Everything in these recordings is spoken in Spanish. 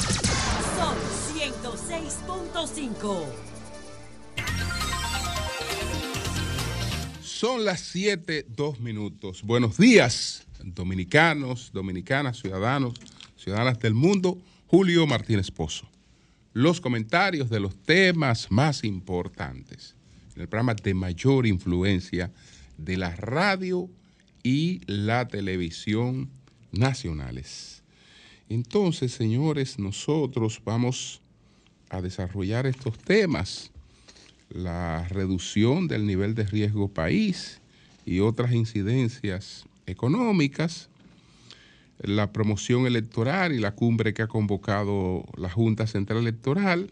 Son 106.5. Son las 7, 2 minutos. Buenos días, dominicanos, dominicanas, ciudadanos, ciudadanas del mundo. Julio Martínez Pozo. Los comentarios de los temas más importantes en el programa de mayor influencia de la radio y la televisión nacionales. Entonces, señores, nosotros vamos a desarrollar estos temas, la reducción del nivel de riesgo país y otras incidencias económicas, la promoción electoral y la cumbre que ha convocado la Junta Central Electoral.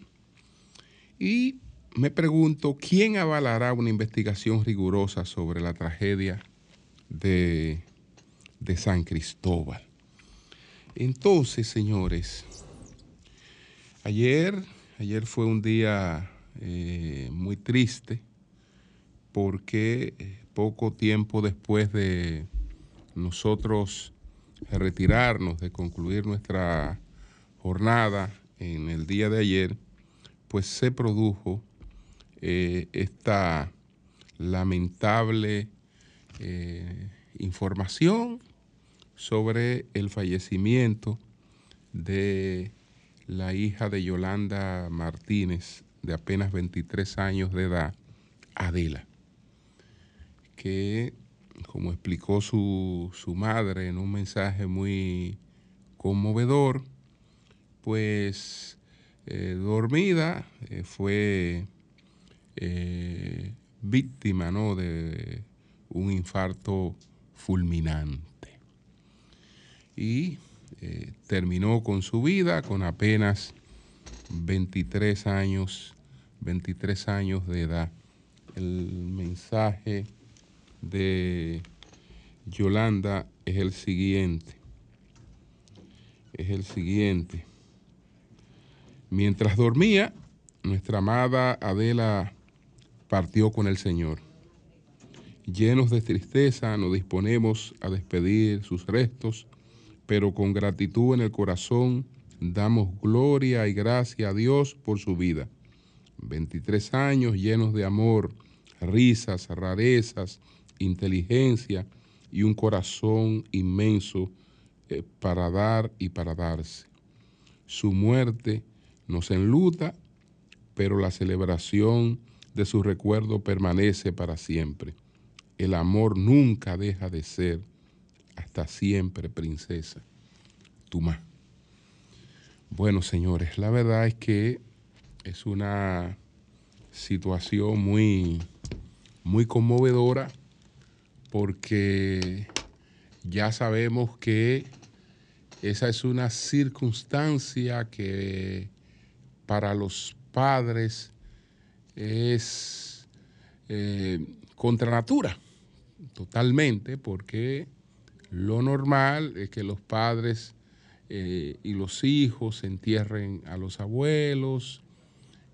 Y me pregunto, ¿quién avalará una investigación rigurosa sobre la tragedia de, San Cristóbal? Entonces, señores, ayer, ayer fue un día eh, muy triste porque eh, poco tiempo después de nosotros retirarnos, de concluir nuestra jornada en el día de ayer, pues se produjo eh, esta lamentable información sobre el fallecimiento de la hija de Yolanda Martínez, de apenas 23 años de edad, Adela, que como explicó su, madre en un mensaje muy conmovedor, pues eh, dormida eh, fue eh, víctima ¿no? de un infarto fulminante. Y terminó con su vida con apenas 23 años, 23 años de edad. El mensaje de Yolanda es el siguiente. Es el siguiente. Mientras dormía, nuestra amada Adela partió con el Señor. Llenos de tristeza nos disponemos a despedir sus restos, pero con gratitud en el corazón damos gloria y gracia a Dios por su vida. 23 años llenos de amor, risas, rarezas, inteligencia y un corazón inmenso eh, para dar y para darse. Su muerte nos enluta, pero la celebración de su recuerdo permanece para siempre. El amor nunca deja de ser, hasta siempre, princesa. Tumá. Bueno, señores, la verdad es que es una situación muy, muy conmovedora porque ya sabemos que esa es una circunstancia que para los padres es eh, contra natura, totalmente, porque lo normal es que los padres eh, y los hijos entierren a los abuelos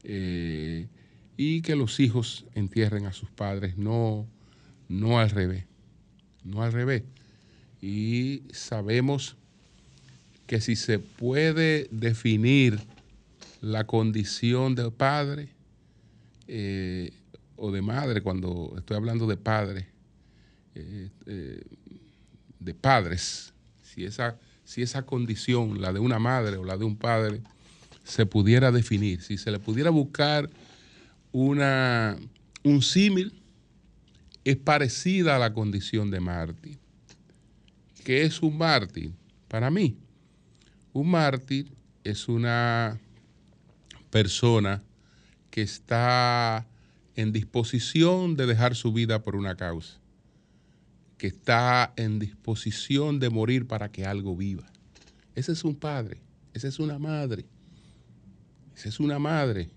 eh, y que los hijos entierren a sus padres, no no al revés, no al revés. Y sabemos que si se puede definir la condición de padre eh, o de madre, cuando estoy hablando de padre, de padres, si esa, si esa condición, la de una madre o la de un padre, se pudiera definir, si se le pudiera buscar una, un símil, es parecida a la condición de mártir. ¿Qué es un mártir? Para mí, un mártir es una persona que está en disposición de dejar su vida por una causa, que está en disposición de morir para que algo viva. Ese es un padre, esa es una madre, esa es una madre.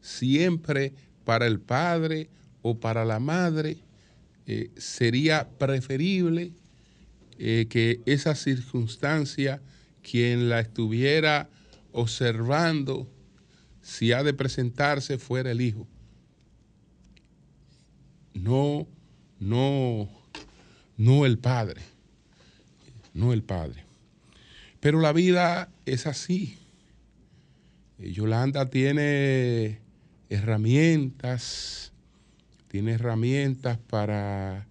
Siempre para el padre o para la madre eh, sería preferible eh, que esa circunstancia, quien la estuviera observando, si ha de presentarse, fuera el hijo. No, no, no el padre, no el padre. Pero la vida es así. Yolanda tiene herramientas, tiene herramientas para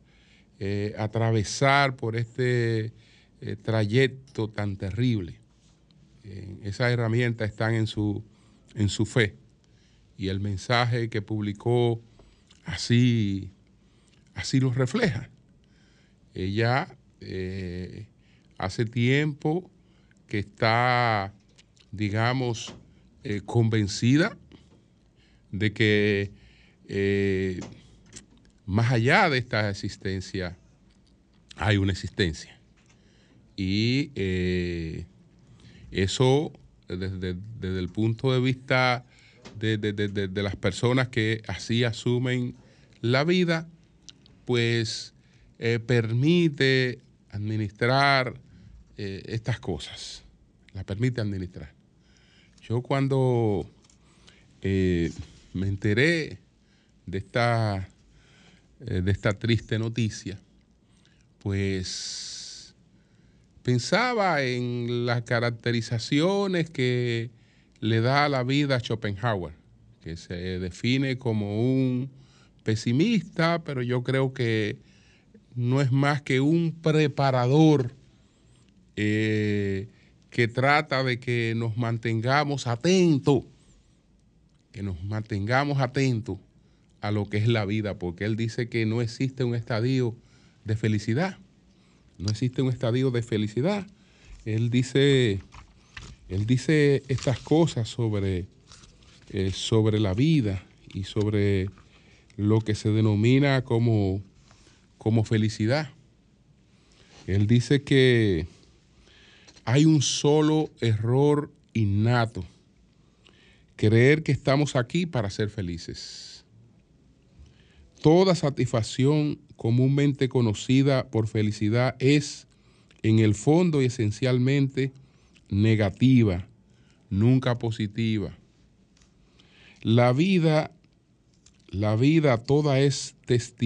eh, atravesar por este eh, trayecto tan terrible. esas herramientas están en su, en su fe y el mensaje que publicó así, así lo refleja. Ella eh, hace tiempo que está, digamos, eh, convencida de que eh, más allá de esta existencia hay una existencia. Y eso, desde, desde, el punto de vista de, las personas que así asumen la vida, pues eh, permite administrar eh, estas cosas, la permite administrar. Yo cuando eh, me enteré de esta, de esta triste noticia, pues pensaba en las caracterizaciones que le da la vida a Schopenhauer, que se define como un pesimista, pero yo creo que no es más que un preparador eh, que trata de que nos mantengamos atentos, que nos mantengamos atentos a lo que es la vida, porque él dice que no existe un estadio de felicidad, no existe un estadio de felicidad. Él dice él dice estas cosas sobre, eh, sobre la vida y sobre lo que se denomina como, como felicidad. Él dice que hay un solo error innato, creer que estamos aquí para ser felices. Toda satisfacción comúnmente conocida por felicidad es, en el fondo y esencialmente, negativa, nunca positiva. La vida, la vida toda es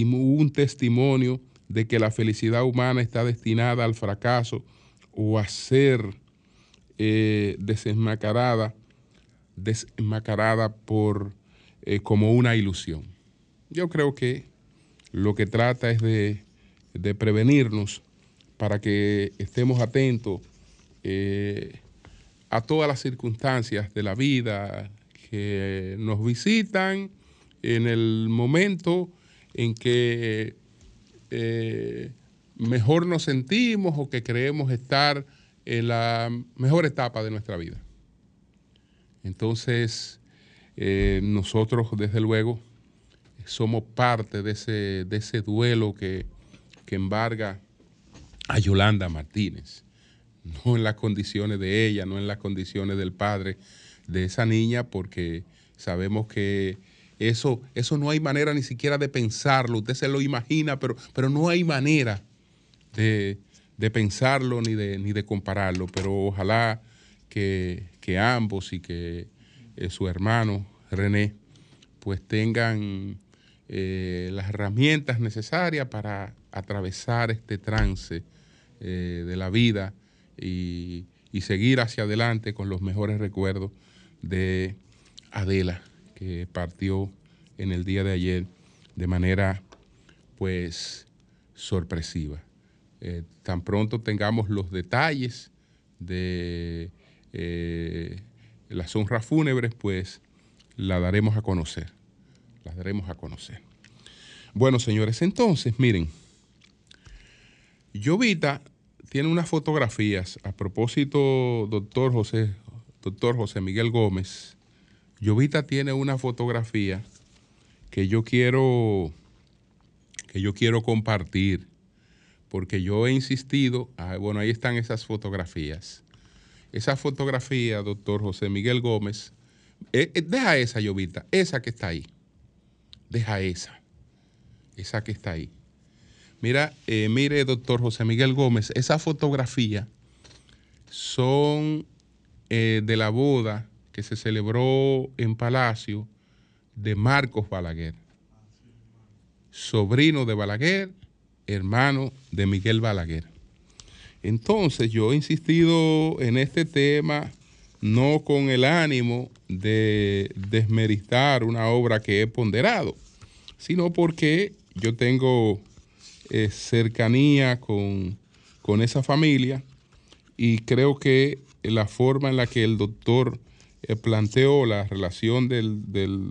un testimonio de que la felicidad humana está destinada al fracaso o a ser eh, desenmascarada, por eh, como una ilusión. Yo creo que lo que trata es de, prevenirnos para que estemos atentos eh, a todas las circunstancias de la vida que nos visitan en el momento en que eh, mejor nos sentimos o que creemos estar en la mejor etapa de nuestra vida. Entonces, eh, nosotros desde luego somos parte de ese, de ese duelo que, que embarga a Yolanda Martínez no en las condiciones de ella, no en las condiciones del padre de esa niña, porque sabemos que eso, eso no hay manera ni siquiera de pensarlo, usted se lo imagina, pero, pero no hay manera de, pensarlo ni de, ni de compararlo, pero ojalá que, ambos y que eh, su hermano René pues tengan eh, las herramientas necesarias para atravesar este trance eh, de la vida y, seguir hacia adelante con los mejores recuerdos de Adela, que partió en el día de ayer de manera pues sorpresiva. Eh, tan pronto tengamos los detalles de eh, las honras fúnebres, pues la daremos a conocer. Las daremos a conocer. Bueno, señores, entonces, miren, Llovita tiene unas fotografías. A propósito, doctor José, doctor José Miguel Gómez, Llovita tiene una fotografía que yo quiero que yo quiero compartir porque yo he insistido, ah, bueno, ahí están esas fotografías. Esa fotografía, doctor José Miguel Gómez, eh, eh, deja esa, Llovita, esa que está ahí. Deja esa, esa que está ahí. Mira, eh, mire, doctor José Miguel Gómez, esa fotografía son de la boda que se celebró en Palacio de Marcos Balaguer, sobrino de Balaguer, hermano de Miguel Balaguer. Entonces yo he insistido en este tema no con el ánimo de desmeritar una obra que he ponderado, sino porque yo tengo eh, cercanía con, esa familia y creo que la forma en la que el doctor planteó la relación del,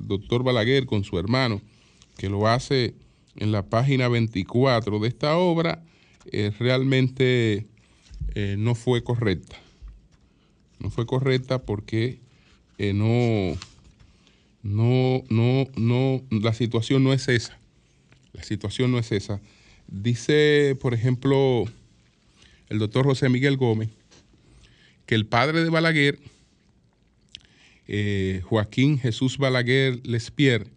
doctor Balaguer con su hermano, que lo hace en la página 24 de esta obra, eh, realmente no fue correcta. No fue correcta porque no, no, no, no, la situación no es esa. La situación no es esa. Dice, por ejemplo, el doctor José Miguel Gómez, que el padre de Balaguer, eh, Joaquín Jesús Balaguer Lespier,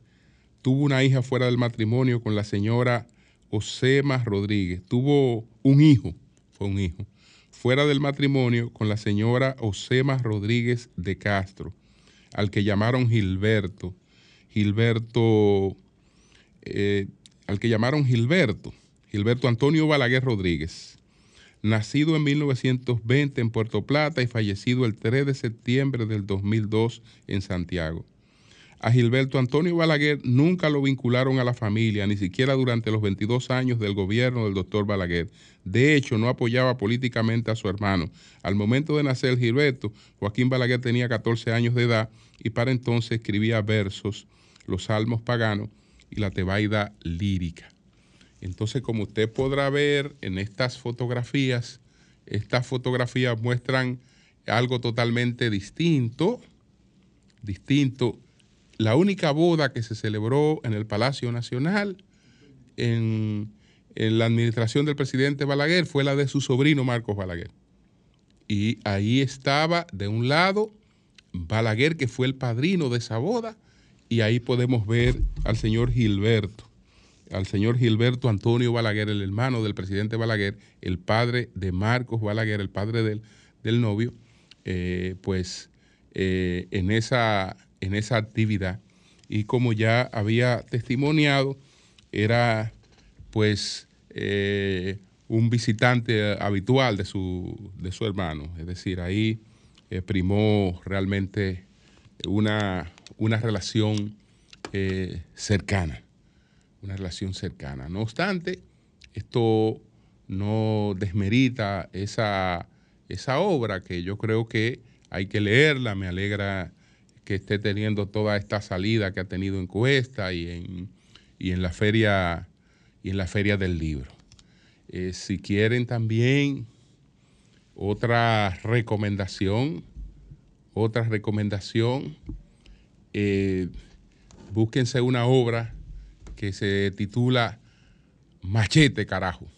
tuvo una hija fuera del matrimonio con la señora Osema Rodríguez. Tuvo un hijo, fue un hijo, fuera del matrimonio con la señora Osema Rodríguez de Castro, al que llamaron Gilberto. Gilberto eh, al que llamaron Gilberto, Gilberto Antonio Balaguer Rodríguez, nacido en 1920 en Puerto Plata y fallecido el 3 de septiembre del 2002 en Santiago. A Gilberto Antonio Balaguer nunca lo vincularon a la familia, ni siquiera durante los 22 años del gobierno del doctor Balaguer. De hecho, no apoyaba políticamente a su hermano. Al momento de nacer Gilberto, Joaquín Balaguer tenía 14 años de edad y para entonces escribía versos, los salmos paganos, y la tebaida lírica. Entonces, como usted podrá ver en estas fotografías, estas fotografías muestran algo totalmente distinto, distinto. La única boda que se celebró en el Palacio Nacional en, en la administración del presidente Balaguer fue la de su sobrino Marcos Balaguer. Y ahí estaba de un lado Balaguer, que fue el padrino de esa boda, y ahí podemos ver al señor Gilberto, al señor Gilberto Antonio Balaguer, el hermano del presidente Balaguer, el padre de Marcos Balaguer, el padre del, del novio, eh, pues eh, en, esa, en esa actividad. Y como ya había testimoniado, era pues eh, un visitante habitual de su, de su hermano. Es decir, ahí primó realmente una, una relación cercana, una relación cercana. No obstante, esto no desmerita esa, esa obra que yo creo que hay que leerla, me alegra que esté teniendo toda esta salida que ha tenido en Cuesta y en, en la feria y en la feria del libro. Eh, si quieren también otra recomendación, otra recomendación, eh, búsquense una obra que se titula Machete, carajo.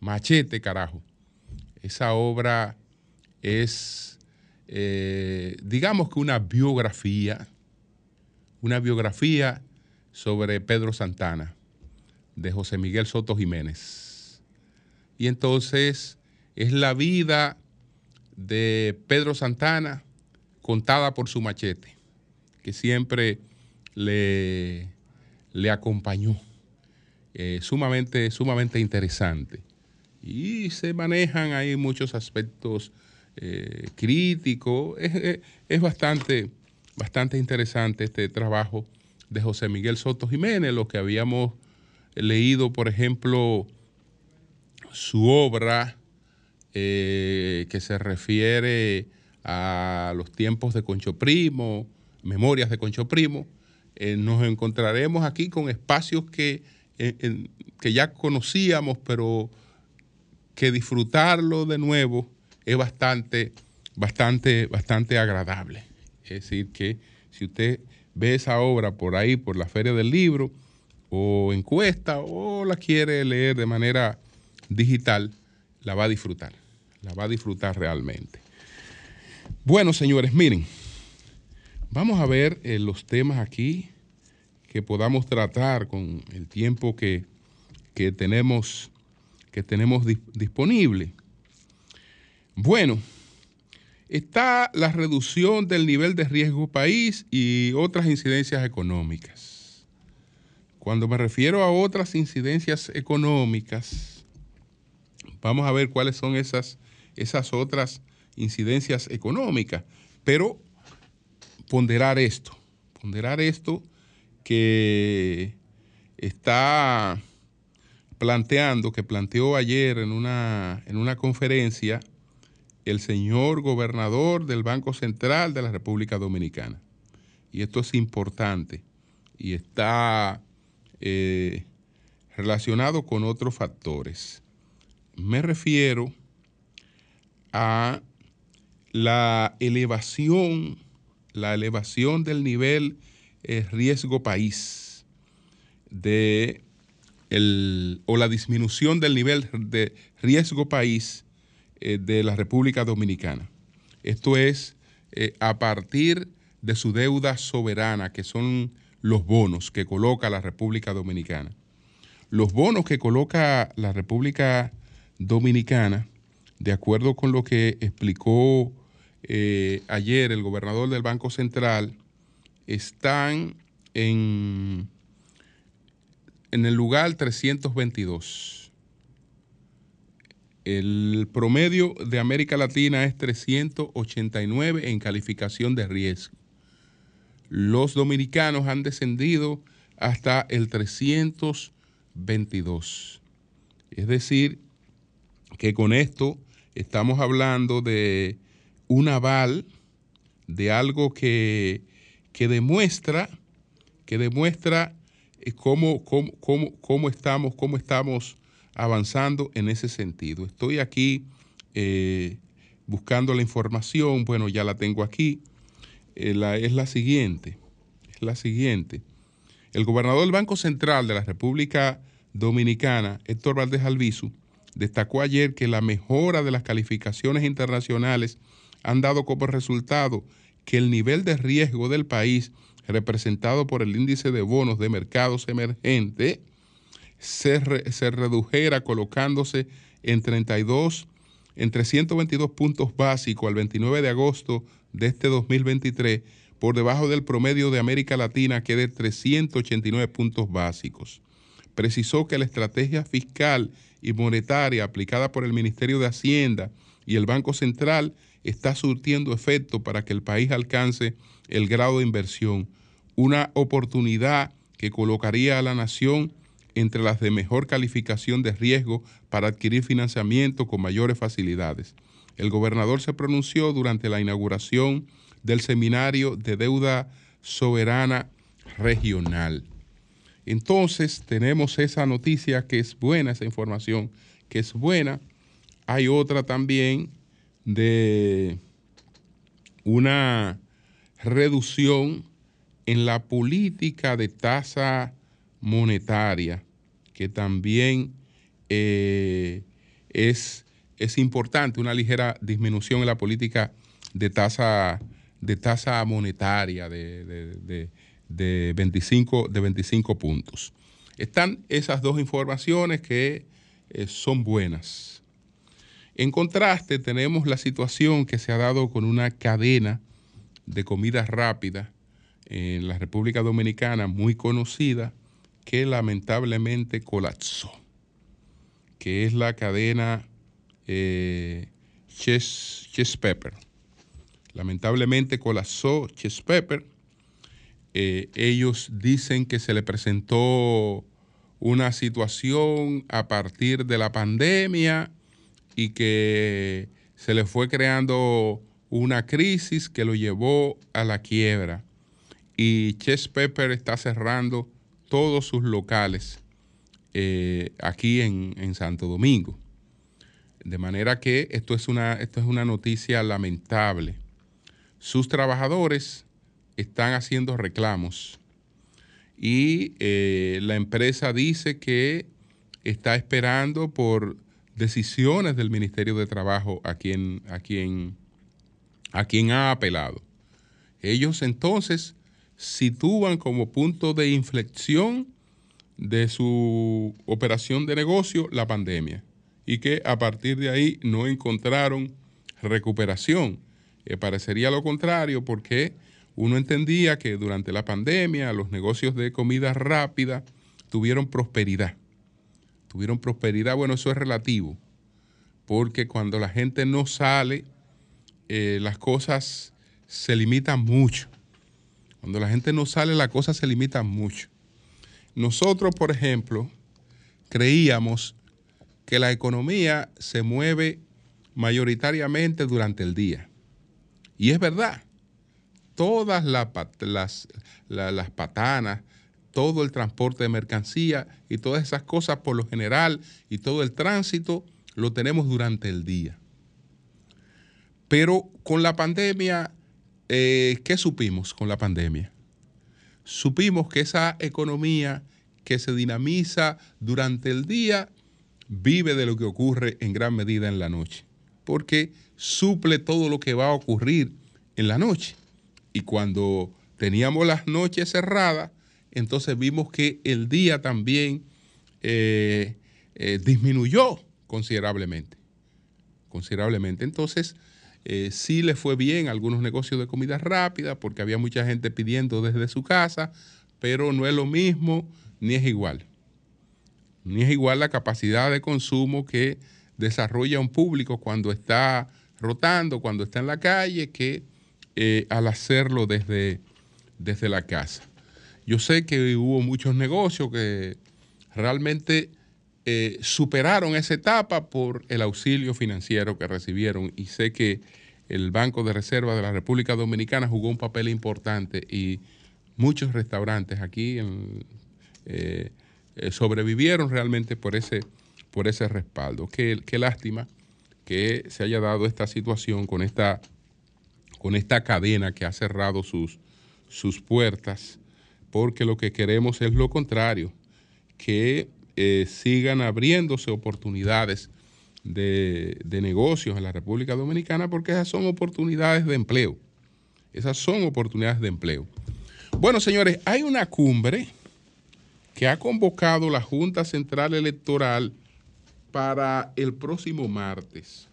Machete, carajo. Esa obra es, eh, digamos que una biografía, una biografía sobre Pedro Santana, de José Miguel Soto Jiménez. Y entonces es la vida de Pedro Santana contada por su machete, que siempre le, le acompañó. Eh, sumamente, sumamente interesante. Y se manejan ahí muchos aspectos eh, críticos. Es, bastante, bastante interesante este trabajo de José Miguel Soto Jiménez, lo que habíamos leído, por ejemplo, su obra eh, que se refiere a los tiempos de Concho Primo, memorias de Concho Primo, eh, nos encontraremos aquí con espacios que, eh, que ya conocíamos, pero que disfrutarlo de nuevo es bastante, bastante, bastante agradable. Es decir, que si usted ve esa obra por ahí, por la Feria del Libro, o encuesta, o la quiere leer de manera digital, la va a disfrutar, la va a disfrutar realmente. Bueno, señores, miren. Vamos a ver eh, los temas aquí que podamos tratar con el tiempo que, tenemos, que tenemos disponible. Bueno, está la reducción del nivel de riesgo país y otras incidencias económicas. Cuando me refiero a otras incidencias económicas, vamos a ver cuáles son esas, esas otras incidencias económicas, pero ponderar esto, ponderar esto que está planteando, que planteó ayer en una, en una conferencia el señor gobernador del Banco Central de la República Dominicana. Y esto es importante y está eh, relacionado con otros factores. Me refiero a la elevación, la elevación del nivel eh, riesgo país de el, o la disminución del nivel de riesgo país eh, de la República Dominicana. Esto es eh, a partir de su deuda soberana, que son los bonos que coloca la República Dominicana. Los bonos que coloca la República Dominicana, de acuerdo con lo que explicó eh, ayer el gobernador del Banco Central, están en, en el lugar 322 el promedio de América Latina es 389 en calificación de riesgo. Los dominicanos han descendido hasta el 322. Es decir, que con esto estamos hablando de un aval de algo que, que demuestra, que demuestra eh, cómo, cómo, cómo, estamos, cómo estamos avanzando en ese sentido. Estoy aquí eh, buscando la información, bueno, ya la tengo aquí. Eh, es la siguiente, es la siguiente. El gobernador del Banco Central de la República Dominicana, Héctor Valdés Albizu, destacó ayer que la mejora de las calificaciones internacionales han dado como resultado que el nivel de riesgo del país, representado por el índice de bonos de mercados emergentes, se, redujera colocándose en 32, en 322 puntos básicos al 29 de agosto de este 2023, por debajo del promedio de América Latina que de 389 puntos básicos. Precisó que la estrategia fiscal y monetaria aplicada por el Ministerio de Hacienda y el Banco Central está surtiendo efecto para que el país alcance el grado de inversión, una oportunidad que colocaría a la nación entre las de mejor calificación de riesgo para adquirir financiamiento con mayores facilidades. El gobernador se pronunció durante la inauguración del seminario de deuda soberana regional. Entonces tenemos esa noticia que es buena, esa información que es buena. Hay otra también de una reducción en la política de tasa monetaria, que también eh, es, es, importante, una ligera disminución en la política de tasa, de tasa monetaria de, de, 25, de 25 puntos. Están esas dos informaciones que eh, son buenas. En contraste, tenemos la situación que se ha dado con una cadena de comida rápida en la República Dominicana muy conocida, que lamentablemente colapsó, que es la cadena eh, Chess, Pepper. Lamentablemente colapsó Chess Pepper. Eh, ellos dicen que se le presentó una situación a partir de la pandemia y que se le fue creando una crisis que lo llevó a la quiebra. Y Chess Pepper está cerrando todos sus locales eh, aquí en, Santo Domingo. De manera que esto es, una, esto es una noticia lamentable. Sus trabajadores están haciendo reclamos y eh, la empresa dice que está esperando por decisiones del Ministerio de Trabajo a quien, a quien, a quien ha apelado. Ellos entonces sitúan como punto de inflexión de su operación de negocio la pandemia y que a partir de ahí no encontraron recuperación. Eh, parecería lo contrario porque uno entendía que durante la pandemia los negocios de comida rápida tuvieron prosperidad. Tuvieron prosperidad, bueno, eso es relativo, porque cuando la gente no sale eh, las cosas se limitan mucho. Cuando la gente no sale, las cosas se limitan mucho. Nosotros, por ejemplo, creíamos que la economía se mueve mayoritariamente durante el día. Y es verdad, todas las, las, patanas, todo el transporte de mercancía y todas esas cosas por lo general y todo el tránsito lo tenemos durante el día. Pero con la pandemia, eh, ¿qué supimos con la pandemia? Supimos que esa economía que se dinamiza durante el día vive de lo que ocurre en gran medida en la noche, porque suple todo lo que va a ocurrir en la noche. Y cuando teníamos las noches cerradas, entonces vimos que el día también eh, eh, disminuyó considerablemente. Considerablemente. Entonces, eh, sí le fue bien a algunos negocios de comida rápida porque había mucha gente pidiendo desde su casa, pero no es lo mismo ni es igual. Ni es igual la capacidad de consumo que desarrolla un público cuando está rotando, cuando está en la calle, que al hacerlo desde, desde la casa. Yo sé que hubo muchos negocios que realmente eh, superaron esa etapa por el auxilio financiero que recibieron y sé que el Banco de Reserva de la República Dominicana jugó un papel importante y muchos restaurantes aquí eh, sobrevivieron realmente por ese, por ese respaldo. Qué, qué lástima que se haya dado esta situación con esta con esta cadena que ha cerrado sus, sus puertas, porque lo que queremos es lo contrario, que eh, sigan abriéndose oportunidades de, de, negocios en la República Dominicana, porque esas son oportunidades de empleo. Esas son oportunidades de empleo. Bueno, señores, hay una cumbre que ha convocado la Junta Central Electoral para el próximo martes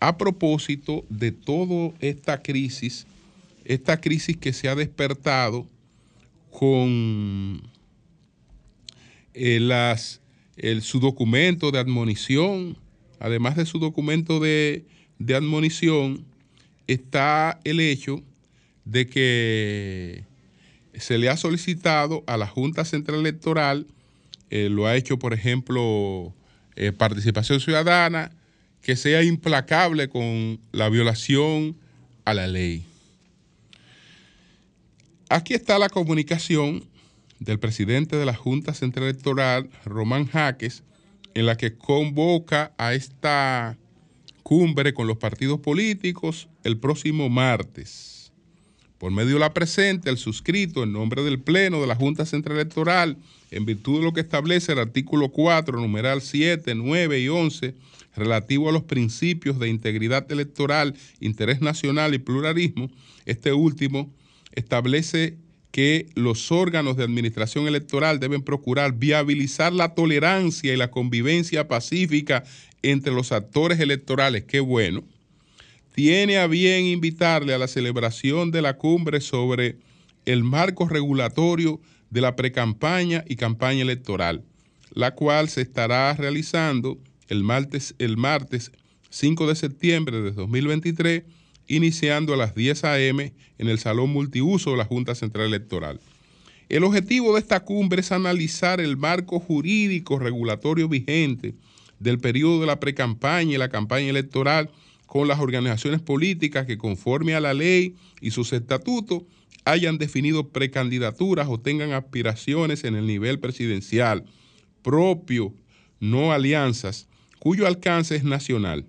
a propósito de toda esta crisis, esta crisis que se ha despertado con eh, las, su documento de admonición, además de su documento de, admonición, está el hecho de que se le ha solicitado a la Junta Central Electoral, eh, lo ha hecho, por ejemplo, eh, Participación Ciudadana, que sea implacable con la violación a la ley. Aquí está la comunicación del presidente de la Junta Central Electoral, Román Jaques, en la que convoca a esta cumbre con los partidos políticos el próximo martes. Por medio de la presente, el suscrito en nombre del Pleno de la Junta Central Electoral, en virtud de lo que establece el artículo 4, numeral 7, 9 y 11 relativo a los principios de integridad electoral, interés nacional y pluralismo, este último establece que los órganos de administración electoral deben procurar viabilizar la tolerancia y la convivencia pacífica entre los actores electorales. Qué bueno. Tiene a bien invitarle a la celebración de la cumbre sobre el marco regulatorio de la precampaña y campaña electoral, la cual se estará realizando el martes, el martes 5 de septiembre de 2023, iniciando a las 10 a.m. en el Salón Multiuso de la Junta Central Electoral. El objetivo de esta cumbre es analizar el marco jurídico regulatorio vigente del periodo de la precampaña y la campaña electoral con las organizaciones políticas que conforme a la ley y sus estatutos hayan definido precandidaturas o tengan aspiraciones en el nivel presidencial propio, no alianzas, cuyo alcance es nacional.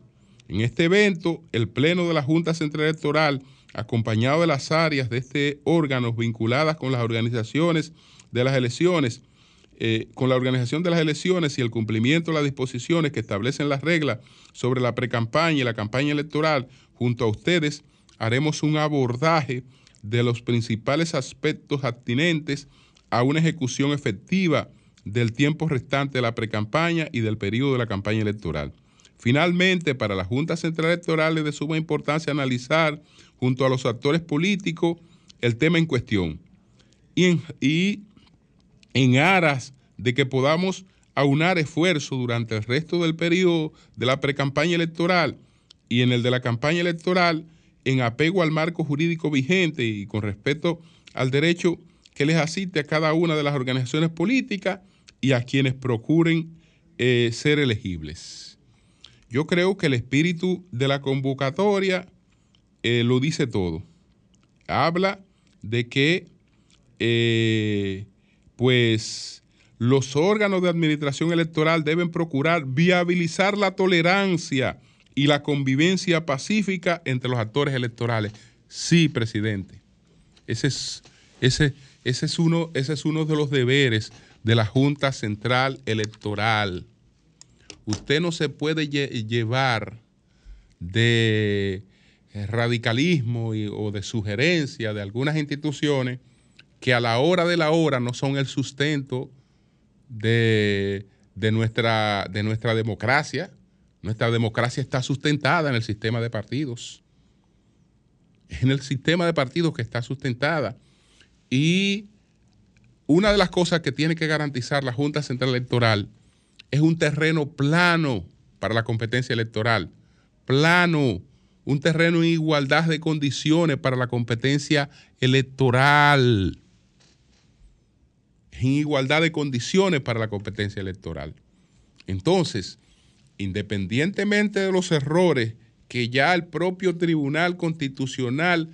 En este evento, el Pleno de la Junta Central Electoral, acompañado de las áreas de este órgano vinculadas con las organizaciones de las elecciones, eh, con la organización de las elecciones y el cumplimiento de las disposiciones que establecen las reglas sobre la precampaña y la campaña electoral, junto a ustedes haremos un abordaje de los principales aspectos atinentes a una ejecución efectiva del tiempo restante de la precampaña y del periodo de la campaña electoral. Finalmente, para la Junta Central Electoral es de suma importancia analizar junto a los actores políticos el tema en cuestión y en, aras de que podamos aunar esfuerzos durante el resto del periodo de la precampaña electoral y en el de la campaña electoral en apego al marco jurídico vigente y con respeto al derecho que les asiste a cada una de las organizaciones políticas y a quienes procuren eh, ser elegibles. Yo creo que el espíritu de la convocatoria eh, lo dice todo. Habla de que, eh, pues, los órganos de administración electoral deben procurar viabilizar la tolerancia y la convivencia pacífica entre los actores electorales. Sí, presidente. Ese es, uno de los deberes de la Junta Central Electoral. Usted no se puede llevar de radicalismo o de sugerencia de algunas instituciones que a la hora de la hora no son el sustento de, nuestra, de nuestra democracia. Nuestra democracia está sustentada en el sistema de partidos. En el sistema de partidos que está sustentada. Y una de las cosas que tiene que garantizar la Junta Central Electoral es un terreno plano para la competencia electoral. Plano. Un terreno en igualdad de condiciones para la competencia electoral en igualdad de condiciones para la competencia electoral. Entonces, independientemente de los errores que ya el propio Tribunal Constitucional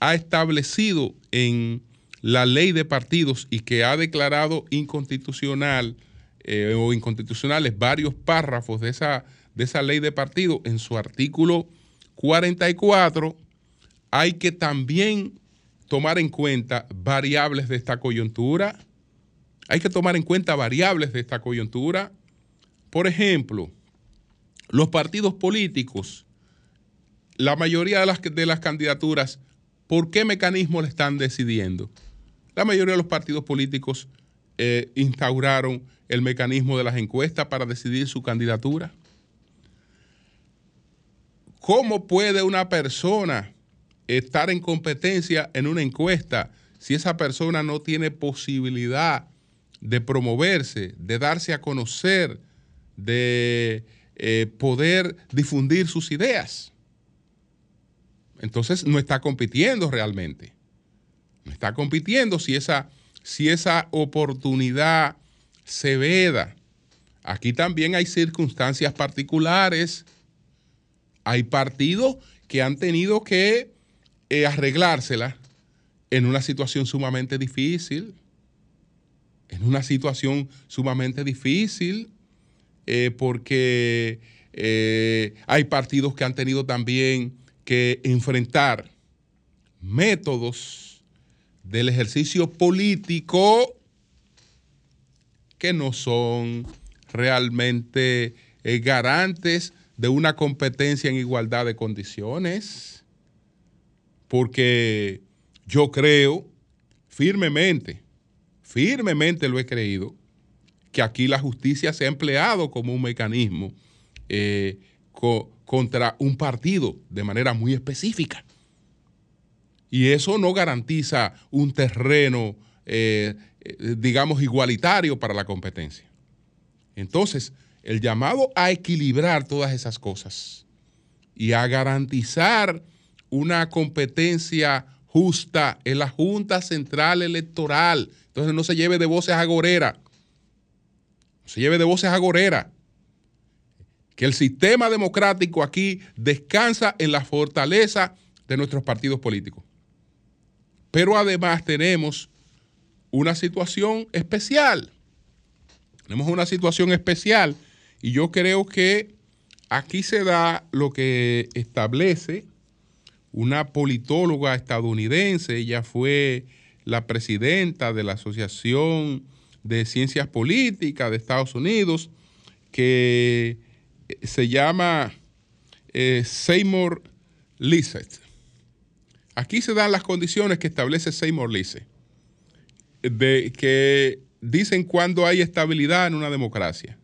ha establecido en la ley de partidos y que ha declarado inconstitucional eh, o inconstitucionales varios párrafos de esa, de esa ley de partidos en su artículo 44, hay que también tomar en cuenta variables de esta coyuntura, hay que tomar en cuenta variables de esta coyuntura. Por ejemplo, los partidos políticos, la mayoría de las, de las candidaturas, ¿por qué mecanismo le están decidiendo? La mayoría de los partidos políticos eh, instauraron el mecanismo de las encuestas para decidir su candidatura. ¿Cómo puede una persona estar en competencia en una encuesta si esa persona no tiene posibilidad de promoverse, de darse a conocer, de eh, poder difundir sus ideas. Entonces no está compitiendo realmente. No está compitiendo si esa, si esa oportunidad se veda. Aquí también hay circunstancias particulares. Hay partidos que han tenido que eh, arreglársela en una situación sumamente difícil en una situación sumamente difícil, eh, porque eh, hay partidos que han tenido también que enfrentar métodos del ejercicio político que no son realmente eh, garantes de una competencia en igualdad de condiciones, porque yo creo firmemente firmemente lo he creído, que aquí la justicia se ha empleado como un mecanismo eh, contra un partido de manera muy específica. Y eso no garantiza un terreno, eh, digamos, igualitario para la competencia. Entonces, el llamado a equilibrar todas esas cosas y a garantizar una competencia justa en la Junta Central Electoral, entonces no se lleve de voces agorera. No se lleve de voces agorera. Que el sistema democrático aquí descansa en la fortaleza de nuestros partidos políticos. Pero además tenemos una situación especial. Tenemos una situación especial y yo creo que aquí se da lo que establece una politóloga estadounidense, ella fue la presidenta de la Asociación de Ciencias Políticas de Estados Unidos, que eh, se llama eh, Seymour Lisset. Aquí se dan las condiciones que establece Seymour Lisset, de que dicen cuando hay estabilidad en una democracia.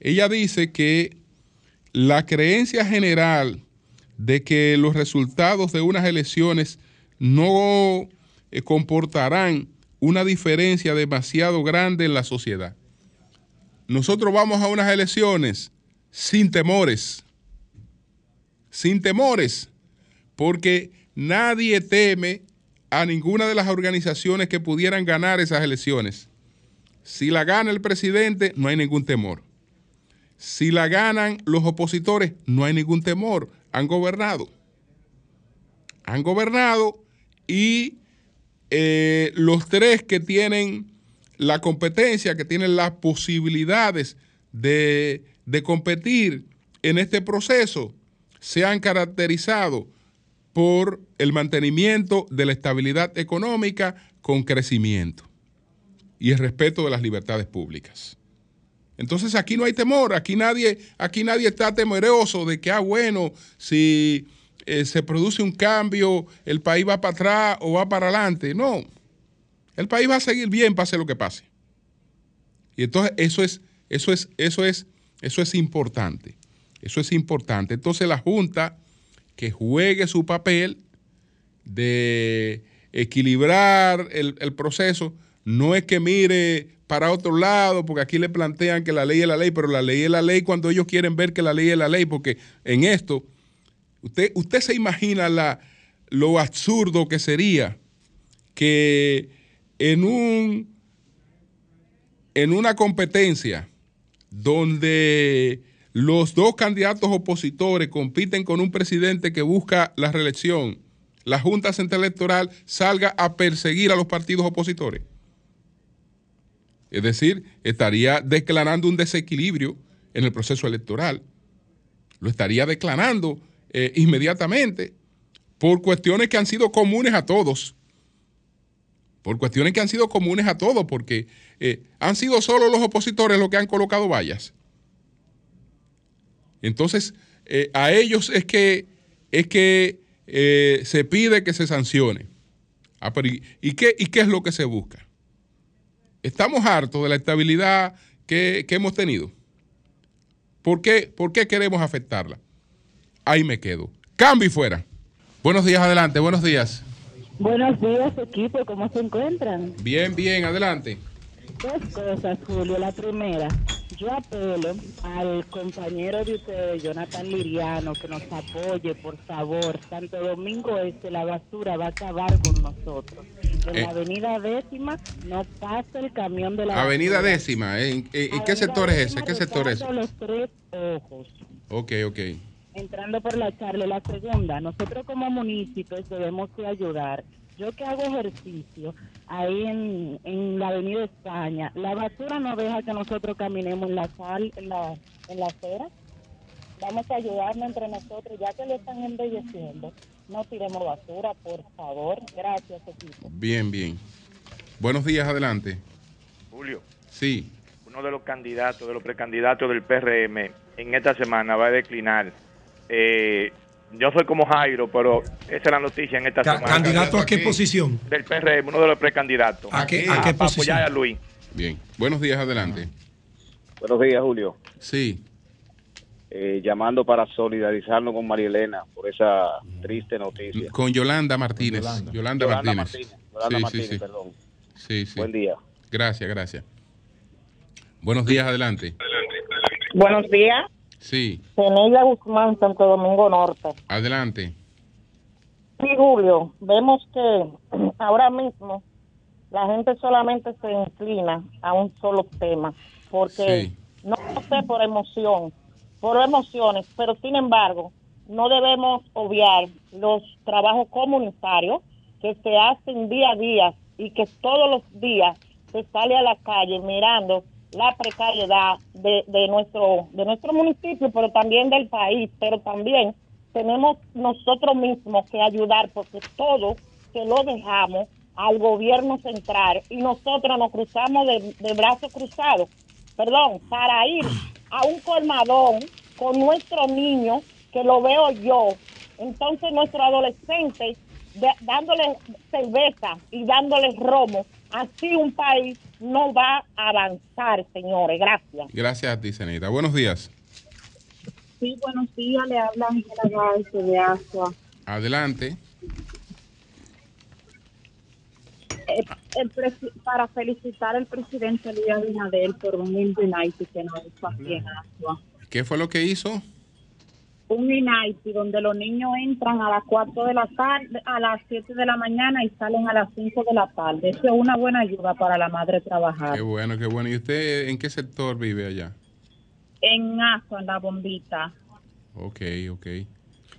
Ella dice que la creencia general de que los resultados de unas elecciones no eh, comportarán una diferencia demasiado grande en la sociedad. Nosotros vamos a unas elecciones sin temores. sin temores, porque nadie teme a ninguna de las organizaciones que pudieran ganar esas elecciones. Si la gana el presidente, no hay ningún temor. Si la ganan los opositores, no hay ningún temor. Han gobernado. Han gobernado y eh, los tres que tienen la competencia, que tienen las posibilidades de, de competir en este proceso, se han caracterizado por el mantenimiento de la estabilidad económica con crecimiento y el respeto de las libertades públicas. Entonces aquí no hay temor, aquí nadie, aquí nadie está temeroso de que, ah, bueno, si eh, se produce un cambio, el país va para atrás o va para adelante. No, el país va a seguir bien, pase lo que pase. Y entonces eso es, eso es, eso es, eso es importante. Eso es importante. Entonces la Junta que juegue su papel de equilibrar el, el proceso, no es que mire para otro lado, porque aquí le plantean que la ley es la ley, pero la ley es la ley cuando ellos quieren ver que la ley es la ley, porque en esto, usted, usted se imagina la, lo absurdo que sería que en, un, en una competencia donde los dos candidatos opositores compiten con un presidente que busca la reelección, la Junta Central Electoral salga a perseguir a los partidos opositores. Es decir, estaría declarando un desequilibrio en el proceso electoral. Lo estaría declarando eh, inmediatamente por cuestiones que han sido comunes a todos. Por cuestiones que han sido comunes a todos, porque eh, han sido solo los opositores los que han colocado vallas. Entonces, eh, a ellos es que, es que se pide que se sancione. Ah, ¿y, qué, ¿Y qué es lo que se busca? estamos hartos de la estabilidad que, hemos tenido. ¿Por qué, ¿Por qué queremos afectarla? Ahí me quedo. Cambio y fuera. Buenos días, adelante, buenos días. Buenos días, equipo, ¿cómo se encuentran? Bien, bien, adelante. Dos cosas, Julio. La primera, yo apelo al compañero de ustedes, Jonathan Liriano, que nos apoye, por favor. Santo Domingo Este, la basura va a acabar con nosotros. En la eh. avenida décima no pasa el camión de la Avenida décima, ¿eh? ¿en, qué sector es ese? ¿Qué sector es ese? Los tres ojos. Ok, ok. Entrando por la charla, la segunda, nosotros como municipios debemos de ayudar yo que hago ejercicio ahí en, en la Avenida España, la basura no deja que nosotros caminemos en la sal, en la, en la acera. Vamos a ayudarnos entre nosotros, ya que lo están embelleciendo. No tiremos basura, por favor. Gracias, equipo. Bien, bien. Buenos días, adelante. Julio. Sí. Uno de los candidatos, de los precandidatos del PRM, en esta semana va a declinar. Eh, yo soy como Jairo, pero esa es la noticia en esta semana. ¿Candidato a qué posición? Del PRM, uno de los precandidatos. ¿A qué, a qué posición? apoyar a Luis. Bien. Buenos días, adelante. Buenos días, Julio. Sí. Eh, llamando para solidarizarnos con María Elena por esa triste noticia. Con Yolanda Martínez. Yolanda, Martínez. Yolanda Martínez, sí, sí. perdón. Sí, sí. Buen día. Gracias, gracias. Buenos días, adelante. Buenos días. Sí. Penella Guzmán, Santo Domingo Norte. Adelante. Sí, Julio, vemos que ahora mismo la gente solamente se inclina a un solo tema, porque no sé por emoción, por emociones, pero sin embargo, no debemos obviar los trabajos comunitarios que se hacen día a día y que todos los días se sale a la calle mirando la precariedad de, de, nuestro, de nuestro municipio, pero también del país, pero también tenemos nosotros mismos que ayudar porque todo se lo dejamos al gobierno central y nosotros nos cruzamos de, de brazos cruzados, perdón, para ir a un colmadón con nuestro niño, que lo veo yo, entonces nuestro adolescente dándole cerveza y dándole romo, así un país no va a avanzar, señores. Gracias. Gracias a ti, Senita. Buenos días. Sí, buenos días. Le habla Ángela de Asua. Adelante. Eh, para felicitar al presidente Luis Abinader por un United que nos hizo aquí en Asua. ¿Qué fue lo que hizo? Un INAITI donde los niños entran a las 4 de la tarde, a las 7 de la mañana y salen a las 5 de la tarde. Eso es una buena ayuda para la madre trabajar. Qué bueno, qué bueno. ¿Y usted en qué sector vive allá? En Aso, en la bombita. Ok, ok.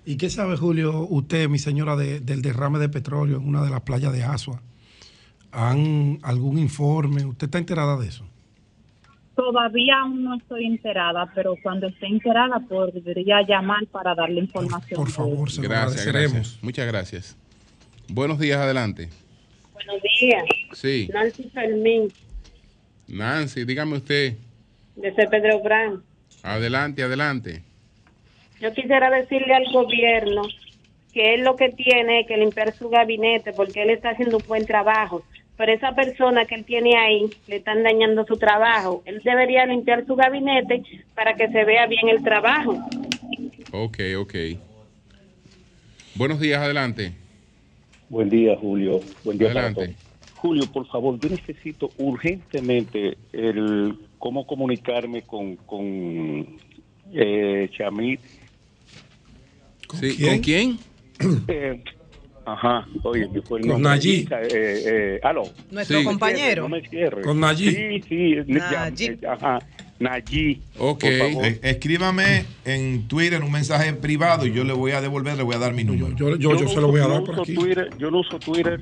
¿Y qué sabe, Julio, usted, mi señora, de- del derrame de petróleo en una de las playas de Asua? ¿Han algún informe? ¿Usted está enterada de eso? Todavía aún no estoy enterada, pero cuando esté enterada podría llamar para darle información. Por favor, se lo Gracias, agradeceremos. gracias. Muchas gracias. Buenos días, adelante. Buenos días. Sí. Nancy Fermín, Nancy, dígame usted. desde Pedro Brán. Adelante, adelante. Yo quisiera decirle al gobierno que él lo que tiene es que limpiar su gabinete porque él está haciendo un buen trabajo. Pero esa persona que él tiene ahí le están dañando su trabajo. Él debería limpiar su gabinete para que se vea bien el trabajo. Ok, ok. Buenos días, adelante. Buen día, Julio. Buen día para Adelante. todos. Julio, por favor, yo necesito urgentemente el cómo comunicarme con, con eh, Chamit. Sí, ¿Con quién? Eh, ajá, oye, yo fue el Con nombre. Nayib. Eh, eh, aló. Nuestro compañero. No me cierre. Con Nayib. Sí, sí. Nayib. Ajá, Nayib. Ok. Por favor. Eh, escríbame en Twitter un mensaje privado y yo le voy a devolver, le voy a dar mi número. Yo, yo, yo no se lo voy a dar por aquí. Twitter, yo no uso Twitter.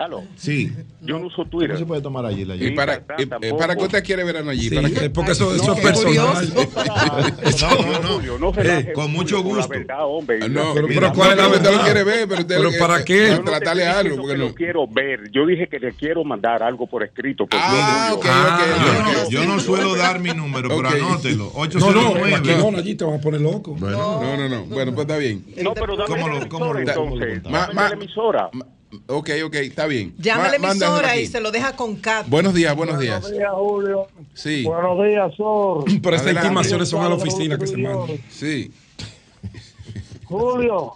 Aló. Sí. Yo no uso Twitter. No se puede tomar allí la ¿Y para, y-. ¿Para qué usted quiere ver a Nayib? Sí, ¿Para qué? eh, porque eso, eso No, es qué personal. No, no, no. Julio, no Eh, con Julio, mucho la gusto. verdad, hombre. Ah, No, Pero- pero, pero ¿cuál es la usted lo verdad? quiere ver, pero ¿Pero eh, para eh, qué? eh, Yo no te tratarle algo. Porque que no. lo quiero ver. Yo dije que le quiero mandar algo por escrito. porque Ah, ok, Ah, ok, yo, no, yo no suelo dar mi número, pero anótelo. No, no, 809. no, allí te van a poner loco. No, no, no. Bueno, pues está bien. No, pero dame ¿Cómo la emisora lo- cómo lo entonces. Dame la emisora. Ok, ok, está bien. Llama a la emisora y se lo deja con Cat. Buenos días, buenos días. Julio. Sí, Buenos días, Sor. Pero estas Adelante. intimaciones son a la oficina que se mandan. sí. Julio,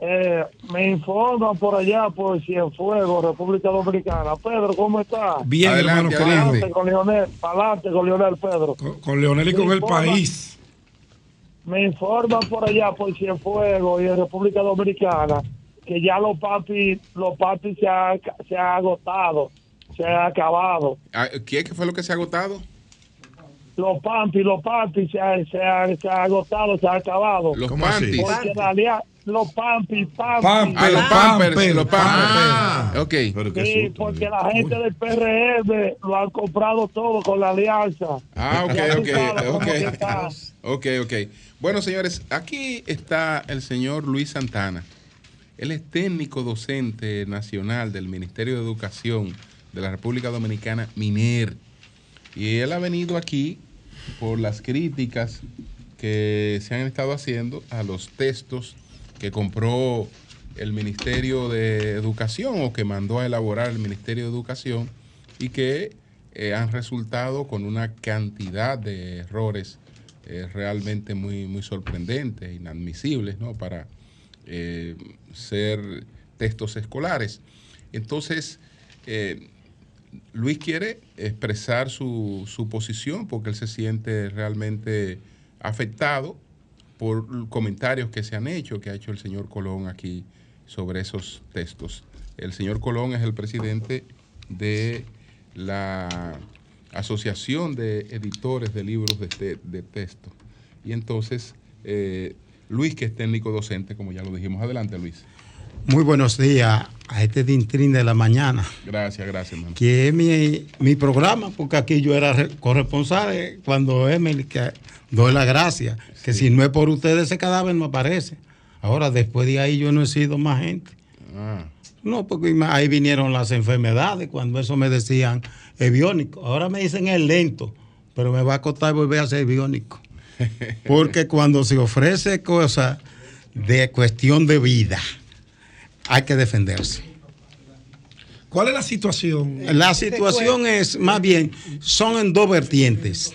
eh, me informan por allá, por Cienfuegos, República Dominicana. Pedro, ¿cómo está? Bien, Adelante, hermano adelante. Pa'lante con Leonel, pa'lante con Leonel, Pedro. Con, con Leonel y con el Informa. país. Me informan por allá, por Cienfuegos y en República Dominicana, que ya los papis, los papis se han se ha agotado, se han acabado. Ah, ¿Qué qué fue lo que se ha agotado? Los pampis, los pampis se han, se han, se han agotado, se han acabado. Los panties. Porque en realidad, los pampis, pampis. Pampers. Ah, los pampers, Pampers. los pampers. Ah. Ok. Pero qué Sí, susto, porque Dios. la gente del PRM lo han comprado todo con la alianza. Ah, ok, ok, ok. está. Ok, ok. Bueno, señores, aquí está el señor Luis Santana. Él es técnico docente nacional del Ministerio de Educación de la República Dominicana, MINER. Y él ha venido aquí por las críticas que se han estado haciendo a los textos que compró el Ministerio de Educación o que mandó a elaborar el Ministerio de Educación y que eh, han resultado con una cantidad de errores eh, realmente muy, muy sorprendentes, inadmisibles, ¿no? Para eh, ser textos escolares. Entonces, eh, Luis quiere expresar su, su posición porque él se siente realmente afectado por comentarios que se han hecho, que ha hecho el señor Colón aquí sobre esos textos. El señor Colón es el presidente de la Asociación de Editores de Libros de, de Texto. Y entonces, eh, Luis, que es técnico docente, como ya lo dijimos. Adelante, Luis. Muy buenos días a este Dintrín de la mañana, Gracias, gracias, hermano. que es mi, mi programa, porque aquí yo era re- corresponsal eh, cuando Emily, que doy la gracia, que si no es por ustedes ese cadáver no aparece. Ahora, después de ahí yo no he sido más gente. Ah, No, porque ahí vinieron las enfermedades, cuando eso me decían es biónico. Ahora me dicen es lento, pero me va a costar volver a ser biónico. Porque cuando se ofrece cosas de cuestión de vida, hay que defenderse. ¿Cuál es la situación? La situación es, más bien, son en dos vertientes.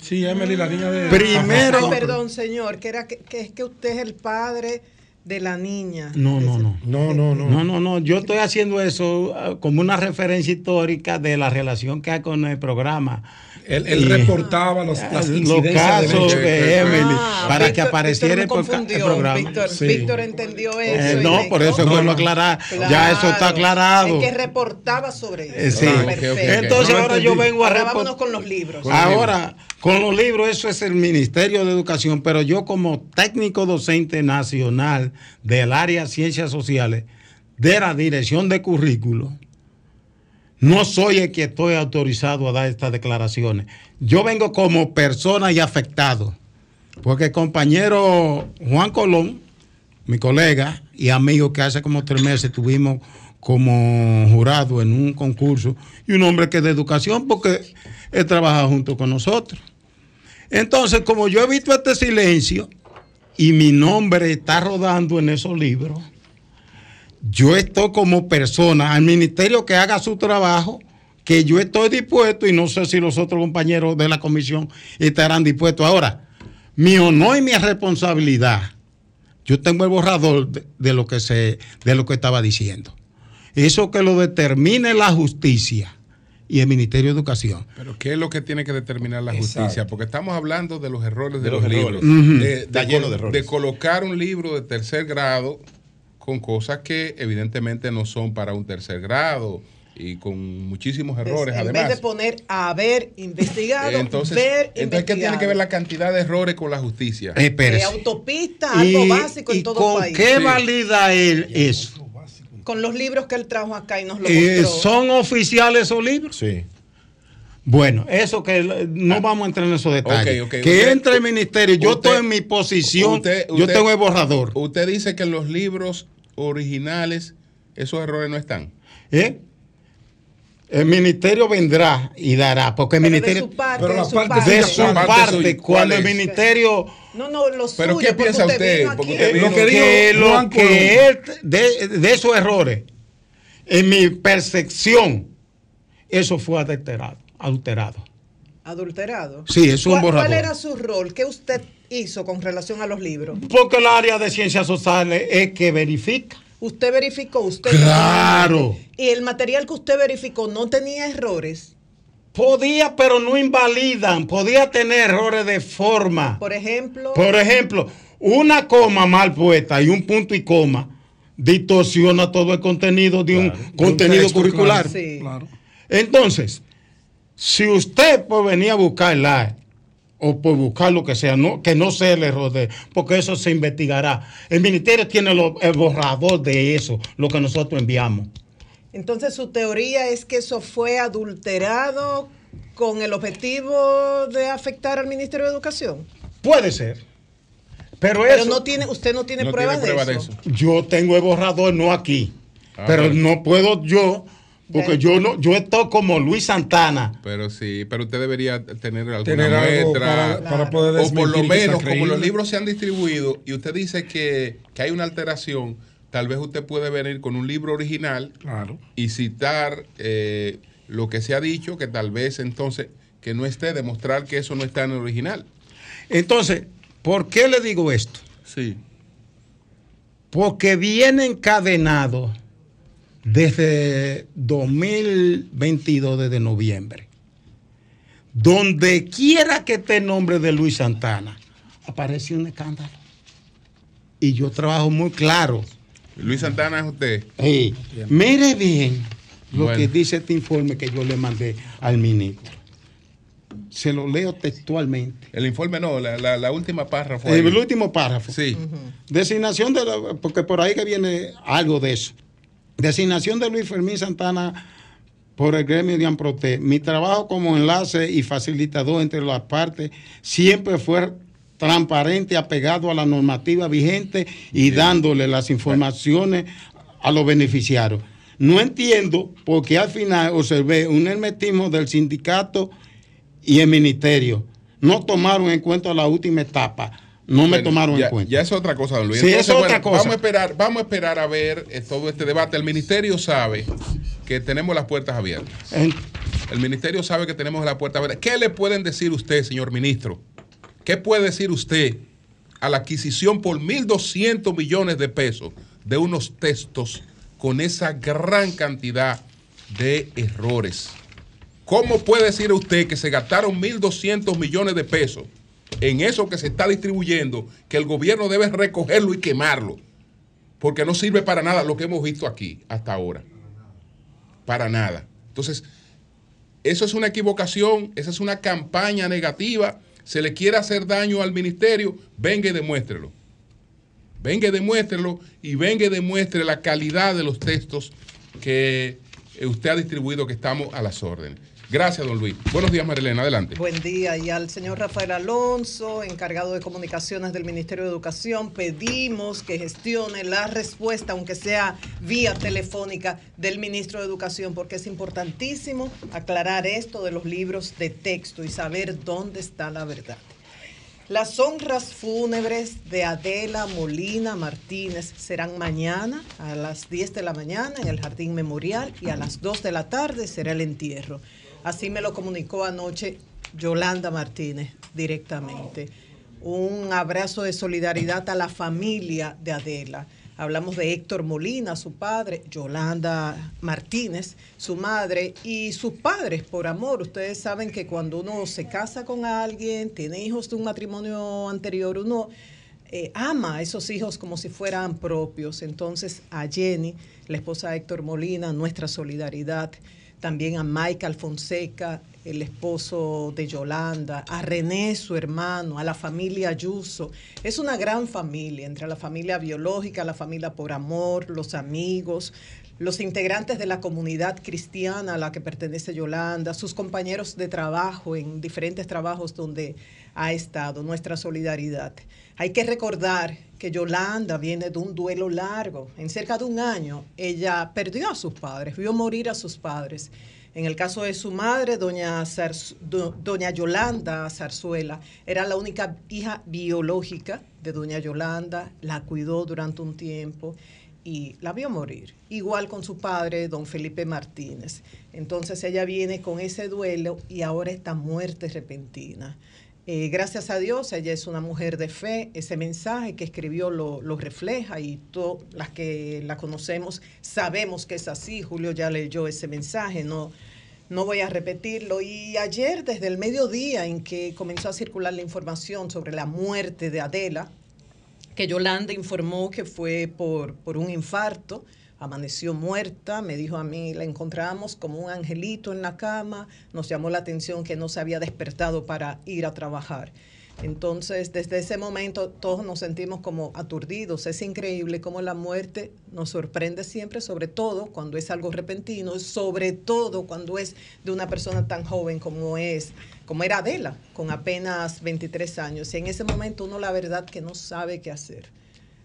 Sí, Emily, la niña de. Primero- Ay, perdón, señor, que era que, que es que usted es el padre de la niña. No, no, no. No, no, no. No, no, no. Yo estoy haciendo eso ah, como una referencia histórica de la relación que hay con el programa. Él, reportaba los, las los casos de, de Emily Ah, para Víctor- que apareciera el, programa. Víctor, Sí. Víctor entendió eso. Eh, y no, por eso No, no. aclarar. Claro. Ya eso está aclarado. Es que reportaba sobre eso. Eh, sí. Ah, perfecto. ok. Entonces ahora yo vengo a Ahora vámonos con los libros. Con Ahora, con los libros, eso es el Ministerio de Educación, pero yo como técnico docente del área de ciencias sociales, de la dirección de currículo, no soy el que estoy autorizado a dar estas declaraciones. Yo vengo como persona y afectado, porque el compañero Juan Colón, mi colega y amigo que hace como tres meses tuvimos como jurado en un concurso, y un hombre que es de educación, porque él trabaja junto con nosotros. Entonces, como yo he visto este silencio y mi nombre está rodando en esos libros, yo estoy como persona al ministerio que haga su trabajo, que yo estoy dispuesto y no sé si los otros compañeros de la comisión estarán dispuestos. Ahora, mi honor y mi responsabilidad, yo tengo el borrador de, de lo que se, de lo que estaba diciendo. Eso que lo determine la justicia y el Ministerio de Educación. Pero ¿qué es lo que tiene que determinar la Exacto. justicia? Porque estamos hablando de los errores de, De los, los libros. de, Está de lleno col- de errores. de colocar un libro de tercer grado con cosas que evidentemente no son para un tercer grado y con muchísimos errores en además. vez de poner haber investigado, entonces, ver entonces ¿qué tiene que ver la cantidad de errores con la justicia? Eh. Eh, autopista, algo Y- básico en todo con país. qué Sí. valida él eso? Con los libros que él trajo acá y nos lo Eh. ¿Son oficiales esos libros? Sí. Bueno, eso que no vamos a entrar en esos detalles. ok, ok. que Usted- entre el ministerio, yo usted- estoy en mi posición, Usted- yo tengo el borrador. Usted dice que en los libros originales esos errores no están. ¿eh? El ministerio vendrá y dará, porque el Pero de ministerio... su parte, de su parte de su parte, Parte suya, ¿cuál cuando el ministerio No, no, lo suyo. ¿Pero qué porque piensa usted? vino Porque aquí. usted vino- Lo que que dijo lo Juan que Colón. él, de, de esos errores, en mi percepción, eso fue adulterado. adulterado. Adulterado. Sí, es un ¿Cuál, borrador. ¿Cuál era su rol? ¿Qué usted hizo con relación a los libros? Porque el área de ciencias sociales es que verifica. Usted verificó, usted. Claro. Y el material que usted verificó no tenía errores. Podía, pero no invalidan. Podía tener errores de forma. Por ejemplo. Por ejemplo, una coma mal puesta y un punto y coma distorsiona todo el contenido de un contenido curricular. claro, Sí. claro. Entonces, si usted por venir a buscarla o por buscar lo que sea, no, que no sea el error de, porque eso se investigará. El ministerio tiene lo- el borrador de eso, lo que nosotros enviamos. Entonces, su teoría es que eso fue adulterado con el objetivo de afectar al Ministerio de Educación. Puede ser. Pero, Pero eso, no tiene, usted no tiene No pruebas tiene prueba de, de eso. yo tengo el borrador, no aquí. Ah, pero bueno. no puedo yo, porque yo no, yo estoy como Luis Santana. Pero sí, pero usted debería tener alguna Tener algo muestra. para, para poder o por lo menos, como los libros se han distribuido y usted dice que, que hay una alteración, tal vez usted puede venir con un libro original Claro. y citar eh, lo que se ha dicho, que tal vez entonces que no esté, demostrar que eso no está en el original. Entonces, ¿por qué le digo esto? Sí. Porque viene encadenado desde 2022, desde noviembre. Donde quiera que esté el nombre de Luis Santana, aparece un escándalo. Y yo trabajo muy claro. Luis Santana es usted. Mire bien lo Bueno. que dice este informe que yo le mandé al ministro. Se lo leo textualmente. El informe no, la, la- la última párrafo. El último párrafo. Sí. Designación de la, porque por ahí que viene algo de eso. Designación de Luis Fermín Santana por el gremio de Amprote. Mi trabajo como enlace y facilitador entre las partes siempre fue transparente, apegado a la normativa vigente y dándole las informaciones a los beneficiarios. No entiendo por qué al final observé un hermetismo del sindicato y el ministerio. No tomaron en cuenta la última etapa. No me Bueno, tomaron ya, en cuenta. Ya es otra cosa, don Luis. Sí, es otra cosa. Vamos a esperar, vamos a esperar a ver eh, todo este debate. El ministerio sabe que tenemos las puertas abiertas. En- El ministerio sabe que tenemos las puertas abiertas. ¿Qué le pueden decir usted, señor ministro? ¿Qué puede decir usted a la adquisición por 1.200 millones de pesos de unos textos con esa gran cantidad de errores. ¿Cómo puede decir usted que se gastaron 1.200 millones de pesos en eso que se está distribuyendo, que el gobierno debe recogerlo y quemarlo? Porque no sirve para nada lo que hemos visto aquí hasta ahora. Para nada. Entonces, eso es una equivocación, esa es una campaña negativa. Se le quiere hacer daño al ministerio, venga y demuéstrelo. Venga y demuéstrelo y venga y demuestre la calidad de los textos que usted ha distribuido, que estamos a las órdenes. Gracias, don Luis. Buenos días, Marilena. Adelante. Buen día. Y al señor Rafael Alonso, encargado de comunicaciones del Ministerio de Educación, pedimos que gestione la respuesta, aunque sea vía telefónica, del ministro de Educación, porque es importantísimo aclarar esto de los libros de texto y saber dónde está la verdad. Las honras fúnebres de Adela Molina Martínez serán mañana a las 10 de la mañana en el Jardín Memorial y a las 2 de la tarde será el entierro. Así me lo comunicó anoche Yolanda Martínez directamente. Un abrazo de solidaridad a la familia de Adela. Hablamos de Héctor Molina, su padre, Yolanda Martínez, su madre y sus padres por amor. Ustedes saben que cuando uno se casa con alguien, tiene hijos de un matrimonio anterior, uno eh, ama a esos hijos como si fueran propios. Entonces a Jenny, la esposa de Héctor Molina, nuestra solidaridad también a Michael Fonseca, el esposo de Yolanda, a René, su hermano, a la familia Ayuso. Es una gran familia, entre la familia biológica, la familia por amor, los amigos, los integrantes de la comunidad cristiana a la que pertenece Yolanda, sus compañeros de trabajo en diferentes trabajos donde ha estado, nuestra solidaridad. Hay que recordar que Yolanda viene de un duelo largo. En cerca de un año ella perdió a sus padres, vio morir a sus padres. En el caso de su madre, doña, doña Yolanda Zarzuela, era la única hija biológica de doña Yolanda, la cuidó durante un tiempo y la vio morir. Igual con su padre, don Felipe Martínez. Entonces ella viene con ese duelo y ahora esta muerte repentina. Eh, gracias a Dios, ella es una mujer de fe, ese mensaje que escribió lo, refleja y todas las que la conocemos sabemos que es así. Julio ya leyó ese mensaje, no, no voy a repetirlo. Y ayer, desde el mediodía en que comenzó a circular la información sobre la muerte de Adela, que Yolanda informó que fue por, por un infarto, amaneció muerta, me dijo a mí, la encontramos como un angelito en la cama, nos llamó la atención que no se había despertado para ir a trabajar. Entonces, desde ese momento todos nos sentimos como aturdidos. Es increíble cómo la muerte nos sorprende siempre, sobre todo cuando es algo repentino, sobre todo cuando es de una persona tan joven como es, como era Adela, con apenas 23 años. Y en ese momento uno la verdad que no sabe qué hacer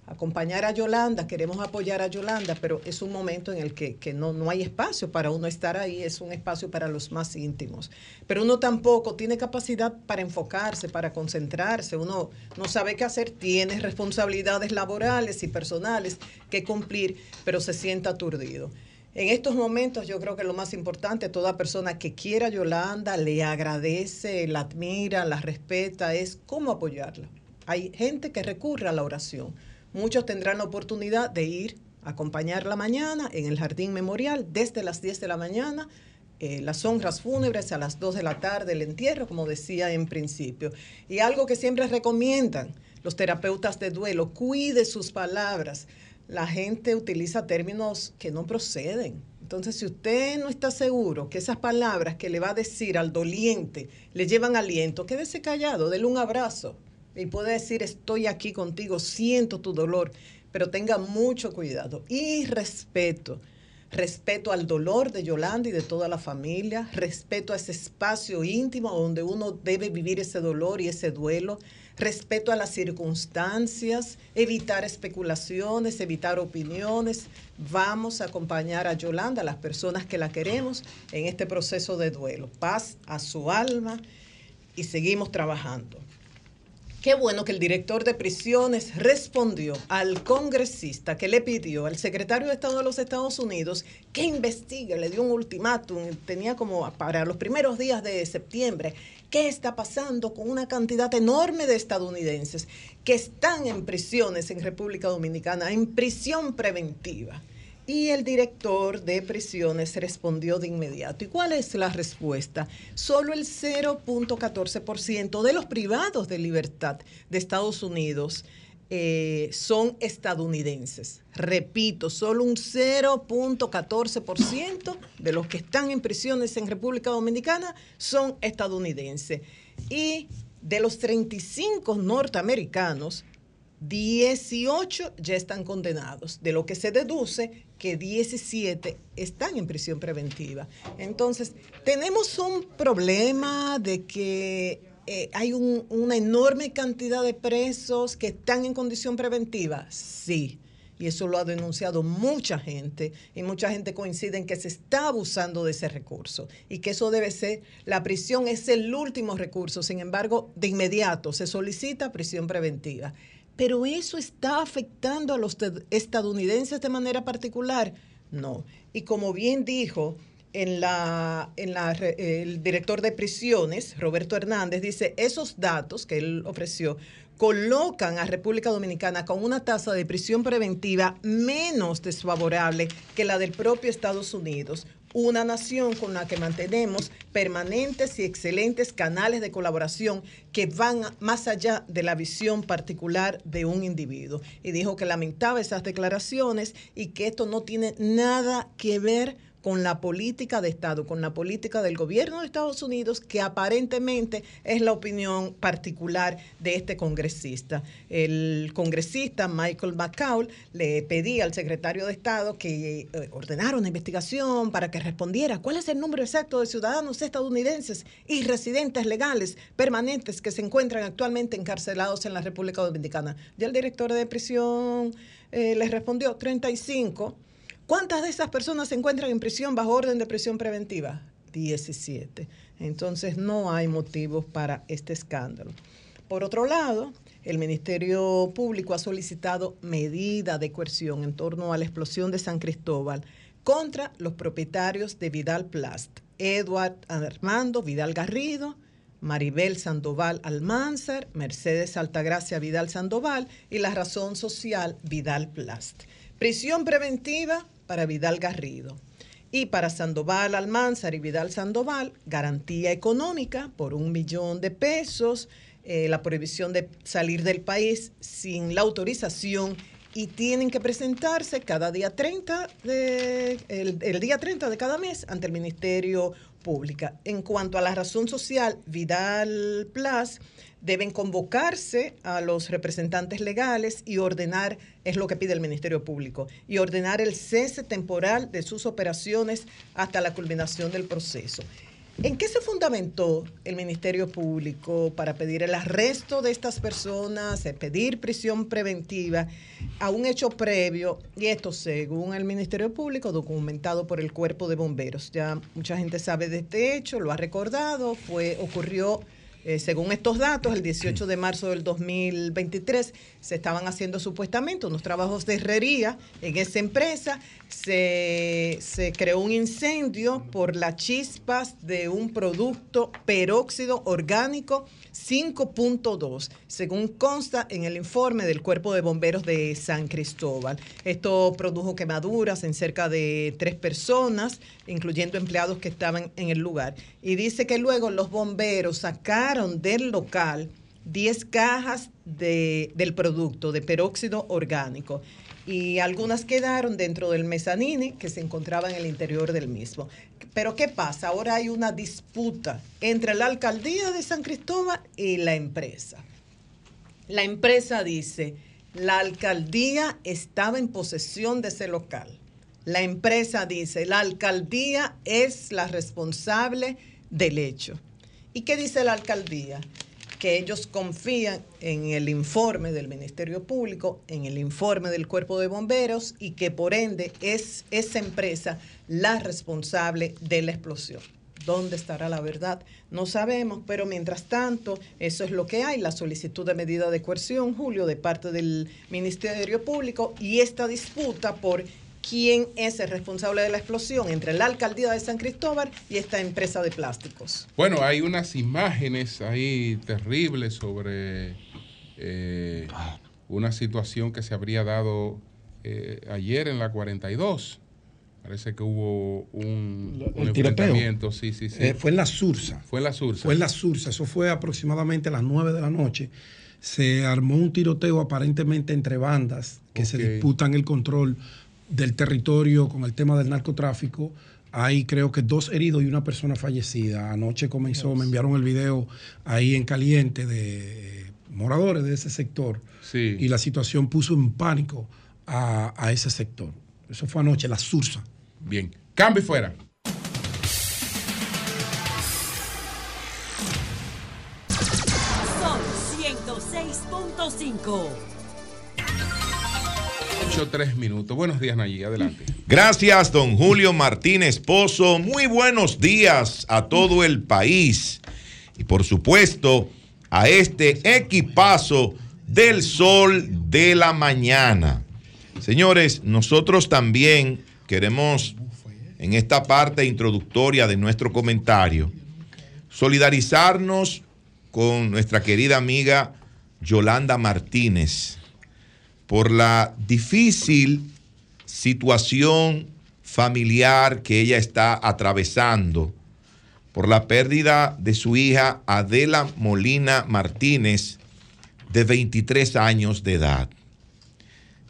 acompañar a Yolanda, queremos apoyar a Yolanda, pero es un momento en el que, no, no, hay espacio para uno estar ahí, es un espacio para los más íntimos. Pero uno tampoco tiene capacidad para enfocarse, para concentrarse, uno no sabe qué hacer, tiene responsabilidades laborales y personales que cumplir, pero se siente aturdido. En estos momentos yo creo que lo más importante, toda persona que quiera a Yolanda, le agradece, la admira, la respeta, es cómo apoyarla. Hay gente que recurre a la oración Muchos tendrán la oportunidad de ir a acompañarla mañana en el Jardín Memorial desde las 10 de la mañana. Eh, las honras fúnebres a las 2 de la tarde, el entierro, como decía en principio. Y algo que siempre recomiendan los terapeutas de duelo, cuide sus palabras. La gente utiliza términos que no proceden. Entonces, si usted no está seguro que esas palabras que le va a decir al doliente le llevan aliento, quédese callado, déle un abrazo, y puede decir estoy aquí contigo, siento tu dolor, pero tenga mucho cuidado y respeto. Respeto al dolor de Yolanda y de toda la familia, respeto a ese espacio íntimo donde uno debe vivir ese dolor y ese duelo, respeto a las circunstancias, evitar especulaciones, evitar opiniones. Vamos a acompañar a Yolanda, a las personas que la queremos, en este proceso de duelo. Paz a su alma y seguimos trabajando. Qué bueno que el director de prisiones respondió al congresista que le pidió al secretario de Estado de los Estados Unidos que investigue, le dio un ultimátum, tenía como para los primeros días de septiembre, qué está pasando con una cantidad enorme de estadounidenses que están en prisiones en República Dominicana, en prisión preventiva. Y el director de prisiones respondió de inmediato. ¿Y cuál es la respuesta? Solo el 0.14% de los privados de libertad de Estados Unidos eh, son estadounidenses. Repito, solo un 0.14% de los que están en prisiones en República Dominicana son estadounidenses. Y de los 35 norteamericanos, 18 ya están condenados, de lo que se deduce que 17 están en prisión preventiva. Entonces, tenemos un problema de que eh, hay una enorme cantidad de presos que están en condición preventiva. Sí, y eso lo ha denunciado mucha gente y mucha gente coincide en que se está abusando de ese recurso y que eso debe ser, la prisión es el último recurso, sin embargo, de inmediato se solicita prisión preventiva pero eso está afectando a los estadounidenses de manera particular. No. Y como bien dijo el director de prisiones, Roberto Hernández, dice, esos datos que él ofreció colocan a República Dominicana con una tasa de prisión preventiva menos desfavorable que la del propio Estados Unidos, una nación con la que mantenemos permanentes y excelentes canales de colaboración que van más allá de la visión particular de un individuo. Y dijo que lamentaba esas declaraciones y que esto no tiene nada que ver con la política de Estado, con la política del gobierno de Estados Unidos, que aparentemente es la opinión particular de este congresista. El congresista Michael McCaul le pedía al secretario de Estado que eh, ordenara una investigación para que respondiera cuál es el número exacto de ciudadanos estadounidenses y residentes legales permanentes que se encuentran actualmente encarcelados en la República Dominicana. Ya el director de prisión eh, les respondió 35 ¿Cuántas de esas personas se encuentran en prisión bajo orden de prisión preventiva? 17. Entonces no hay motivos para este escándalo. Por otro lado, el Ministerio Público ha solicitado medida de coerción en torno a la explosión de San Cristóbal contra los propietarios de Vidal Plast, Edward Armando Vidal Garrido, Maribel Sandoval Almanzar, Mercedes Altagracia Vidal Sandoval y la razón social Vidal Plast. Prisión preventiva para Vidal Garrido. Y para Sandoval Almanzar y Vidal Sandoval, garantía económica por un millón de pesos, eh, la prohibición de salir del país sin la autorización y tienen que presentarse cada día 30 de, el, día 30 de cada mes ante el Ministerio Público. En cuanto a la razón social, Vidal Plus deben convocarse a los representantes legales y ordenar, es lo que pide el Ministerio Público, y ordenar el cese temporal de sus operaciones hasta la culminación del proceso. ¿En qué se fundamentó el Ministerio Público para pedir el arresto de estas personas, pedir prisión preventiva a un hecho previo? Y esto, según el Ministerio Público, documentado por el Cuerpo de Bomberos. Ya mucha gente sabe de este hecho, lo ha recordado, fue, ocurrió eh, según estos datos, el 18 de marzo del 2023 se estaban haciendo supuestamente unos trabajos de herrería en esa empresa. Se, se creó un incendio por las chispas de un producto peróxido orgánico 5.2, según consta en el informe del Cuerpo de Bomberos de San Cristóbal. Esto produjo quemaduras en cerca de tres personas, incluyendo empleados que estaban en el lugar. Y dice que luego los bomberos sacaron del local 10 cajas de, del producto de peróxido orgánico y algunas quedaron dentro del mezanine que se encontraba en el interior del mismo. Pero ¿qué pasa? Ahora hay una disputa entre la alcaldía de San Cristóbal y la empresa. La empresa dice, la alcaldía estaba en posesión de ese local. La empresa dice, la alcaldía es la responsable del hecho. ¿Y qué dice la alcaldía? Que ellos confían en el informe del Ministerio Público, en el informe del Cuerpo de Bomberos y que por ende es esa empresa la responsable de la explosión. ¿Dónde estará la verdad? No sabemos, pero mientras tanto, eso es lo que hay, la solicitud de medida de coerción, Julio, de parte del Ministerio Público y esta disputa por quién es el responsable de la explosión entre la alcaldía de San Cristóbal y esta empresa de plásticos. Bueno, hay unas imágenes ahí terribles sobre eh, una situación que se habría dado eh, ayer en la 42. Parece que hubo un, un El tiroteo. enfrentamiento. Sí, sí, sí. Eh, fue en la Sursa. Fue en la Sursa. Fue en la Sursa. Eso fue aproximadamente a las 9 de la noche. Se armó un tiroteo aparentemente entre bandas que se disputan el control del territorio con el tema del narcotráfico. Hay creo que dos heridos y una persona fallecida. Anoche comenzó, me enviaron el video ahí en caliente de moradores de ese sector. Sí. Y la situación puso en pánico a, a ese sector. Eso fue anoche, la Sursa. Bien. Cambio y fuera. Sol 106.5. 8 3 minutos. Buenos días, Nayí. Adelante. Gracias, don Julio Martínez Pozo. Muy buenos días a todo el país. Y por supuesto, a este equipazo del sol de la mañana. Señores, nosotros también queremos, en esta parte introductoria de nuestro comentario, solidarizarnos con nuestra querida amiga Yolanda Martínez por la difícil situación familiar que ella está atravesando, por la pérdida de su hija Adela Molina Martínez, de 23 años de edad.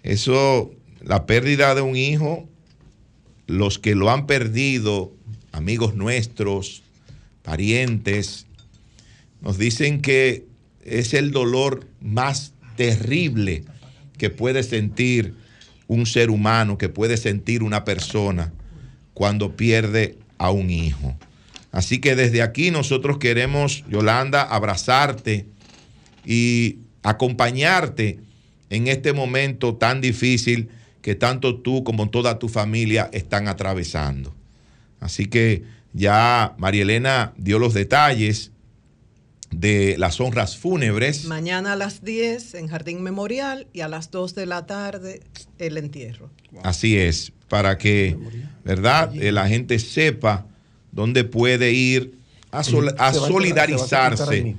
Eso, la pérdida de un hijo, los que lo han perdido, amigos nuestros, parientes, nos dicen que es el dolor más terrible que puede sentir un ser humano, que puede sentir una persona cuando pierde a un hijo. Así que desde aquí nosotros queremos, Yolanda, abrazarte y acompañarte en este momento tan difícil que tanto tú como toda tu familia están atravesando. Así que ya María Elena dio los detalles de las honras fúnebres. Mañana a las 10 en Jardín Memorial y a las 2 de la tarde el entierro. Así es, para que, ¿verdad? Eh, la gente sepa dónde puede ir a, sol- a solidarizarse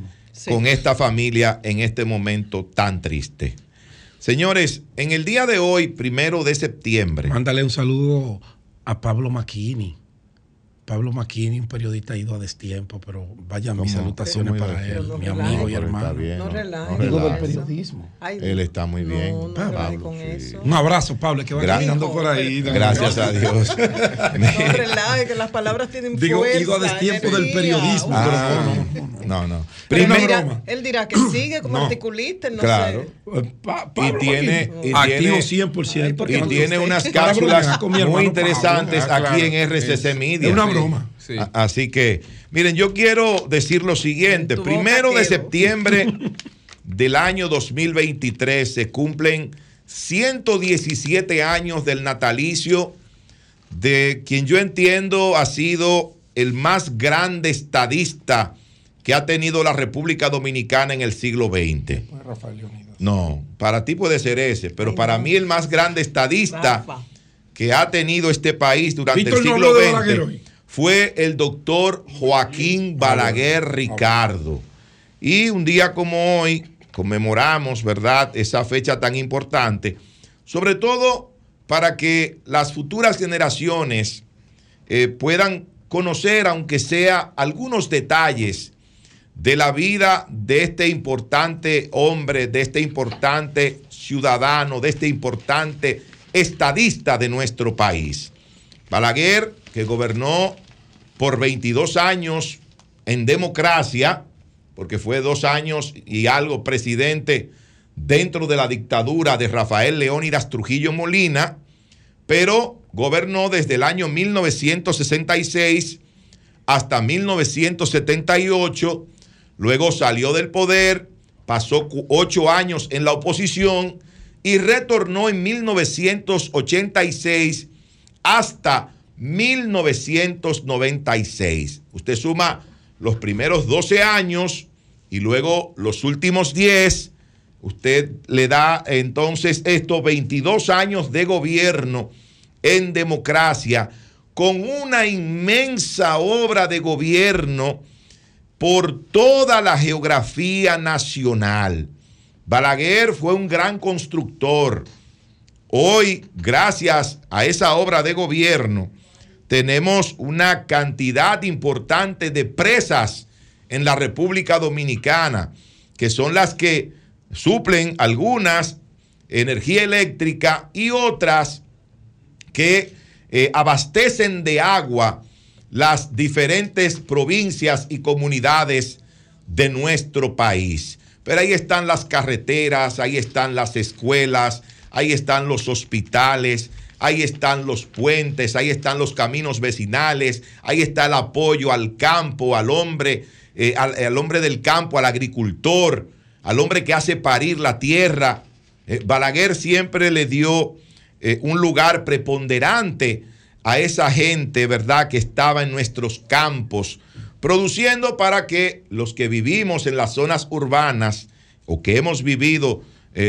con esta familia en este momento tan triste. Señores, en el día de hoy, primero de septiembre, Mándale un saludo a Pablo Maquini. Pablo Maquini, un periodista ido a destiempo, pero vaya mis salutaciones ¿Cómo para él, mi No amigo y relaje. hermano. Está bien, No no- relaje. no Digo del relaje. periodismo. Ay, él está muy bien. no relaje Pablo, con sí. eso. Un abrazo, Pablo, que va Gra- caminando por ahí. Gracias a Dios. No relaje, que las palabras tienen Digo, fuerza, ido a destiempo del periodismo, Ah, pero no, no, no. no, no. Pero él, Primero, dirá, él dirá que sigue como No. articulista, no claro. sé. Eh, Pa- Y tiene, y activo tiene, 100%. y tiene unas cápsulas muy interesantes Ah, aquí en RCC Es- Media. Broma. Sí. Así que, miren, yo quiero decir lo siguiente. Primero boca de septiembre del año 2023 se cumplen 117 años del natalicio de quien yo entiendo ha sido el más grande estadista que ha tenido la República Dominicana en el siglo XX. Pues. No, para ti puede ser ese, pero Ay, para no. mí el más grande estadista Rafa. que ha tenido este país durante Víctor el siglo XX. Fue el doctor Joaquín Balaguer Ricardo. Y un día como hoy conmemoramos, ¿verdad?, esa fecha tan importante, sobre todo para que las futuras generaciones eh, puedan conocer, aunque sea algunos detalles de la vida de este importante hombre, de este importante ciudadano, de este importante estadista de nuestro país. Balaguer, que gobernó por 22 años en democracia, porque fue dos años y algo presidente dentro de la dictadura de Rafael Leónidas Trujillo Molina, pero gobernó desde el año 1966 hasta 1978, luego salió del poder, pasó ocho años en la oposición y retornó en 1986 hasta 1996. Usted suma los primeros 12 años y luego los últimos 10, usted le da entonces estos 22 años de gobierno en democracia con una inmensa obra de gobierno por toda la geografía nacional. Balaguer fue un gran constructor. Hoy, gracias a esa obra de gobierno, tenemos una cantidad importante de presas en la República Dominicana, que son las que suplen algunas energía eléctrica y otras que eh, abastecen de agua las diferentes provincias y comunidades de nuestro país. Pero ahí están las carreteras, ahí están las escuelas, ahí están los hospitales, ahí están los puentes, ahí están los caminos vecinales, ahí está el apoyo al campo, al hombre, eh, al, hombre del campo, al agricultor, al hombre que hace parir la tierra. Eh, Balaguer siempre le dio eh, un lugar preponderante a esa gente, ¿verdad?, que estaba en nuestros campos, produciendo para que los que vivimos en las zonas urbanas o que hemos vivido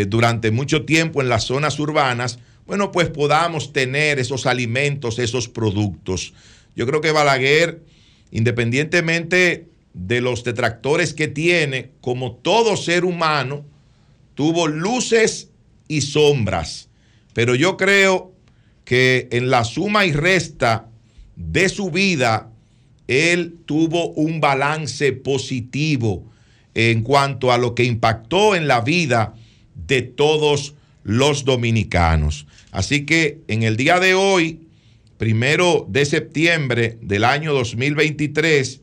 durante mucho tiempo en las zonas urbanas, bueno, pues podamos tener esos alimentos, esos productos. Yo creo que Balaguer, independientemente de los detractores que tiene, como todo ser humano, tuvo luces y sombras. Pero yo creo que en la suma y resta de su vida, él tuvo un balance positivo en cuanto a lo que impactó en la vida de todos los dominicanos. Así que en el día de hoy, primero de septiembre del año 2023,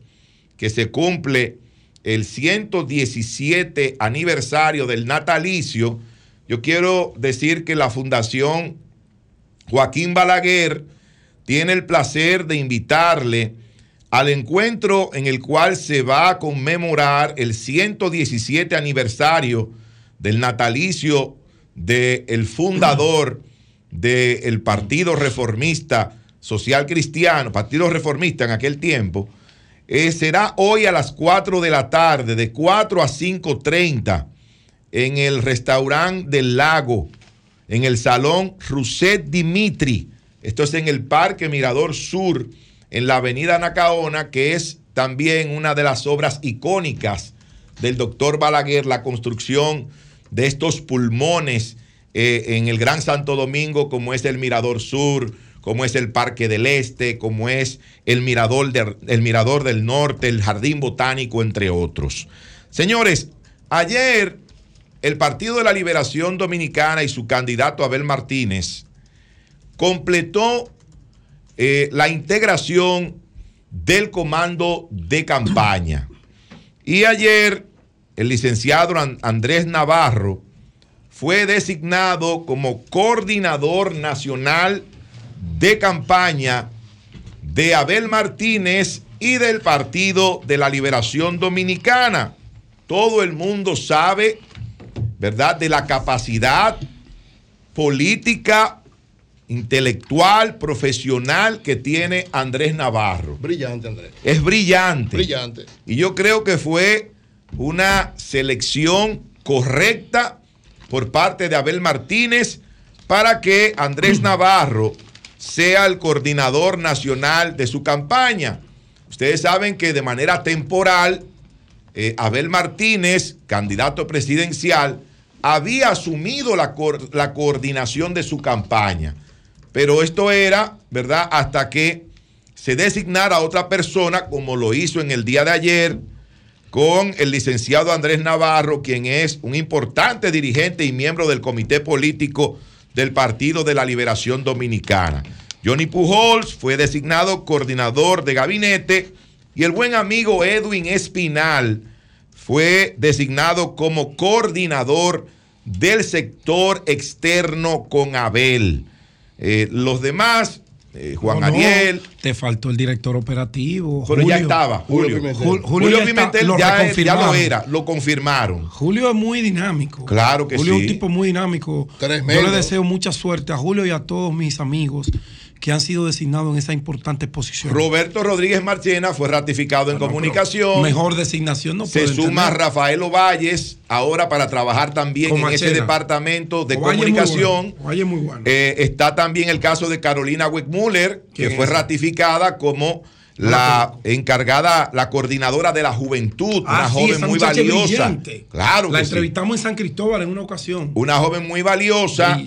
que se cumple el 117 aniversario del natalicio, yo quiero decir que la Fundación Joaquín Balaguer tiene el placer de invitarle al encuentro en el cual se va a conmemorar el 117 aniversario del natalicio del fundador del Partido Reformista Social Cristiano, Partido Reformista en aquel tiempo, eh, será hoy a las 4 de la tarde, de 4 a 5.30, en el restaurante del lago, en el salón Rousset Dimitri. Esto es en el Parque Mirador Sur, en la avenida Nacaona, que es también una de las obras icónicas del doctor Balaguer, la construcción de estos pulmones eh, en el Gran Santo Domingo, como es el Mirador Sur, como es el Parque del Este, como es el Mirador, Mirador del Norte, el Jardín Botánico, entre otros. Señores, ayer el Partido de la Liberación Dominicana y su candidato Abel Martínez completó eh, la integración del comando de campaña. Y ayer el licenciado Andrés Navarro fue designado como coordinador nacional de campaña de Abel Martínez y del Partido de la Liberación Dominicana. Todo el mundo sabe, ¿verdad?, de la capacidad política, intelectual, profesional que tiene Andrés Navarro. Brillante, Andrés. Es brillante. Brillante. Y yo creo que fue una selección correcta por parte de Abel Martínez para que Andrés Navarro sea el coordinador nacional de su campaña. Ustedes saben que de manera temporal, eh, Abel Martínez, candidato presidencial, había asumido la, la coordinación de su campaña. Pero esto era, ¿verdad? Hasta que se designara otra persona, como lo hizo en el día de ayer, con el licenciado Andrés Navarro, quien es un importante dirigente y miembro del comité político del Partido de la Liberación Dominicana. Johnny Pujols fue designado coordinador de gabinete y el buen amigo Edwin Espinal fue designado como coordinador del sector externo con Abel. Eh, los demás eh, Juan Ariel. te faltó el director operativo. Pero ya estaba, Julio. Julio Pimentel, ya, lo era, lo confirmaron. Julio es muy dinámico. Claro que Julio sí. es un tipo muy dinámico. Yo le deseo mucha suerte a Julio y a todos mis amigos que han sido designados en esa importante posición. Roberto Rodríguez Marchena fue ratificado en comunicación. Mejor designación no Se puedo suma. Rafael Ovalles ahora para trabajar también Con en ese departamento de Ovalle muy comunicación. bueno, es muy bueno. Eh, está también el caso de Carolina Weckmuller, que ¿Quién fue es? ratificada como la encargada, la coordinadora de la juventud, Ah, una sí, joven muy valiosa. brillante. Claro La que sí. entrevistamos en San Cristóbal en una ocasión. Una joven muy valiosa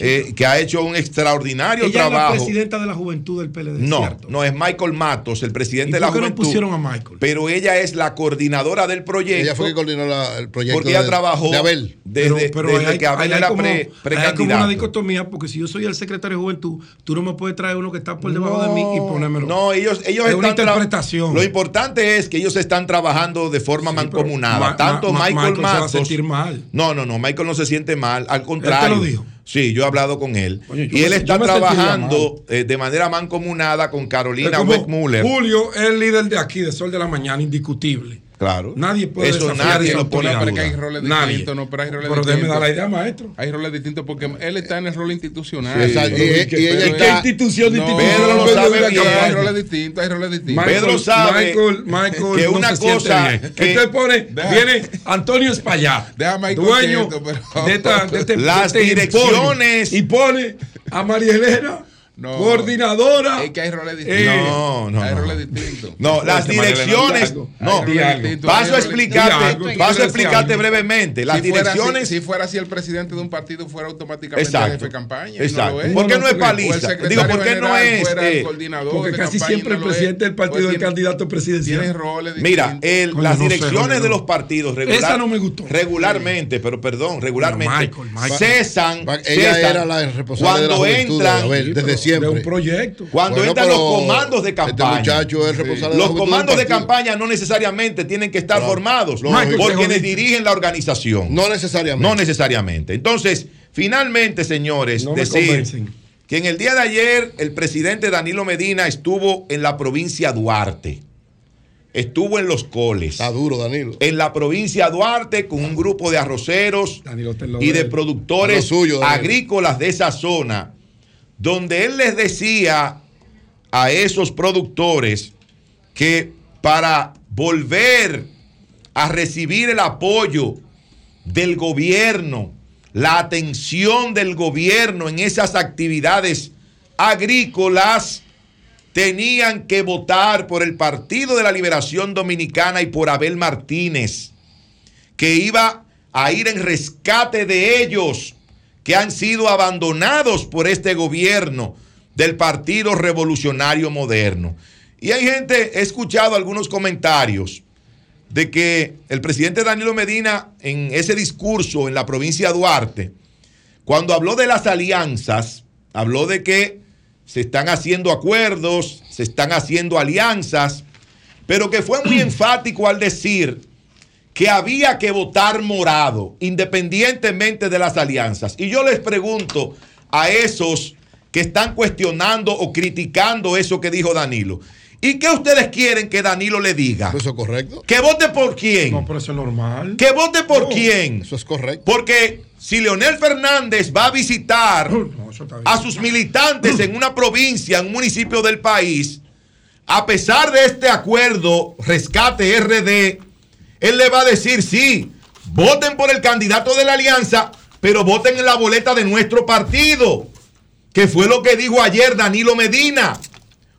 eh, que ha hecho un extraordinario Ella es la trabajo. presidenta de la juventud del PLD. No, ¿cierto? no es Michael Matos, el presidente ¿Y de la por qué no juventud. pusieron a Michael? Pero ella es la coordinadora del proyecto. Ella fue que coordinó la- el proyecto Porque ella de- trabajó de Abel. desde, pero desde ahí hay- que Abel era como- pre- hay como una dicotomía, porque si yo soy el secretario de juventud, tú no me puedes traer uno que está por debajo de mí y ponérmelo. No, ellos, ellos es una están interpretación. Lo importante es que ellos están trabajando de forma mancomunada. Ma- Tanto Ma- Michael, Michael se va a sentir mal. No, no, no. Michael no se siente mal. Al contrario. lo dijo? Sí, yo he hablado con él. Oye, y él me- está trabajando eh, de manera mancomunada con Carolina Weckmuller. Julio es el líder de aquí, de Sol de la Mañana, indiscutible. Claro. Nadie puede Eso desafiar nadie lo pone en autoridad. Pero que hay roles Nadie. distintos, no, pero hay roles Pero déjeme dar la idea, maestro. Hay roles distintos porque él está en el rol institucional. Sí. Exacto. Y- y ella está- institución, No, Pedro lo sabe bien. Hay roles distintos, hay roles distintos. Pedro sabe Michael, Michael que una cosa que- Entonces pone, Deja- viene Antonio Michael dueño de, esta, de este Las de este direcciones- y pone a María Elena, No. coordinadora. Es que hay roles distintos. Eh, No, no, Hay no. roles distintos. No, las Este direcciones. No, paso a explicarte, paso a explicarte brevemente. Las si fuera direcciones. así- si fuera así el presidente de un partido fuera automáticamente Exacto. jefe de campaña. no Exacto. lo es. ¿Por qué no es paliza? Digo, ¿por qué no es, eh, coordinador Porque casi campaña, siempre no el presidente del partido Pues es candidato presidencial. Mira, Tiene roles el, distintos. las direcciones de los partidos regular- Esa no me gustó. regularmente, pero perdón, regularmente Michael, Michael. cesan, Ella cesan era la responsable cuando entran, De siempre. un proyecto. cuando Bueno, entran los comandos de Este campaña. muchacho es responsable de la Los comandos de campaña no necesariamente tienen que estar Claro, formados lógico. por quienes dirigen la organización. No necesariamente. No necesariamente. Entonces, finalmente, señores, No decir que en el día de ayer el presidente Danilo Medina estuvo en la provincia Duarte. Estuvo en Los Coles. Está duro, Danilo. En la provincia Duarte con un grupo de arroceros Danilo, y de productores suyo, agrícolas de esa zona, donde él les decía a esos productores que para volver a recibir el apoyo del gobierno, la atención del gobierno en esas actividades agrícolas, tenían que votar por el Partido de la Liberación Dominicana y por Abel Martínez, que iba a ir en rescate de ellos, que han sido abandonados por este gobierno del Partido Revolucionario Moderno. Y hay gente, he escuchado algunos comentarios de que el presidente Danilo Medina en ese discurso en la provincia de Duarte, cuando habló de las alianzas, habló de que se están haciendo acuerdos, se están haciendo alianzas, pero que fue muy enfático al decir que había que votar morado, independientemente de las alianzas. Y yo les pregunto a esos que están cuestionando o criticando eso que dijo Danilo, ¿y qué ustedes quieren que Danilo le diga? ¿Eso es correcto? ¿Que vote por quién? No, pero eso es normal. ¿Que vote por No. quién? Eso es correcto. Porque si Leonel Fernández va a visitar No, a sus militantes en una provincia, en un municipio del país, a pesar de este acuerdo, rescate RD, él le va a decir, sí, voten por el candidato de la alianza, pero voten en la boleta de nuestro partido, que fue lo que dijo ayer Danilo Medina.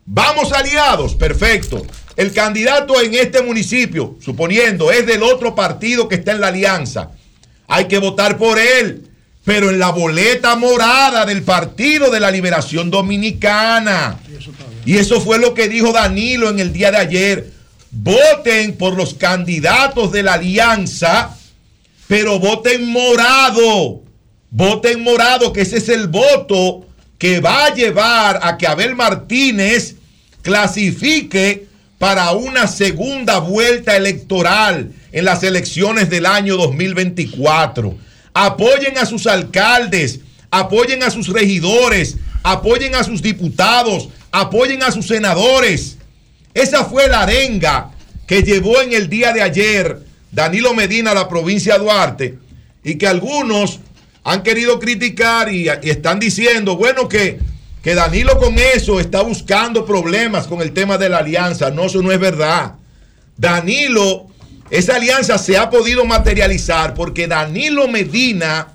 Vamos aliados, perfecto. El candidato en este municipio, suponiendo, es del otro partido que está en la alianza. Hay que votar por él, pero en la boleta morada del Partido de la Liberación Dominicana. Y eso fue lo que dijo Danilo en el día de ayer. Voten por los candidatos de la alianza, pero voten morado. Voten morado, que ese es el voto que va a llevar a que Abel Martínez clasifique para una segunda vuelta electoral en las elecciones del año 2024. Apoyen a sus alcaldes, apoyen a sus regidores, apoyen a sus diputados, apoyen a sus senadores. Esa fue la arenga que llevó en el día de ayer Danilo Medina a la provincia de Duarte y que algunos han querido criticar y, y están diciendo, bueno, que que Danilo con eso está buscando problemas con el tema de la alianza. No, eso no es verdad. Danilo, esa alianza se ha podido materializar porque Danilo Medina,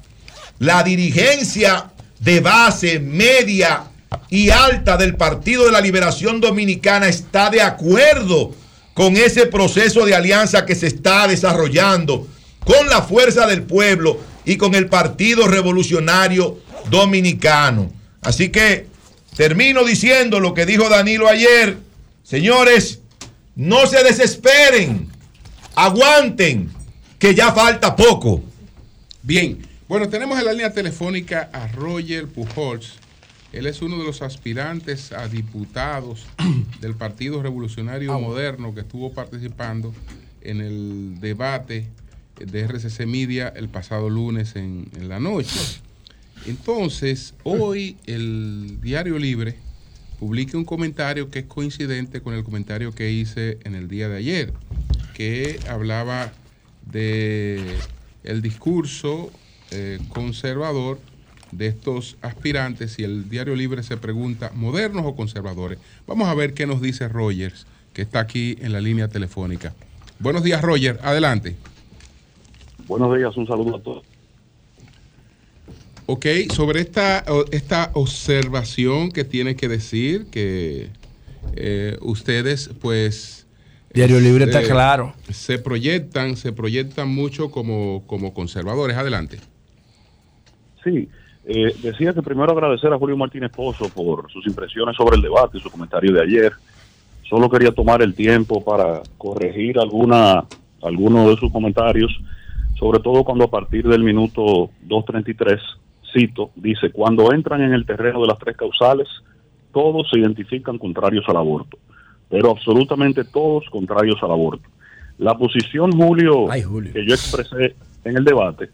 la dirigencia de base, media y alta del Partido de la Liberación Dominicana está de acuerdo con ese proceso de alianza que se está desarrollando con la fuerza del pueblo y con el Partido Revolucionario Dominicano. Así que termino diciendo lo que dijo Danilo ayer. Señores, no se desesperen, aguanten, que ya falta poco. Bien, bueno, tenemos en la línea telefónica a Roger Pujols. Él es uno de los aspirantes a diputados del Partido Revolucionario Moderno que estuvo participando en el debate de RCC Media el pasado lunes en, en la noche. Entonces, hoy el Diario Libre publica un comentario que es coincidente con el comentario que hice en el día de ayer, que hablaba de el discurso eh, conservador de estos aspirantes y el Diario Libre se pregunta, ¿modernos o conservadores? Vamos a ver qué nos dice Rogers, que está aquí en la línea telefónica. Buenos días, Roger. Adelante. Buenos días, un saludo a todos. Ok, sobre esta, esta observación que tiene que decir que eh, ustedes, pues... Diario Libre está eh, claro. Se proyectan, se proyectan mucho como, como conservadores. Adelante. Sí, eh, decía que primero agradecer a Julio Martínez Pozo por sus impresiones sobre el debate y su comentario de ayer. Solo quería tomar el tiempo para corregir alguna, algunos de sus comentarios, sobre todo cuando a partir del minuto 2.33, cito, dice, cuando entran en el terreno de las tres causales, todos se identifican contrarios al aborto, pero absolutamente todos contrarios al aborto. La posición, Julio, que yo expresé en el debate,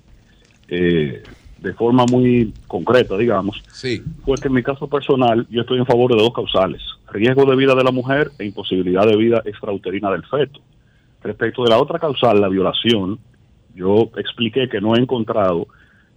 eh, de forma muy concreta, digamos, sí. fue que en mi caso personal yo estoy en favor de dos causales, riesgo de vida de la mujer e imposibilidad de vida extrauterina del feto. Respecto de la otra causal, la violación, yo expliqué que no he encontrado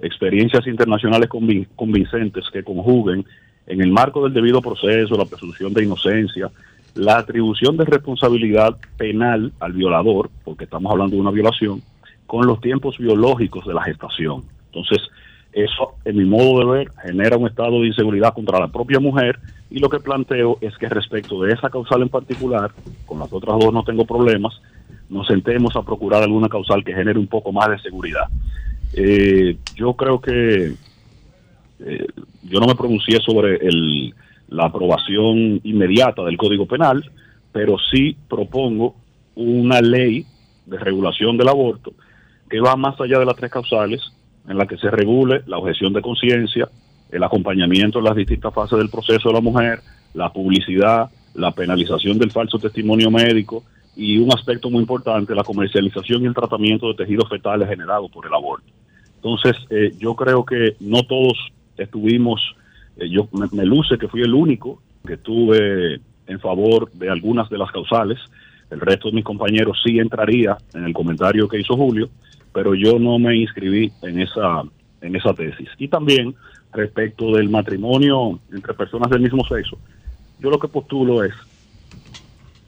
experiencias internacionales convin- convincentes que conjuguen en el marco del debido proceso, la presunción de inocencia, la atribución de responsabilidad penal al violador, porque estamos hablando de una violación, con los tiempos biológicos de la gestación. Entonces, eso, en mi modo de ver, genera un estado de inseguridad contra la propia mujer y lo que planteo es que respecto de esa causal en particular, con las otras dos no tengo problemas, nos sentemos a procurar alguna causal que genere un poco más de seguridad. Eh, yo creo que eh, yo no me pronuncié sobre el, la aprobación inmediata del Código Penal, pero sí propongo una ley de regulación del aborto que va más allá de las tres causales, en la que se regule la objeción de conciencia, el acompañamiento en las distintas fases del proceso de la mujer, la publicidad, la penalización del falso testimonio médico y un aspecto muy importante, la comercialización y el tratamiento de tejidos fetales generados por el aborto. Entonces, eh, yo creo que no todos estuvimos, eh, yo me, me luce que fui el único que estuve en favor de algunas de las causales, el resto de mis compañeros sí entraría en el comentario que hizo Julio, pero yo no me inscribí en esa, en esa tesis. Y también respecto del matrimonio entre personas del mismo sexo, yo lo que postulo es,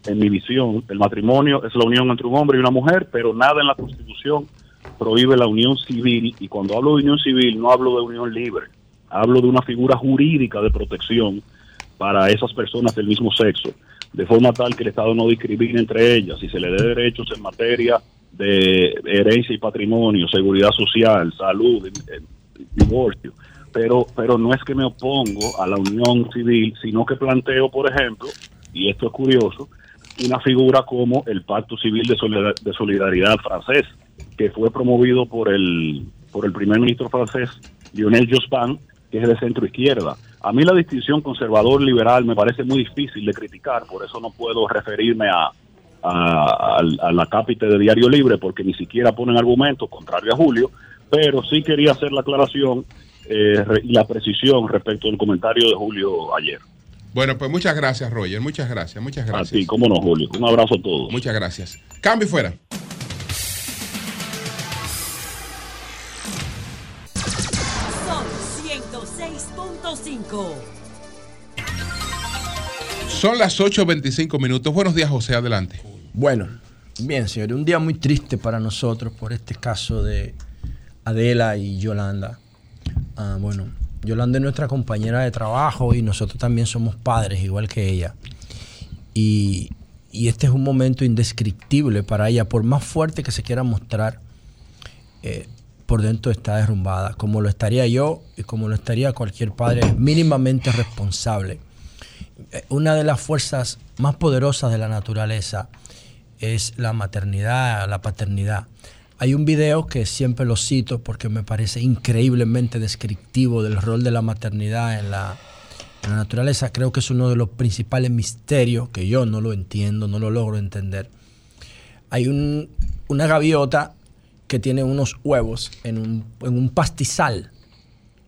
en mi visión, el matrimonio es la unión entre un hombre y una mujer, pero nada en la Constitución prohíbe la unión civil, y cuando hablo de unión civil no hablo de unión libre, hablo de una figura jurídica de protección para esas personas del mismo sexo, de forma tal que el Estado no discrimine entre ellas y se le dé derechos en materia de herencia y patrimonio, seguridad social, salud, eh, divorcio. Pero, pero no es que me opongo a la unión civil, sino que planteo, por ejemplo, y esto es curioso, una figura como el Pacto Civil de Solidar- de Solidaridad francés, que fue promovido por el, por el primer ministro francés, Lionel Jospin, que es de centro izquierda. A mí la distinción conservador-liberal me parece muy difícil de criticar, por eso no puedo referirme a, a, a- a la cápita de Diario Libre, porque ni siquiera ponen argumentos contrario a Julio, pero sí quería hacer la aclaración eh, y la precisión respecto al comentario de Julio ayer. Bueno, pues muchas gracias, Roger. Muchas gracias, muchas gracias. A ti, cómo no, Julio. Un abrazo a todos. Muchas gracias. Cambio y fuera. Son 106.5. Son las 8.25 minutos. Buenos días, José. Adelante. Bueno, bien, señor. Un día muy triste para nosotros por este caso de Adela y Yolanda. Ah, bueno, Yolanda es nuestra compañera de trabajo y nosotros también somos padres, igual que ella. Y, y este es un momento indescriptible para ella, por más fuerte que se quiera mostrar, eh, por dentro está derrumbada, como lo estaría yo y como lo estaría cualquier padre mínimamente responsable. Eh, Una de las fuerzas más poderosas de la naturaleza es la maternidad, la paternidad. Hay un video que siempre lo cito porque me parece increíblemente descriptivo del rol de la maternidad en la, naturaleza. Creo que es uno de los principales misterios que yo no lo entiendo, no lo logro entender. Hay un- una gaviota que tiene unos huevos en un, en un pastizal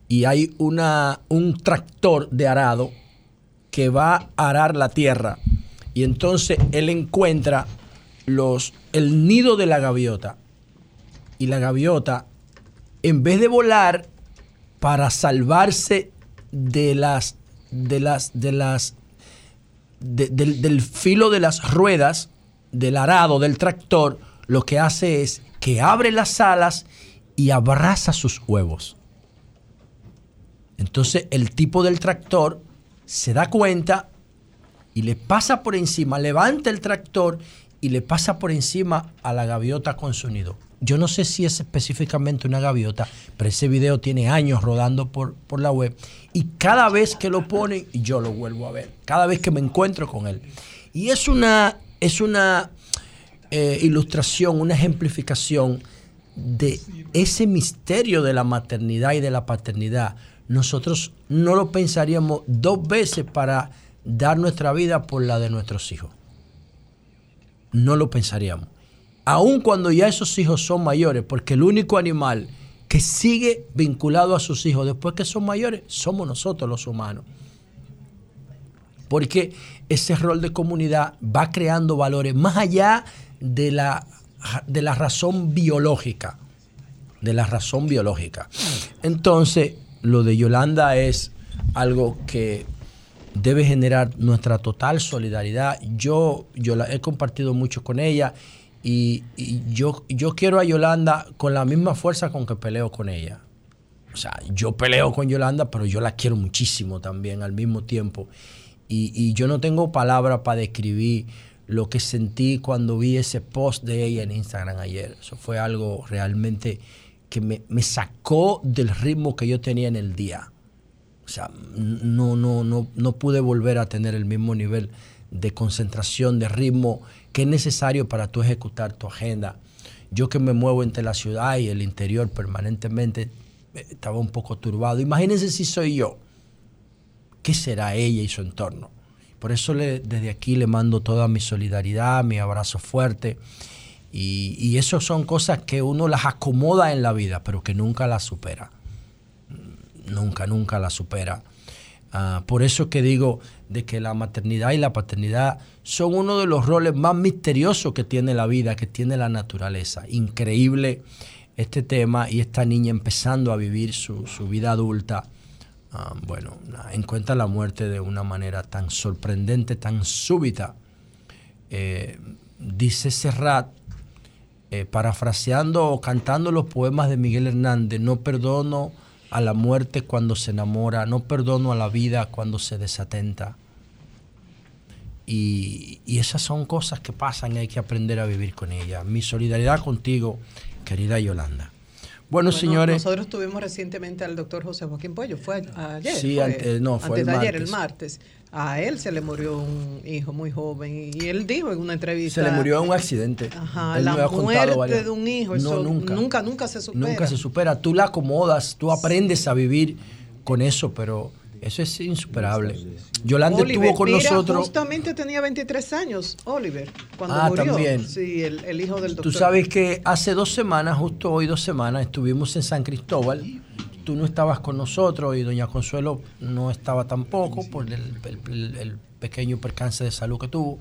y hay una, un tractor de arado que va a arar la tierra. Y entonces él encuentra los, el nido de la gaviota. Y la gaviota en vez de volar para salvarse de las de las de las de- del, del filo de las ruedas del arado del tractor lo que hace es que abre las alas y abraza sus huevos. Entonces el tipo del tractor se da cuenta y le pasa por encima, levanta el tractor y le pasa por encima a la gaviota con su nido. Yo no sé si es específicamente una gaviota, pero ese video tiene años rodando por, por la web y cada vez que lo ponen yo lo vuelvo a ver, cada vez que me encuentro con él. Y es una, es una eh, ilustración, una ejemplificación de ese misterio de la maternidad y de la paternidad. Nosotros no lo pensaríamos dos veces para dar nuestra vida por la de nuestros hijos. No lo pensaríamos. Aun cuando ya esos hijos son mayores, porque el único animal que sigue vinculado a sus hijos después que son mayores somos nosotros los humanos. Porque ese rol de comunidad va creando valores más allá de la, de la razón biológica. De la razón biológica. Entonces, lo de Yolanda es algo que debe generar nuestra total solidaridad. Yo, yo la he compartido mucho con ella y, yo, yo quiero a Yolanda con la misma fuerza con que peleo con ella. O sea, yo peleo con Yolanda, pero yo la quiero muchísimo también al mismo tiempo. Y, y yo no tengo palabra para describir lo que sentí cuando vi ese post de ella en Instagram ayer. Eso fue algo realmente que me, me sacó del ritmo que yo tenía en el día. O sea, no, no, no, no pude volver a tener el mismo nivel de concentración, de ritmo que es necesario para tú ejecutar tu agenda. Yo que me muevo entre la ciudad y el interior permanentemente, eh, estaba un poco turbado. Imagínense si soy yo. ¿Qué será ella y su entorno? Por eso le, desde aquí le mando toda mi solidaridad, mi abrazo fuerte. Y, y eso son cosas que uno las acomoda en la vida, pero que nunca las supera nunca, nunca la supera. Ah, por eso que digo de que la maternidad y la paternidad son uno de los roles más misteriosos que tiene la vida, que tiene la naturaleza. Increíble este tema y esta niña empezando a vivir su, su vida adulta. Ah, bueno, encuentra la muerte de una manera tan sorprendente, tan súbita. Eh, dice Serrat, eh, parafraseando o cantando los poemas de Miguel Hernández, no perdono a la muerte cuando se enamora, no perdono a la vida cuando se desatenta. Y, y esas son cosas que pasan y hay que aprender a vivir con ellas. Mi solidaridad contigo, querida Yolanda. Bueno, señores. Nosotros tuvimos recientemente al doctor José Joaquín Pollo, fue ayer. Sí, fue, no, fue antes el de ayer, el martes. A él se le murió un hijo muy joven y él dijo en una entrevista. Se le murió en un accidente. Ajá, Él me la muerte varias- de un hijo, No, eso nunca. nunca, nunca, se supera. Nunca se supera. Tú la acomodas, tú aprendes a vivir con eso, pero eso es insuperable. Yolanda Oliver, estuvo con mira, nosotros. Justamente tenía 23 años, Oliver, cuando Ah, murió. también. Sí, el, el hijo del doctor. Tú sabes que hace dos semanas, justo hoy dos semanas, estuvimos en San Cristóbal. Tú no estabas con nosotros y doña Consuelo no estaba tampoco por el, el- el- el pequeño percance de salud que tuvo.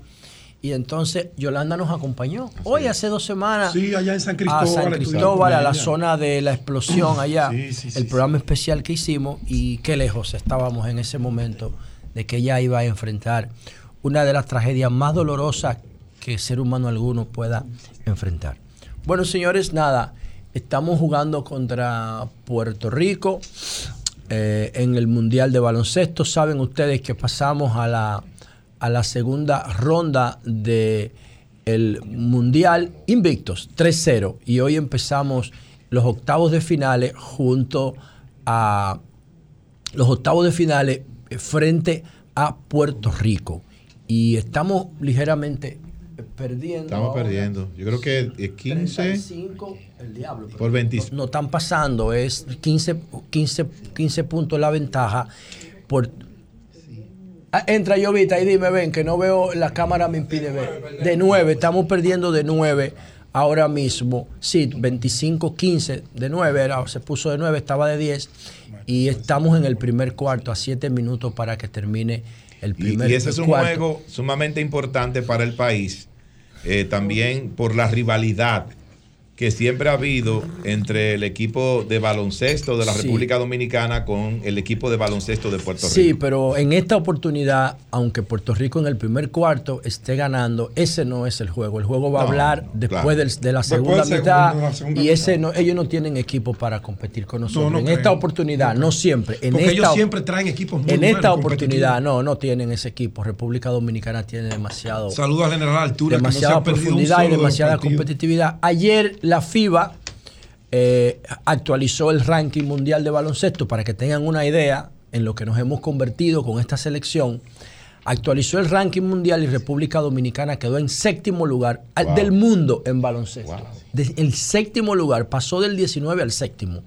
Y entonces Yolanda nos acompañó. Hoy, hace dos semanas. Sí, allá en San A Cristóbal. San a la zona de la explosión allá. Sí, sí, el programa especial que hicimos y qué lejos estábamos en ese momento de que ella iba a enfrentar una de las tragedias más dolorosas que ser humano alguno pueda enfrentar. Bueno, señores, nada, estamos jugando contra Puerto Rico eh, en el Mundial de Baloncesto. Saben ustedes que pasamos a la, a la segunda ronda de el Mundial invictos, 3-0. Y hoy empezamos los octavos de finales junto a los octavos de finales frente a Puerto Rico. Y estamos ligeramente perdiendo. Estamos ahora. perdiendo. Yo creo que eh, 15 35, el diablo. pero por 25. No están pasando, es 15, 15, 15 puntos la ventaja. Por, Ah, entra Llovita y dime, ven, que no veo, la cámara me impide ver. De 9, estamos perdiendo de 9 ahora mismo. Sí, 25, 15, de 9, era, se puso de 9, estaba de 10. Y estamos en el primer cuarto, a 7 minutos para que termine el Y, primer y ese es un cuarto. juego sumamente importante para el país, eh, también por la rivalidad que siempre ha habido entre el equipo de baloncesto de la Sí. República Dominicana con el equipo de baloncesto de Puerto Rico. Sí, pero en esta oportunidad, aunque Puerto Rico en el primer cuarto esté ganando, ese no es el juego. El juego va a No, hablar después claro. de la segunda mitad. de la segunda y mitad. ese no, ellos no tienen equipo para competir con nosotros. no en esta oportunidad, no, siempre. En Porque esta, ellos siempre traen equipos muy En esta oportunidad, no, no tienen ese equipo. República Dominicana tiene demasiado. Saludos al general Altura, que no se demasiada ha perdido un profundidad y de demasiada competitividad. Ayer la FIBA eh, actualizó el ranking mundial de baloncesto para que tengan una idea en lo que nos hemos convertido con esta selección. Actualizó el ranking mundial y República Dominicana quedó en séptimo lugar Wow. del mundo en baloncesto. De- el séptimo lugar, pasó del 19 al séptimo.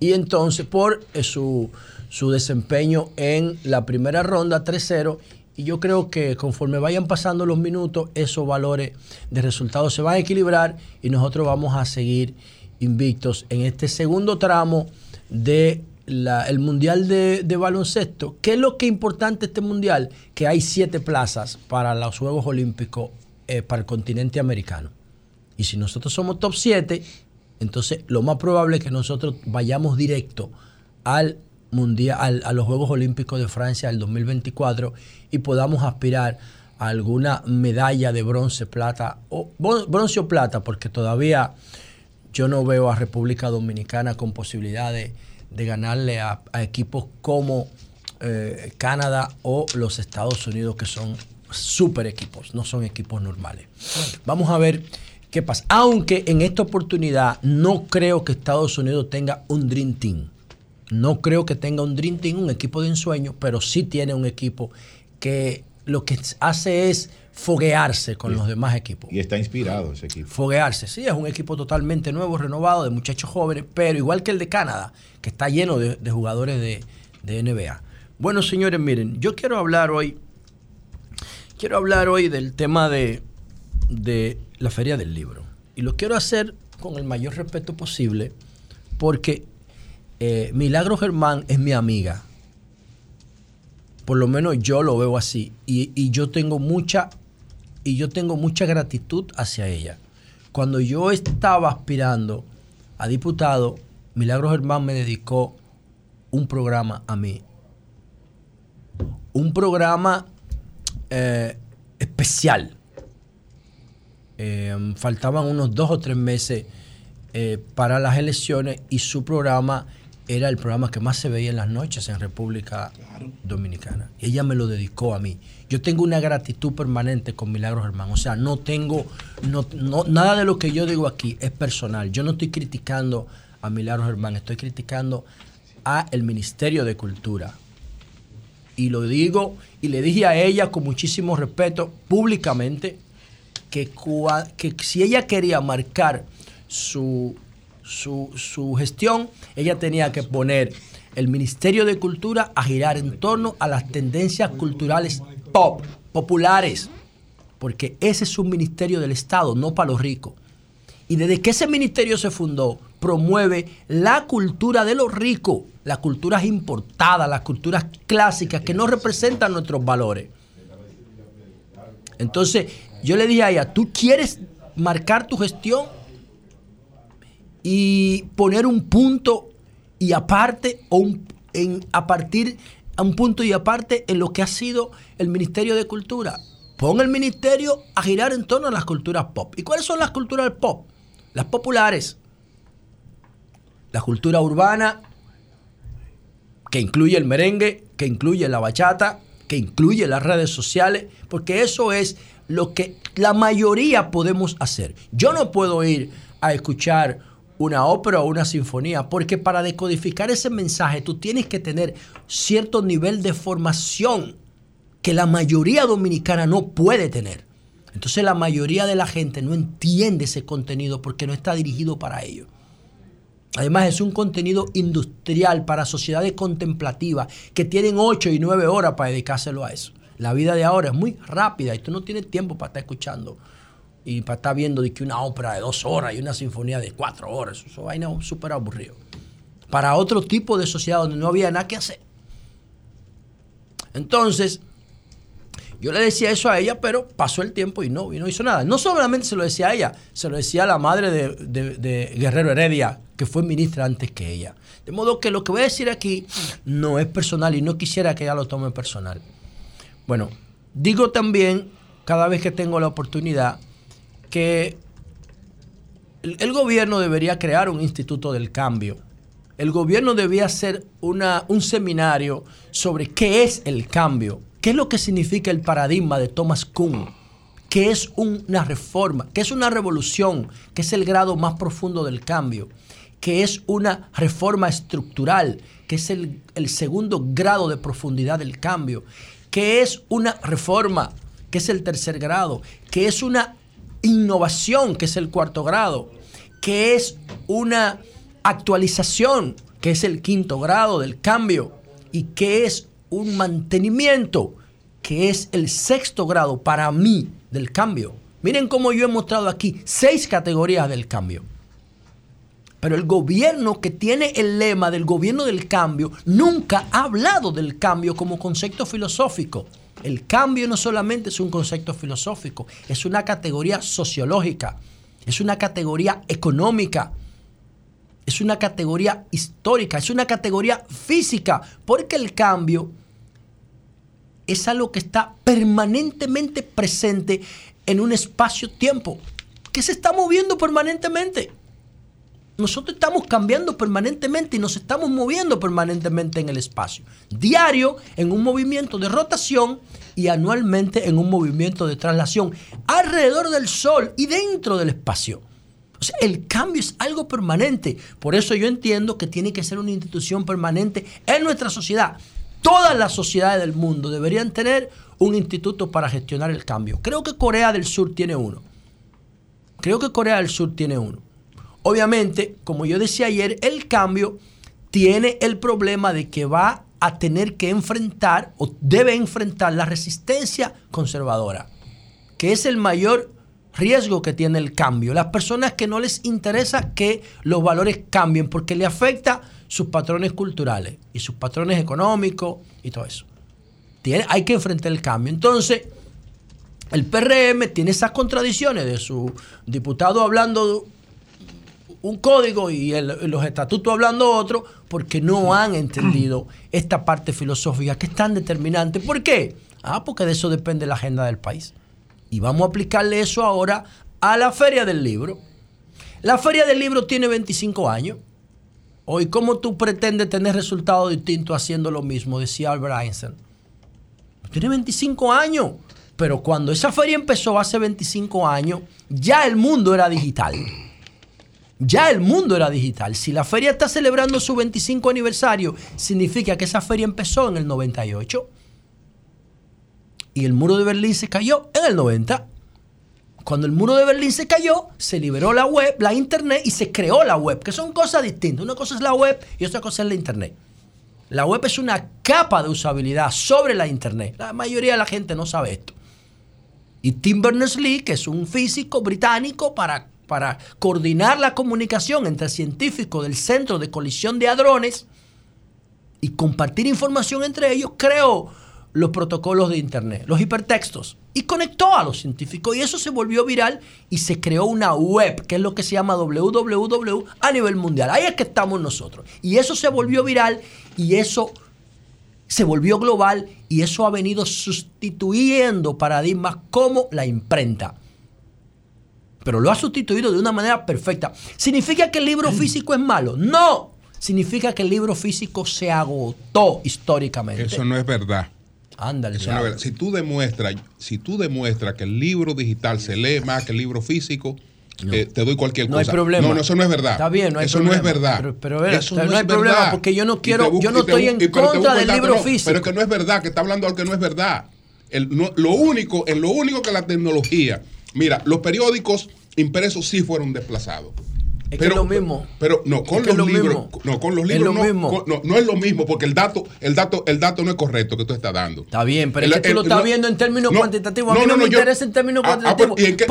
Y entonces, por eh, su, su desempeño en la primera ronda 3-0, y yo creo que conforme vayan pasando los minutos, esos valores de resultados se van a equilibrar y nosotros vamos a seguir invictos en este segundo tramo de Mundial de, de Baloncesto. ¿Qué es lo que es importante este Mundial? Que hay siete plazas para los Juegos Olímpicos eh, para el continente americano. Y si nosotros somos top 7, entonces lo más probable es que nosotros vayamos directo al mundial, al- a los Juegos Olímpicos de Francia del 2024 y podamos aspirar a alguna medalla de bronce, plata, o bronce o plata, porque todavía yo no veo a República Dominicana con posibilidad de, ganarle a, a equipos como eh, Canadá o los Estados Unidos, que son super equipos, no son equipos normales. Vamos a ver qué pasa. Aunque en esta oportunidad no creo que Estados Unidos tenga un Dream Team. No creo que tenga un Dream Team, un equipo de ensueño, pero sí tiene un equipo que lo que hace es foguearse con los demás equipos. Y está inspirado ese equipo. Foguearse, sí, es un equipo totalmente nuevo, renovado, de muchachos jóvenes, pero igual que el de Canadá, que está lleno de, de jugadores de, de NBA. Bueno, señores, miren, yo quiero hablar hoy, quiero hablar hoy del tema de, de la Feria del Libro. Y lo quiero hacer con el mayor respeto posible, porque eh, Milagro Germán es mi amiga. Por lo menos yo lo veo así. Y, yo tengo mucha y yo tengo mucha gratitud hacia ella. Cuando yo estaba aspirando a diputado, Milagro Germán me dedicó un programa a mí. Un programa eh, especial. Eh, faltaban unos dos o tres meses eh, para las elecciones y su programa era el programa que más se veía en las noches en República Dominicana. Ella me lo dedicó a mí. Yo tengo una gratitud permanente con Milagros Germán. O sea, no tengo, no, no- nada de lo que yo digo aquí es personal. Yo no estoy criticando a Milagros Germán, estoy criticando a el Ministerio de Cultura. Y lo digo, y le dije a ella con muchísimo respeto públicamente que, cua- que si ella quería marcar su, su, su gestión, ella tenía que poner el Ministerio de Cultura a girar en torno a las tendencias culturales pop, populares, porque ese es un ministerio del Estado, no para los ricos. Y desde que ese ministerio se fundó, promueve la cultura de los ricos, las culturas importadas, las culturas clásicas que no representan nuestros valores. Entonces, yo le dije a ella, ¿tú quieres marcar tu gestión y poner un punto y aparte o un- en- a partir a un punto y aparte en lo que ha sido el Ministerio de Cultura. Pon el ministerio a girar en torno a las culturas pop. ¿Y cuáles son las culturas pop? Las populares. La cultura urbana, que incluye el merengue, que incluye la bachata, que incluye las redes sociales, porque eso es lo que la mayoría podemos hacer. Yo no puedo ir a escuchar una ópera o una sinfonía, porque para decodificar ese mensaje tú tienes que tener cierto nivel de formación que la mayoría dominicana no puede tener. Entonces la mayoría de la gente no entiende ese contenido porque no está dirigido para ello. Además es un contenido industrial para sociedades contemplativas que tienen 8 y 9 horas para dedicárselo a eso. La vida de ahora es muy rápida y tú no tienes tiempo para estar escuchando y para estar viendo de que una ópera de dos horas y una sinfonía de cuatro horas. Eso vaina súper aburrido. Para otro tipo de sociedad donde no había nada que hacer. Entonces, yo le decía eso a ella, pero pasó el tiempo y no, y no hizo nada. No solamente se lo decía a ella, se lo decía a la madre de, Guerrero Heredia, que fue ministra antes que ella. De modo que lo que voy a decir aquí no es personal y no quisiera que ella lo tome personal. Bueno, digo también, cada vez que tengo la oportunidad, que el, gobierno debería crear un instituto del cambio. El gobierno debía hacer una, un seminario sobre qué es el cambio, qué es lo que significa el paradigma de Thomas Kuhn, qué es una reforma, qué es una revolución, qué es el grado más profundo del cambio, qué es una reforma estructural, que es el, el segundo grado de profundidad del cambio, qué es una reforma, que es el tercer grado, qué es una innovación, que es el cuarto grado, que es una actualización, que es el quinto grado del cambio, y que es un mantenimiento, que es el sexto grado para mí del cambio. Miren cómo yo he mostrado aquí seis categorías del cambio. Pero el gobierno que tiene el lema del gobierno del cambio nunca ha hablado del cambio como concepto filosófico. El cambio no solamente es un concepto filosófico, es una categoría sociológica, es una categoría económica, es una categoría histórica, es una categoría física, porque el cambio es algo que está permanentemente presente en un espacio-tiempo, que se está moviendo permanentemente. Nosotros estamos cambiando permanentemente y nos estamos moviendo permanentemente en el espacio. Diario en un movimiento de rotación y anualmente en un movimiento de traslación alrededor del Sol y dentro del espacio. El cambio es algo permanente. Por eso yo entiendo que tiene que ser una institución permanente en nuestra sociedad. Todas las sociedades del mundo deberían tener un instituto para gestionar el cambio. Creo que Corea del Sur tiene uno. Creo que Corea del Sur tiene uno. Obviamente, como yo decía ayer, el cambio tiene el problema de que va a tener que enfrentar o debe enfrentar la resistencia conservadora, que es el mayor riesgo que tiene el cambio. Las personas que no les interesa que los valores cambien porque le afecta sus patrones culturales y sus patrones económicos y todo eso. Tiene, hay que enfrentar el cambio. Entonces, el PRM tiene esas contradicciones de su diputado hablando un código y el- los estatutos hablando otro, porque no han entendido esta parte filosófica que es tan determinante. ¿Por qué? Ah, porque de eso depende la agenda del país. Y vamos a aplicarle eso ahora a la Feria del Libro. La Feria del Libro tiene 25 años. Hoy, ¿cómo tú pretendes tener resultados distintos haciendo lo mismo? Decía Albert Einstein. Tiene 25 años. Pero cuando esa feria empezó hace 25 años, ya el mundo era digital. Ya el mundo era digital. Si la feria está celebrando su 25 aniversario, significa que esa feria empezó en el 98. Y el muro de Berlín se cayó en el 90. Cuando el muro de Berlín se cayó, se liberó la web, la internet y se creó la web, que son cosas distintas. Una cosa es la web y otra cosa es la internet. La web es una capa de usabilidad sobre la internet. La mayoría de la gente no sabe esto. Y Tim Berners-Lee, que es un físico británico para, para coordinar la comunicación entre científicos del Centro de Colisión de Hadrones y compartir información entre ellos, creó los protocolos de Internet, los hipertextos, y conectó a los científicos. Y eso se volvió viral y se creó una web, que es lo que se llama www a nivel mundial. Ahí es que estamos nosotros. Y eso se volvió viral y eso se volvió global y eso ha venido sustituyendo paradigmas como la imprenta. Pero lo ha sustituido de una manera perfecta. ¿Significa que el libro físico es malo? No. Significa que el libro físico se agotó históricamente. Eso no es verdad. Ándale. Eso no es verdad. Si tú demuestras, si tú demuestras que el libro digital se lee más que el libro físico, eh, te doy cualquier No hay cosa. problema. No, no, eso no es verdad. Está bien, no hay eso problema. no es verdad. Pero, pero, ver, Eso no, no hay es problema verdad. porque yo no quiero, busco- yo no estoy en contra del libro físico. Pero que no es verdad, que está hablando algo que no es verdad. El- lo único, en lo único que la tecnología, mira, los periódicos impresos sí fueron desplazados. Es que es lo mismo. Pero no, con Es que es los lo libros, mismo. no, con los Es libros lo no, mismo. con- no, no es lo mismo porque el dato, el dato, el dato no es correcto que tú estás dando. Está bien, pero El- es que tú el- lo estás no- viendo en términos no, cuantitativos. A no, mí no, no, me yo- interesa en términos Ah, ah, cuantitativos. pero, ¿y y te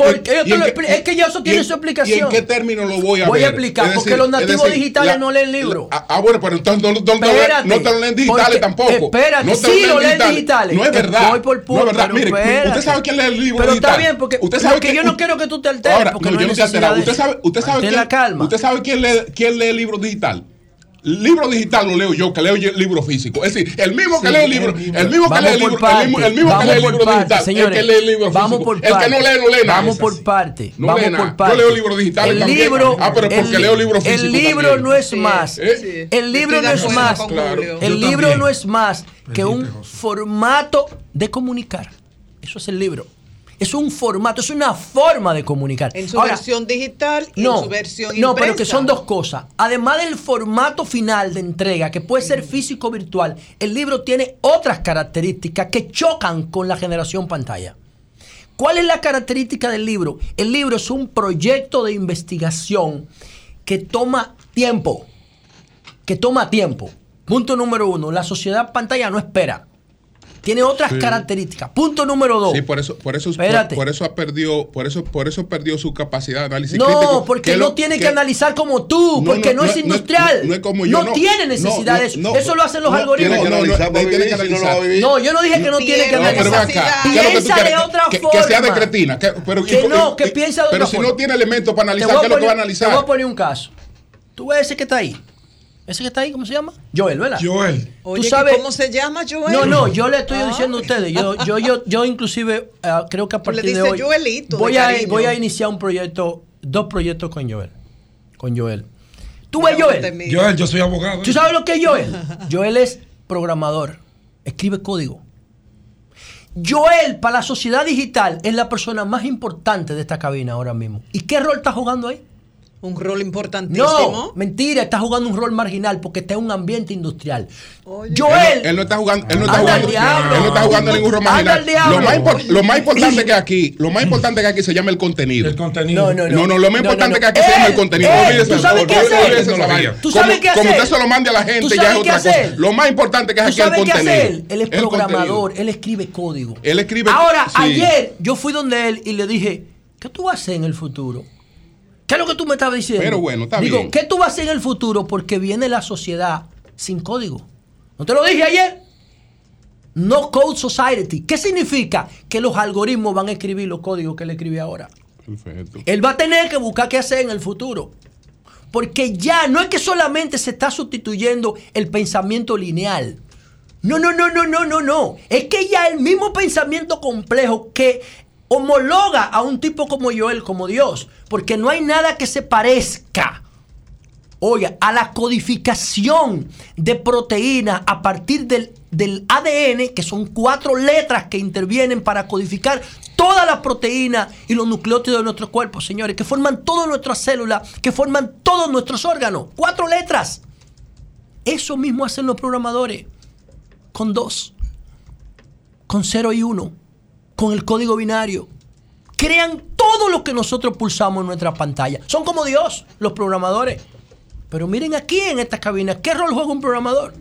es que ya eso y tiene en- su ¿Y explicación. en qué término lo voy a Voy a ver? explicar, Es porque decir- los es nativos decir, digitales la- no leen libros. Ah, ah, bueno, pero entonces no, no, no, Espérate, no te lo leen digitales tampoco. espérate, no te sí lo leen digitales. No es Te verdad. voy por no es verdad. pero Mire, usted sabe quién lee el libro Pero está bien, porque yo no quiero que tú te alteres, Ahora, porque no, yo no necesidad de Usted sabe, quién, usted sabe quién lee, quién lee el libro digital. Libro digital lo leo yo, que leo el libro físico. Es decir, el mismo que Sí, lee el libro, el mismo que lee el libro, el mismo, el mismo que lee el libro parte, digital, señores, el que lee el libro vamos físico. por el que no lee, no lee nada. Vamos por parte. No vamos lee por parte. Yo leo libros digitales El también. libro, Ah, pero porque el, leo libros El físicos libro también. no es más. ¿Eh? El libro no es más. Claro. El libro no es más que un formato de comunicar. Eso es el libro. Es un formato, es una forma de comunicar. En su Ahora, versión digital y no, en su versión no, pero que impresa. son dos cosas. Además del formato final de entrega, que puede ser físico o virtual, el libro tiene otras características que chocan con la generación pantalla. ¿Cuál es la característica del libro? El libro es un proyecto de investigación que toma tiempo. Que toma tiempo. Punto número uno. La sociedad pantalla no espera. Tiene otras Sí. características. Punto número dos. Sí, por eso, por eso, por, Espérate. por eso ha perdido, por eso, por eso perdió su capacidad de análisis No, crítico. porque que no lo- tiene que, que- analizar como tú, No, porque no, no, es industrial. no, no es como yo, No no. tiene necesidad no, de eso. no. eso lo hacen los No, algoritmos. tiene que analizar, para tiene que vivir, si no, analizar. yo no dije que no tiene que pero analizar. acá. ¿qué es lo que tú Piensa de otra forma. que sea de cretina. Que, pero, no, que piensa de Pero otra si forma. no tiene elementos para analizar, ¿qué es lo que va a poner- Te voy a analizar? poner un caso. ¿Tú ves ese que está ahí? ¿Ese que está ahí, cómo se llama? Joel, ¿verdad? Joel. Oye, Tú sabes- ¿cómo se llama, Joel? No, no, yo le estoy Ah. diciendo a ustedes. Yo, yo, yo, yo inclusive eh, creo que a Tú le partir de hoy Joelito, de voy a, cariño. voy a iniciar un proyecto, dos proyectos con Joel. Con Joel. ¿Tú ves Joel? Joel, yo soy abogado. ¿Tú sabes lo que es Joel? Joel es programador, escribe código. Joel, para la sociedad digital, es la persona más importante de esta cabina ahora mismo. ¿Y qué rol está jugando ahí? Un rol importantísimo. No, mentira, está jugando un rol marginal porque está en un ambiente industrial. Él, Joel, no- él no está jugando, él no está jugando, diablo. él no está jugando ningún rol marginal. Lo más, lo más importante que aquí, lo más importante que aquí se llama el contenido. El contenido. No, no, No, no, lo más No, importante no, que aquí no. se llama Él, el contenido. él, Olvídese ¿tú sabes qué hacer? ¿Tú Como- sabes qué Como hacer? usted se lo mande a la ¿Tú gente, ya es otra cosa. Lo más importante que es ¿Tú aquí el sabes qué contenido. hacer? Él es El contenido. programador, él escribe código. Él escribe. Ahora, ayer yo fui donde él y le dije, ¿qué tú vas a hacer en el futuro? ¿Qué es lo que tú me estabas diciendo? Pero bueno, está Digo, bien. ¿qué tú vas a hacer en el futuro? Porque viene la sociedad sin código. ¿No te lo dije ayer? No Code Society. ¿Qué significa? Que los algoritmos van a escribir los códigos que él escribe ahora. Perfecto. Él va a tener que buscar qué hacer en el futuro. Porque ya no es que solamente se está sustituyendo el pensamiento lineal. No, no, no, no, no, no, no. Es que ya el mismo pensamiento complejo que homologa a un tipo como Joel, como Dios. Porque no hay nada que se parezca. Oiga, a la codificación de proteínas a partir del, del ADN, que son cuatro letras que intervienen para codificar todas las proteínas y los nucleótidos de nuestro cuerpo, señores, que forman todas nuestras células, que forman todos nuestros órganos. Cuatro letras. Eso mismo hacen los programadores. Con dos. Con cero y uno. Con el código binario. Crean todo lo que nosotros pulsamos en nuestra pantalla. Son como Dios, los programadores. Pero miren aquí en esta cabina, ¿qué rol juega un programador?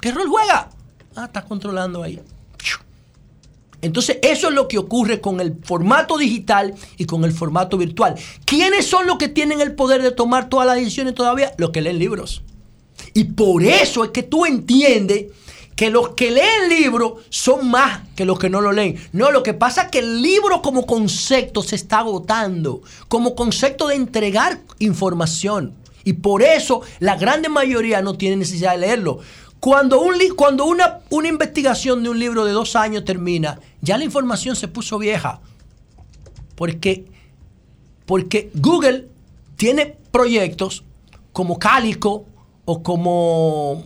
¿Qué rol juega? Ah, está controlando ahí. Entonces, eso es lo que ocurre con el formato digital y con el formato virtual. ¿Quiénes son los que tienen el poder de tomar todas las decisiones todavía? Los que leen libros. Y por eso es que tú entiendes que los que leen libros son más que los que no lo leen. No, lo que pasa es que el libro como concepto se está agotando, como concepto de entregar información. Y por eso la grande mayoría no tiene necesidad de leerlo. Cuando, un li- cuando una, una investigación de un libro de dos años termina, ya la información se puso vieja. Porque, porque Google tiene proyectos como Cálico o como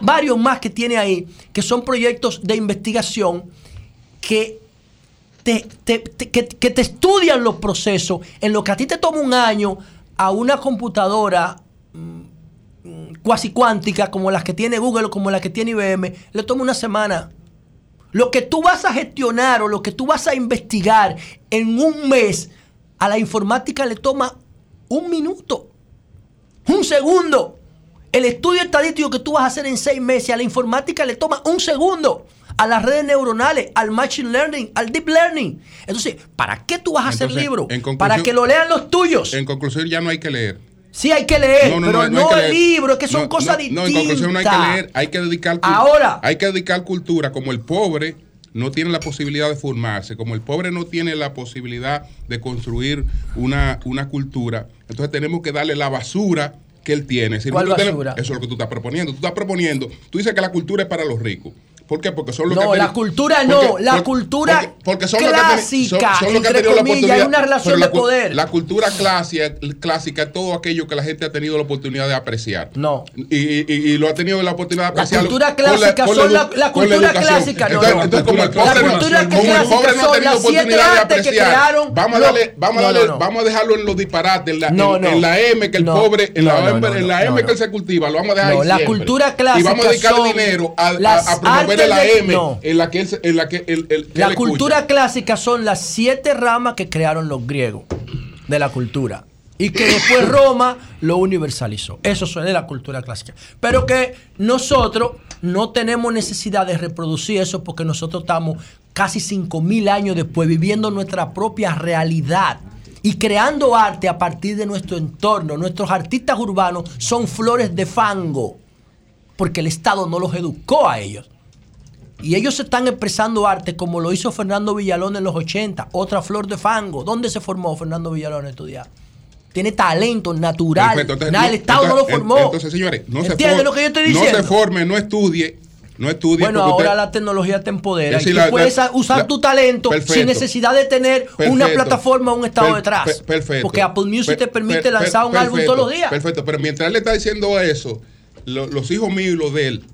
varios más que tiene ahí, que son proyectos de investigación que te, que te estudian los procesos en lo que a ti te toma un año a una computadora mm, cuasi cuántica como las que tiene Google o como las que tiene IBM, le toma una semana. Lo que tú vas a gestionar o lo que tú vas a investigar en un mes, a la informática le toma un minuto, un segundo. El estudio estadístico que tú vas a hacer en seis meses, a la informática le toma un segundo. A las redes neuronales, al machine learning, al deep learning. Entonces, ¿para qué tú vas a hacer libros? Para que lo lean los tuyos. En conclusión, ya no hay que leer. Sí hay que leer, No, no, pero no, no, el libro, es que son cosas distintas. No, en conclusión no hay que leer, hay que dedicar Ahora. hay que dedicar cultura como el pobre no tiene la posibilidad de formarse, como el pobre no tiene la posibilidad de construir una, una cultura, entonces tenemos que darle la basura que él tiene. Si ¿Cuál nosotros tenemos- basura? eso es lo que tú estás proponiendo. Tú estás proponiendo, tú dices que la cultura es para los ricos. ¿Por qué? Porque son los No, que han la cultura no, porque- la porque- cultura porque- porque son los que clásica, son- son los que han tenido la comillas, oportunidad- hay una relación la de poder. La cultura clásica, clásica es todo aquello que la gente ha tenido la oportunidad de apreciar. No. Y, y- y lo ha tenido la oportunidad de La apreciar. cultura con la- clásica con son la- edu- la cultura clásica, no, Entonces, no. entonces, como el La pobre no- como el clásica pobre no ha son tenido oportunidad de apreciar, vamos a darle, vamos a No, darle, no, no. vamos a dejarlo en los disparates, en la, No, en, no. en la M que el No. pobre, en la No, no, M, no, no, la no, que él se cultiva, lo vamos a dejar No, ahí la cultura Y vamos a clásica dedicar son dinero a promover la M no. en la que él, se- en la que él, él- que La él escucha. cultura clásica son las siete ramas que crearon los griegos de la cultura. Y que después Roma lo universalizó. Eso es de la cultura clásica. Pero que nosotros no tenemos necesidad de reproducir eso porque nosotros estamos casi 5.000 años después viviendo nuestra propia realidad y creando arte a partir de nuestro entorno. Nuestros artistas urbanos son flores de fango porque el Estado no los educó a ellos. Y ellos están expresando arte como lo hizo Fernando Villalón en los 80, otra flor de fango. ¿Dónde se formó Fernando Villalón a estudiar? Tiene talento natural. Perfecto, entonces, Nada, el Estado no lo formó. Entonces, señores, no se ¿Entiendes for- lo que yo estoy No diciendo? se forme, no estudie, no estudie. Bueno, ahora usted- la tecnología te empodera Es y decir, tú la- puedes la- usar la- tu talento Perfecto. sin necesidad de tener una plataforma o un estado Per- detrás. per- perfecto. Porque Apple Music Per- te permite per- lanzar un álbum todos los días. Perfecto, pero mientras él le está diciendo eso, lo- los hijos míos y los de él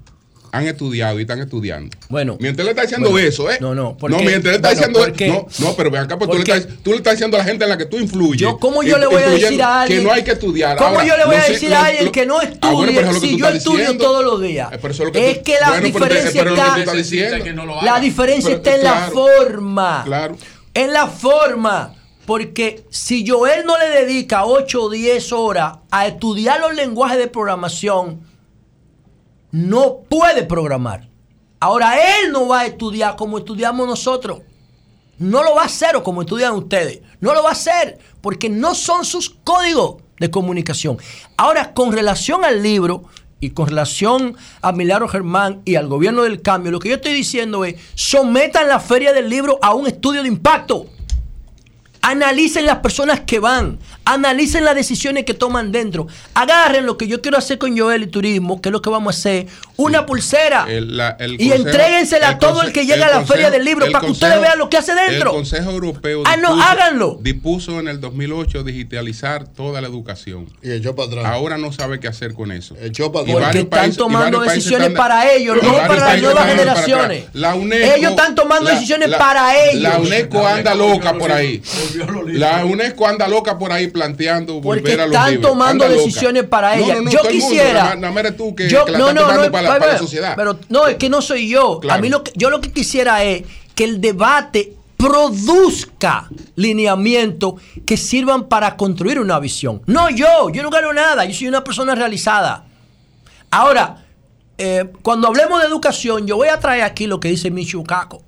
han estudiado y están estudiando. Bueno. Mientras él le está diciendo Bueno, eso, ¿eh? no, no, No, porque- mientras él está bueno, diciendo porque- no, no, pero ven acá, pues tú le, porque- estás, tú le estás diciendo a la gente en la que tú influyes. Yo, ¿cómo yo le voy a decir a alguien que no hay que estudiar? ¿Cómo Ahora, yo le voy a decir a alguien que no Ah, estudie bueno, pero es lo que si yo estudio diciendo. todos los días? Eh, pero eso es lo que es tú- que la pero- diferencia pero que está, la diferencia Pero, está en la forma. Claro. En la forma. Porque si Joel no le dedica 8 o 10 horas a estudiar los lenguajes de programación, no puede programar. Ahora él no va a estudiar como estudiamos nosotros. No lo va a hacer o como estudian ustedes. No lo va a hacer porque no son sus códigos de comunicación. Ahora, con relación al libro y con relación a Milagro Germán y al gobierno del cambio, lo que yo estoy diciendo es, sometan la feria del libro a un estudio de impacto. Analicen las personas que van, analicen las decisiones que toman dentro. Agarren lo que yo quiero hacer con Joel y Turismo, que es lo que vamos a hacer, una pulsera. El- la- el y consejo- entréguensela a todo el que llegue a la consejo- feria del libro para que ustedes vean lo que hace dentro. El Consejo Europeo Ah, no, háganlo. dispuso en el 2008 digitalizar toda la educación. Y echó para atrás. Ahora no sabe qué hacer con eso. Echó para atrás. Porque están países- tomando decisiones están- para ellos, no para las nuevas generaciones. atrás. La UNESCO, Ellos están tomando decisiones para ellos. La UNESCO anda loca por ahí. La UNESCO anda loca por ahí planteando Porque volver a los están tomando Anda loca. decisiones para ella. no, no, yo el mundo, quisiera. tú que, yo- que la no, no, no, para, la- para la sociedad. Pero no, es que no soy yo. Claro. A mí lo que, yo lo que quisiera es que el debate produzca lineamientos que sirvan para construir una visión. No yo, yo no gano nada, yo soy una persona realizada. Ahora, eh, cuando hablemos de educación, yo voy a traer aquí lo que dice Michio Kaku,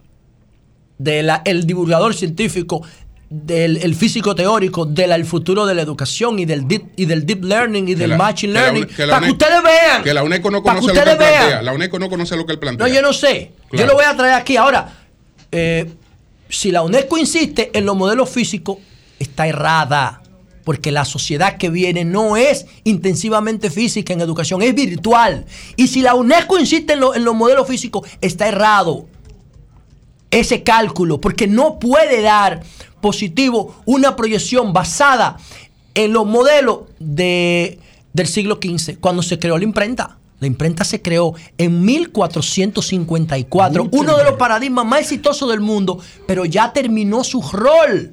del divulgador científico, del el físico teórico del futuro de la educación y del deep, y del deep learning y del la- machine que la learning, UNE- que la para que UNE- ustedes vean. Que la UNESCO no para que conoce lo que él ustedes vean. plantea. La UNESCO no conoce lo que él plantea. No, yo no sé. Yo lo voy a traer aquí. Ahora, eh, si la UNESCO insiste en los modelos físicos, está errada. Porque la sociedad que viene no es intensivamente física en educación, es virtual. Y si la UNESCO insiste en, lo- en los modelos físicos, está errado ese cálculo, porque no puede dar positivo una proyección basada en los modelos de, del siglo XV, cuando se creó la imprenta. La imprenta se creó en 1454, Mucho uno de los paradigmas más exitosos del mundo, pero ya terminó su rol.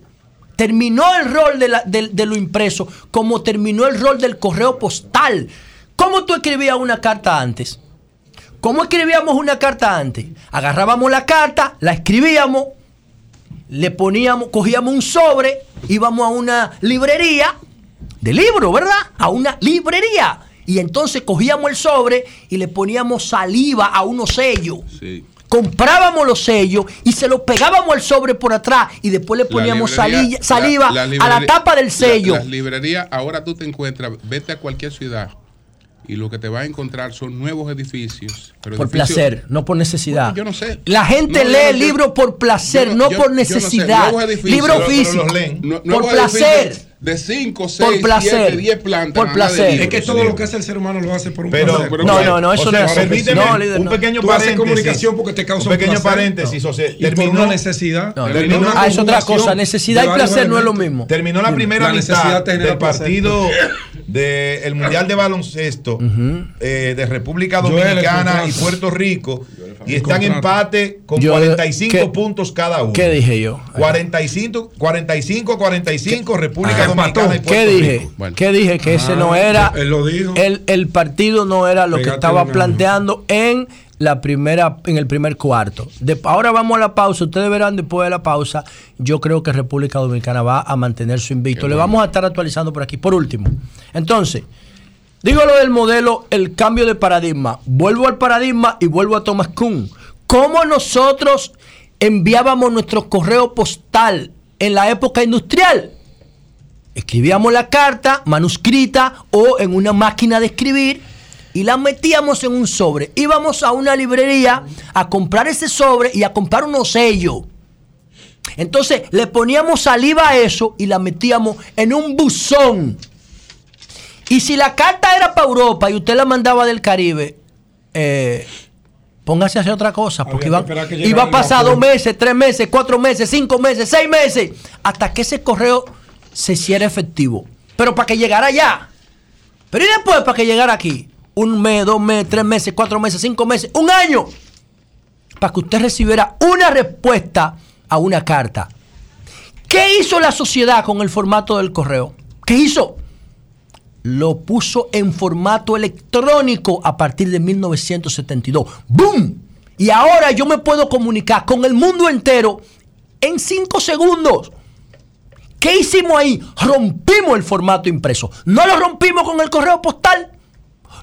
Terminó el rol de, la- de- de lo impreso, como terminó el rol del correo postal. ¿Cómo tú escribías una carta antes? ¿Cómo escribíamos una carta antes? Agarrábamos la carta, la escribíamos, le poníamos, cogíamos un sobre, íbamos a una librería de libro, ¿verdad? A una librería. Y entonces cogíamos el sobre y le poníamos saliva a unos sellos. Sí. Comprábamos los sellos y se los pegábamos al sobre por atrás y después le poníamos librería- saliva la- la a la tapa del la- sello. Las librerías, ahora tú te encuentras, vete a cualquier ciudad y lo que te vas a encontrar son nuevos edificios. pero Por edificios- placer, no por necesidad. Bueno, yo no sé. La gente No, lee no el sé. libro por placer, Yo no, yo- por sé. necesidad. Nuevos edificios, libro pero- pero físico. los leen. Nu- por placer. edificios De 5, 6, Por 7, placer. 10 plantas. Por placer. Es que todo lo que hace el ser humano lo hace por un Pero, placer. pero, No, no, no, eso no es- permíteme no, líder, un pequeño paréntesis. comunicación porque te causa un pequeño placer. paréntesis. Y por Terminó una necesidad. No, terminó una ah, es otra cosa. Necesidad y placer no es lo mismo. Terminó la primera La necesidad mitad del partido del Mundial de Baloncesto eh, de República Dominicana y Puerto Rico y están en empate con Yo- 45 ¿qué- puntos cada uno. ¿Qué dije yo? 45, 45, 45 República Ah, ¿Qué dije? Bueno. ¿Qué dije? Que ese Ah, no era. él lo dijo. El, el partido no era lo que estaba planteando en la primera, en el primer cuarto. De- ahora vamos a la pausa. Ustedes verán después de la pausa. Yo creo que República Dominicana va a mantener su invicto. Le vamos a estar actualizando por aquí. Por último. Entonces, digo lo del modelo, el cambio de paradigma. Vuelvo al paradigma y vuelvo a Thomas Kuhn. ¿Cómo nosotros enviábamos nuestro correo postal en la época industrial? Escribíamos la carta manuscrita o en una máquina de escribir y la metíamos en un sobre. Íbamos a una librería a comprar ese sobre y a comprar unos sellos. Entonces le poníamos saliva a eso y la metíamos en un buzón. Y si la carta era para Europa y usted la mandaba del Caribe, eh, póngase a hacer otra cosa. Porque iba, iba a pasar dos meses, tres meses, cuatro meses, cinco meses, seis meses, hasta que ese correo se hiciera efectivo. Pero para que llegara allá. Pero y después para que llegara aquí. Un mes, dos meses, tres meses, cuatro meses, cinco meses, un año. Para que usted recibiera una respuesta a una carta. ¿Qué hizo la sociedad con el formato del correo? ¿Qué hizo? Lo puso en formato electrónico a partir de 1972. ¡Boom! Y ahora yo me puedo comunicar con el mundo entero en cinco segundos. ¿Qué hicimos ahí? Rompimos el formato impreso. No lo rompimos con el correo postal.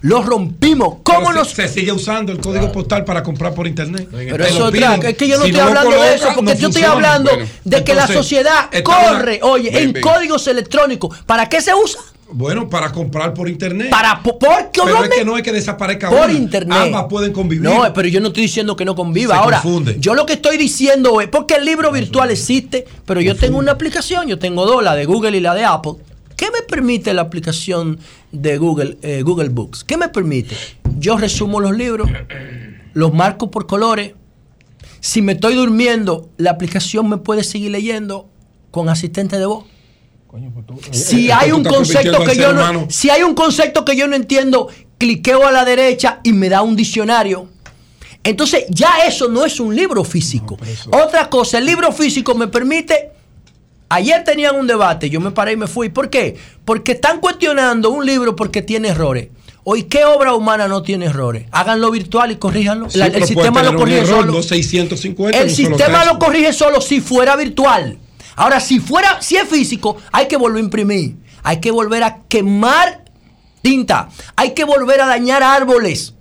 Lo rompimos. ¿Cómo nos.? se, se sigue usando el código postal para comprar por internet. Pero eso es otra. Es que yo no estoy hablando de eso, porque yo estoy hablando de que la sociedad corre, oye, en códigos electrónicos. ¿Para qué se usa? Bueno, para comprar por internet. Para, ¿por qué Pero es que no es que desaparezca por una. internet. Ambas pueden convivir. No, pero yo no estoy diciendo que no conviva. Se Ahora, confunde. yo lo que estoy diciendo es, porque el libro virtual existe, pero yo tengo una aplicación, yo tengo dos, la de Google y la de Apple. ¿Qué me permite la aplicación de Google, eh, Google Books? ¿Qué me permite? Yo resumo los libros, los marco por colores. Si me estoy durmiendo, la aplicación me puede seguir leyendo con asistente de voz. Si Eh, hay un concepto que yo no, si hay un concepto que yo no entiendo, cliqueo a la derecha y me da un diccionario. Entonces, ya eso no es un libro físico. Otra cosa, el libro físico me permite. Ayer tenían un debate, yo me paré y me fui. ¿Por qué? Porque están cuestionando un libro porque tiene errores. Hoy, ¿qué obra humana no tiene errores? Háganlo virtual y corríjanlo. Sí, el sistema lo corrige error, solo. no 650 El sistema lo corrige solo si fuera virtual. Ahora, si fuera, si es físico, hay que volver a imprimir. Hay que volver a quemar tinta. Hay que volver a dañar árboles.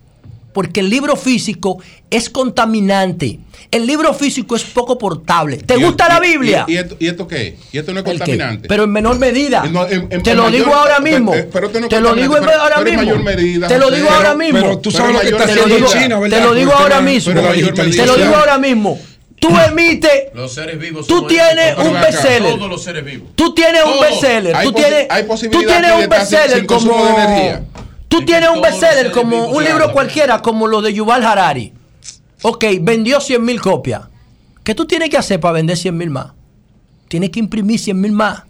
Porque el libro físico es contaminante. El libro físico es poco portable. ¿Te gusta la Biblia? ¿Y, y esto, y esto qué? ¿Y esto no es contaminante? Pero en menor medida. No, en- en- te en lo mayor- digo ahora mismo. pero esto no es te lo digo ahora mismo. mayor medida, te lo digo Pero- ahora mismo. pero tú sabes lo que mayor está te lo haciendo digo, China, ¿verdad? te lo digo Por el ahora mismo. Te lo digo ahora mismo. Tú emites. Los seres vivos Tú tienes un bestseller. Todos los seres vivos. Tú tienes un bestseller. Hay Tú posi- tienes, hay tú tienes de un estar sin- bestseller como. de energía. Tú tienes un bestseller como un libro hablan. cualquiera, como lo de Yuval Harari. Ok, vendió 100 mil copias. ¿Qué tú tienes que hacer para vender 100 mil más? Tienes que imprimir 100 mil más.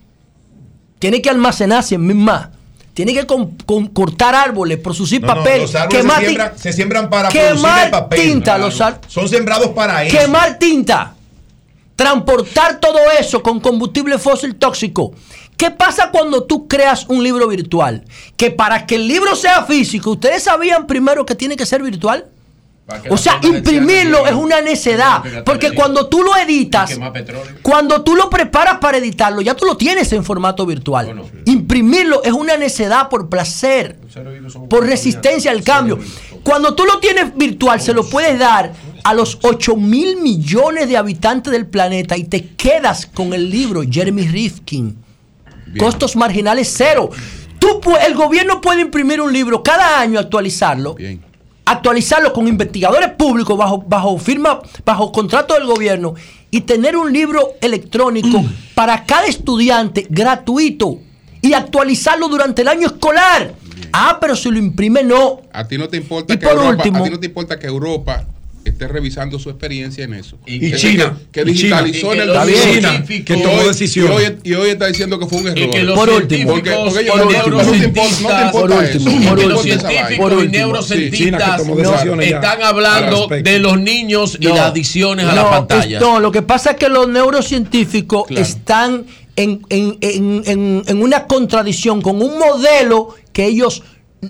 Tienes que almacenar 100 mil más. Tienes que con- con- cortar árboles, producir No, no, papel. los árboles quemar se, siembran, se siembran para producir quemar el papel. tinta. Los ar- Son sembrados para eso. quemar tinta, transportar todo eso con combustible fósil tóxico. ¿Qué pasa cuando tú creas un libro virtual? Que para que el libro sea físico, ustedes sabían primero que tiene que ser virtual. O sea, imprimirlo es una necedad. Porque cuando tú lo editas, cuando tú lo preparas para editarlo, ya tú lo tienes en formato virtual. Imprimirlo es una necedad por placer, por resistencia al cambio. Cuando tú lo tienes virtual, se lo puedes dar a los 8 mil millones de habitantes del planeta y te quedas con el libro Jeremy Rifkin. Costos marginales cero. Tú, el gobierno puede imprimir un libro cada año, actualizarlo. Actualizarlo con investigadores públicos bajo, bajo firma, bajo contrato del gobierno y tener un libro electrónico para cada estudiante gratuito y actualizarlo durante el año escolar. Ah, pero si lo imprime, no. A ti no te importa Y que por Europa, último- a ti no te importa que Europa esté revisando su experiencia en eso. Y Es China, que, digitalizó China, en el que los 2008, científicos- y que tomó hoy- decisiones. Y hoy, y hoy está diciendo que fue un error. Y que los Por último. porque, por no te importa- importa por último, los científicos y último. neurocientistas Sí, China están hablando de los niños y No. las adicciones a la pantalla. no, lo que pasa es que los neurocientíficos Claro. están en, en- en- en- en una contradicción con un modelo que ellos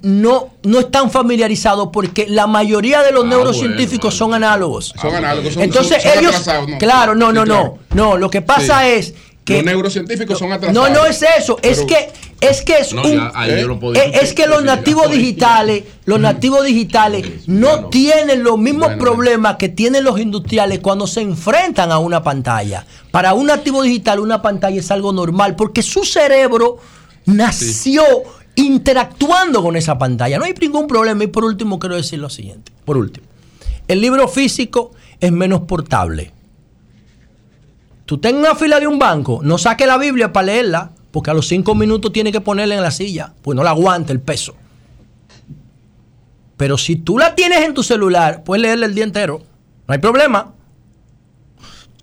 no, no están familiarizados porque la mayoría de los Ah, neurocientíficos son análogos. Son análogos, son- Entonces son- son ellos, atrasados, no. claro, no, no, no, no, lo que pasa Sí. es que Los neurocientíficos son no, atrasados. no es eso, es que es que es No, un- ya, ahí yo lo puedo eh, discutir, es que los sí, nativos digitales, los nativos digitales no tienen los mismos Bueno, problemas que tienen los industriales cuando se enfrentan a una pantalla. Para un nativo digital una pantalla es algo normal porque su cerebro nació interactuando con esa pantalla. No hay ningún problema y por último quiero decir lo siguiente, por último. El libro físico es menos portable. Tú tengas una fila de un banco, no saque la Biblia para leerla, porque a los cinco minutos tiene que ponerla en la silla, pues no la aguanta el peso. Pero si tú la tienes en tu celular, puedes leerla el día entero, no hay problema.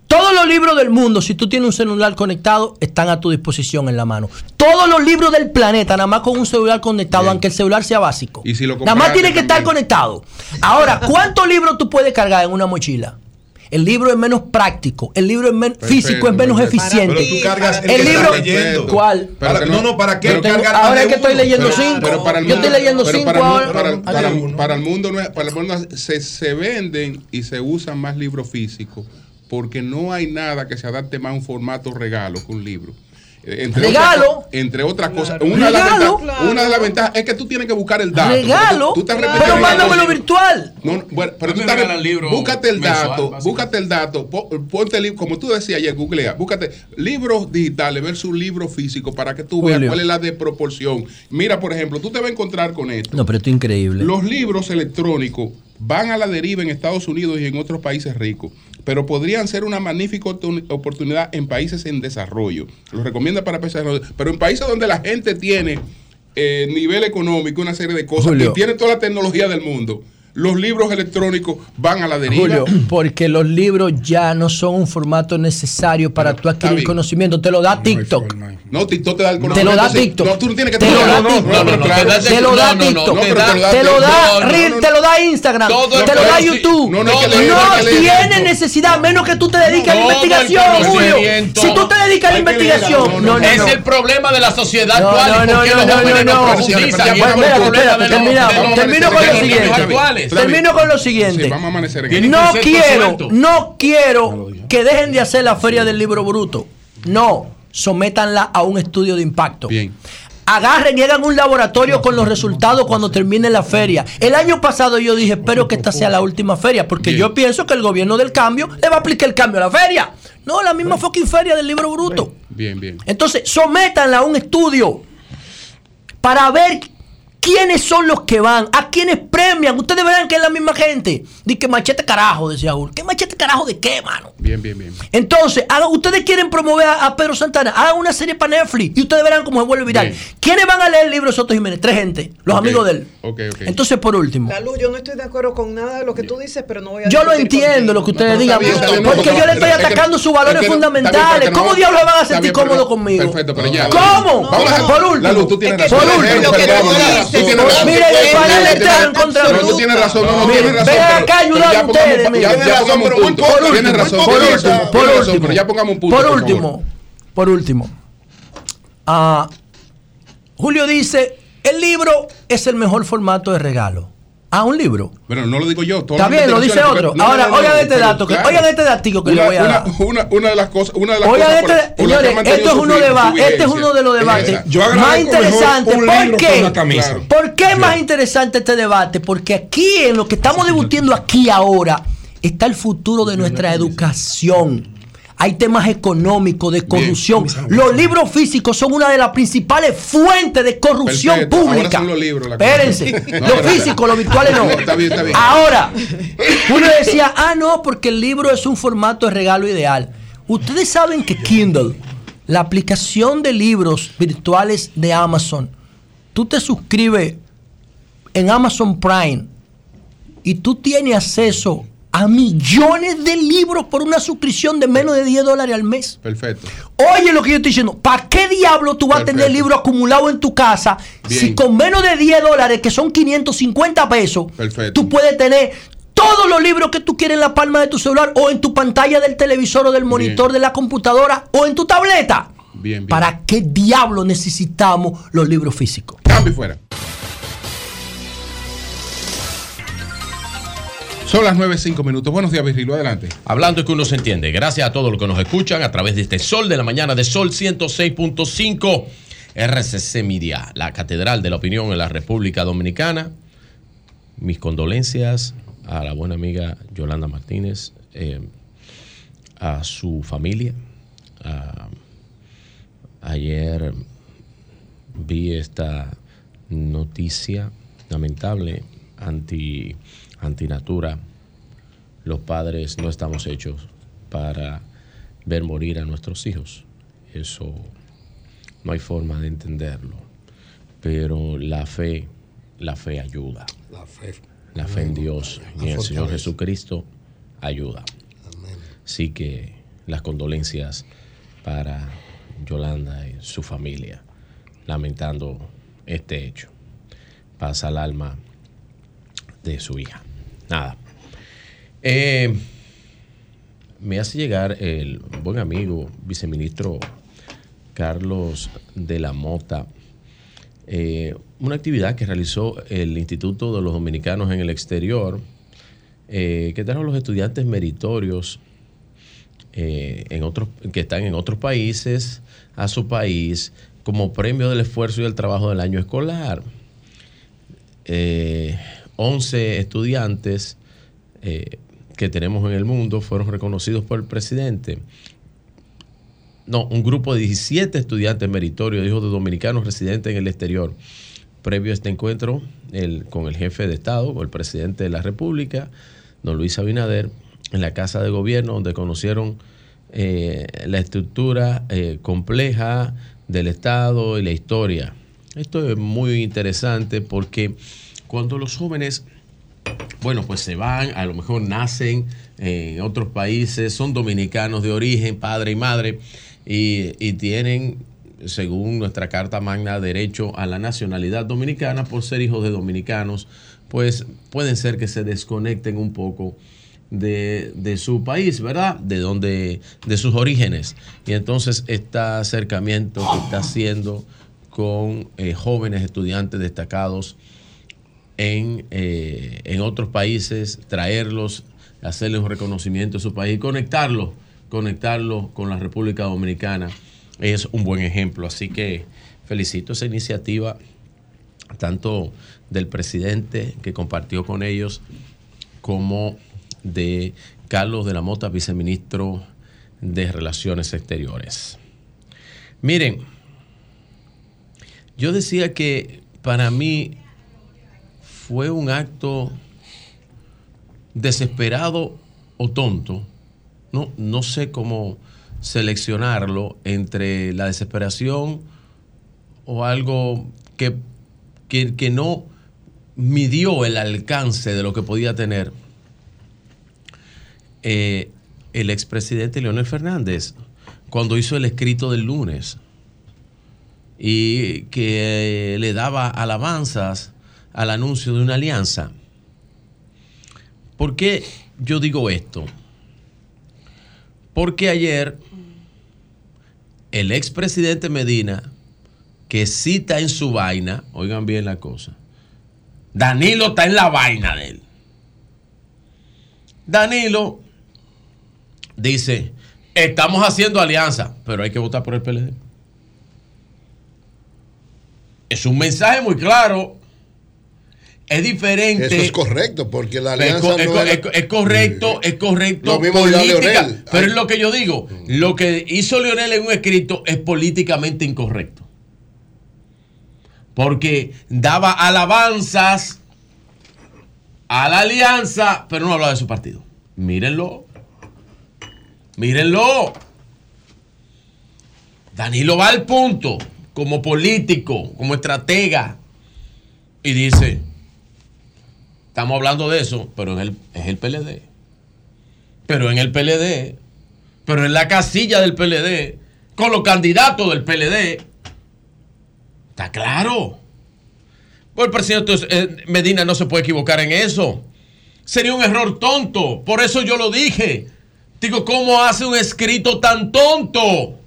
Todos los libros del mundo, si tú tienes un celular conectado, están a tu disposición en la mano. Todos los libros del planeta, nada más con un celular conectado, aunque el celular sea básico. Y si lo nada más tiene que estar conectado. Ahora, ¿cuántos libros tú puedes cargar en una mochila? El libro es menos práctico, el libro es físico es menos eficiente. Pero tú cargas el libro, leyendo. ¿cuál? Para- no, no, ¿para qué tengo- ahora es que estoy leyendo Pero- cinco. Pero para el Yo estoy leyendo pero cinco para ahora. Para, para- el mundo, para el mundo se, se venden y se usan más libros físicos porque no hay nada que se adapte más a un formato regalo que un libro. Eh, Entre Regalo. entre otras cosas. Una, de las Regalo. ventajas- una de las ventajas es que tú tienes que buscar el dato. Regalo, Tú, tú estás pero repitiendo la mándamelo virtual. No, no, bueno, pero A tú estás, regalan libros búscate el mensual, dato, búscate el dato, po- ponte el libro, como tú decías ayer, googlea, búscate libros digitales versus libros físicos para que tú veas Julio. cuál es la de proporción. Mira, por ejemplo, tú te vas a encontrar con esto. No, pero esto es increíble. Los libros electrónicos van a la deriva en Estados Unidos y en otros países ricos, pero podrían ser una magnífica oportun- oportunidad en países en desarrollo. Los recomienda para países en desarrollo, pero en países donde la gente tiene eh, nivel económico, una serie de cosas, Julio. y tiene toda la tecnología del mundo, los libros electrónicos van a la deriva. Julio, porque los libros ya no son un formato necesario para tú adquirir conocimiento. Te lo da TikTok. No, TikTok te da el Te lo da conocimiento. TikTok. No, tú no tienes que Te lo da TikTok. Te lo da TikTok. Te pero lo da Reel, te lo Instagram. Te lo da YouTube. No, tiene necesidad, menos que tú te dediques a la investigación, Julio. conocimiento. Si tú te dedicas a la investigación, es el problema de la sociedad actual no, no, no, no, no, Termino con lo siguiente. Termino con lo siguiente. Sí, vamos a amanecer en Tiene esto. que No quiero, no quiero que dejen de hacer la feria del libro bruto. No, sométanla a un estudio de impacto. Bien. Agarren y hagan un laboratorio con los resultados cuando termine la feria. El año pasado yo dije, espero que esta sea la última feria, porque Bien. yo pienso que el gobierno del cambio le va a aplicar el cambio a la feria. No, la misma fucking feria del libro bruto. Bien, bien. Entonces, sométanla a un estudio para ver ¿quiénes son los que van? ¿A quiénes premian? Ustedes verán que es la misma gente. Dice que machete carajo, decía uno. ¿Qué machete carajo de qué, mano? Bien, bien, bien. Entonces, hagan- ustedes quieren promover a, a Pedro Santana, hagan una serie para Netflix y ustedes verán cómo se vuelve viral. Bien. ¿Quiénes van a leer el libro de Soto Jiménez? Tres gente, los amigos de él. Ok, ok. Entonces, por último, La luz, yo no estoy de acuerdo con nada de lo que tú dices, pero no voy a yo lo entiendo lo que ustedes digan, bien, no, porque no, yo le es estoy que- atacando sus valores es que fundamentales. ¿Cómo diablos van a sentir cómodos conmigo? Perfecto, pero ya. ¿Cómo? Por último. La luz, tú tienes razón. por último. Razón. Mire, el panel está en contra no, razón, no, no, razón. Acá ya a ustedes. pongamos- mire. ya- ya pongamos un punto. Tienes razón, Por último, por último. pero ya pongamos un punto, Por favor. último, por último. Ah, Julio dice, el libro es el mejor formato de regalo. Ah, un libro. Bueno, no lo digo yo. bien, lo dice otro. no, Ahora, oigan este pero dato, que- claro. oigan este datico que le voy a dar. Una, una de las cosas, una de las Oigan cosas este, por- señores, esto es uno este es uno de los Es debates más interesantes. ¿Por qué? Claro. ¿Por qué es más interesante este debate? Porque aquí, en lo que estamos discutiendo aquí ahora, está el futuro de nuestra educación. Hay temas económicos, de corrupción. Los libros físicos son una de las principales fuentes de corrupción Perfecto, ahora pública. son los libros, la Espérense. No, los físicos, los virtuales no. Está bien, está bien. Ahora, uno decía, ah, no, porque el libro es un formato de regalo ideal. Ustedes saben que Kindle, la aplicación de libros virtuales de Amazon, tú te suscribes en Amazon Prime y tú tienes acceso a millones de libros por una suscripción de menos de 10 dólares al mes. Perfecto. Oye lo que yo estoy diciendo, ¿para qué diablo tú vas a tener Perfecto. libro acumulado en tu casa Bien. si con menos de 10 dólares, que son 550 pesos, Perfecto. tú puedes tener todos los libros que tú quieres en la palma de tu celular o en tu pantalla del televisor o del monitor de la computadora o en tu tableta? Bien, bien. ¿Para qué diablo necesitamos los libros físicos? Cambio fuera. Son las 9.05 minutos. Buenos días, Virgilio. Adelante. Hablando es que uno se entiende. Gracias a todos los que nos escuchan a través de este Sol de la Mañana de Sol 106.5 RCC Media, la catedral de la opinión en la República Dominicana. Mis condolencias a la buena amiga Yolanda Martínez, eh, a su familia. a- ayer vi esta noticia lamentable anti antinatura. Los padres no estamos hechos para ver morir a nuestros hijos. Eso no hay forma de entenderlo. Pero la fe, la fe ayuda. La fe. La fe en Dios y en el Señor. Jesucristo ayuda. Así que las condolencias para Yolanda y su familia, lamentando este hecho. Pasa al alma de su hija. Nada. Eh, me hace llegar el buen amigo, viceministro Carlos de la Mota, eh, una actividad que realizó el Instituto de los Dominicanos en el Exterior, eh, que trajo a los estudiantes meritorios en otros, que están en otros países a su país como premio del esfuerzo y del trabajo del año escolar. Eh, 11 estudiantes eh, que tenemos en el mundo fueron reconocidos por el presidente. No, un grupo de 17 estudiantes meritorios, hijos de dominicanos residentes en el exterior. Previo a este encuentro con el jefe de Estado, con el presidente de la República, don Luis Abinader, en la Casa de Gobierno, donde conocieron eh, la estructura eh, compleja del Estado y la historia. Esto es muy interesante porque cuando los jóvenes bueno, pues se van, a lo mejor nacen en otros países, son dominicanos de origen, padre y madre, y, y tienen, según nuestra Carta Magna, derecho a la nacionalidad dominicana por ser hijos de dominicanos, pues pueden ser que se desconecten un poco de, de su país, ¿verdad? De donde, de sus orígenes. Y entonces este acercamiento que está haciendo con eh, jóvenes estudiantes destacados en, eh, en otros países, traerlos, hacerles un reconocimiento de su país conectarlos, conectarlos con la República Dominicana es un buen ejemplo. Así que felicito esa iniciativa, tanto del presidente que compartió con ellos, como de Carlos de la Mota, viceministro de Relaciones Exteriores. Miren, yo decía que para mí fue un acto desesperado o tonto. No, no sé cómo seleccionarlo entre la desesperación o algo que, que, que no midió el alcance de lo que podía tener eh, el expresidente Leonel Fernández cuando hizo el escrito del lunes y que le daba alabanzas al anuncio de una alianza. ¿Por qué yo digo esto? Porque ayer el expresidente Medina, que cita en su vaina, oigan bien la cosa, Danilo está en la vaina de él. Danilo dice, estamos haciendo alianza, pero hay que votar por el PLD. Es un mensaje muy claro. Es diferente. Eso es correcto, porque la alianza es no era- es es correcto, es correcto. Lo mismo política, Leonel. pero es lo que yo digo. Lo que hizo Leonel en un escrito es políticamente incorrecto. Porque daba alabanzas a la alianza, pero no hablaba de su partido. Mírenlo. Mírenlo. Danilo va al punto, como político, como estratega, y dice, estamos hablando de eso, pero en el, es el PLD. Pero en el PLD, pero en la casilla del PLD, con los candidatos del PLD. Está claro. Pues el presidente eh, Medina no se puede equivocar en eso. Sería un error tonto. Por eso yo lo dije. Digo, ¿cómo hace un escrito tan tonto?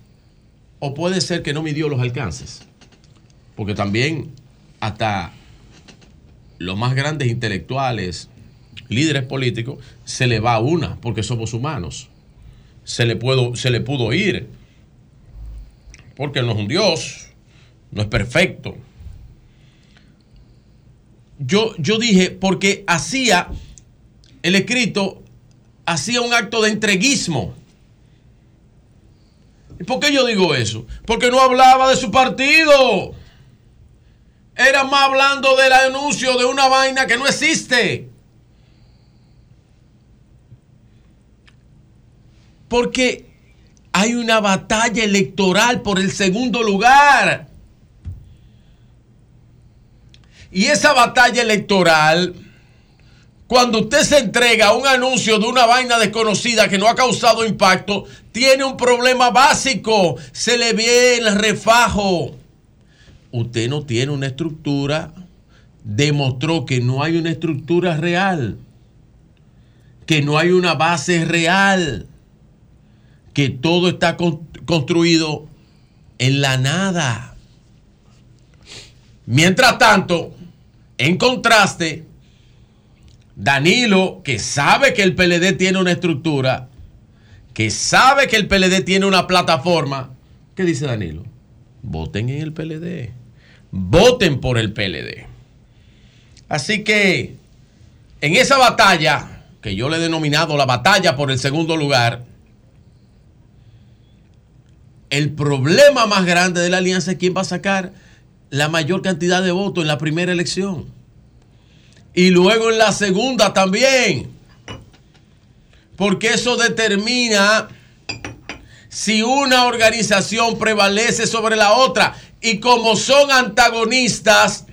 O puede ser que no midió los alcances. Porque también hasta los más grandes intelectuales, líderes políticos, se le va una, porque somos humanos. Se le, puedo, se le pudo ir. Porque no es un Dios, no es perfecto. Yo, yo dije, porque hacía el escrito, hacía un acto de entreguismo. ¿Y por qué yo digo eso? Porque no hablaba de su partido. Era más hablando del anuncio de una vaina que no existe. Porque hay una batalla electoral por el segundo lugar. Y esa batalla electoral, cuando usted se entrega a un anuncio de una vaina desconocida que no ha causado impacto, tiene un problema básico. Se le ve el refajo. Usted no tiene una estructura. Demostró que no hay una estructura real. Que no hay una base real. Que todo está con- construido en la nada. Mientras tanto, en contraste, Danilo, que sabe que el PLD tiene una estructura, que sabe que el PLD tiene una plataforma, ¿qué dice Danilo? Voten en el PLD. Voten por el PLD. Así que en esa batalla, que yo le he denominado la batalla por el segundo lugar, el problema más grande de la alianza es quién va a sacar la mayor cantidad de votos en la primera elección. Y luego en la segunda también. Porque eso determina si una organización prevalece sobre la otra. Y como son antagonistas,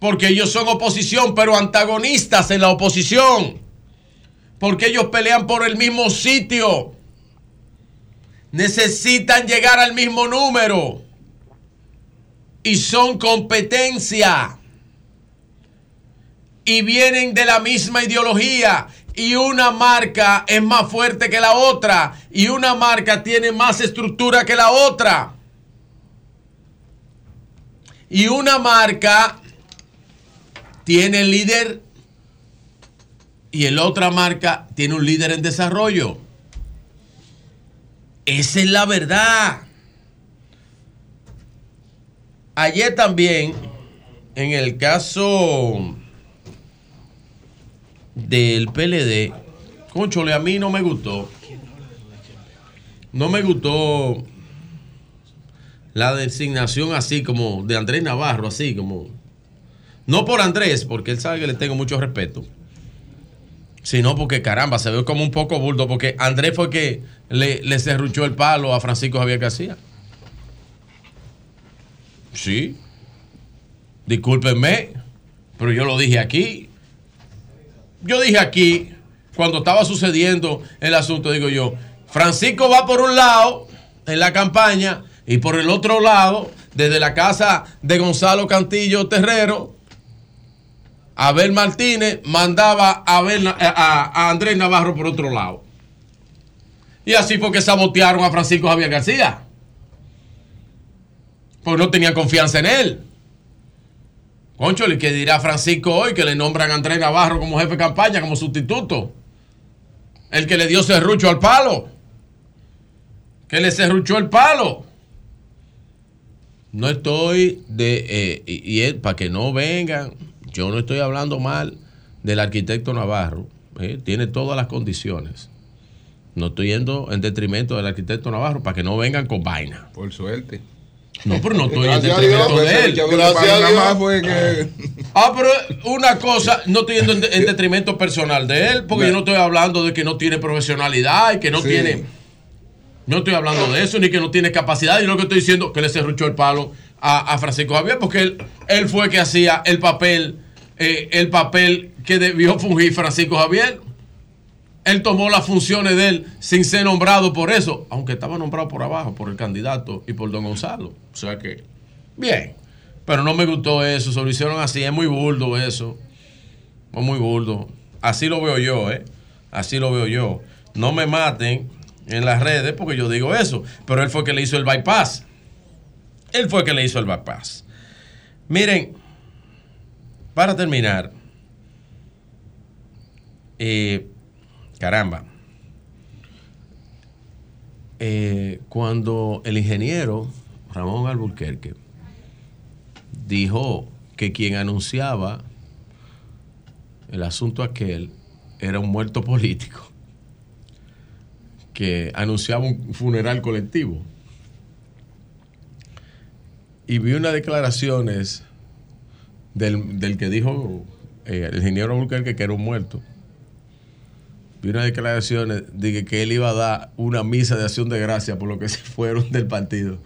porque ellos son oposición, pero antagonistas en la oposición, porque ellos pelean por el mismo sitio, necesitan llegar al mismo número y son competencia. Y vienen de la misma ideología y una marca es más fuerte que la otra y una marca tiene más estructura que la otra y una marca tiene líder y el otra marca tiene un líder en desarrollo. Esa es la verdad. Ayer también, en el caso del PLD, conchole, a mí no me gustó. No me gustó la designación así como de Andrés Navarro, así como No por Andrés, porque él sabe que le tengo mucho respeto, sino porque caramba, se ve como un poco bulto, porque Andrés fue que le, le serruchó el palo a Francisco Javier García. Sí. Discúlpenme, pero yo lo dije aquí. Yo dije aquí, cuando estaba sucediendo el asunto, digo yo, Francisco va por un lado en la campaña y por el otro lado, desde la casa de Gonzalo Cantillo Terrero, Abel Martínez mandaba a, Abel a- Andrés Navarro por otro lado. Y así fue que sabotearon a Francisco Javier García. Porque no tenían confianza en él. Concho, ¿y qué dirá Francisco hoy que le nombran a Andrés Navarro como jefe de campaña, como sustituto? El que le dio serrucho al palo. Que le serruchó el palo. No estoy de. eh, y y para que no vengan, yo no estoy hablando mal del arquitecto Navarro. eh, tiene todas las condiciones. No estoy yendo en detrimento del arquitecto Navarro para que no vengan con vaina. Por suerte. No, pero no estoy en detrimento Dios, de él. pues, gracias a Dios. Nada más fue que- Ah, pero una cosa, no estoy yendo en, en detrimento personal de él, porque yo no estoy hablando de que no tiene profesionalidad y que no Sí. tiene. No estoy hablando de eso, ni que no tiene capacidad. Yo lo que estoy diciendo que le cerruchó el palo a, Francisco Javier, porque él, él fue que hacía el papel, eh, el papel que debió fungir Francisco Javier. Él tomó las funciones de él sin ser nombrado por eso, aunque estaba nombrado por abajo, por el candidato y por don Gonzalo. O sea que, bien. Pero no me gustó eso, se lo hicieron así, es muy burdo eso. Es muy burdo. Así lo veo yo, ¿eh? Así lo veo yo. No me maten en las redes porque yo digo eso, pero él fue que le hizo el bypass. Él fue que le hizo el bypass. Miren, para terminar, eh, caramba, eh, cuando el ingeniero Ramón Alburquerque dijo que quien anunciaba el asunto aquel era un muerto político que anunciaba un funeral colectivo. Y vi unas declaraciones del, del que dijo eh, el ingeniero Alburquerque que era un muerto. Vi unas declaraciones de que, que él iba a dar una misa de acción de gracia por lo que se fueron del partido.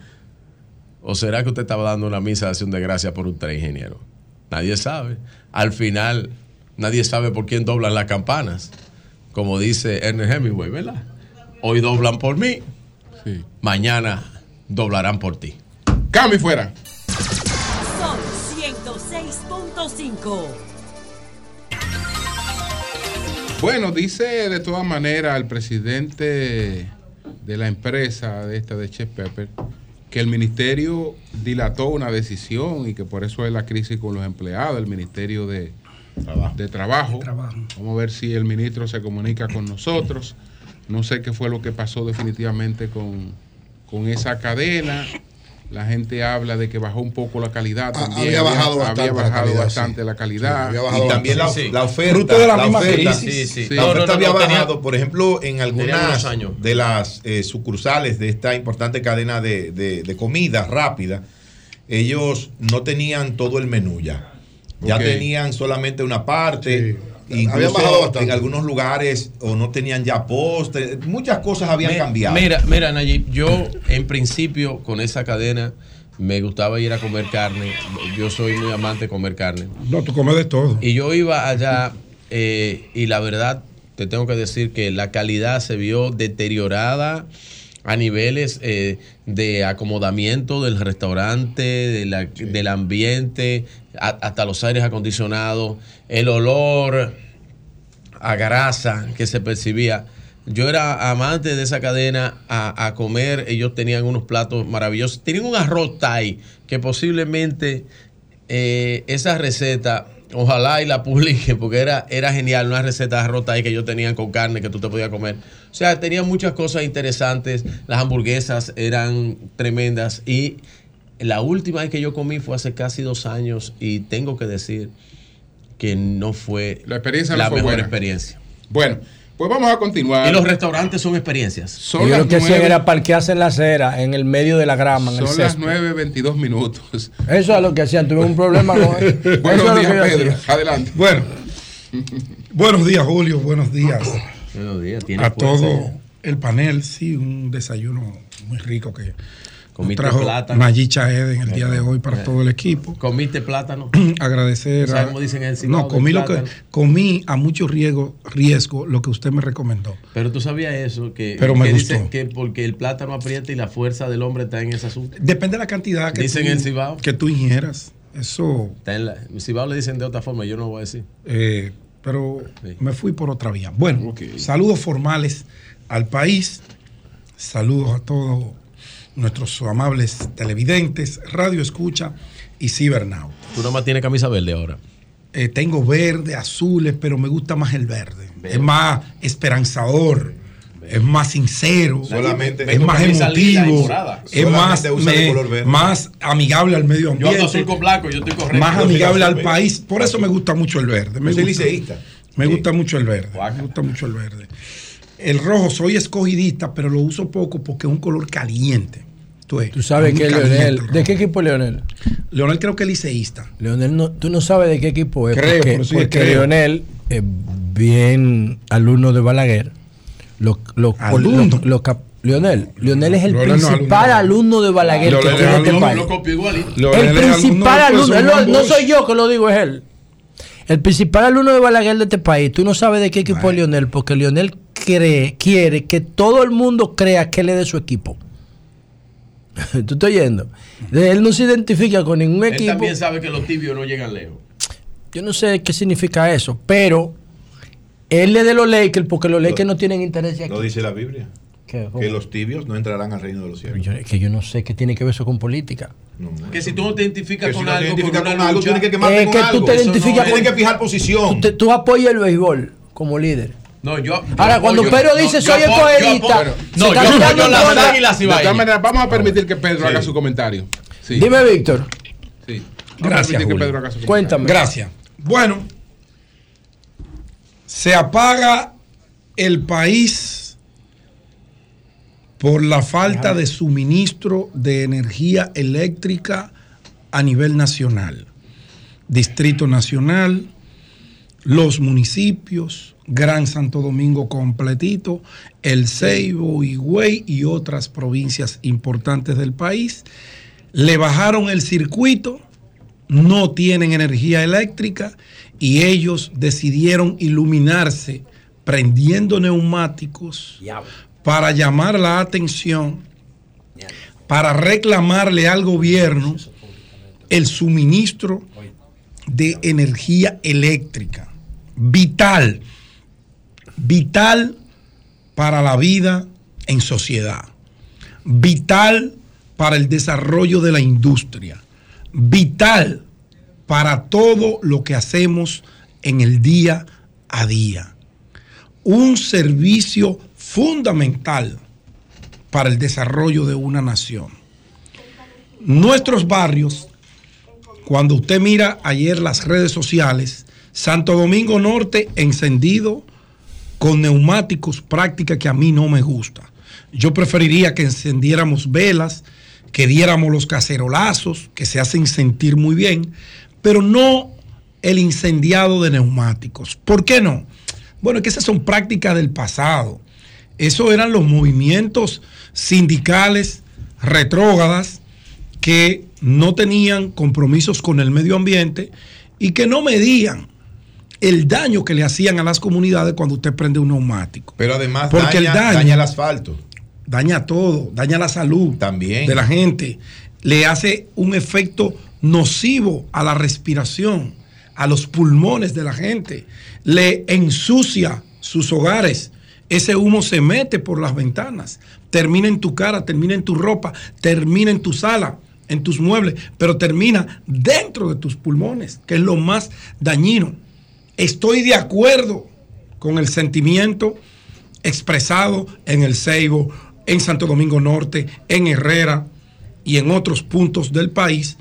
¿O será que usted estaba dando una misa de acción de gracia por usted, ingeniero? Nadie sabe. Al final, nadie sabe por quién doblan las campanas. Como dice Ernest Hemingway, ¿verdad? Hoy doblan por mí, mañana doblarán por ti. Cambio y fuera. Son 106.5. Bueno, dice de todas maneras el presidente de la empresa de esta de Chef Pepper que el ministerio dilató una decisión y que por eso es la crisis con los empleados, el ministerio de de trabajo. Vamos a ver si el ministro se comunica con nosotros. No sé qué fue lo que pasó definitivamente con, con esa cadena. La gente habla de que bajó un poco la calidad Ah, también. había bajado bastante había la bajado calidad, bastante sí. la calidad. Había Y también la, Sí, la oferta. Fruto de la misma oferta, crisis. Sí, sí. La No, oferta no, no, había no, tenía- bajado, por ejemplo, en algunas años. de las eh, sucursales de esta importante cadena de, de- de comida rápida, ellos no tenían todo el menú ya. Ya tenían solamente una parte. Habían bajado bastante. en algunos lugares o no tenían ya postre, muchas cosas habían cambiado. Mira, mira, Nayib, yo en principio con esa cadena me gustaba ir a comer carne. Yo soy muy amante de comer carne. No, tú comes de todo. Y yo iba allá eh, y la verdad te tengo que decir que la calidad se vio deteriorada a niveles eh, de acomodamiento del restaurante, de la- del ambiente, a- hasta los aires acondicionados, el olor a grasa que se percibía. Yo era amante de esa cadena a, a comer. Ellos tenían unos platos maravillosos. Tenían un arroz Thai que posiblemente eh, esa receta, ojalá y la publique, porque era, era genial. Una receta de arroz Thai que ellos tenían con carne que tú te podías comer. O sea, tenían muchas cosas interesantes. Las hamburguesas eran tremendas. Y la última vez que yo comí fue hace casi dos años. Y tengo que decir que no fue La experiencia no la fue mejor buena. experiencia. Bueno, Pues vamos a continuar. Y los restaurantes son experiencias. Son Yo que hacían nueve- era parquearse en la acera, en el medio de la grama, en el Son las césped. 9.22 minutos. Eso es lo que hacían. Tuve un problema con Buenos días, Pedro. hacía. Adelante. Bueno, buenos días, Julio. Buenos días Buenos días. ¿Tiene a todo el panel. Sí, un desayuno muy rico que Comiste trajo plátano. Mayicha Eden el día de hoy para todo el equipo. ¿Comiste plátano? Agradecer. ¿Sabes a- cómo dicen en el no, comí lo que comí a mucho riesgo, riesgo lo que usted me recomendó. Pero tú sabías eso, que, Pero me que gustó. dicen que porque el plátano aprieta y la fuerza del hombre está en ese asunto. Depende de la cantidad que, Dicen tú, en el Cibao. que tú ingieras. Eso, Está en la, en Cibao le dicen de otra forma, yo no lo voy a decir. eh, pero me fui por otra vía. Bueno, saludos formales al país. Saludos a todos nuestros amables televidentes, radio escucha y cibernautas. Tú nada más tienes camisa verde ahora. Eh, tengo verde, azules, pero me gusta más el verde. Es más esperanzador, es más sincero, Solamente- es más emotivo, morada. es más, me- color verde. más amigable al medio Yo ambiente. ando azul con blanco, yo estoy correcto. más Yo amigable al país. Por eso me gusta mucho el verde. Me Yo soy gusta, liceísta. me gusta mucho el verde. Me gusta mucho el verde. El rojo soy escogidista, pero lo uso poco porque es un color caliente. Tú, sabes que Leonel. el ¿De qué equipo es Leonel? Leonel creo que es liceísta. Leonel, no, tú no sabes de qué equipo es. Creo, porque, sí, porque creo. Leonel es bien alumno de Balaguer. Lo, lo- Alumno. lo- lo cap- Leonel, Leonel es el Leonel no es principal alumno. alumno de Balaguer que Leonel es tiene este país. Lo copio. Leonel el principal del alumno, no, soy yo que lo digo, es él. El principal alumno de Balaguer de este país, tú no sabes de qué equipo es Leonel, porque Leonel cree, quiere que todo el mundo crea que él es de su equipo. ¿Tú estás oyendo? Él no se identifica con ningún Él equipo. también sabe que los tibios no llegan lejos. Yo no sé qué significa eso, pero él es de los Lakers porque los Lakers no tienen interés aquí. Lo dice la Biblia. ¿Qué? Que los tibios no entrarán al reino de los cielos. Yo- que yo no sé qué tiene que ver eso con política. Que si tú no te identificas Que si con te algo, identificas con, con una algo, lucha, tienes que quemarte Es con que tú algo. te identificas con- Tienes que fijar posición. Tú, te- tú apoyas el béisbol como líder. No, yo. Ahora, cuando Pedro dice, soy se No, está yo apoyo las águilas De todas ibaeñas. maneras, vamos a permitir que Pedro Sí. haga su comentario. Sí. Dime, Víctor. Sí. Vamos a Gracias, permitir que. Pedro haga su comentario. Cuéntame. Gracias. Bueno, se apaga el país por la falta de suministro de energía eléctrica a nivel nacional. Distrito Nacional, los municipios, Gran Santo Domingo completito, El Ceibo, Higüey y otras provincias importantes del país. Le bajaron el circuito, no tienen energía eléctrica y ellos decidieron iluminarse prendiendo neumáticos para llamar la atención, para reclamarle al gobierno el suministro de energía eléctrica, vital, vital para la vida en sociedad, vital para el desarrollo de la industria, vital para todo lo que hacemos en el día a día. Un servicio fundamental para el desarrollo de una nación. Nuestros barrios, cuando usted mira ayer las redes sociales, Santo Domingo Norte encendido con neumáticos, práctica que a mí no me gusta. Yo preferiría que encendiéramos velas, que diéramos los cacerolazos, que se hacen sentir muy bien, pero no el incendiado de neumáticos. ¿Por qué no? Bueno, es que esas son prácticas del pasado. Eso eran los movimientos sindicales retrógradas que no tenían compromisos con el medio ambiente y que no medían el daño que le hacían a las comunidades cuando usted prende un neumático. Pero además Porque el daña, daño- daña el asfalto. Daña todo, daña la salud También. de la gente, le hace un efecto nocivo a la respiración, a los pulmones de la gente, le ensucia sus hogares. Ese humo se mete por las ventanas, termina en tu cara, termina en tu ropa, termina en tu sala, en tus muebles, pero termina dentro de tus pulmones, que es lo más dañino. Estoy de acuerdo con el sentimiento expresado en el Ceibo, en Santo Domingo Norte, en Herrera y en otros puntos del país,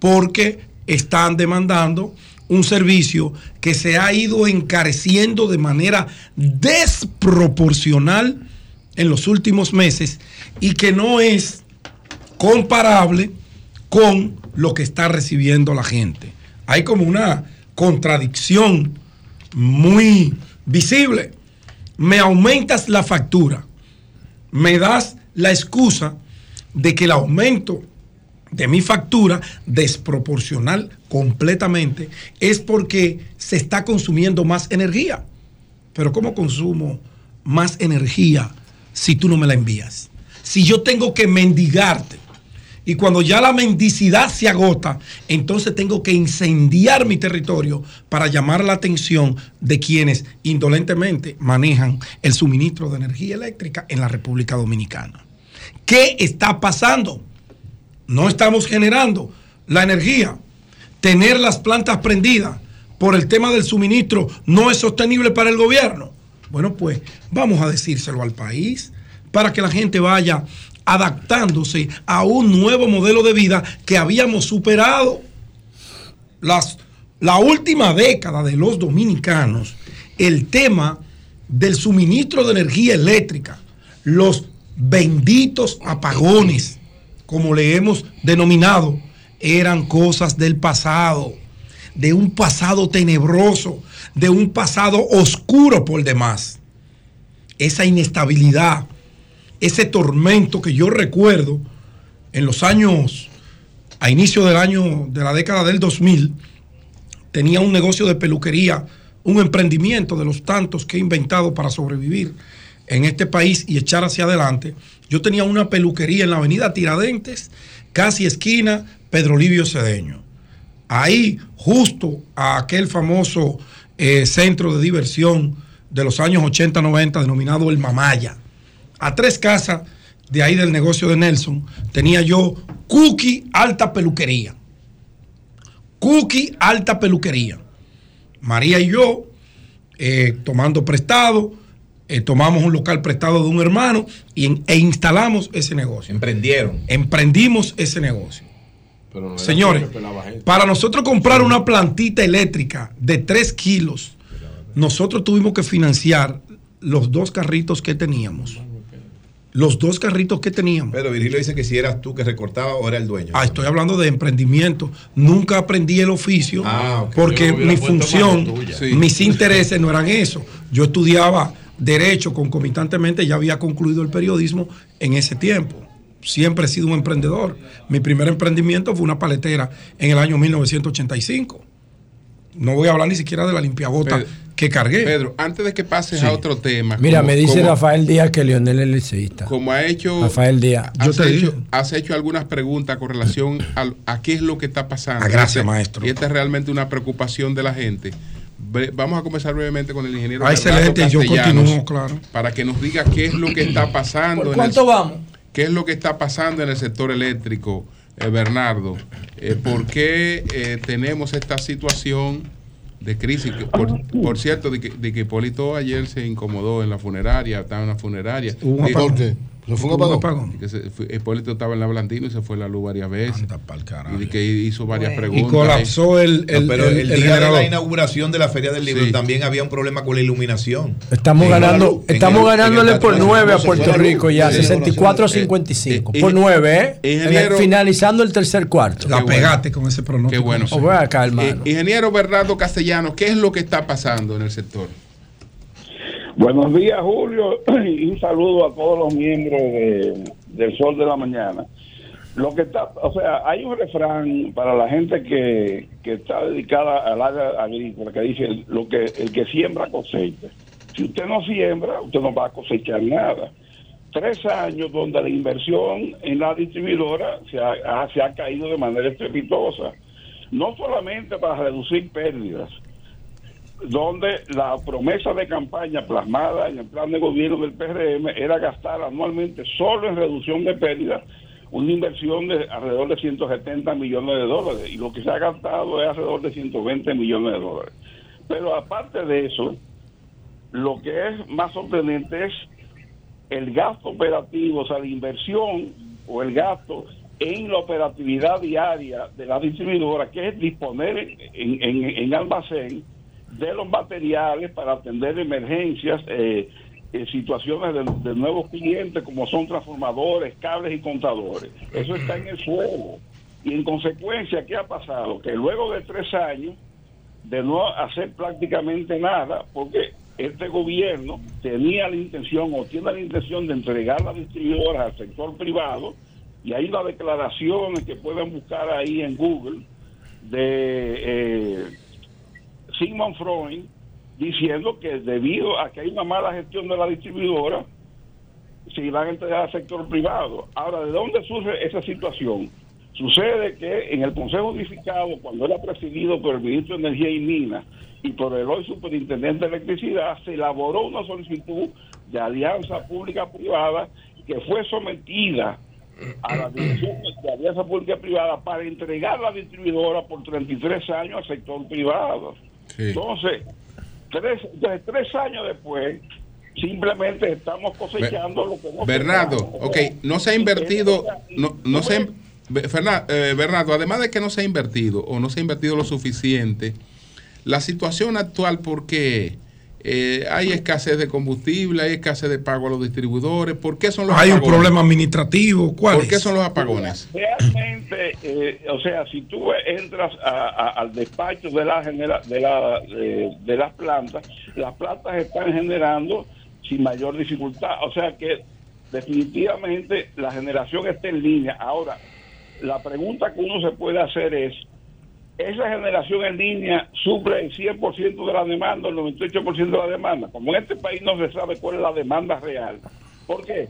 porque están demandando un servicio que se ha ido encareciendo de manera desproporcional en los últimos meses y que no es comparable con lo que está recibiendo la gente. Hay como una contradicción muy visible. Me aumentas la factura, me das la excusa de que el aumento de mi factura desproporcional completamente es porque se está consumiendo más energía. Pero ¿cómo consumo más energía si tú no me la envías? Si yo tengo que mendigarte y cuando ya la mendicidad se agota, entonces tengo que incendiar mi territorio para llamar la atención de quienes indolentemente manejan el suministro de energía eléctrica en la República Dominicana. ¿Qué está pasando? No estamos generando la energía. Tener las plantas prendidas por el tema del suministro no es sostenible para el gobierno. Bueno, pues vamos a decírselo al país para que la gente vaya adaptándose a un nuevo modelo de vida que habíamos superado. Las, la última década de los dominicanos, el tema del suministro de energía eléctrica, los benditos apagones, como le hemos denominado, eran cosas del pasado, de un pasado tenebroso, de un pasado oscuro por demás. Esa inestabilidad, ese tormento que yo recuerdo en los años, a inicio del año, de la década del 2000, tenía un negocio de peluquería, un emprendimiento de los tantos que he inventado para sobrevivir en este país y echar hacia adelante. Yo tenía una peluquería en la avenida Tiradentes, casi esquina Pedro Livio Cedeño. Ahí, justo a aquel famoso eh, centro de diversión de los años 80-90 denominado El Mamaya a tres casas de ahí del negocio de Nelson, tenía yo Cookie Alta Peluquería. Cookie Alta Peluquería. María y yo, eh, tomando prestado, eh, tomamos un local prestado de un hermano y, e instalamos ese negocio. Emprendieron. Emprendimos ese negocio. Señores, para nosotros comprar una plantita eléctrica de 3 kilos, nosotros tuvimos que financiar los dos carritos que teníamos los dos carritos que teníamos. Pero Virgilio dice que si eras tú que recortaba o era el dueño. Ah, estoy hablando de emprendimiento. Nunca aprendí el oficio Ah, porque mi función, Sí. mis intereses no eran eso. Yo estudiaba derecho concomitantemente, ya había concluido el periodismo en ese tiempo. Siempre he sido un emprendedor. Mi primer emprendimiento fue una paletera en el año 1985. No voy a hablar ni siquiera de la limpiabota Pedro, que cargué. Pedro, antes de que pases Sí. a otro tema. Mira, como- me dice como- Rafael Díaz que Leonel es liceísta. Como ha hecho. Rafael Díaz. Has, hecho, has hecho algunas preguntas con relación a, qué es lo que está pasando. Ah, gracias, Este- maestro. Y esta es realmente una preocupación de la gente. Vamos a comenzar brevemente con el ingeniero. Ah, excelente, yo Castellanos, continúo, claro. Para que nos diga qué es lo que está pasando. ¿Por en cuánto el- vamos? ¿Qué es lo que está pasando en el sector eléctrico, eh, Bernardo? Eh, ¿Por qué eh, tenemos esta situación de crisis? Por, por cierto, de que, de que Hipólito ayer se incomodó en la funeraria, estaba en la funeraria. Dijo- ¿Se fue un apagón? Que se fue- Hipólito estaba en la Blandino y se fue la luz varias veces. y de que hizo varias Bueno. preguntas. Y colapsó el- No, pero el, día de la inauguración de la Feria del Libro Sí. también había un problema con la iluminación. Estamos En ganando, el- estamos el- el ganándole por Teatro 9 a Puerto Rico ya, Sí, 64 a eh, 55. eh, por eh, 9, ¿eh? El- ingeniero- finalizando el tercer cuarto. La pegaste con ese pronóstico. Qué bueno. O voy acá, hermano. Eh, ingeniero Bernardo Castellanos, ¿qué es lo que está pasando en el sector? Buenos días, Julio, y un saludo a todos los miembros de- del Sol de la Mañana. Lo que está, o sea, hay un refrán para la gente que, que está dedicada al área agrícola que dice lo que el que siembra cosecha. Si usted no siembra, usted no va a cosechar nada. Tres años donde la inversión en la distribuidora se ha, se ha caído de manera estrepitosa. No solamente para reducir pérdidas, donde la promesa de campaña plasmada en el plan de gobierno del PRM era gastar anualmente solo en reducción de pérdidas una inversión de alrededor de 170 millones de dólares y lo que se ha gastado es alrededor de 120 millones de dólares. Pero aparte de eso, lo que es más sorprendente es el gasto operativo, o sea, la inversión o el gasto en la operatividad diaria de la distribuidora, que es disponer en, en- en almacén de los materiales para atender emergencias, eh, eh, situaciones de, nuevos clientes como son transformadores, cables y contadores. Eso está en el suelo. Y en consecuencia, ¿qué ha pasado? Que luego de tres años de no hacer prácticamente nada, porque este gobierno tenía la intención o tiene la intención de entregar las distribuidoras al sector privado y hay unas declaraciones que pueden buscar ahí en Google de eh, Sigmund Freud diciendo que debido a que hay una mala gestión de la distribuidora se iban a entregar al sector privado. Ahora, ¿de dónde surge esa situación? Sucede que en el Consejo Unificado, cuando era presidido por el ministro de Energía y Minas y por el hoy superintendente de Electricidad, se elaboró una solicitud de alianza pública-privada que fue sometida a la Dirección de Alianza Pública-Privada para entregar la distribuidora por 33 años al sector privado. Entonces, tres, entonces, tres años después, simplemente estamos cosechando lo que hemos Bernardo, sembrado. ok, no se ha invertido, no, no se ha- Be- Ferna- eh, Bernardo, además de que no se ha invertido o no se ha invertido lo suficiente, la situación actual porque eh, hay escasez de combustible, hay escasez de pago a los distribuidores, ¿por qué son los Hay un apagones? problema administrativo. ¿Cuál ¿Por qué son los apagones? Realmente, eh, o sea, si tú entras a- a- al despacho de, la genera- de, la, de, de las plantas, las plantas están generando sin mayor dificultad. O sea que definitivamente la generación está en línea. Ahora, la pregunta que uno se puede hacer es, ¿esa generación en línea suple el 100% de la demanda, el 98% de la demanda? Como en este país no se sabe cuál es la demanda real. ¿Por qué?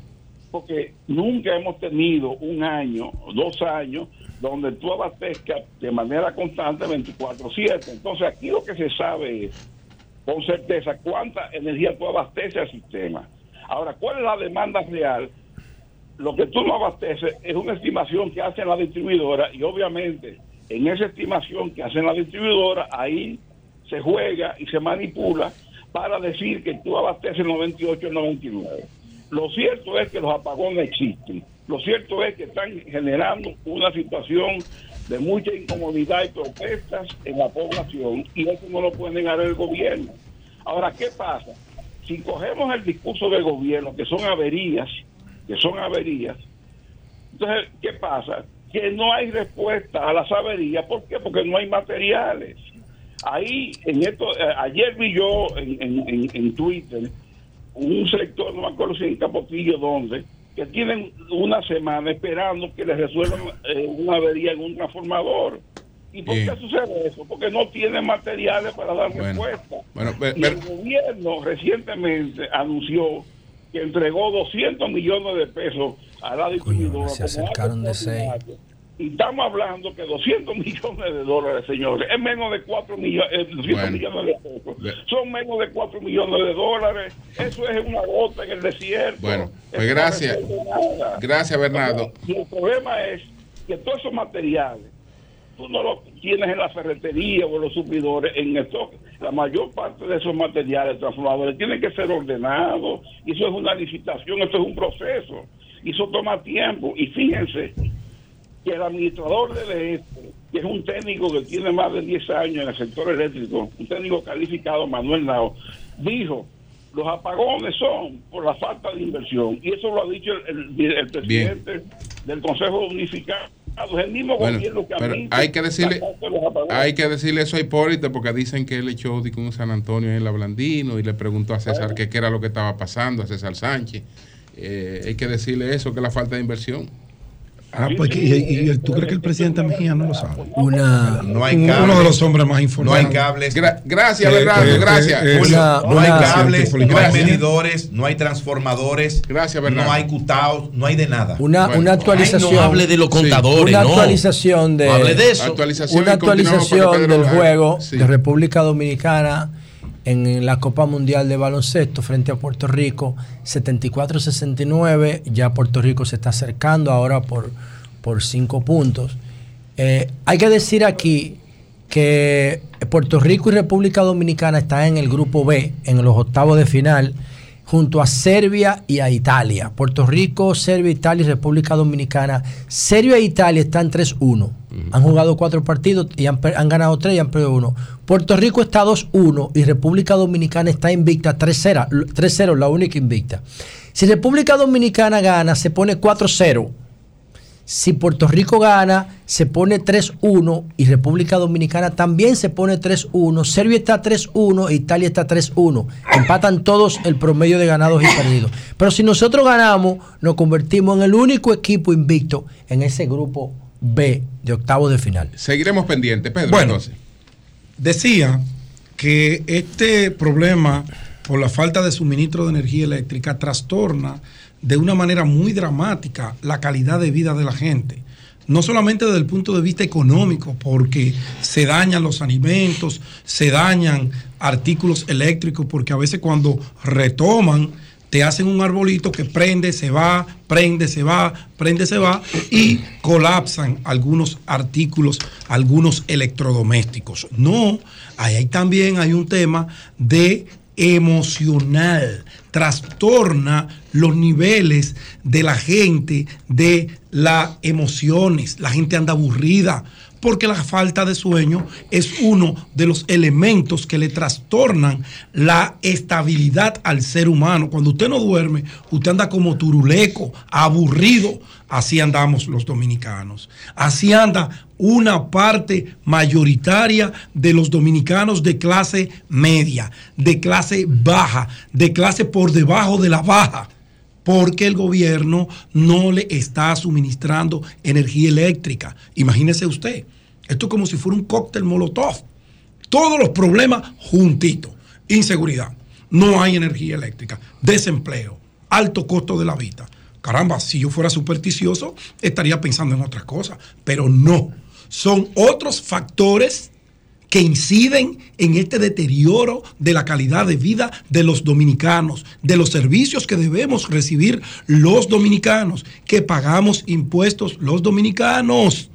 Porque nunca hemos tenido un año, dos años, donde tú abastezcas de manera constante 24-7. Entonces aquí lo que se sabe es, con certeza, cuánta energía tú abasteces al sistema. Ahora, ¿cuál es la demanda real? Lo que tú no abasteces es una estimación que hace la distribuidora y obviamente en esa estimación que hace la distribuidora, ahí se juega y se manipula para decir que tú abasteces 98 o 99. Lo cierto es que los apagones existen. Lo cierto es que están generando una situación de mucha incomodidad y protestas en la población y eso no lo puede negar el gobierno. Ahora, ¿qué pasa? Si cogemos el discurso del gobierno, que son averías, que son averías, entonces, ¿qué pasa? Que no hay respuesta a las averías. ¿Por qué? Porque no hay materiales. Ahí, en esto, eh, ayer vi yo en, en- en- Twitter un sector, no me acuerdo si en Capotillo, dónde, que tienen una semana esperando que les resuelvan eh, una avería en un transformador. ¿Y por qué sucede eso? Porque no tienen materiales para dar Bueno. respuesta. Bueno, Y el gobierno recientemente anunció que entregó 200 millones de pesos a la distribuidora. se acercaron de acto seis. extraordinario. Y estamos hablando que 200 millones de dólares, señores, es menos de 4 millones, 200 Bueno. millones de pesos. Son menos de 4 millones de dólares. Eso es una gota en el desierto. Bueno, pues gracias. Gracias, Bernardo. Y el problema es que todos esos materiales, tú no los tienes en la ferretería o en los suplidores, en esto, la mayor parte de esos materiales transformadores tienen que ser ordenados, y eso es una licitación, esto es un proceso, y eso toma tiempo. Y fíjense que el administrador de esto, que es un técnico que tiene más de 10 años en el sector eléctrico, un técnico calificado, Manuel Nao, dijo, los apagones son por la falta de inversión, y eso lo ha dicho el, el- el presidente del Consejo Unificado, el mismo Bueno, gobierno que pero hay que decirle, hay que decirle eso a Hipólito porque dicen que él echó un San Antonio en la Blandino y le preguntó a César que qué era lo que estaba pasando, a César Sánchez. Eh, hay que decirle eso, que es la falta de inversión. Ah, pues, ¿y, y- y tú crees que el presidente Mejía no lo sabe? Una, No hay Uno cables. de los hombres más No informados. hay cables. gracias, Que- Bernardo, gracias. Una- no hay cables, no hay medidores, no hay transformadores, Gracias, Bernardo. no hay cutaos, no hay de nada. una, Bueno. una actualización. Ay, no hable de los Sí. contadores, una no. actualización de No hable de eso. Actualización una actualización del juego Sí. de República Dominicana en la Copa Mundial de Baloncesto frente a Puerto Rico 74-69 ya Puerto Rico se está acercando ahora por, por cinco puntos Eh, hay que decir aquí que Puerto Rico y República Dominicana están en el grupo B en los octavos de final junto a Serbia y a Italia. Puerto Rico, Serbia, Italia y República Dominicana. Serbia e Italia están 3-1. Han jugado cuatro partidos y han, han ganado tres y han perdido uno. Puerto Rico está 2-1 y República Dominicana está invicta 3-0, 3-0, la única invicta. Si República Dominicana gana, se pone 4-0. Si Puerto Rico gana, se pone 3-1 y República Dominicana también se pone 3-1. Serbia está 3-1 e Italia está 3-1. Empatan todos el promedio de ganados y perdidos. Pero si nosotros ganamos, nos convertimos en el único equipo invicto en ese grupo B de octavos de final. Seguiremos pendientes, Pedro. Bueno, entonces. Decía que este problema por la falta de suministro de energía eléctrica trastorna de una manera muy dramática la calidad de vida de la gente. No solamente desde el punto de vista económico, porque se dañan los alimentos, se dañan artículos eléctricos, porque a veces cuando retoman te hacen un arbolito que prende, se va, prende, se va, prende, se va y colapsan algunos artículos, algunos electrodomésticos. No, ahí también hay un tema de emocional, trastorna los niveles de la gente, de las emociones, la gente anda aburrida, porque la falta de sueño es uno de los elementos que le trastornan la estabilidad al ser humano. Cuando usted no duerme, usted anda como turuleco, aburrido. Así andamos los dominicanos. Así anda una parte mayoritaria de los dominicanos de clase media, de clase baja, de clase por debajo de la baja porque el gobierno no le está suministrando energía eléctrica. Imagínese usted, esto es como si fuera un cóctel molotov. Todos los problemas juntitos. Inseguridad, no hay energía eléctrica, desempleo, alto costo de la vida. Caramba, si yo fuera supersticioso, estaría pensando en otras cosas, pero no. Son otros factores que inciden en este deterioro de la calidad de vida de los dominicanos, de los servicios que debemos recibir los dominicanos, que pagamos impuestos los dominicanos,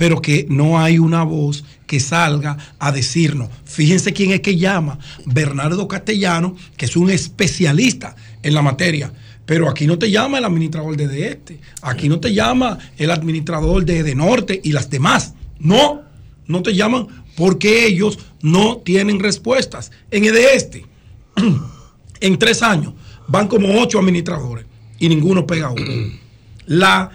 pero que no hay una voz que salga a decirnos. Fíjense quién es que llama, Bernardo Castellano, que es un especialista en la materia. Pero aquí no te llama el administrador de de este, aquí no te llama el administrador de de norte y las demás. No, no te llaman porque ellos no tienen respuestas. En el de este, en tres años, van como ocho administradores y ninguno pega uno. La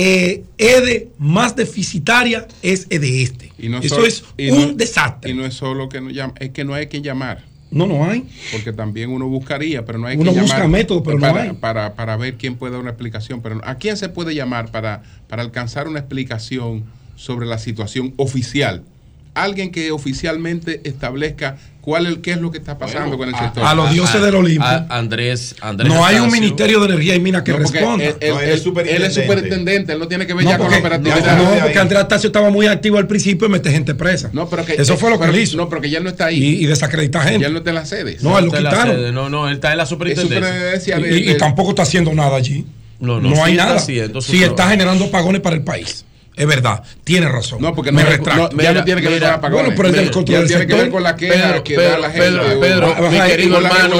eh, EDE más deficitaria es EDE este. Y no Eso solo- es y un no- desastre. Y no es solo que no llama, es que no hay que llamar. No, no hay. Porque también uno buscaría, pero no hay Uno que llamar. busca métodos, pero no para, hay. Para, para ver quién puede dar una explicación. Pero ¿a quién se puede llamar para, para alcanzar una explicación sobre la situación oficial? Alguien que oficialmente establezca cuál es, qué es lo que está pasando con el sector. a los dioses del Olimpo. a- Andrés, Andrés No hay un ministerio de energía y minas que No, responda. él- él- él- él es superintendente, él no tiene que ver No, ya con la operatividad. no, porque Andrés Astacio estaba muy activo al principio y mete gente presa. No, pero que, Eso fue lo que él hizo. No, pero que ya no está ahí. Y, y desacredita gente. Ya no está en las sedes. No, él lo la quitaron. sede, No, no, él está en la superintendencia. Y, y- y tampoco está haciendo nada allí. No, No, no, hay sí está nada. haciendo Sí está generando apagones para el país. Es verdad, tiene razón. No, porque me no- retracto. no- ya no tiene que ver con apagones. Bueno, pero Mira, control ya del tiene que ver con la queja Pedro, que Pedro, da la gente. Pedro, mi querido hermano,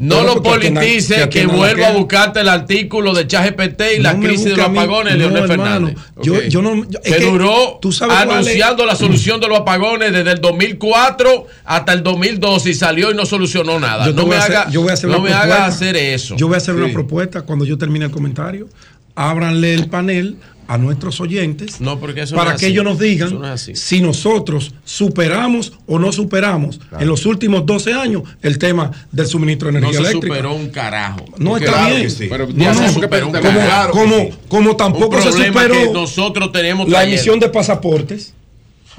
no lo politice que no la vuelva a buscarte el artículo de ChatGPT y la No me crisis de los apagones de No, Leonel. Fernández. Yo- Ok. yo no- yo- es que que duró tú sabes anunciando la solución de los apagones desde el 2004 hasta el 2012 y salió y no solucionó nada. Yo no voy me a hacer- haga, yo voy a hacer no me haga hacer eso. Yo voy a hacer Sí. una propuesta cuando yo termine el comentario. Ábranle el panel a nuestros oyentes No, porque eso para no es que así. ellos nos digan no si nosotros superamos o no superamos en los últimos 12 años el tema del suministro de No energía se eléctrica. superó un carajo. No Porque- está Claro bien. que sí. Pero No, no, se como, superó un como, carajo. como, como tampoco se superó que nosotros tenemos la emisión de pasaportes.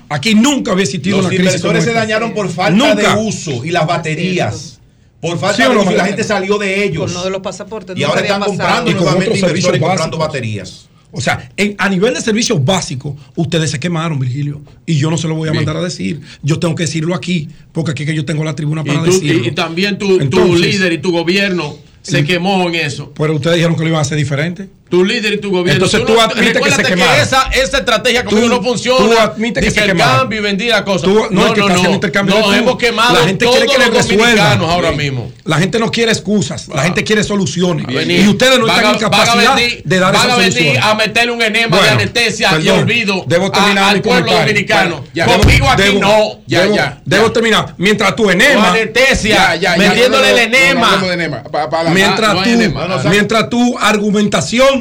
Aquí nunca había existido Los una crisis. inversores como se dañaron por falta Nunca. de uso y las baterías. Por falta ¿Sí o de no, uso y la gente salió de ellos. Con lo de los pasaportes. Y ahora están pasado. comprando Y con nuevamente inversores comprando baterías. O sea, en- a nivel de servicios básicos, ustedes se quemaron, Virgilio. Y yo no se lo voy a Bien. mandar a decir. Yo tengo que decirlo aquí, porque aquí que yo tengo la tribuna Y, para tú- decirlo. y- también tu, tu líder y tu gobierno se quemó en eso. Pero ustedes dijeron que lo iban a hacer diferente. Tu líder y tu gobierno. Entonces tú no- admites que se quemaron. esa, esa estrategia como no funciona. tú admites que de se el quemaron. cambio y vendí la cosa. Tú- no, no, que no, no. intercambio de hemos quemado La gente todos quiere que los dominicanos ahora mismo. La gente no quiere excusas, la gente quiere soluciones. Y ustedes no Van están en capacidad van venir- de dar van esas a venir soluciones. a meterle un enema de Bueno, anestesia y olvido debo terminar a- al pueblo dominicano. Ya. Conmigo aquí no. Ya, debo, ya. Debo terminar. Mientras tu enema. Anestesia, metiéndole el enema. de mientras, no tú, hay enema. No,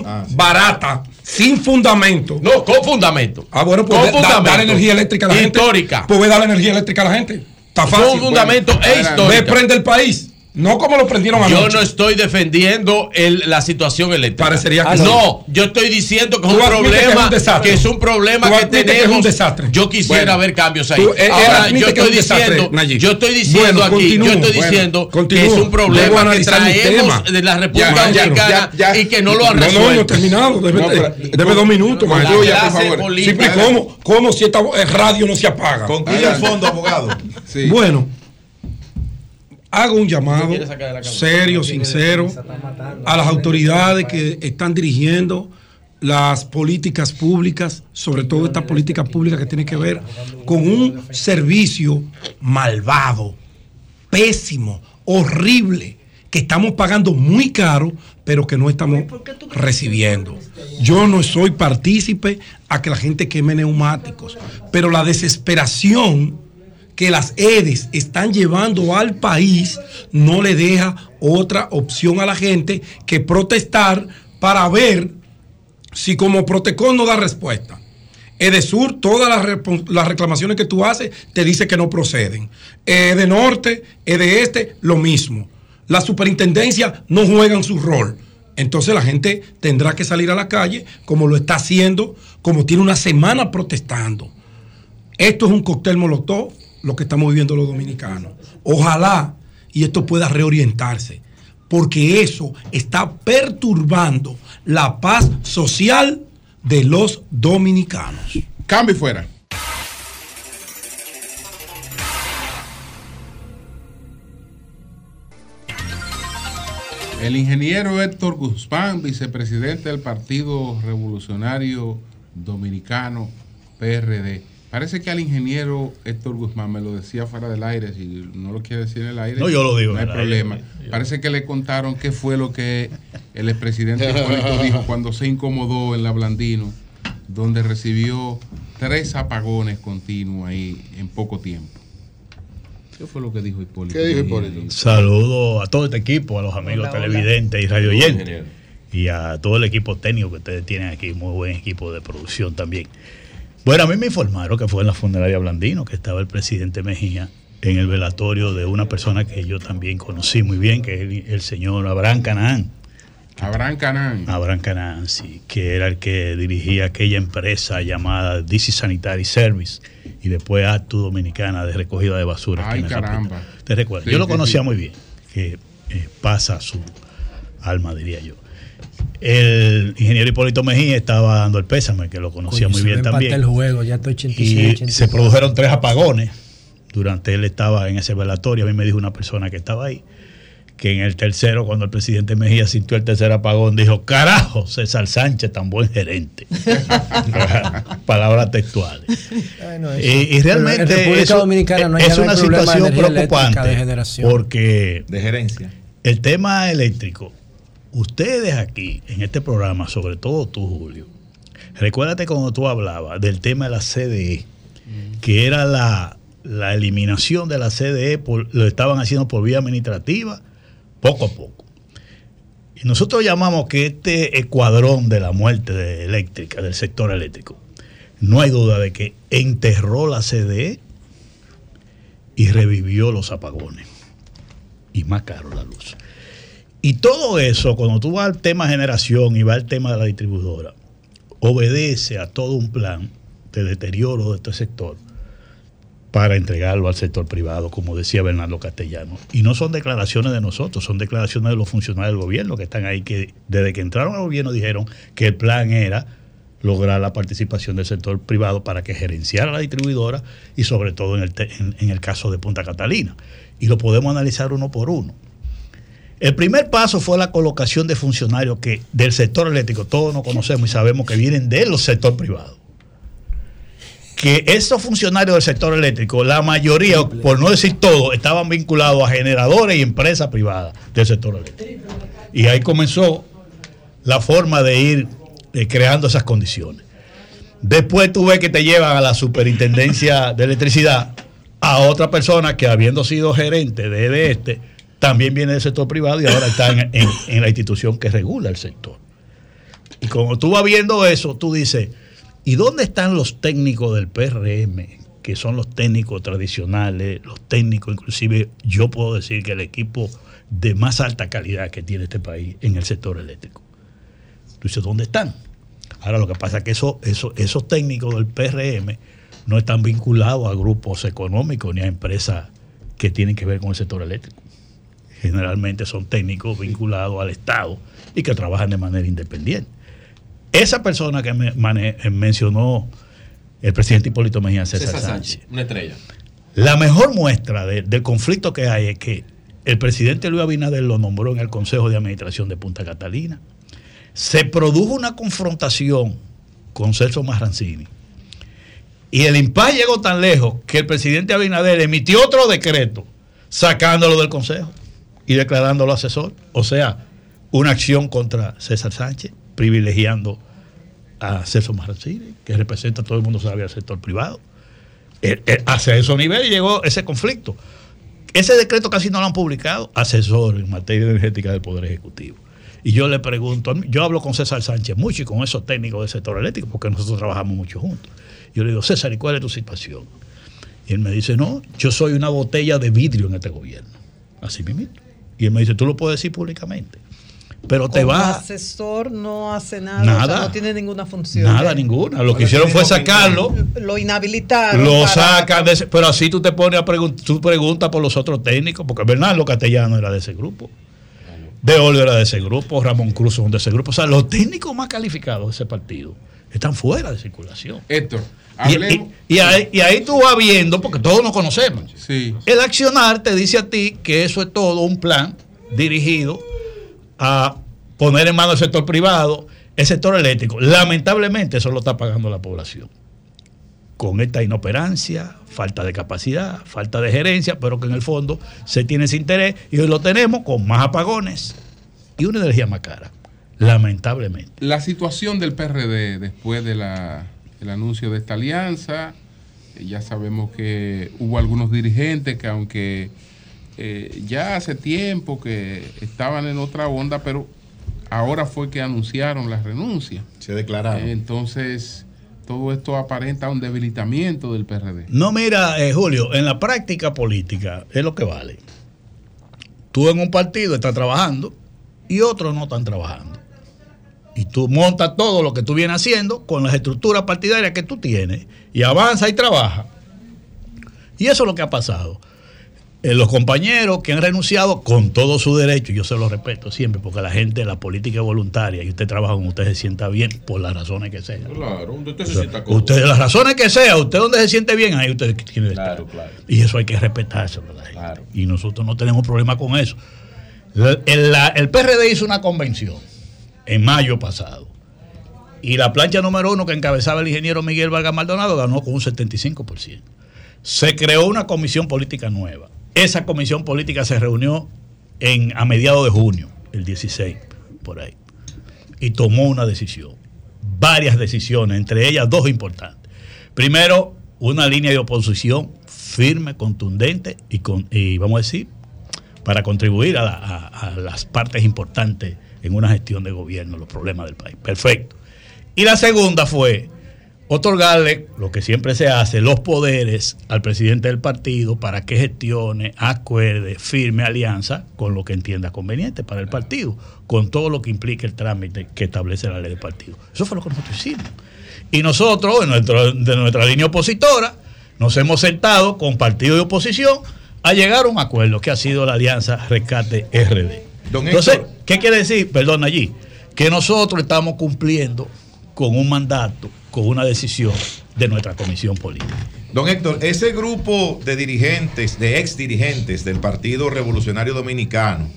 tu argumentación barata, sin fundamento. No, con fundamento. Ah, bueno, pues Con da- da- fundamento. dale energía eléctrica a la gente. Histórica. Pues ve a darle energía eléctrica a la gente. Está Con fácil. fundamento Bueno, e histórica. Ve, prende el país. No como lo prendieron Yo anoche. no estoy defendiendo el- la situación eléctrica. Parecería que Ah, no, yo estoy diciendo que es un admites que es problema, un que es un problema que admites que es tenemos. un desastre. Yo quisiera Bueno, ver cambios ahí. tú, eh, él Ahora, admite yo estoy desastre, diciendo, yo estoy diciendo Bueno, aquí, yo estoy diciendo que es un problema que traemos de la República Dominicana y que no lo han No, no, resuelto. no he terminado. Debe, No, pero- debe dos minutos, La por favor. política. Sí, pero ¿cómo, ¿Cómo si esta eh, radio no se apaga? Concluye el fondo, abogado. Bueno, hago un llamado serio, sincero, a las autoridades que están dirigiendo las políticas públicas, sobre todo estas políticas públicas que tienen que ver con un servicio malvado, pésimo, horrible, que estamos pagando muy caro, pero que no estamos recibiendo. Yo no soy partícipe a que la gente queme neumáticos, pero la desesperación que las EDES están llevando al país no le deja otra opción a la gente que protestar para ver si como Protecon no da respuesta. Edesur, todas las, las reclamaciones que tú haces, te dice que no proceden. de Norte, de Este, lo mismo. La superintendencia no juegan su rol. Entonces la gente tendrá que salir a la calle como lo está haciendo, como tiene una semana protestando. Esto es un cóctel molotov, lo que estamos viviendo los dominicanos. Ojalá y esto pueda reorientarse, porque eso está perturbando la paz social de los dominicanos. Cambio y fuera. El ingeniero Héctor Guzmán, vicepresidente del Partido Revolucionario Dominicano, PRD. Parece que al ingeniero Héctor Guzmán, me lo decía fuera del aire, si no lo quiere decir en el aire, No, yo lo digo no hay aire. problema. Parece que le contaron qué fue lo que el expresidente Hipólito dijo cuando se incomodó en la Blandino, donde recibió tres apagones continuos ahí en poco tiempo. ¿Qué fue lo que dijo Hipólito? ¿Qué dijo Hipólito? Saludo a todo este equipo, a los amigos Hola, hola. televidentes y radio oyentes. Y a todo el equipo técnico que ustedes tienen aquí, muy buen equipo de producción también. Bueno, a mí me informaron que fue en la funeraria Blandino que estaba el presidente Mejía en el velatorio de una persona que yo también conocí muy bien, que es el, el señor Abraham Canaán. Abraham Canán. Abraham Canaán, sí, que era el que dirigía aquella empresa llamada DC Sanitary Service y después Actu Dominicana de recogida de basura. Ay, caramba. ¿Te recuerdas? Sí, yo lo sí, conocía sí. muy bien, que eh, pasa su alma, diría yo. El ingeniero Hipólito Mejía estaba dando el pésame, que lo conocía Coño, muy bien también. el juego, ya estoy 86, Y 87. se produjeron tres apagones durante él estaba en ese velatorio. A mí me dijo una persona que estaba ahí que en el tercero, cuando el presidente Mejía sintió el tercer apagón, dijo: Carajo, César Sánchez, tan buen gerente. Palabras textuales. Ay, no, eso- Y, y realmente Pero en República eso Dominicana no hay es una situación preocupante de generación. porque De gerencia. el tema eléctrico, ustedes aquí en este programa, sobre todo tú, Julio, recuérdate cuando tú hablabas del tema de la CDE, que era la, la eliminación de la CDE, por- lo estaban haciendo por vía administrativa, poco a poco. Y nosotros llamamos que este escuadrón de la muerte de eléctrica, del sector eléctrico, no hay duda de que enterró la CDE y revivió los apagones. Y más caro la luz. Y todo eso, cuando tú vas al tema generación y vas al tema de la distribuidora, obedece a todo un plan de deterioro de este sector para entregarlo al sector privado, como decía Bernardo Castellano. Y no son declaraciones de nosotros, son declaraciones de los funcionarios del gobierno que están ahí, que desde que entraron al gobierno dijeron que el plan era lograr la participación del sector privado para que gerenciara la distribuidora y sobre todo en el, en el caso de Punta Catalina. Y lo podemos analizar uno por uno. El primer paso fue la colocación de funcionarios que del sector eléctrico, todos nos conocemos y sabemos que vienen del sector privado. Que esos funcionarios del sector eléctrico, la mayoría, por no decir todo, estaban vinculados a generadores y empresas privadas del sector eléctrico. Y ahí comenzó la forma de ir eh, creando esas condiciones. Después tú ves que te llevan a la superintendencia de electricidad a otra persona que habiendo sido gerente de, de este, también viene del sector privado y ahora está en, la institución que regula el sector. Y como tú vas viendo eso, tú dices, ¿y dónde están los técnicos del PRM? Que son los técnicos tradicionales, los técnicos, inclusive yo puedo decir que el equipo de más alta calidad que tiene este país en el sector eléctrico. Tú dices, ¿dónde están? Ahora lo que pasa es que eso, eso- esos técnicos del PRM no están vinculados a grupos económicos ni a empresas que tienen que ver con el sector eléctrico. Generalmente son técnicos vinculados al Estado y que trabajan de manera independiente. Esa persona que me- mane- eh, mencionó el presidente Hipólito Mejía César, César Sánchez, Sánchez, una estrella. la mejor muestra de- del conflicto que hay es que el presidente Luis Abinader lo nombró en el Consejo de Administración de Punta Catalina. Se produjo una confrontación con Celso Marrancini. Y el impas llegó tan lejos que el presidente Abinader emitió otro decreto sacándolo del Consejo y declarándolo asesor. O sea, una acción contra César Sánchez, privilegiando a Celso Marrancini, que representa, todo el mundo sabe, al sector privado. Eh, eh, hacia ese nivel llegó ese conflicto. Ese decreto casi no lo han publicado, asesor en materia energética del Poder Ejecutivo. Y yo le pregunto, a yo hablo con César Sánchez mucho y con esos técnicos del sector eléctrico, porque nosotros trabajamos mucho juntos. Yo le digo, César, ¿y cuál es tu situación? Y él me dice, no, yo soy una botella de vidrio en este gobierno. Así mismo. Y él me dice, tú lo puedes decir públicamente. Pero te Como vas asesor no hace nada, Nada. o sea, no tiene ninguna función. Nada, ninguna. Lo que hicieron fue sacarlo. Lo inhabilitaron. Lo para- sacan, de ese- pero así tú te pones a preguntar, tú preguntas por los otros técnicos, porque Bernardo Castellano era de ese grupo, de Olio era de ese grupo, Ramón Cruz son de ese grupo. O sea, los técnicos más calificados de ese partido están fuera de circulación. Héctor, Y, hablemos. y- y ahí, y ahí tú vas viendo, porque todos nos conocemos. Sí. El accionar te dice a ti que eso es todo un plan dirigido a poner en manos del sector privado el sector eléctrico. Lamentablemente eso lo está pagando la población. Con esta inoperancia, falta de capacidad, falta de gerencia, pero que en el fondo se tiene ese interés y hoy lo tenemos con más apagones y una energía más cara. Lamentablemente. La situación del PRD después de la- del anuncio de esta alianza, eh, ya sabemos que hubo algunos dirigentes que aunque eh, ya hace tiempo que estaban en otra onda, pero ahora fue que anunciaron la renuncia. Se declararon. Entonces, todo esto aparenta un debilitamiento del PRD. No, mira, eh, Julio, en la práctica política es lo que vale. Tú en un partido estás trabajando y otros no están trabajando. Y tú montas todo lo que tú vienes haciendo con las estructuras partidarias que tú tienes y avanza y trabaja. Y eso es lo que ha pasado. Eh, los compañeros que han renunciado con todo su derecho, yo se lo respeto siempre, porque la gente, la política es voluntaria y usted trabaja con usted se sienta bien por las razones que sean. Claro, donde usted se O sea, sienta cómodo. Usted, las razones que sea, usted donde se siente bien, ahí usted tiene estar. claro. Y eso hay que respetarse, ¿verdad? Y nosotros no tenemos problema con eso. El PRD hizo una convención en mayo pasado. Y la plancha número uno que encabezaba el ingeniero Miguel Vargas Maldonado ganó con un 75%. Se creó una comisión política nueva. Esa comisión política se reunió en, a mediados de junio, el 16, por ahí. Y tomó una decisión. Varias decisiones, entre ellas dos importantes. Primero, una línea de oposición firme, contundente y, con, y vamos a decir, para contribuir a, la- a- a las partes importantes en una gestión de gobierno, los problemas del país. Perfecto. Y la segunda fue otorgarle, lo que siempre se hace, los poderes al presidente del partido para que gestione, acuerde, firme alianza con lo que entienda conveniente para el partido, con todo lo que implique el trámite que establece la ley del partido. Eso fue lo que nosotros hicimos. Y nosotros, en nuestro- de nuestra línea opositora, nos hemos sentado con partido de oposición a llegar a un acuerdo que ha sido la alianza Rescate RD. Don Entonces, Héctor. ¿Qué quiere decir? Perdón allí. Que nosotros estamos cumpliendo con un mandato, con una decisión de nuestra comisión política. Don Héctor, ese grupo de dirigentes, de ex dirigentes del Partido Revolucionario Dominicano,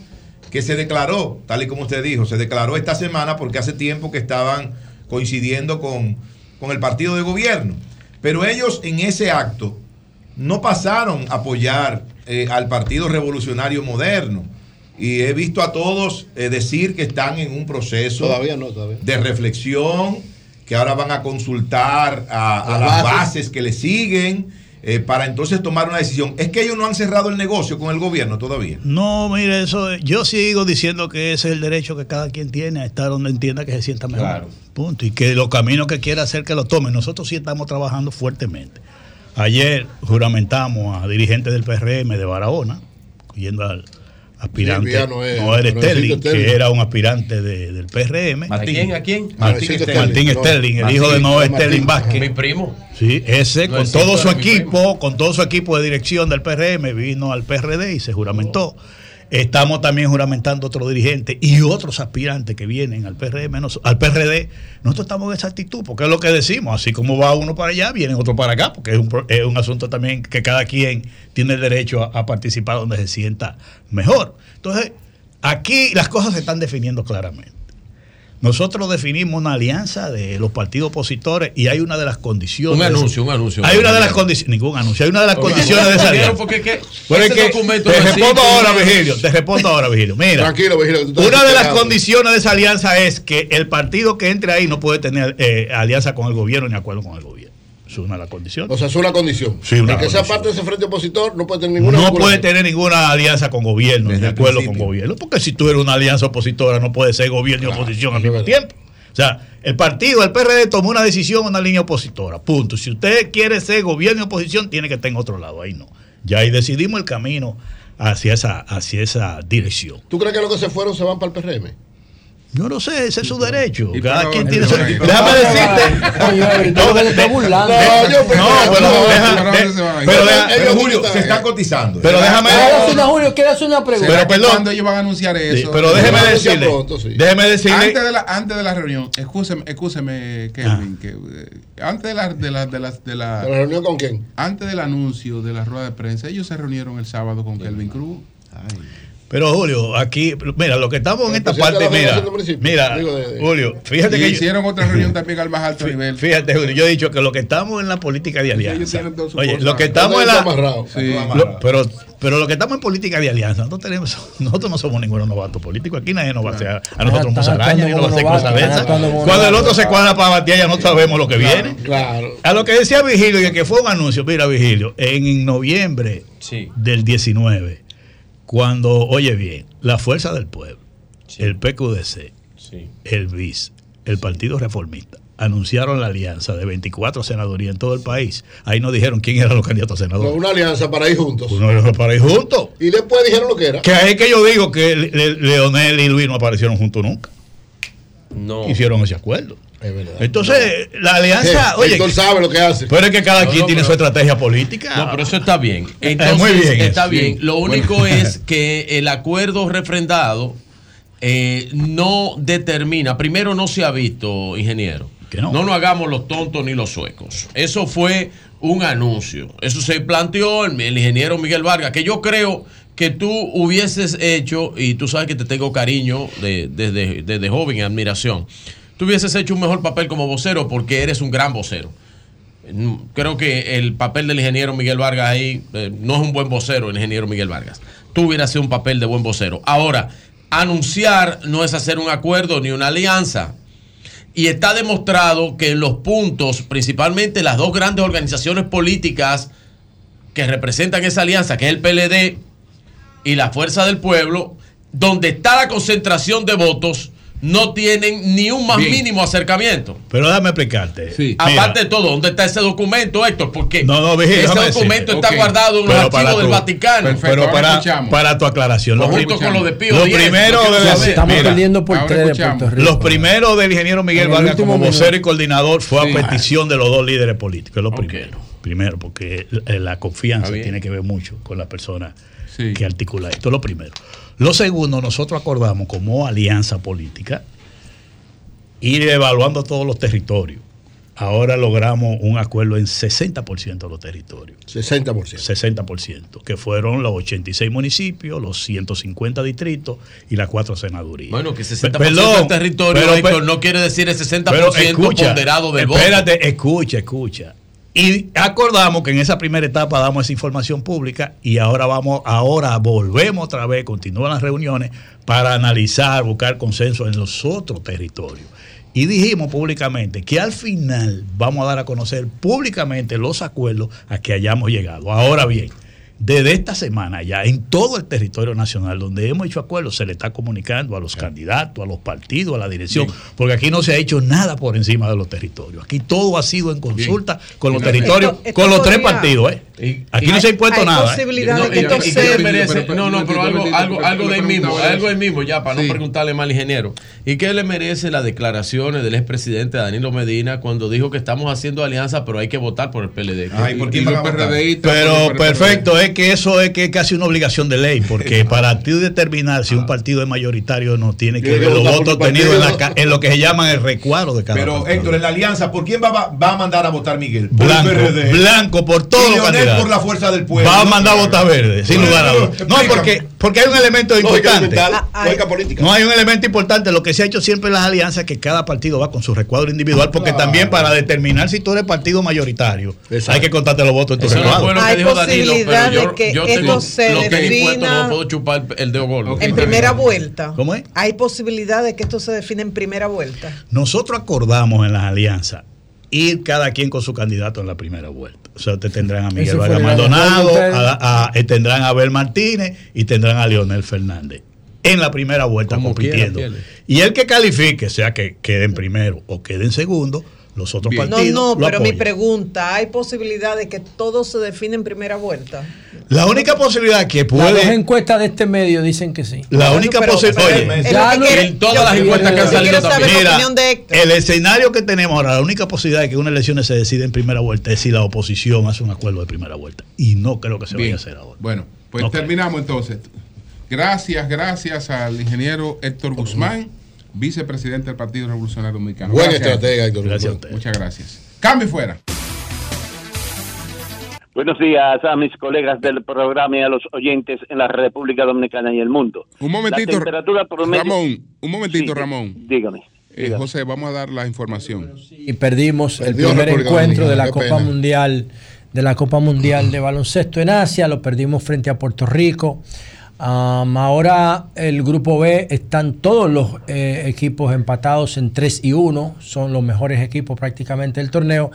que se declaró, tal y como usted dijo, se declaró esta semana porque hace tiempo que estaban coincidiendo con, con el partido de gobierno. Pero ellos en ese acto no pasaron a apoyar eh, al Partido Revolucionario Moderno. Y he visto a todos eh, decir que están en un proceso Todavía no, todavía. de reflexión, que ahora van a consultar a, a Las las bases. bases que le siguen eh, para entonces tomar una decisión. Es que ellos no han cerrado el negocio con el gobierno todavía. No, mire, eso yo sigo diciendo que ese es el derecho que cada quien tiene a estar donde entienda que se sienta mejor. Claro. Punto. Y que los caminos que quiera hacer que lo tome. Nosotros sí estamos trabajando fuertemente. Ayer juramentamos a dirigentes del PRM de Barahona, yendo al aspirante Sí, Viano es- Sterling, Sterling. que era un aspirante de- del PRM. ¿A quién? ¿A quién? Martín, Sterling. El Martín, hijo de Noel Martín. Sterling Vázquez. Mi primo. Sí, ese con todo su equipo, con todo su equipo de dirección del PRM, vino al PRD y se juramentó. Estamos también juramentando otros dirigentes y otros aspirantes que vienen al PRM, al PRD. Nosotros estamos en esa actitud, porque es lo que decimos, así como va uno para allá, vienen otros para acá, porque es un, es un asunto también que cada quien tiene el derecho a participar donde se sienta mejor. Entonces, aquí las cosas se están definiendo claramente. Nosotros definimos una alianza de los partidos opositores y hay una de las condiciones. Un anuncio, un anuncio. Hay una de las condiciones, ningún anuncio, hay una de las condiciones de esa alianza. Porque que Pero es que te respondo ahora, Vigilio. Te respondo ahora, Vigilio. Mira, Tranquilo, Vigilio, una de las condiciones de esa alianza es que el partido que entre ahí no puede tener eh, alianza con el gobierno ni acuerdo con el gobierno. Es una de las condiciones. O sea, es una condición. Sí, una que sea parte de ese frente opositor no puede tener ninguna no puede tener ninguna alianza con gobierno, ni el acuerdo con gobierno, porque si tú eres una alianza opositora no puede ser gobierno y oposición al mismo tiempo. O sea, el partido, el PRD tomó una decisión, una línea opositora, punto. Si usted quiere ser gobierno y oposición, tiene que estar en otro lado, ahí no. Ya ahí decidimos el camino hacia esa, hacia esa dirección. ¿Tú crees que los que se fueron se van para el PRM? Yo no sé, ese es su derecho. Y Cada quien tiene su. pero- Déjame decirte. Está. No, pero Ellos Julio, se están cotizando. pero déjame. Una, Julio, quiere hacer una pregunta. ¿Será Pero, perdón. cuando ellos van a anunciar eso? pero déjeme decirle. Déjeme decirle. Antes de la, antes de la reunión, escúcheme, escúcheme Kelvin, que, eh, antes de la, de la, de la, de la- ¿De la reunión con quién? antes del anuncio de la rueda de prensa, ellos se reunieron el sábado con Kelvin Cruz. Pero Julio, aquí, mira, lo que estamos en esta parte, mira, mira, Digo, de- de- Julio, fíjate que yo- hicieron otra reunión también al más alto nivel. fíjate, Julio, yo he dicho que lo que estamos en la política de alianza, oye, lo que estamos en la. Sí. lo- pero, pero lo que estamos en política de alianza, nosotros tenemos, nosotros no somos ninguno novato político, aquí nadie nos va a hacer a nosotros musaraña, ni nos va a hacer cosas de esas. Cuando el otro se cuadra para batear, ya no sabemos lo que viene. Claro. A lo que decía Vigilio, y que fue un anuncio, mira Vigilio, en noviembre del 19, cuando, oye bien, la Fuerza del Pueblo, el PQDC, Sí. el BIS, el Partido Reformista, anunciaron la alianza de 24 senadurías en todo el país. Ahí nos dijeron quién eran los candidatos a senadores. una alianza para ir juntos. De los para ir juntos. Y después dijeron lo que era. Que es que yo digo que Le- Le- Leonel y Luis no aparecieron juntos nunca. No. Hicieron ese acuerdo. Es verdad. Entonces, la alianza, oye, Héctor sabe lo que hace. pero es que cada No, quien no, tiene pero- su estrategia política. No, pero eso está bien. Entonces, muy bien está eso, bien. sí. Lo único es que el acuerdo refrendado eh, no determina, primero no se ha visto, ingeniero. Que no. no nos hagamos los tontos ni los suecos. Eso fue un anuncio. Eso se planteó el, el ingeniero Miguel Vargas, que yo creo que tú hubieses hecho, y tú sabes que te tengo cariño de- desde, desde joven y admiración, tú hubieses hecho un mejor papel como vocero porque eres un gran vocero. Mm, Creo que el papel del ingeniero Miguel Vargas ahí eh, no es un buen vocero, el ingeniero Miguel Vargas. Tú hubieras sido un papel de buen vocero. Ahora, anunciar no es hacer un acuerdo ni una alianza. Y está demostrado que en los puntos, principalmente las dos grandes organizaciones políticas que representan esa alianza, que es el PLD y la Fuerza del Pueblo, donde está la concentración de votos, no tienen ni un más Bien. mínimo acercamiento. Pero déjame explicarte. Sí. Mira, Aparte de todo, ¿dónde está ese documento, Héctor? Porque No, no, ese documento decirte. está guardado en un Pero archivo para del tu- Vaticano. Perfecto. pero para, para tu aclaración, lo, Junto con lo de Pío lo primero de-. Estamos mira, perdiendo por tres de. Puerto Rico. Los primeros del ingeniero Miguel Vargas como vocero y coordinador fue Sí. a petición de los dos líderes políticos. Es lo Ok. primero. Primero, porque la confianza tiene que ver mucho con la persona Sí. que articula esto. Es lo primero. Lo segundo, nosotros acordamos como alianza política ir evaluando todos los territorios ahora logramos un acuerdo en 60% de los territorios. 60%. 60%, que fueron los 86 municipios, los 150 distritos y las cuatro senadurías. Bueno, que 60% Perdón, del territorio, pero- Héctor, no quiere decir el 60% pero escucha, ponderado del voto. Espérate, escucha, escucha. Y acordamos que en esa primera etapa damos esa información pública y ahora vamos, ahora volvemos otra vez, continúan las reuniones para analizar, buscar consenso en los otros territorios. Y dijimos públicamente que al final vamos a dar a conocer públicamente los acuerdos a que hayamos llegado. Ahora bien, desde esta semana ya en todo el territorio nacional donde hemos hecho acuerdos se le está comunicando a los candidatos, a los partidos, a la dirección, porque aquí no se ha hecho nada por encima de los territorios. Aquí todo ha sido en consulta con los territorios, esto con los tres partidos. ¿eh? Aquí no se ha impuesto hay nada. ¿eh? posibilidad de No, que y- esto y- y se- qué merece- pero- pero- no, pero algo, algo, algo del mismo, algo del mismo, ya, para Sí. no preguntarle mal al ingeniero. ¿Y qué le merece las declaraciones del expresidente Danilo Medina cuando dijo que estamos haciendo alianza, pero hay que votar por el PLD? Ay, ¿por Y? PRDistas, Pero perfecto, es que eso es que es casi una obligación de ley, porque para ti determinar Ah. si un partido es mayoritario no tiene que ver los votos obtenidos en, la en lo que se llaman el recuadro de cada Pero partido. Héctor, en la alianza, ¿por quién va, va- a mandar a votar Miguel? Por Blanco, el PRD. blanco por los Leonel por la fuerza del pueblo. Va a mandar a votar verde, sin lugar a dudas. No, porque, porque hay un elemento Lógica importante. elemental, Ah, lógica política. No hay un elemento importante, lo que se ha hecho siempre en las alianzas, que cada partido va con su recuadro individual, porque Claro. también para determinar si tú eres partido mayoritario, Exacto. hay que contarte los votos en tu Eso recuadro. Hay Danilo, posibilidad de que yo esto tengo se lo que es impuesto, defina- no puedo chupar el dedo gordo. Ok. En primera vuelta. ¿Cómo es? Hay posibilidad de que esto se define en primera vuelta. Nosotros acordamos en las alianzas ir cada quien con su candidato en la primera vuelta. O sea, te tendrán a Miguel Vargas Maldonado, de a- a- eh, tendrán a Abel Martínez y tendrán a Leonel Fernández en la primera vuelta Como compitiendo. quiera, y el que califique, sea que quede en primero o quede en segundo, los otros Bien. No, partidos. no, lo pero mi pregunta, ¿hay posibilidad de que todo se define en primera vuelta? La única posibilidad que Las dos puede. encuestas de este medio dicen que sí. La Bueno, única posibilidad. Oye, ya lo- en todas yo- las encuestas que han salido también. Mira, de el escenario que tenemos ahora, la única posibilidad de que una elección se decida en primera vuelta es si la oposición hace un acuerdo de primera vuelta. Y no creo que se vaya a hacer ahora. Bueno, pues terminamos entonces. Gracias, gracias al ingeniero Héctor Guzmán, vicepresidente del Partido Revolucionario Dominicano. Buen Gracias, estratega, Héctor. Gracias a. Muchas gracias. Cambio y fuera. Buenos días a mis colegas del programa y a los oyentes en la República Dominicana y el mundo. Un momentito, La temperatura promedio- Ramón, un momentito, Sí, Ramón. Dígame. Eh, dígame. José, vamos a dar la información. y perdimos el Perdió primer República encuentro de la Copa pena. Mundial de la Copa Mundial de baloncesto en Asia, lo perdimos frente a Puerto Rico. Ahora el grupo B están todos los eh, equipos empatados en 3 y 1, son los mejores equipos prácticamente del torneo.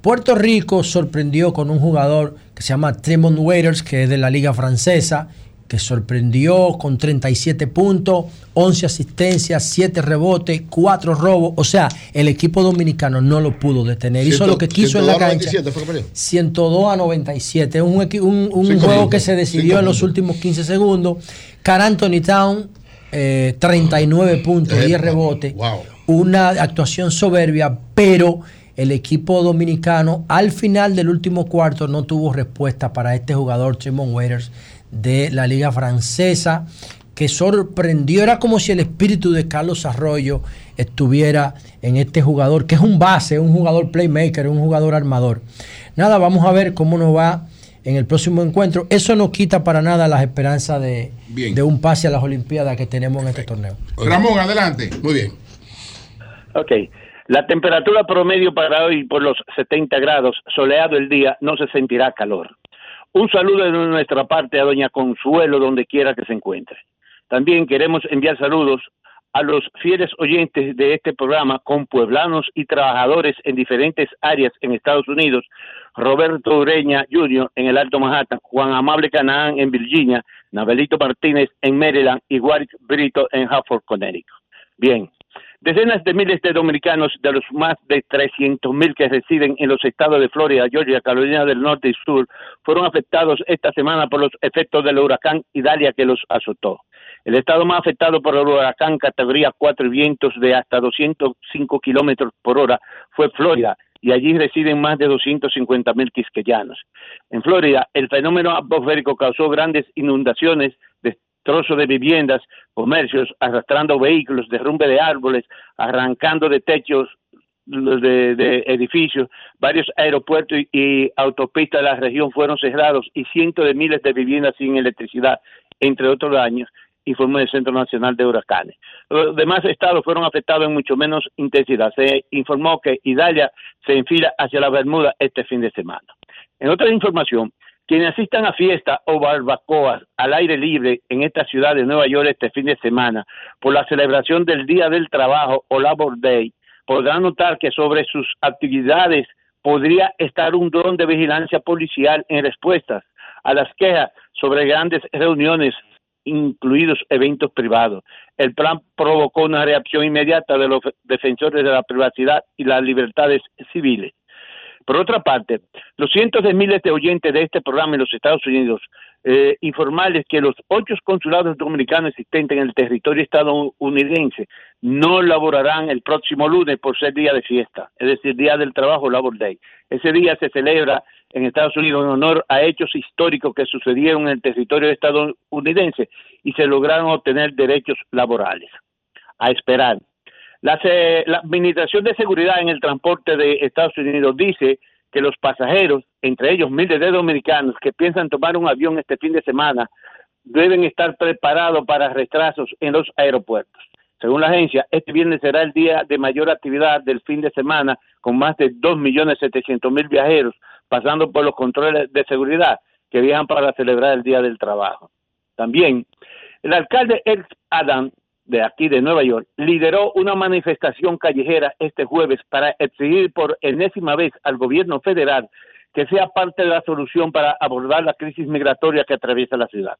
Puerto Rico sorprendió con un jugador que se llama Tremont Waiters, que es de la liga francesa, que sorprendió con 37 puntos, 11 asistencias, 7 rebotes, 4 robos. O sea, el equipo dominicano no lo pudo detener. Hizo lo que quiso en la 102 a cancha. 97 fue que perdió. 102 a 97. Un, un, juego que se decidió en los últimos 15 segundos. Car Anthony Town, eh, 39 puntos, 10 rebotes. Wow. Una actuación soberbia, pero el equipo dominicano al final del último cuarto no tuvo respuesta para este jugador, Tremont Waiters, de la liga francesa, que sorprendió. Era como si el espíritu de Carlos Arroyo estuviera en este jugador, que es un base, un jugador playmaker, un jugador armador. Nada, vamos a ver cómo nos va en el próximo encuentro. Eso no quita para nada las esperanzas de, Bien. de un pase a las Olimpiadas que tenemos en este torneo. Ramón, adelante. Muy bien. Ok. La temperatura promedio para hoy por los 70 grados, soleado el día, no se sentirá calor. Un saludo de nuestra parte a doña Consuelo, donde quiera que se encuentre. También queremos enviar saludos a los fieles oyentes de este programa, con pueblanos y trabajadores en diferentes áreas en Estados Unidos, Roberto Ureña Jr. en el Alto Manhattan, Juan Amable Canaán en Virginia, Nabelito Martínez en Maryland y Warwick Brito en Hartford, Connecticut. Bien, Decenas de miles de dominicanos, de los más de 300 mil que residen en los estados de Florida, Georgia, Carolina del Norte y Sur, fueron afectados esta semana por los efectos del huracán Idalia que los azotó. El estado más afectado por el huracán categoría 4 y vientos de hasta 205 kilómetros por hora fue Florida, y allí residen más de 250 mil quisqueyanos. En Florida, el fenómeno atmosférico causó grandes inundaciones, destrozos de viviendas, comercios, arrastrando vehículos, derrumbe de árboles, arrancando de techos de, de edificios, varios aeropuertos y, y autopistas de la región fueron cerrados y cientos de miles de viviendas sin electricidad, entre otros daños, informó el Centro Nacional de Huracanes. Los demás estados fueron afectados en mucho menos intensidad. Se informó que Italia se enfila hacia la Bermuda este fin de semana. En otra información, quienes asistan a fiestas o barbacoas al aire libre en esta ciudad de Nueva York este fin de semana por la celebración del Día del Trabajo o Labor Day podrán notar que sobre sus actividades podría estar un dron de vigilancia policial en respuestas a las quejas sobre grandes reuniones incluidos eventos privados. El plan provocó una reacción inmediata de los defensores de la privacidad y las libertades civiles. Por otra parte, los cientos de miles de oyentes de este programa en los Estados Unidos eh, informarles que los ocho consulados dominicanos existentes en el territorio estadounidense no laborarán el próximo lunes por ser día de fiesta, es decir, día del trabajo, Labor Day. Ese día se celebra en Estados Unidos en honor a hechos históricos que sucedieron en el territorio estadounidense y se lograron obtener derechos laborales. A esperar. La, la Administración de Seguridad en el Transporte de Estados Unidos dice que los pasajeros, entre ellos miles de dominicanos que piensan tomar un avión este fin de semana, deben estar preparados para retrasos en los aeropuertos. Según la agencia, este viernes será el día de mayor actividad del fin de semana, con más de 2.700.000 viajeros pasando por los controles de seguridad que viajan para celebrar el Día del Trabajo. También, el alcalde Eric Adam, de aquí de Nueva York, lideró una manifestación callejera este jueves para exigir por enésima vez al gobierno federal que sea parte de la solución para abordar la crisis migratoria que atraviesa la ciudad.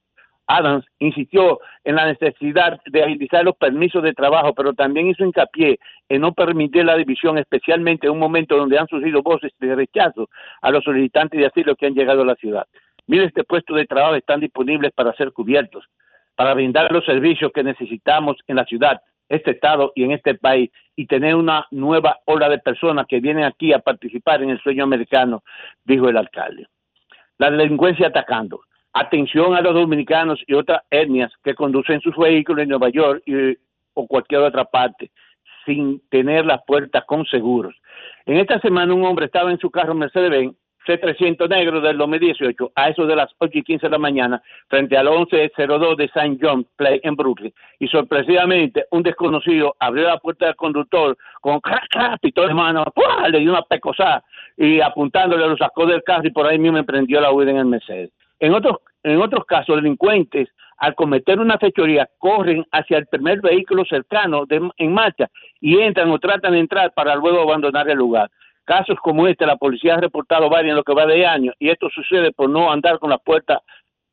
Adams insistió en la necesidad de agilizar los permisos de trabajo, pero también hizo hincapié en no permitir la división, especialmente en un momento donde han surgido voces de rechazo a los solicitantes de asilo que han llegado a la ciudad. Miles de puestos de trabajo están disponibles para ser cubiertos, para brindar los servicios que necesitamos en la ciudad, este estado y en este país, y tener una nueva ola de personas que vienen aquí a participar en el sueño americano, dijo el alcalde. La delincuencia atacando. Atención a los dominicanos y otras etnias que conducen sus vehículos en Nueva York o cualquier otra parte sin tener las puertas con seguros. En esta semana un hombre estaba en su carro Mercedes-Benz C300 negro del 2018 a eso de las 8 y 15 de la mañana frente al 1102 de St. John Play en Brooklyn y sorpresivamente un desconocido abrió la puerta del conductor con crack, crack, pistola de mano, le dio una pecosada y apuntándole lo sacó del carro y por ahí mismo emprendió la huida en el Mercedes. En otros, en otros casos, delincuentes al cometer una fechoría corren hacia el primer vehículo cercano en marcha y entran o tratan de entrar para luego abandonar el lugar. Casos como este, la policía ha reportado varios en lo que va de año y esto sucede por no andar con la puerta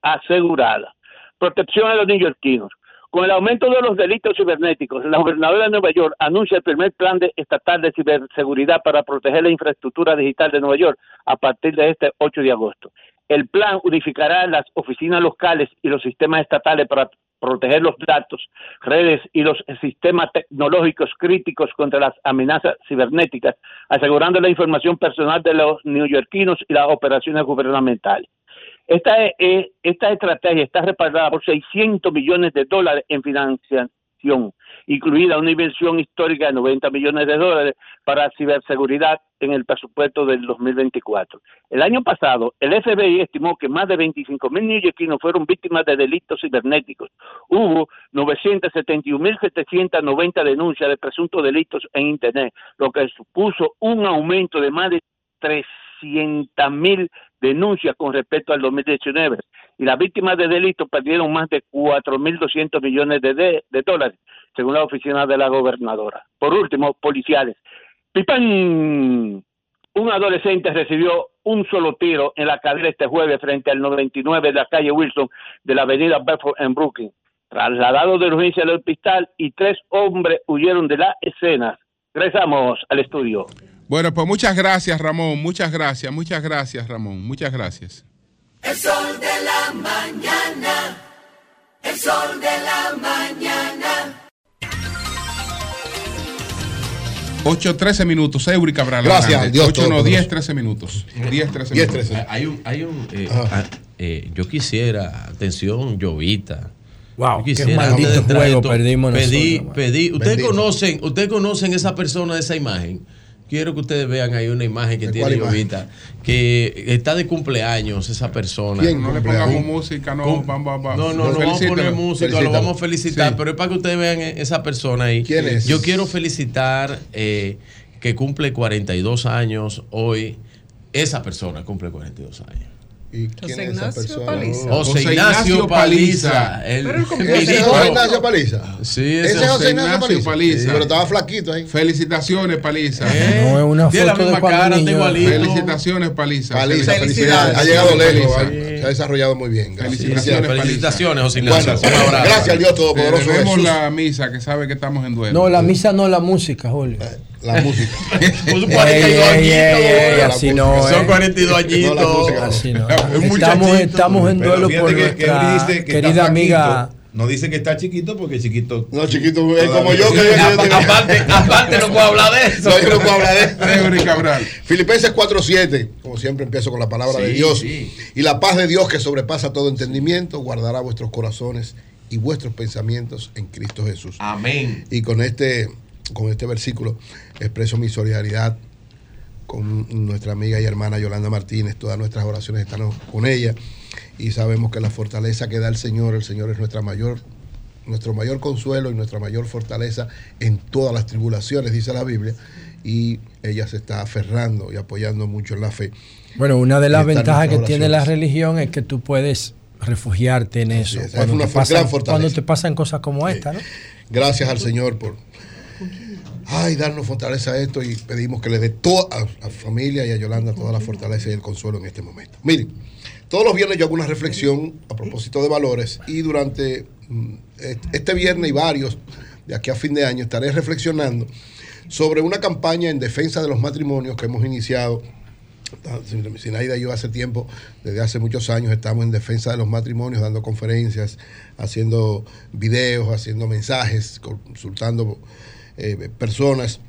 asegurada. Protección a los neoyorquinos. Con el aumento de los delitos cibernéticos, la gobernadora de Nueva York anuncia el primer plan de- estatal de ciberseguridad para proteger la infraestructura digital de Nueva York a partir de este 8 de agosto. El plan unificará las oficinas locales y los sistemas estatales para proteger los datos, redes y los sistemas tecnológicos críticos contra las amenazas cibernéticas, asegurando la información personal de los neoyorquinos y las operaciones gubernamentales. Esta, eh, esta estrategia está respaldada por 600 millones de dólares en financiación, incluida una inversión histórica de 90 millones de dólares para ciberseguridad en el presupuesto del 2024. El año pasado, el FBI estimó que más de 25 mil neoyorquinos fueron víctimas de delitos cibernéticos. Hubo 971.790 denuncias de presuntos delitos en Internet, lo que supuso un aumento de más de 300 mil denuncias con respecto al 2019. Y las víctimas de delitos perdieron más de 4.200 millones de, de- de dólares, según la oficina de la gobernadora. Por último, policiales. ¡Pipán! Un adolescente recibió un solo tiro en la cadera este jueves frente al 99 de la calle Wilson de la avenida Bedford en Brooklyn. Trasladado de urgencia al hospital y tres hombres huyeron de la escena. Regresamos al estudio. Bueno, pues muchas gracias, Ramón. Muchas gracias, muchas gracias, Ramón. Muchas gracias. El sol de la mañana. El sol de la mañana. 8, 13 minutos. Eury Cabral. Gracias. Dios 8, no, Todopoderoso. 10, 13 minutos. 10, 13 10, minutos. 13. Hay un, hay un eh, Ajá. ah, eh, yo quisiera, atención, Llovita. Wow, Yo qué quisiera maldito de entrar juego esto, perdimos pedí, nosotros, pedí, ustedes conocen, ustedes conocen esa persona de esa imagen quiero que ustedes vean ahí una imagen que ¿De tiene? Jovita, que está de cumpleaños esa persona. ¿Quién No le pongamos música, no, vamos, vamos. No, no, no vamos a poner música, lo vamos a felicitar, Sí. pero es para que ustedes vean esa persona ahí. ¿Quién es? Yo quiero felicitar eh, que cumple 42 años hoy. Esa persona cumple 42 años. ¿Y quién es esa persona? Paliza. José Ignacio Paliza. el Pero ¿cómo ministro- ¿Ese es José Ignacio Paliza? Sí, ese es José Ignacio Paliza. Pero estaba flaquito ahí. Felicitaciones, Paliza. No es una Tiene la foto de cara, igualito. Felicitaciones, Paliza. Paliza, felicidades. Ha llegado lejos, ¿eh? se ha desarrollado muy bien. Gracias. Felicitaciones. Felicitaciones, José Bueno, Ignacio. Un abrazo. gracias al Dios Todopoderoso Tenemos Jesús. la misa que sabe que estamos en duelo. No, la misa no, la música, Julio. La música. Ey, 42 ey, ey, ey, añitos. así no. Son eh. 42 añitos. Así no. Estamos, en duelo por nuestra está querida amiga. No dice que está chiquito porque chiquito. No, chiquito es como yo. Que aparte, aparte no puedo hablar de eso. No, yo no puedo hablar de eso. Cabral. Filipenses 4.7, como siempre empiezo con la palabra de Dios. sí. Y la paz de Dios que sobrepasa todo entendimiento guardará vuestros corazones y vuestros pensamientos en Cristo Jesús. Amén. Y con este, con este versículo expreso mi solidaridad con nuestra amiga y hermana Yolanda Martínez. Todas nuestras oraciones están con ella y sabemos que la fortaleza que da el Señor, el Señor es nuestra mayor, nuestro mayor consuelo y nuestra mayor fortaleza en todas las tribulaciones, dice la Biblia. Y ella se está aferrando y apoyando mucho en la fe. Bueno, una de las ventajas que tiene la religión es que tú puedes refugiarte en eso. es, es cuando, una te pasan, cuando te pasan cosas como esta, ¿no? Gracias al Señor por ay, darnos fortaleza a esto y pedimos que le dé toda a la familia y a Yolanda toda la fortaleza y el consuelo en este momento. Miren, todos los viernes yo hago una reflexión a propósito de valores y durante mm, este viernes y varios de aquí a fin de año estaré reflexionando sobre una campaña en defensa de los matrimonios que hemos iniciado Sinaida y yo hace tiempo, desde hace muchos años, estamos en defensa de los matrimonios, dando conferencias, haciendo videos, haciendo mensajes, consultando eh, personas.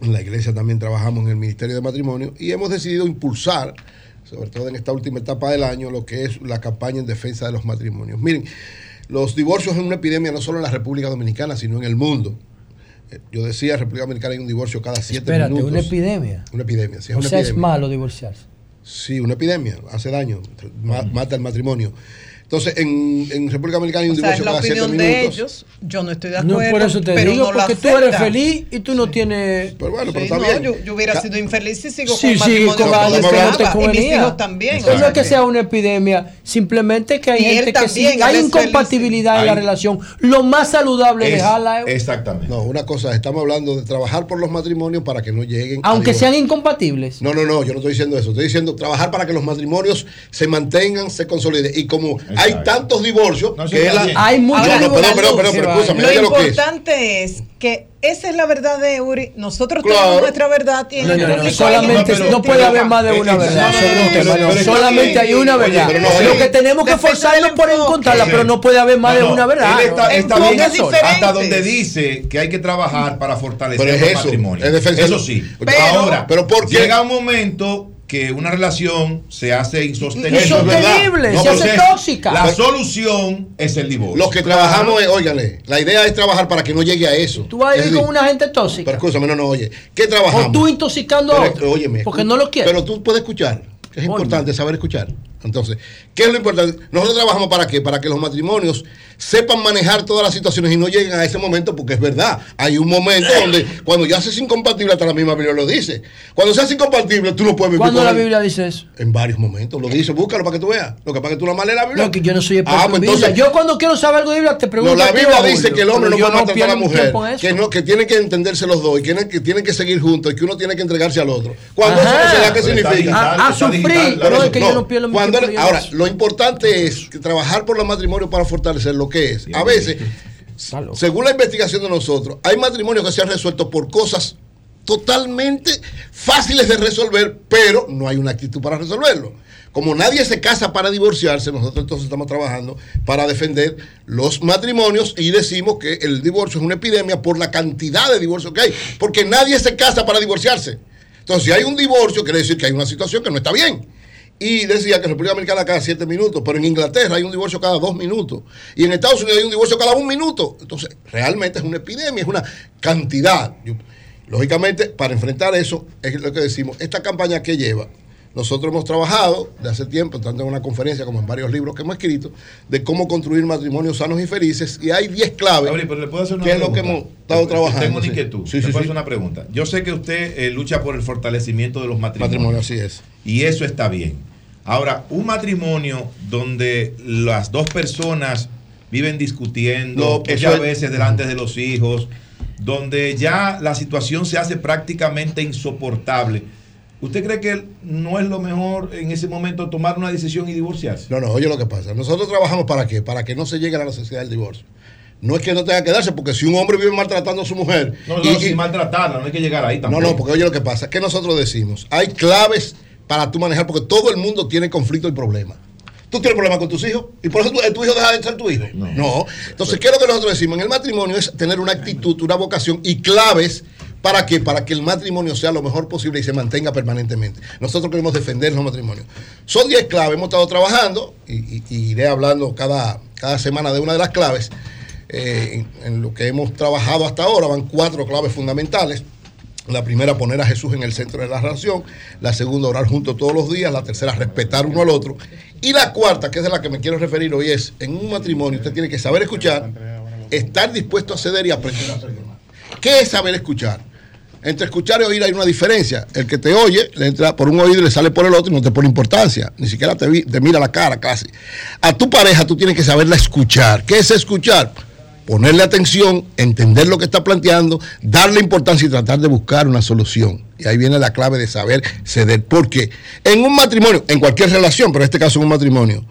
En la iglesia también trabajamos en el Ministerio de Matrimonio y hemos decidido impulsar, sobre todo en esta última etapa del año, lo que es la campaña en defensa de los matrimonios. Miren, los divorcios es una epidemia no solo en la República Dominicana, sino en el mundo. Eh, Yo decía, en República Dominicana hay un divorcio cada siete Espérate, minutos. una epidemia. Una epidemia, sí, es o una sea, es epidemia. malo divorciarse. Sí, una epidemia, hace daño, ma- mata el matrimonio. Entonces, en, en República Dominicana hay un O sea, es divorcio la cada siete opinión de ellos. Yo no estoy de No, acuerdo. por eso te pero digo, no la porque tú eres feliz y tú no tienes. Pero bueno, Sí, no, Yo, yo hubiera sido infeliz si sigo Sí, con sí, matrimonio con no que no te deseaba, y mis convenía. hijos también. No es que sea una epidemia, simplemente que hay gente que también, sí, hay incompatibilidad en la Hay- relación. Lo más saludable es dejarla, Exactamente. No, una cosa, estamos hablando de trabajar por los matrimonios para que no lleguen. aunque sean incompatibles. No, no, no, yo no estoy diciendo eso. Estoy diciendo trabajar para que los matrimonios se mantengan, se consoliden. Y como hay tantos divorcios, eso que la-. Hay muchos No, no, perdón, divorcios. perdón, perdón, pero escúchame, Lo oye lo que es. importante es que esa es la verdad de Uri. Nosotros Claro. tenemos nuestra verdad y No, el no, no, solamente no puede haber más de una eh, verdad no, sobre un no, tema. pero- no, pero está solamente hay una verdad. no, Lo que tenemos que forzarnos por encontrarla, pero no puede haber más No, de no, una verdad. Él está, bien hasta donde dice que hay que trabajar para fortalecer es los eso, sí. Pero- Ahora, pero ¿por qué? llega un momento que una relación se hace insostenible. Eso es Insostenible, No, se hace es- tóxica. La solución es el divorcio. Los que trabajamos, es, óigale, la idea es trabajar para que no llegue a eso. Tú vas a Es ir decir, con una gente tóxica. Pero escúchame, no, no, oye. ¿Qué trabajamos? O tú intoxicando a Pero, otro. óyeme, porque no lo quieres. Pero tú puedes escuchar. Es importante saber escuchar. Entonces, ¿qué es lo importante? Nosotros trabajamos para qué? Para que los matrimonios sepan manejar todas las situaciones y no lleguen a ese momento, porque es verdad. Hay un momento donde cuando ya se es incompatible, hasta la misma Biblia lo dice. Cuando se hace incompatible, tú no puedes vivir ¿Cuándo la. Biblia dice eso? En varios momentos. Lo dice, búscalo para que tú veas. Lo que pasa es que tú no más lees la Biblia. No, que yo no soy experto Ah, en pues Biblia. entonces- Yo cuando quiero saber algo de Biblia te pregunto. No, la Biblia dice que el hombre no puede maltratar a la mujer, en que, no, que tienen que entenderse los dos y que tienen que, tienen que seguir juntos y que uno tiene que entregarse al otro. Cuando Ajá. eso no se da, ¿qué significa? digital, A- a está sufrir, digital, pero eso. es que yo no pierdo mi Ahora, lo importante es que trabajar por los matrimonios para fortalecer lo que es. A veces, según la investigación de nosotros, hay matrimonios que se han resuelto por cosas totalmente fáciles de resolver, pero no hay una actitud para resolverlo. Como nadie se casa para divorciarse, nosotros entonces estamos trabajando para defender los matrimonios y decimos que el divorcio es una epidemia por la cantidad de divorcios que hay, porque nadie se casa para divorciarse. Entonces, si hay un divorcio, quiere decir que hay una situación que no está bien. Y decía que en República Dominicana cada siete minutos, pero en Inglaterra hay un divorcio cada dos minutos. Y en Estados Unidos hay un divorcio cada un minuto. Entonces, realmente es una epidemia, es una cantidad. Lógicamente, para enfrentar eso, es lo que decimos, esta campaña que lleva, nosotros hemos trabajado de hace tiempo, tanto en una conferencia como en varios libros que hemos escrito, de cómo construir matrimonios sanos y felices, y hay 10 claves, Gabriel, pero le puedo hacer una que es lo que hemos estado trabajando. Tengo una sí. inquietud. Sí, sí, puedo hacer una pregunta. Yo sé que usted eh, lucha por el fortalecimiento de los matrimonios. Matrimonio, así es. Y eso está bien. Ahora, un matrimonio donde las dos personas viven discutiendo, No, muchas eso es- veces delante de los hijos, donde ya la situación se hace prácticamente insoportable. ¿Usted cree que no es lo mejor en ese momento tomar una decisión y divorciarse? No, no, oye lo que pasa. Nosotros trabajamos para qué? Para que no se llegue a la necesidad del divorcio. No es que no tenga que darse, porque si un hombre vive maltratando a su mujer. No, no, y- maltratarla, no hay que llegar ahí No, tampoco. no, porque oye lo que pasa. ¿Qué nosotros decimos? Hay claves para tú manejar, porque todo el mundo tiene conflicto y problema. ¿Tú tienes problemas con tus hijos? ¿Y por eso tu, tu hijo deja de ser tu hijo? No. Entonces, ¿qué es lo que nosotros decimos? En el matrimonio es tener una actitud, una vocación y claves. ¿Para qué? Para que el matrimonio sea lo mejor posible y se mantenga permanentemente. Nosotros queremos defender los matrimonios. Son 10 claves, hemos estado trabajando y, y- y iré hablando cada, cada semana de una de las claves. Eh, en, en lo que hemos trabajado hasta ahora van cuatro claves fundamentales. La primera, poner a Jesús en el centro de la relación. La segunda, orar juntos todos los días. La tercera, respetar uno al otro. Y la cuarta, que es de la que me quiero referir hoy, es, en un matrimonio usted tiene que saber escuchar, estar dispuesto a ceder y aprender a perdonar. ¿Qué es saber escuchar? Entre escuchar y oír hay una diferencia. El que te oye, le entra por un oído y le sale por el otro y no te pone importancia. Ni siquiera te, mira la cara casi. A tu pareja tú tienes que saberla escuchar. ¿Qué es escuchar? Ponerle atención, entender lo que está planteando, darle importancia y tratar de buscar una solución. Y ahí viene la clave de saber ceder. Porque en un matrimonio, en cualquier relación, pero en este caso en un matrimonio,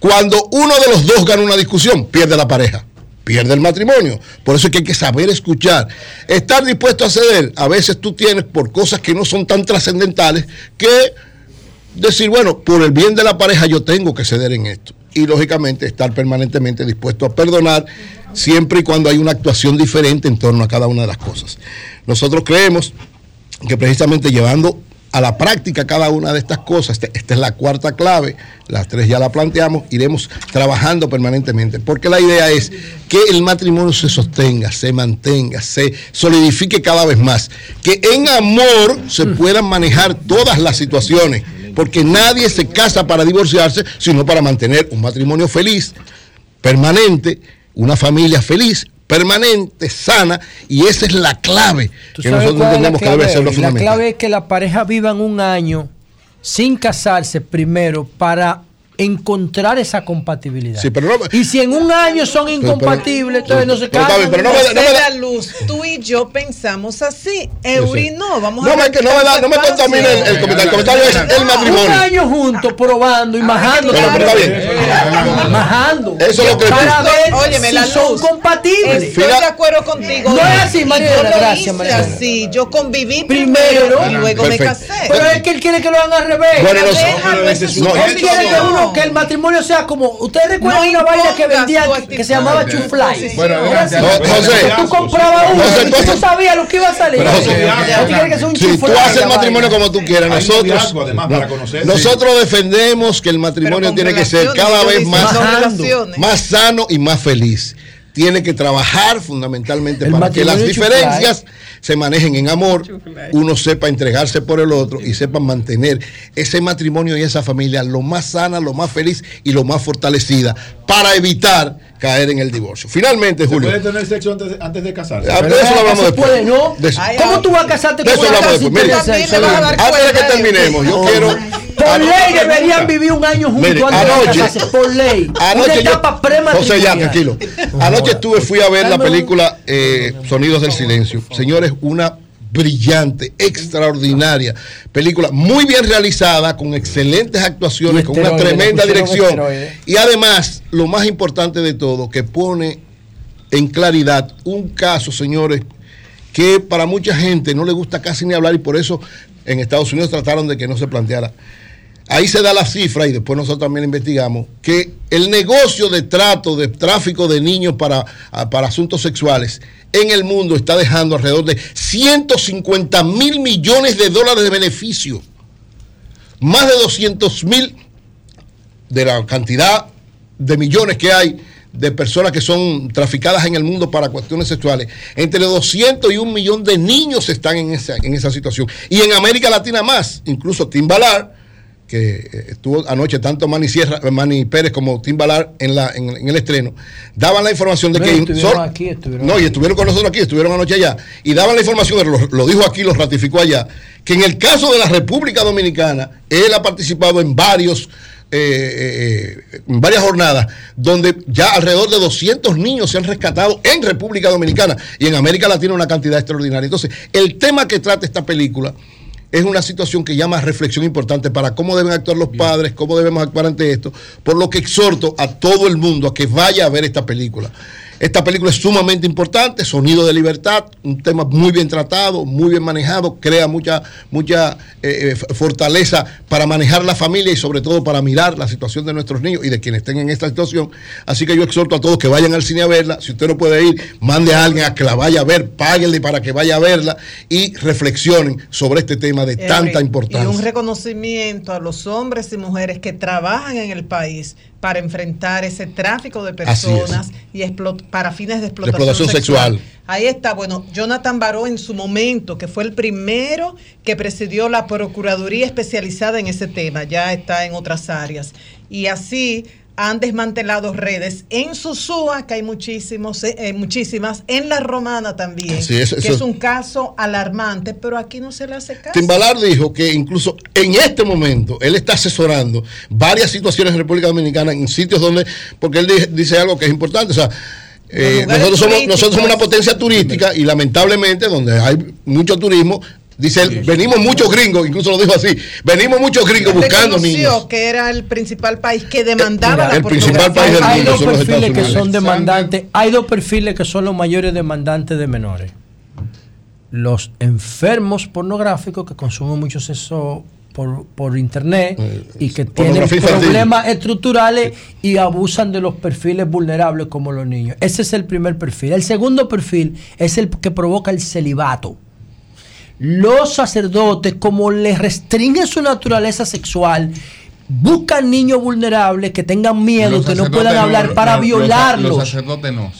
cuando uno de los dos gana una discusión, pierde la pareja pierde el matrimonio. Por eso es que hay que saber escuchar. Estar dispuesto a ceder. A veces tú tienes por cosas que no son tan trascendentales que decir, bueno, por el bien de la pareja yo tengo que ceder en esto. Y lógicamente estar permanentemente dispuesto a perdonar siempre y cuando hay una actuación diferente en torno a cada una de las cosas. Nosotros creemos que precisamente llevando a la práctica cada una de estas cosas, este- esta es la cuarta clave, las tres ya la planteamos, iremos trabajando permanentemente, porque la idea es que el matrimonio se sostenga, se mantenga, se solidifique cada vez más, que en amor se puedan manejar todas las situaciones, porque nadie se casa para divorciarse, sino para mantener un matrimonio feliz, permanente, una familia feliz, permanente, sana, y esa es la clave ¿Tú que nosotros la entendemos que debe ser lo La fundamental. clave es que la pareja vivan un año sin casarse primero para encontrar esa compatibilidad. Sí, pero no- y si en un año son incompatibles, entonces no se bien, pero no me- José no me da- la luz, tú y yo pensamos así. Eury no, vamos No a me- que no me da- no me contamine el- el comentario. El comentario es el matrimonio. Un año juntos probando y majando. Pero- pero está bien. Eh, Majando. Eso es lo que- Para ver Óyeme, si la son luz. compatibles. Estoy de acuerdo contigo. No es así, gracias, hice Mariela. así. Yo conviví Primero, primero, y luego me casé. Pero es que él quiere que lo hagan al revés. Bueno, no es su No, que, el matrimonio sea como. ¿Ustedes recuerdan No una vaina que vendía que se llamaba Ah, Chufly? Bueno, Era así. gracias. José. Tú comprabas uno José, y tú sabías lo que iba a salir. Si tú haces el matrimonio vaina. como tú quieras, nosotros, nosotros defendemos que el matrimonio tiene que ser cada vez más sano y más feliz. Tiene que trabajar fundamentalmente El para que las diferencias se manejen en amor, uno sepa entregarse por el otro y sepa mantener ese matrimonio y esa familia lo más sana, lo más feliz y lo más fortalecida para evitar caer en el divorcio. Finalmente, ¿Se Julio. puede tener sexo antes, antes de casarse? Ah, de eso lo hablamos se después. puede, ¿no? De eso- Ay, ¿Cómo tú vas a casarte De con eso una hablamos después. tener Mire, sexo? también le vas a dar Antes de que de- terminemos, yo quiero. Por ley deberían vivir un año juntos Mire, antes anoche- de casarse. Por ley. Anoche una etapa prematrimonial. José, ya, tranquilo. Anoche estuve, fui a ver la película eh, Sonidos del Silencio. Señores, una brillante, extraordinaria película, muy bien realizada, con excelentes actuaciones, con una tremenda dirección. Y además, lo más importante de todo, que pone en claridad un caso, señores, que para mucha gente no le gusta casi ni hablar y por eso en Estados Unidos trataron de que no se planteara. Ahí se da la cifra y después nosotros también investigamos que el negocio de trato, de tráfico de niños para, a- para asuntos sexuales en el mundo está dejando alrededor de 150 mil millones de dólares de beneficio. Más de 200 mil de la cantidad de millones que hay de personas que son traficadas en el mundo para cuestiones sexuales, entre 200 y un millón de niños están en esa, en esa situación. Y en América Latina más, incluso Tim Ballard, que eh, estuvo anoche tanto Manny, Sierra, Manny Pérez como Tim Ballard en, la, en, en el estreno, daban la información de No, que... estuvieron aquí, estuvieron no, y estuvieron con nosotros aquí, estuvieron anoche allá, y daban la información, lo, lo dijo aquí, lo ratificó allá, que en el caso de la República Dominicana, él ha participado en varios... eh, eh, en varias jornadas donde ya alrededor de 200 niños se han rescatado en República Dominicana y en América Latina una cantidad extraordinaria. Entonces, el tema que trata esta película es una situación que llama a reflexión importante para cómo deben actuar los padres, cómo debemos actuar ante esto, por lo que exhorto a todo el mundo a que vaya a ver esta película. Esta película es sumamente importante, Sonido de Libertad, un tema muy bien tratado, muy bien manejado, crea mucha, mucha eh, eh, fortaleza para manejar la familia y sobre todo para mirar la situación de nuestros niños y de quienes estén en esta situación. Así que yo exhorto a todos que vayan al cine a verla. Si usted no puede ir, mande a alguien a que la vaya a ver, páguenle para que vaya a verla y reflexionen sobre este tema de tanta Henry, Y importancia. un reconocimiento a los hombres y mujeres que trabajan en el país para enfrentar ese tráfico de personas y para fines de explotación, explotación sexual. Ahí está, bueno, Jonathan Baró en su momento, que fue el primero que presidió la Procuraduría especializada en ese tema, ya está en otras áreas. Y así han desmantelado redes. En Susúa, que hay muchísimos, eh, eh, muchísimas, en La Romana también, Sí, eso- que eso- es un caso alarmante, pero aquí no se le hace caso. Timbalar dijo que incluso en este momento él está asesorando varias situaciones en República Dominicana en sitios donde, porque él di- dice algo que es importante, o sea, eh, nosotros, somos, nosotros somos una potencia turística y lamentablemente donde hay mucho turismo, dice él, venimos muchos gringos, incluso lo dijo así, venimos muchos gringos buscando niños. que era el principal país que demandaba la el principal país del Hay mundo dos son los perfiles Estados que Unidos. son demandantes. Hay dos perfiles que son los mayores demandantes de menores. Los enfermos pornográficos que consumen mucho sexo por, por internet y que tienen problemas estructurales y abusan de los perfiles vulnerables como los niños. Ese es el primer perfil. El segundo perfil es el que provoca el celibato. Los sacerdotes, como les restringen su naturaleza sexual, buscan niños vulnerables que tengan miedo, Los que no puedan hablar para los- violarlos. Los sacerdotes no.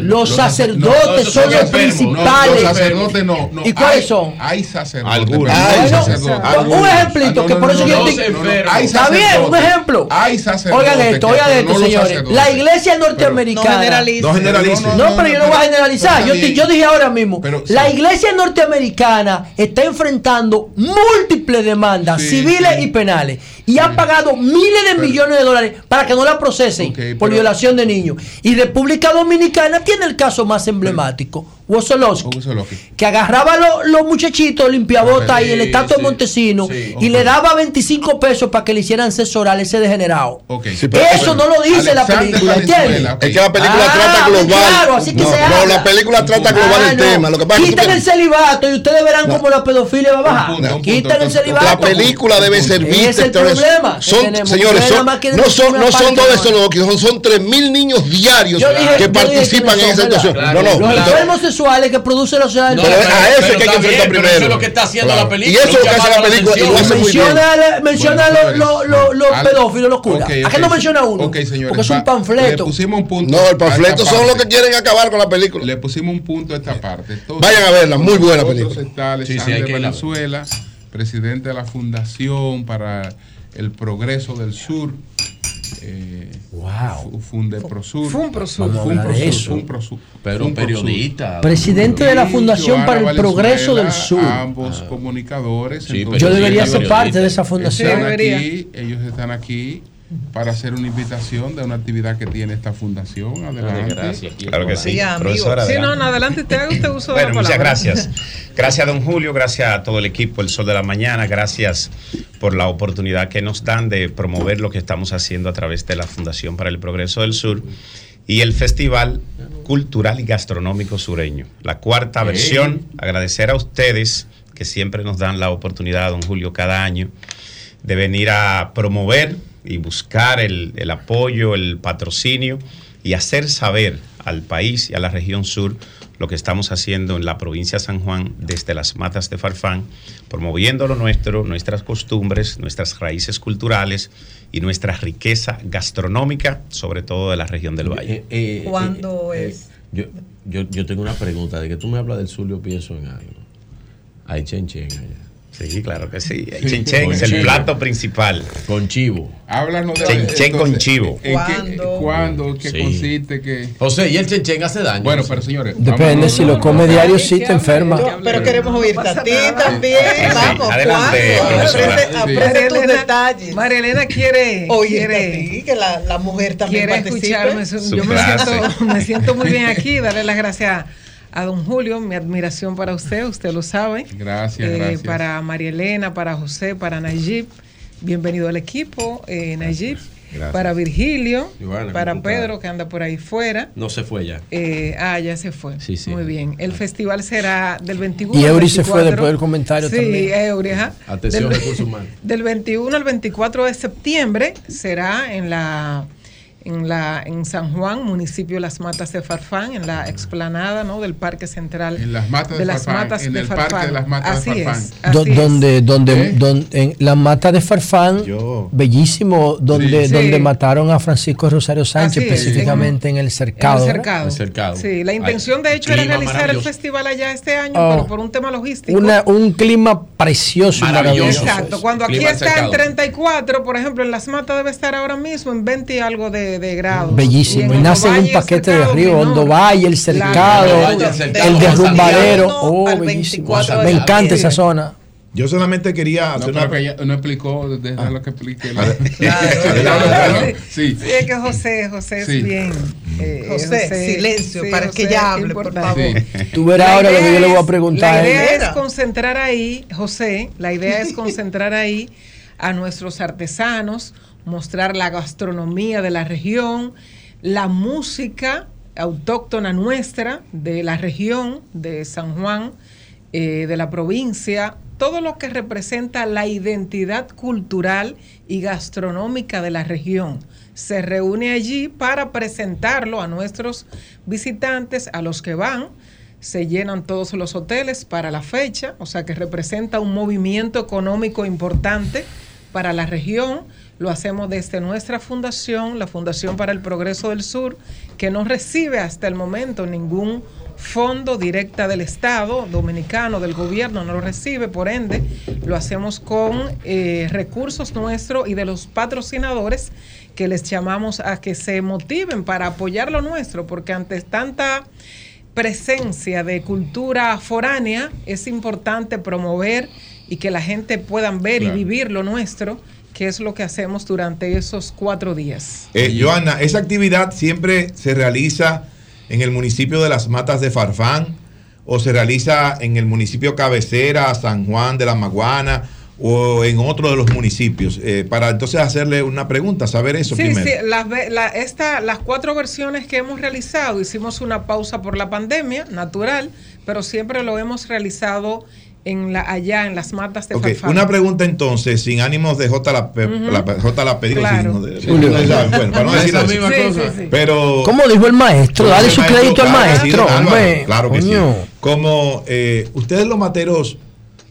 Los sacerdotes son los principales. Los sacerdotes no. no. ¿Y cuáles Hay- son? Hay sacerdotes. Algunos. no Bueno, sacerdotes. un ejemplito, Ah, que por no, eso no, yo no, estoy- Hay Está bien, un ejemplo. Hay sacerdotes. Oigan esto, oigan esto, señores. La iglesia norteamericana. No generalice. No generalice. No, pero yo no voy a generalizar. Yo, dije ahora mismo. Pero, la iglesia norteamericana está enfrentando múltiples demandas civiles y penales. Y ha pagado miles de millones de dólares para que no la procesen por pero- violación de niños. Y República Dominicana tiene el caso más emblemático. Wosolowski que agarraba a los, los muchachitos limpiabotas ahí en el estatua de Montesino y le daba 25 pesos para que le hicieran sexo oral ese degenerado. Sí, pero- Eso no lo dice la película, ¿entiendes? Es que la película Ah, trata global. Claro, así que no, se no, habla. la película trata global Ah, el no. tema. Lo que pasa el celibato y ustedes verán cómo la pedofilia va a bajar. Quiten el celibato. La película debe servir es el problema Son, tenemos. señores, son- más que no son, no son dos de son, son 3.000 niños diarios que participan en esa situación. No, no. Sexuales que produce la sociedad. pero a eso es que hay que enfrentar bien, pero primero. eso es lo que está haciendo la película, Y eso es lo que hace la la película y lo muy bien. Menciona, menciona Bueno, los los al- pedófilos, los curas. Ok, ¿A qué no menciona uno? ok, señores, Porque es un panfleto. Le pusimos un punto. No, el panfleto son los que quieren acabar con la película. Le pusimos un punto a esta parte. Entonces, Vayan a verla, muy buena película. Está Sí, sí, Alexander hay que irla a ver. Valenzuela, presidente de la Fundación para el Progreso del Sur. Eh, wow. Fundeprosur. Funprosur. Funprosur, Pero periodista. Presidente de la Fundación para el Progreso del Sur. Ambos comunicadores. Sí, entonces, Yo debería ser parte de esa fundación. Están Debería. aquí, ellos están aquí para hacer una invitación de una actividad que tiene esta fundación. Adelante. gracias. Claro que sí. Sí. Profesora, Sí, no, adelante. no, adelante, te haga usted uso de Bueno, la muchas palabra. gracias. Gracias don Julio, gracias a todo el equipo El Sol de la Mañana, gracias por la oportunidad que nos dan de promover lo que estamos haciendo a través de la Fundación para el Progreso del Sur y el Festival Cultural y Gastronómico Sureño. La cuarta versión, agradecer a ustedes que siempre nos dan la oportunidad, don Julio, cada año de venir a promover y buscar el, el apoyo, el patrocinio y hacer saber al país y a la región sur lo que estamos haciendo en la provincia de San Juan desde las matas de Farfán, promoviendo lo nuestro, nuestras costumbres, nuestras raíces culturales y nuestra riqueza gastronómica, sobre todo de la región del Valle. Eh, ¿Cuándo es? Yo, yo, yo tengo una pregunta. De que tú me hablas del Zulia, pienso en algo. Hay chen chen allá. Sí, claro que sí. El chenchen es el plato principal. Con chivo. Háblanos de Chenchen con chivo. ¿en qué- ¿Cuándo? ¿Qué Sí. consiste? ¿Qué? José, ¿y el chenchen hace daño? Bueno, pero señores. Depende, si lo come diario, sí te enferma. Pero queremos oírte a ti también. Vamos, Adelante. Aprende, tus detalles. María Elena quiere, a ti, que la, la mujer también quiere escucharme. Yo me siento, me siento muy bien aquí. Darle las gracias a don Julio, mi admiración para usted, usted lo sabe. Gracias, Eh, gracias. Para María Elena, para José, para Nayib. Bienvenido al equipo, eh, Nayib. Gracias. Para Virgilio, Ivana, para. Pedro, que anda por ahí fuera. No se fue ya. Eh, ah, ya se fue. Sí, sí. Muy bien. El festival será del 21 Y al Eury se fue 24. después del comentario sí, también. Eury, ajá. Atención, Del- recursos humanos. Del 21 al 24 de septiembre será en la en la en San Juan, municipio Las Matas de Farfán, en la explanada, ¿no? del Parque Central En las matas de, las Farfán, Matas en de el Farfán. parque de las matas Así de Farfán. es. así Do- es. donde, donde, ¿Eh? don- en la mata de Farfán, bellísimo, donde, Sí. donde Sí. mataron a Francisco Rosario Sánchez, Así es, específicamente en, el cercado. En el cercado. El cercado. Sí, la intención de hecho era realizar el festival allá este año, Oh. pero por un tema logístico. Una- un clima precioso y Maravilloso. maravilloso. Exacto, cuando aquí está cercado. en 34, por ejemplo, en Las Matas debe estar ahora mismo en 20 y algo de, de grados. Bellísimo. Y, en nace en un paquete de río, menor. Hondo Valle, el cercado, Claro, el cercado, el derrumbadero. Del Oh, bellísimo. 24 de Me encanta esa zona. Yo solamente quería No, hacer pero una que ella no explicó lo que explique. Claro, Sí. Sí, es que José, José Sí. es bien. eh, José, silencio, para que ella hable, por favor. Tú verás La ahora lo que yo le voy a preguntar La idea es concentrar ahí, José, la idea es concentrar ahí a nuestros artesanos, mostrar la gastronomía de la región, la música autóctona nuestra de la región de San Juan, eh, de la provincia, todo lo que representa la identidad cultural y gastronómica de la región. Se reúne allí para presentarlo a nuestros visitantes, a los que van. Se llenan todos los hoteles para la fecha, o sea que representa un movimiento económico importante para la región. Lo hacemos desde nuestra fundación, la Fundación para el Progreso del Sur, que no recibe hasta el momento ningún fondo directa del Estado dominicano, del gobierno, no lo recibe, por ende, lo hacemos con eh, recursos nuestros y de los patrocinadores que les llamamos a que se motiven para apoyar lo nuestro, porque ante tanta presencia de cultura foránea es importante promover y que la gente puedan ver Claro. y vivir lo nuestro, que es lo que hacemos durante esos cuatro días. Eh, Joana, esa actividad siempre se realiza en el municipio de Las Matas de Farfán o se realiza en el municipio cabecera, San Juan de la Maguana o en otro de los municipios. Eh, para entonces hacerle una pregunta, saber eso Sí, primero. sí, las, la- esta- las cuatro versiones que hemos realizado, hicimos una pausa por la pandemia, natural, pero siempre lo hemos realizado en la, allá en las matas de Ok, Farfán. una pregunta entonces, sin ánimos de J la, pe- Ujú. la, J la digo, Claro. sin- de- Sí. ustedes saben, bueno, para no decir Esa eso. misma Sí, cosa. sí, sí. Pero ¿Cómo dijo el maestro? Dale su crédito al maestro, hombre. Claro que Coño. sí. Como eh, ustedes los materos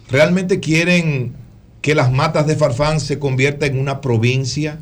realmente quieren que las matas de Farfán se convierta en una provincia,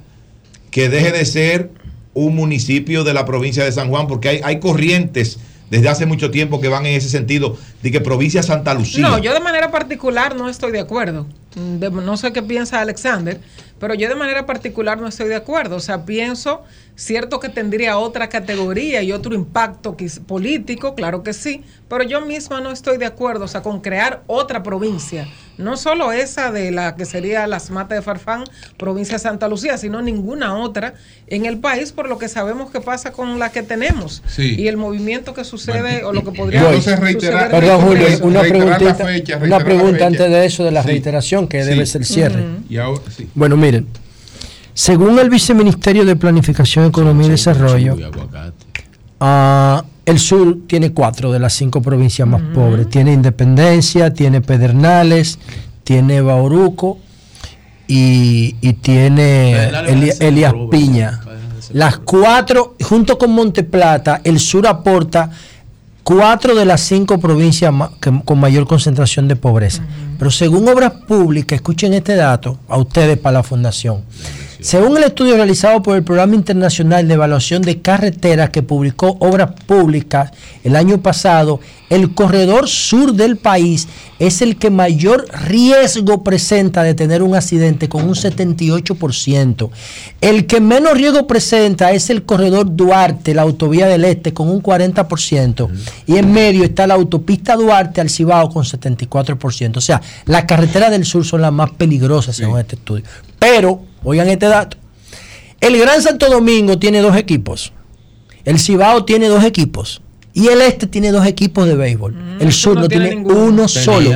que deje de ser un municipio de la provincia de San Juan, porque hay, hay corrientes desde hace mucho tiempo que van en ese sentido, de que provincia Santa Lucía. No, yo de manera particular no estoy de acuerdo. De- no sé qué piensa Alexander, pero yo de manera particular no estoy de acuerdo. O sea, pienso, cierto que tendría otra categoría y otro impacto político, claro que sí, pero yo misma no estoy de acuerdo, o sea, con crear otra provincia. No solo esa de la que sería las Matas de Farfán, provincia de Santa Lucía, sino ninguna otra en el país, por lo que sabemos que pasa con la que tenemos Sí. y el movimiento que sucede o lo que podría. Entonces, reiterar- suceder Perdón, Julio, una preguntita, fecha, una pregunta fecha. antes de eso, de la Sí. reiteración, que Sí. debe ser cierre. Y ahora, sí. Bueno, miren, según el Viceministerio de Planificación, Economía y Desarrollo, ah, el sur tiene cuatro de las cinco provincias más pobres. Tiene Independencia, tiene Pedernales, tiene Bauruco y, y tiene Eli- Elías Piña. Las cuatro, junto con Monteplata, el sur aporta cuatro de las cinco provincias ma- que- con mayor concentración de pobreza. Pero según Obras Públicas, escuchen este dato a ustedes para la Fundación. Según el estudio realizado por el Programa Internacional de Evaluación de Carreteras que publicó Obras Públicas el año pasado, el corredor sur del país es el que mayor riesgo presenta de tener un accidente con un 78%. El que menos riesgo presenta es el corredor Duarte, la autovía del Este, con un 40%. Y en medio está la autopista Duarte al Cibao con 74%. O sea, las carreteras del sur son las más peligrosas según este estudio. Pero, oigan este dato. El Gran Santo Domingo tiene dos equipos. El Cibao tiene dos equipos. Y el este tiene dos equipos de béisbol. el sur no, tiene, uno solo.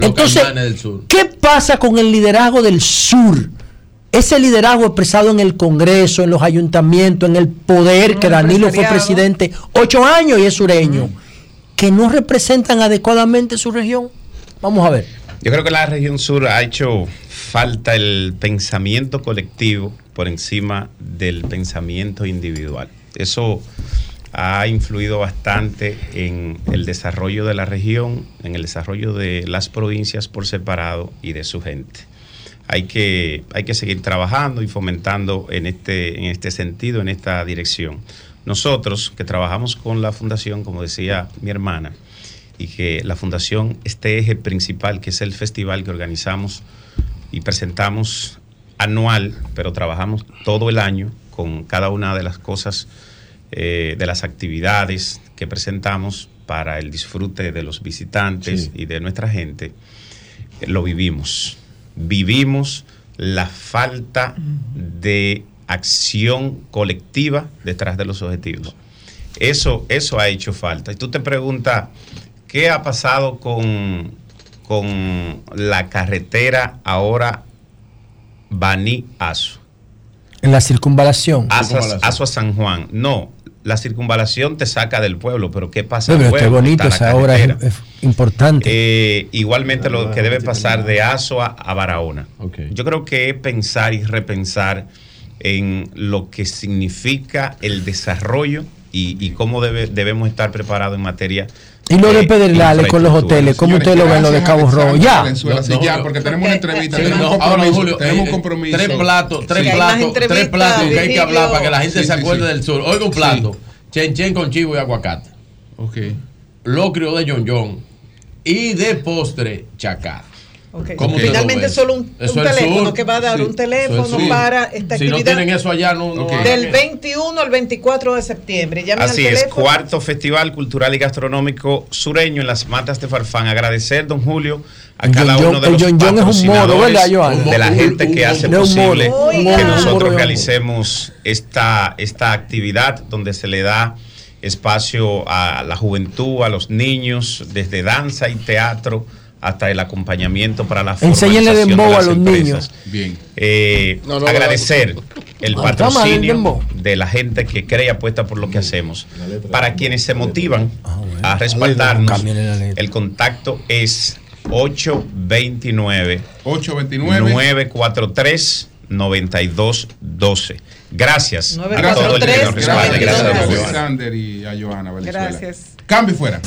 Entonces, ¿qué pasa con el liderazgo del sur? Ese liderazgo expresado en el Congreso, en los ayuntamientos, en el poder, que Danilo fue presidente ocho años y es sureño, que no representan adecuadamente su región. Vamos a ver. Yo creo que la región sur ha hecho falta el pensamiento colectivo por encima del pensamiento individual. Eso ha influido bastante en el desarrollo de la región, en el desarrollo de las provincias por separado y de su gente. Hay que, hay que seguir trabajando y fomentando en este, en este sentido, en esta dirección. Nosotros que trabajamos con la fundación, como decía mi hermana, y que la fundación, este eje principal, que es el festival que organizamos y presentamos anual, pero trabajamos todo el año con cada una de las cosas, eh, de las actividades que presentamos para el disfrute de los visitantes Sí. y de nuestra gente, lo vivimos. Vivimos la falta de acción colectiva detrás de los objetivos. Eso, eso ha hecho falta. Y tú te preguntas, ¿qué ha pasado con, con la carretera ahora Baní-Azo? En la circunvalación. Azo, a San Juan. No, la circunvalación te saca del pueblo, pero ¿qué pasa? Pero al está pueblo? bonito, Está la esa obra es, importante. Eh, igualmente lo que debe pasar de Azo a, a Barahona. Yo creo que es pensar y repensar en lo que significa el desarrollo y, y cómo debe- debemos estar preparados en materia y lo de eh, Pedernales con los hoteles, ¿cómo ustedes lo ven, lo de Cabo Rojo? Ya. Sí, ya, porque tenemos una entrevista, tenemos un compromiso, Julio, tenemos un eh, compromiso. Tres platos, tres platos, tres platos que hay que hablar para que la gente se acuerde del sur. Oiga un plato, chen chen con chivo y aguacate. Ok. Locrio de John John. Y de postre, chacá. Ok. ¿Cómo usted lo Finalmente solo un, un teléfono sur. que va a dar Sí. un teléfono es para esta Si no actividad. tienen eso allá, no. no Del hagan. 21 al 24 de septiembre. Llamen Así al es, cuarto Festival Cultural y Gastronómico Sureño en las Matas de Farfán. Agradecer, don Julio, a cada John uno de los John John es un patrocinadores, ¿verdad, Joana? de la gente que hace posible que nosotros realicemos esta, esta actividad donde se le da espacio a la juventud, a los niños, desde danza y teatro hasta el acompañamiento para la dembow de a las los empresas. niños. Bien. Eh, No, no, agradecer el Ah, el patrocinio de la gente que cree y apuesta por lo que hacemos. Para quienes se motivan a Ah, respaldarnos, la letra. el contacto es 829 829 943 9212. Gracias a todo el que 943 nos respalda. Gracias, Gracias a. Alexander y a Joana Valenzuela. Gracias. Cambio fuera.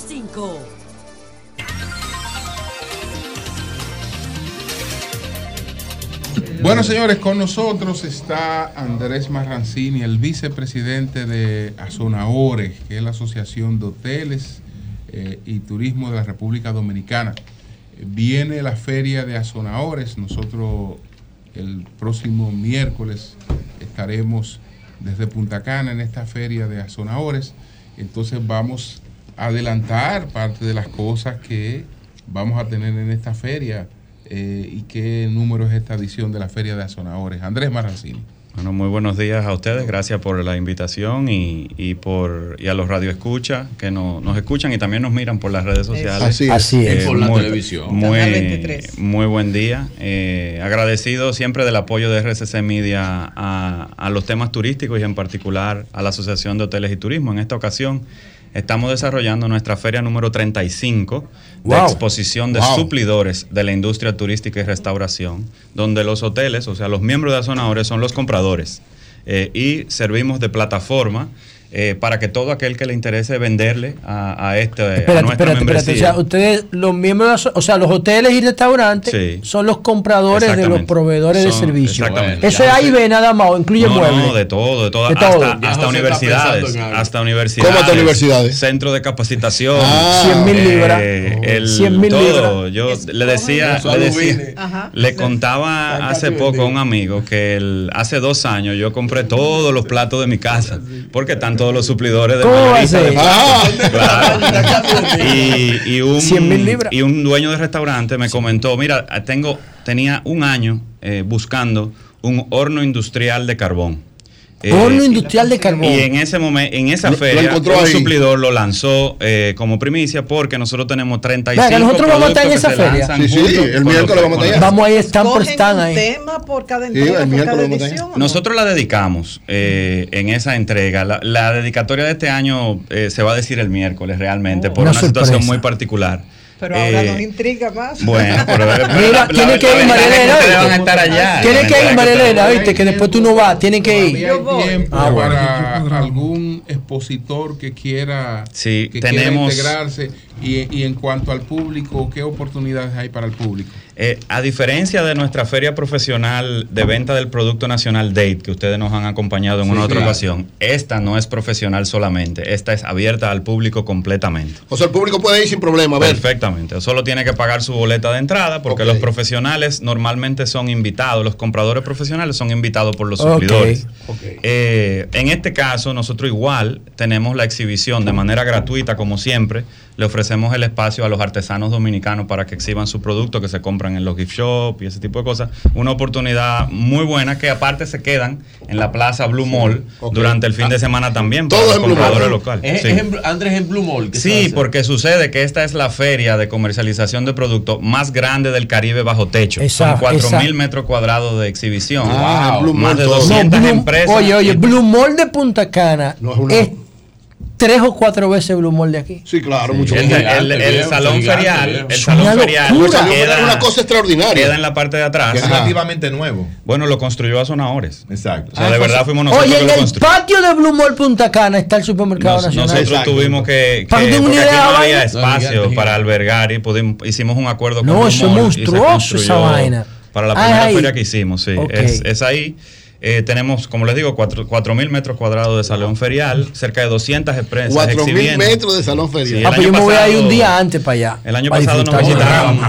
Son 106.5. Bueno, señores, con nosotros está Andrés Marrancini, el vicepresidente de Azonaores, que es la Asociación de Hoteles eh, y Turismo de la República Dominicana. Viene la feria de Azonaores. Nosotros el próximo miércoles estaremos desde Punta Cana en esta feria de Azonaores. Entonces vamos adelantar parte de las cosas que vamos a tener en esta feria eh, y qué número es esta edición de la Feria de Azonaores. Andrés Marrancini. Bueno, muy buenos días a ustedes, gracias por la invitación y, y por y a los radioescuchas que no- nos escuchan y también nos miran por las redes sociales. Así es. Así es. Eh, Por la muy- televisión. Muy, Canal 23. muy buen día. Eh, agradecido siempre del apoyo de RCC Media a, a los temas turísticos y en particular a la Asociación de Hoteles y Turismo. En esta ocasión estamos desarrollando nuestra feria número 35 de exposición de Wow. suplidores de la industria turística y restauración, donde los hoteles, o sea, los miembros de Azonadores son los compradores eh, y servimos de plataforma eh, para que todo aquel que le interese venderle a, a este, a Espérate, nuestra espérate, espérate. O sea, ustedes, los miembros, o sea, los hoteles y restaurantes Sí. son los compradores de los proveedores de servicios. exactamente. Eso es A y B nada más, incluye no, muebles. no, de todo, de todo. De hasta, todo. hasta universidades. Hasta universidades. ¿Cómo hasta universidades? Centro de capacitación. Ah. 100.000 libras. Eh, el, 100.000 todo. libras. Yo le decía, le, aluvine. decía Ajá. le contaba hace poco a un amigo que el- hace dos años yo compré todos los platos de mi casa porque están todos los suplidores de ¿Cómo va a mayorista de. Claro. y, y un, 100.000 libras. y un dueño de restaurante me comentó, mira, tengo, tenía un año eh, buscando un horno industrial de carbón. Eh, Horno industrial de carbón. y en ese momento, en esa Lo- lo feria, un ahí. suplidor lo lanzó eh, como primicia porque nosotros tenemos 35 Venga, nosotros vamos a estar en esa feria. Sí, sí, el miércoles vamos a estar. Vamos ahí, están por ¿Cogen stand un ahí. tema por cada Sí, entrega, el por cada edición? ¿o no? Nosotros la dedicamos eh, en esa entrega. La, la dedicatoria de este año eh, se va a decir el miércoles realmente por Una una, situación muy particular. Pero ahora Eh, nos intriga más. Bueno, pero, pero Mira, la- tiene la- que ir Marilena. ustedes van a estar allá. Tiene La que ir Marilena, ustedes- viste, que después tú no vas, tienen que ir. Ah, bueno. para algún expositor que quiera, Sí, que quiera tenemos- integrarse y, y en cuanto al público, ¿qué oportunidades hay para el público? Eh, a diferencia de nuestra feria profesional de venta del Producto Nacional Date, que ustedes nos han acompañado en Sí, una otra claro. ocasión, esta no es profesional solamente, esta es abierta al público completamente. O sea, el público puede ir sin problema, a ver. Perfectamente. Solo tiene que pagar su boleta de entrada porque los profesionales normalmente son invitados, los compradores profesionales son invitados por los Ok. suplidores. Ok. Eh, en este caso, nosotros igual tenemos la exhibición de manera gratuita, como siempre. Le ofrecemos el espacio a los artesanos dominicanos para que exhiban su producto que se compran en los gift shop y ese tipo de cosas. Una oportunidad muy buena que aparte se quedan en la Plaza Blue Mall durante el fin de semana también para Todo los Blue compradores locales. Es, Sí. es en Andrés en Blue Mall. Sí, porque sucede que esta es la feria de comercialización de productos más grande del Caribe bajo techo. Esa- Son 4 esa- mil metros cuadrados de exhibición. Ah, Blue más Mall de todo. 200 Blue- empresas. Oye, oye, Blue Mall de Punta Cana No es una- es tres o cuatro veces Blue Mall de aquí. Sí, claro, mucho El, más. el- salón gigante, ferial, el salón una ferial locura. El salón ferial es queda, una cosa extraordinaria. queda en la parte de atrás. Es relativamente nuevo. Bueno, lo construyó a Sonadores. Exacto. O sea, de verdad fuimos nosotros Oye, que en lo el patio de Blue Mall Punta Cana está el supermercado Nos- nacional. nosotros Exacto. tuvimos que, que Para que tengan porque una aquí idea, no había No, espacio gigante, para albergar y pudimos, hicimos un acuerdo con No, Blue eso es monstruoso esa vaina. Para la Ah, primera feria que hicimos, sí. Es ahí. Eh, tenemos, como les digo, cuatro mil metros cuadrados de salón ferial, cerca de 200 empresas Cuatro mil exhibiendo. metros de salón ferial. Sí, ah, el pues yo año me voy a ir pasado- un día antes para allá. El año pasado nos visitaron,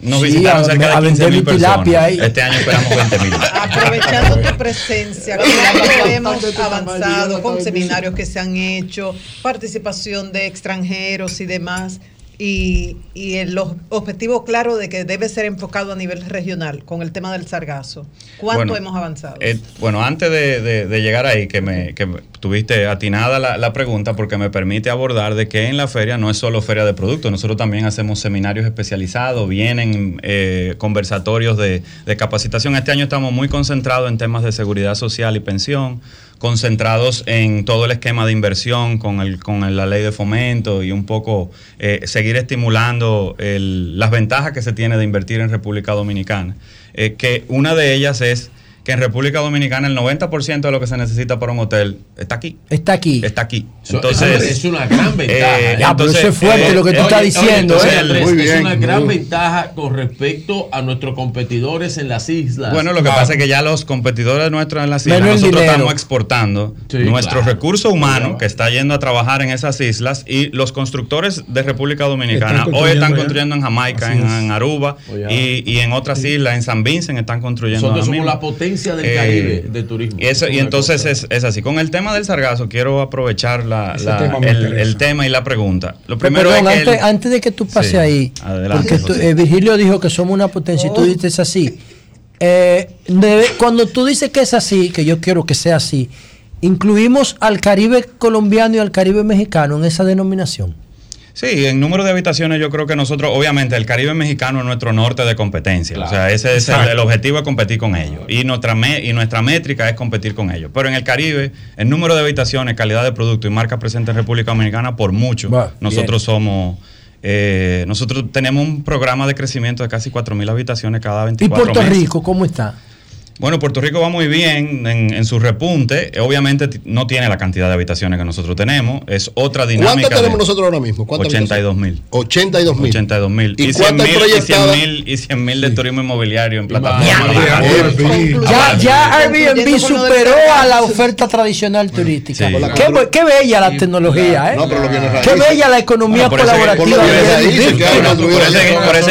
nos Sí, visitaron a- cerca a de 15 vender mil mi tilapia personas. ahí. Este año esperamos 20 mil. Aprovechando tu presencia, ¿cuánto hemos avanzado con seminarios que se han hecho, participación de extranjeros y demás? Y, y el objetivo claro de que debe ser enfocado a nivel regional con el tema del sargazo. ¿Cuánto Bueno, hemos avanzado? Eh, bueno, antes de, de- de llegar ahí, que me que tuviste atinada la, la pregunta porque me permite abordar de que en la feria no es solo feria de productos, nosotros también hacemos seminarios especializados, vienen eh, conversatorios de, de capacitación. Este año estamos muy concentrados en temas de seguridad social y pensión, concentrados en todo el esquema de inversión con, el, con la ley de fomento y un poco eh, seguir estimulando el- las ventajas que se tiene de invertir en República Dominicana. Eh, que una de ellas es que en República Dominicana el 90% de lo que se necesita para un hotel está aquí. Está aquí. Está aquí. Eso- Entonces, es una gran ventaja. eh, ¿eh? Ya, pero eso es fuerte lo que tú estás diciendo, entonces, ¿eh? Andrés, Muy es una gran ventaja con respecto a nuestros competidores en las islas. Bueno, lo que pasa es que ya los competidores nuestros en las islas, Menos nosotros estamos exportando Sí, nuestro claro. recurso humano que está yendo a trabajar en esas islas y los constructores de República Dominicana Están hoy están construyendo en Jamaica, en, Aruba Oye, y, y en otras islas, en San Vincent están construyendo. nosotros somos la potencia del Eh, Caribe de turismo. Y, eso, y entonces es, es así. Con el tema del sargazo, quiero aprovechar la- tema el, tema y la pregunta. Lo Pero primero perdón, es que antes, el- antes de que tú pases Sí, ahí, adelante, porque tú- eh, Virgilio dijo que somos una potencia y tú dices así. Eh, debe- cuando tú dices que es así, que yo quiero que sea así, incluimos al Caribe colombiano y al Caribe mexicano en esa denominación. Sí, en número de habitaciones yo creo que nosotros, obviamente, el Caribe mexicano es nuestro norte de competencia. Claro. O sea, ese es el, objetivo es competir con ellos. Y nuestra, me- y nuestra métrica es competir con ellos. Pero en el Caribe, el número de habitaciones, calidad de producto y marca presente en República Dominicana, por mucho, nosotros somos... eh, nosotros tenemos un programa de crecimiento de casi 4.000 habitaciones cada ¿Y 24 Puerto meses. Rico cómo está? Bueno, Puerto Rico va muy bien en, en su repunte. Obviamente no tiene la cantidad de habitaciones que nosotros tenemos. Es otra dinámica. ¿Cuántas tenemos nosotros ahora mismo? ¿Cuántas 82 mil. 82 mil. 82 mil. ¿Y Y 100 cuántas mil y proyectadas? 100 mil y 100 mil de turismo inmobiliario en plataforma. Ya, ya Airbnb superó a la oferta tradicional turística. Sí. Qué, qué bella la tecnología, ¿eh? No, pero lo viene Qué bella la economía Bueno, por eso que- colaborativa. por eso que- que- que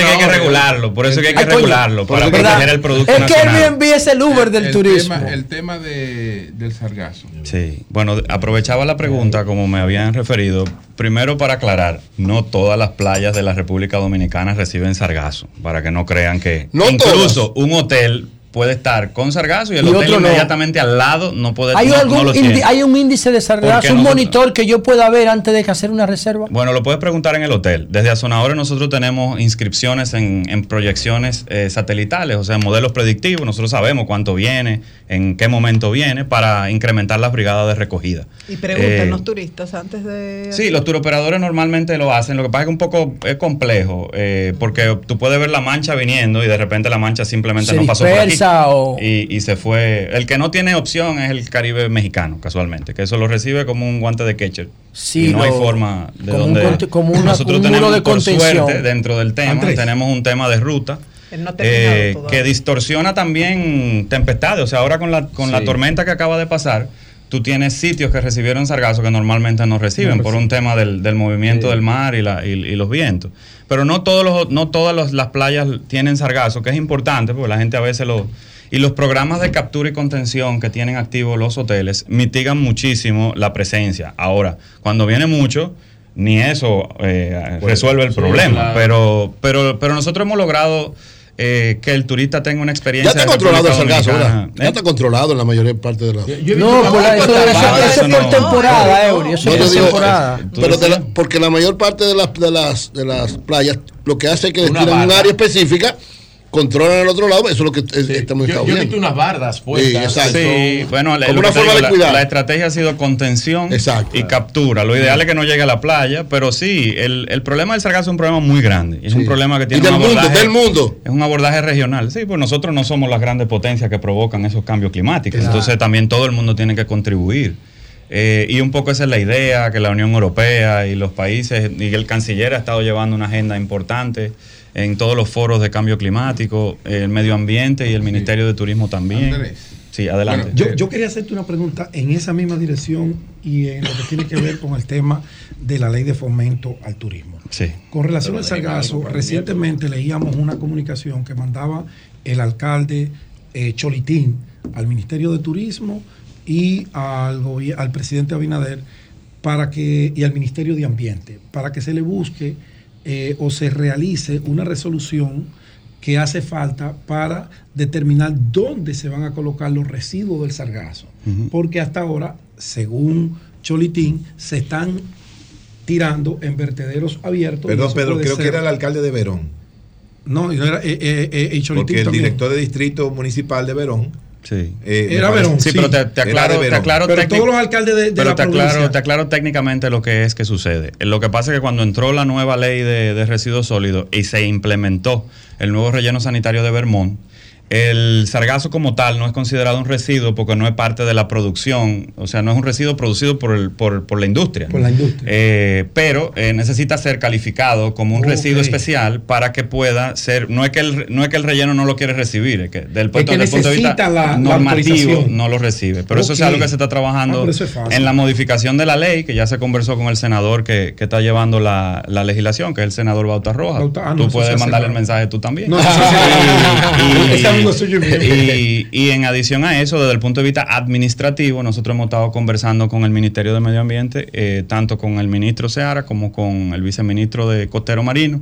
hay que regularlo. Por eso que hay que regularlo. Para proteger el producto Es que. Airbnb es el Uber del el turismo. Tema, el tema de, del sargazo. Sí, bueno, aprovechaba la pregunta como me habían referido. Primero para aclarar, no todas las playas de la República Dominicana reciben sargazo, para que no crean que No incluso un hotel puede estar con sargazo y el Y hotel otro no. inmediatamente al lado no puede ¿Hay, no- no algún lo indi- tiene. hay un índice de sargazo, un monitor que yo pueda ver antes de que hacer una reserva? Bueno, lo puedes preguntar en el hotel. Desde Azonadores nosotros tenemos inscripciones en, en proyecciones eh, satelitales, o sea, modelos predictivos. Nosotros sabemos cuánto viene, en qué momento viene, para incrementar las brigadas de recogida. Y preguntan Eh, los turistas antes de... Sí, los turoperadores normalmente lo hacen. Lo que pasa es que un poco es complejo, eh, porque tú puedes ver la mancha viniendo y de repente la mancha simplemente Se no pasó por aquí. Y, y se fue. El que no tiene opción es el Caribe mexicano, casualmente, que eso lo recibe como un guante de catcher. Sí, y no hay forma de como un donde. conte- como una- nosotros un muro tenemos, de por contención. suerte, dentro del tema, Andrés. tenemos un tema de ruta. No eh, que distorsiona también tempestades. O sea, ahora con la, con la tormenta que acaba de pasar, tú tienes sitios que recibieron sargazo que normalmente no reciben No por un tema del, del movimiento del mar y, la- y- y los vientos. Pero no, todos los, no todas los- las playas tienen sargazo, que es importante porque la gente a veces lo... Y los programas de captura y contención que tienen activos los hoteles mitigan muchísimo la presencia. Ahora, cuando viene mucho, ni eso eh, Pues, resuelve el sí, problema. claro. Pero, pero, pero nosotros hemos logrado eh, que el turista tenga una Ya experiencia. está controlado el sargazo, ¿verdad? Ya está controlado en la mayor parte de las. No, pues la- eso, eso- eso es por temporada, Eury. Eso No, es yo por digo, temporada. eh, pero de la- porque la mayor parte de las, de las de las playas lo que hace es que tienen un área específica, controlan el otro lado, eso es lo que eh, estamos Yo, yo he viendo. visto unas bardas puestas. Sí, exacto. Sí, bueno, la, una forma digo, de la- cuidar. La, estrategia ha sido contención y captura. Lo ideal es que no llegue a la playa, pero sí, el, el problema del sargazo es un problema muy grande. y Es un problema que tiene Y del un mundo, abordaje- del mundo. Es un abordaje regional. Sí, pues nosotros no somos las grandes potencias que provocan esos cambios climáticos. Exacto. Entonces también todo el mundo tiene que contribuir. Eh, y un poco esa es la idea, que la Unión Europea y los países, y el canciller ha estado llevando una agenda importante en todos los foros de cambio climático, el medio ambiente y el Ministerio de Turismo también. Andrés. Sí, adelante. Yo, yo quería hacerte una pregunta en esa misma dirección y en lo que tiene que ver con el tema de la ley de fomento al turismo. Sí. Con relación Pero al sargazo, recientemente leíamos una comunicación que mandaba el alcalde eh, Cholitín al Ministerio de Turismo y al, al presidente Abinader para que, y al Ministerio de Ambiente para que se le busque eh, o se realice una resolución que hace falta para determinar dónde se van a colocar los residuos del sargazo. Porque hasta ahora, según Cholitín, se están tirando en vertederos abiertos. Perdón, Pedro, creo ser- que era el alcalde de Verón. No, y no era, eh, eh, eh, Cholitín Porque el también. director de distrito municipal de Verón. Sí. eh, Era Verón, Sí, pero te, te aclaro, de te aclaro Pero todos los alcaldes de, de pero la te aclaro, provincia. te aclaro técnicamente lo que es que sucede. Lo que pasa es que cuando entró la nueva ley de, de residuos sólidos y se implementó el nuevo relleno sanitario de Vermont, el sargazo como tal no es considerado un residuo porque no es parte de la producción, o sea, no es un residuo producido por, el, por, por la industria. Por la industria. Eh, pero eh, necesita ser calificado como un residuo especial para que pueda ser, no es que el, no es que el relleno no lo quiere recibir, es que del punto, que del punto de vista la- normativo no lo recibe. Pero eso es algo que se está Ah, trabajando es fácil. en la modificación de la ley, que ya se conversó con el senador que, que está llevando la, la legislación, que es el senador Bauta Roja. Bauta- ah, no, tú puedes mandarle el mensaje tú también. No, amigo suyo y, y en adición a eso, desde el punto de vista administrativo, nosotros hemos estado conversando con el Ministerio de Medio Ambiente, eh, tanto con el ministro Seara como con el viceministro de Costero Marino,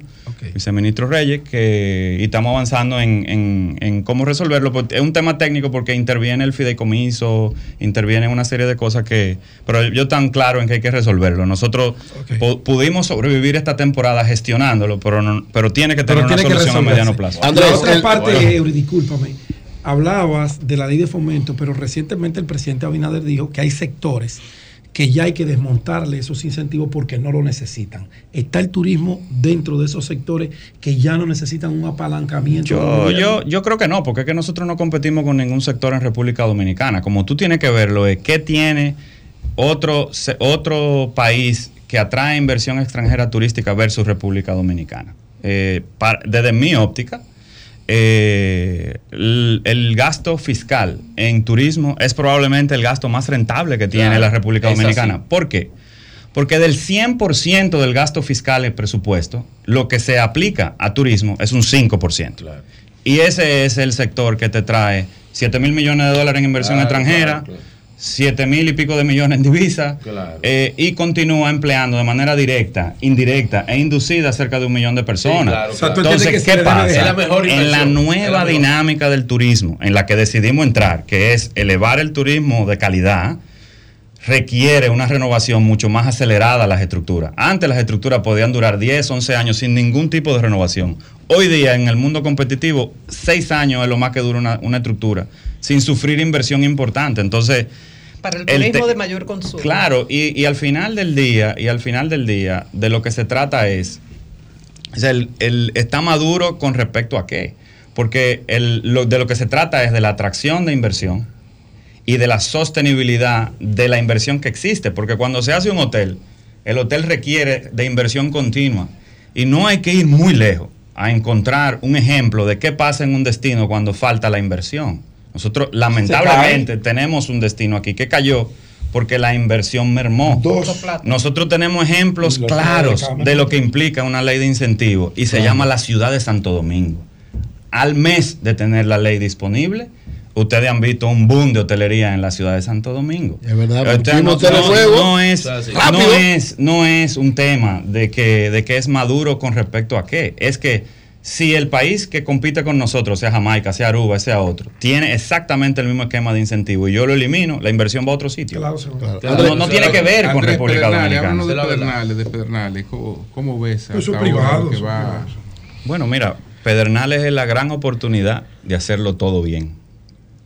viceministro Reyes, que y estamos avanzando en, en- en cómo resolverlo. porque Es un tema técnico porque interviene el fideicomiso, interviene una serie de cosas que... Pero yo tan claro en que hay que resolverlo. Nosotros pu- pudimos sobrevivir esta temporada gestionándolo, pero, no- pero tiene que tener Pero una solución a mediano plazo. la otra parte, Bueno. Eury, discúlpame. Hablabas de la ley de fomento, pero recientemente el presidente Abinader dijo que hay sectores que ya hay que desmontarle esos incentivos porque no lo necesitan. Está el turismo dentro de esos sectores que ya no necesitan un apalancamiento. Yo, yo, yo creo que no, porque es que nosotros no competimos con ningún sector en República Dominicana. Como tú tienes que verlo, es qué tiene otro, otro país que atrae inversión extranjera turística versus República Dominicana. Eh, desde mi óptica, eh, el, el gasto fiscal en turismo es probablemente el gasto más rentable que tiene Claro, la República. Dominicana. ¿Por qué? Porque del 100% del gasto fiscal en presupuesto, lo que se aplica a turismo es un 5%. Y ese es el sector que te trae 7 mil millones de dólares en inversión Claro, extranjera, claro, claro. 7 mil y pico de millones en divisas, Claro. eh, y continúa empleando de manera directa, indirecta e inducida cerca de un millón de personas. claro, Entonces, ¿qué pasa? la mejor en la nueva dinámica del turismo, en la que decidimos entrar, que es elevar el turismo de calidad, requiere una renovación mucho más acelerada a las estructuras. Antes las estructuras podían durar 10, 11 años sin ningún tipo de renovación. Hoy día en el mundo competitivo, 6 años es lo más que dura una, una estructura, sin sufrir inversión importante. Entonces, Para el turismo de mayor consumo. Claro, y, y al final del día, y al final del día, de lo que se trata es, o sea, el, el- está maduro con respecto a qué. Porque el- lo- de lo que se trata es de la atracción de inversión y de la sostenibilidad de la inversión que existe. Porque cuando se hace un hotel, el hotel requiere de inversión continua. Y no hay que ir muy lejos a encontrar un ejemplo de qué pasa en un destino cuando falta la inversión. Nosotros lamentablemente tenemos un destino aquí que cayó porque la inversión mermó. Nosotros tenemos ejemplos Los claros de lo que implica una ley de incentivos y se Claro. llama la ciudad de Santo Domingo. Al mes de tener la ley disponible, ustedes han visto un boom de hotelería en la ciudad de Santo Domingo. Es verdad, no, no- no es, no, es, no es un tema de que, de que es maduro con respecto a qué. Es que si el país que compite con nosotros, sea Jamaica, sea Aruba, sea otro, tiene exactamente el mismo esquema de incentivo y yo lo elimino, la inversión va a otro sitio. No, no tiene que ver con Andrés República Pedernales, Dominicana. de Pedernales, de Pedernales. ¿Cómo, cómo ves Eso privado, que va? Bueno, mira, Pedernales es la gran oportunidad de hacerlo todo bien.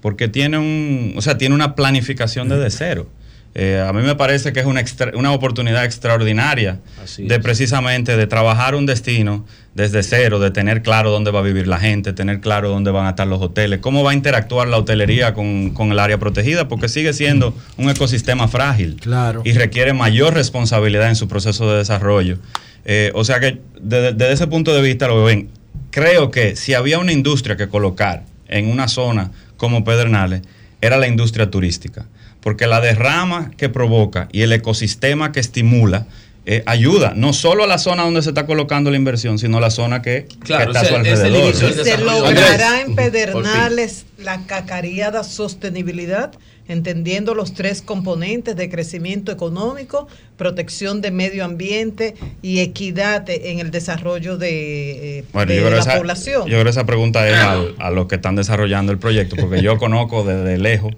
Porque tiene un, o sea, tiene una planificación desde cero. Eh, a mí me parece que es una, extra- una oportunidad extraordinaria Así de es. precisamente de trabajar un destino desde cero, de tener claro dónde va a vivir la gente, tener claro dónde van a estar los hoteles, cómo va a interactuar la hotelería con, con el área protegida, porque sigue siendo un ecosistema frágil Claro. y requiere mayor responsabilidad en su proceso de desarrollo. Eh, o sea que desde, desde ese punto de vista lo ven. Creo que si había una industria que colocar en una zona como Pedernales, era la industria turística. Porque la derrama que provoca y el ecosistema que estimula eh, ayuda no solo a la zona donde se está colocando la inversión, sino a la zona que, está a su o sea, es el alrededor. del ¿Se logrará en. Pedernales la cacareada sostenibilidad, entendiendo los tres componentes de crecimiento económico, protección de medio ambiente y equidad en el desarrollo de, eh, Bueno, de yo creo, la esa, población? yo creo que esa pregunta es a los que están desarrollando el proyecto, porque yo conozco desde lejos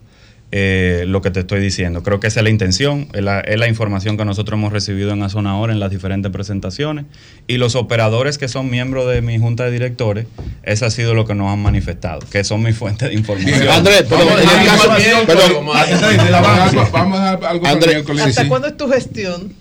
eh, lo que te estoy diciendo. Creo que esa es la intención, es la, es la información que nosotros hemos recibido en la zona ahora en las diferentes presentaciones. Y los operadores que son miembros de mi junta de directores, eso ha sido lo que nos han manifestado, que son mi fuente de información. Andrés, pero Vamos a dejar algo. ¿Hasta cuándo es tu gestión,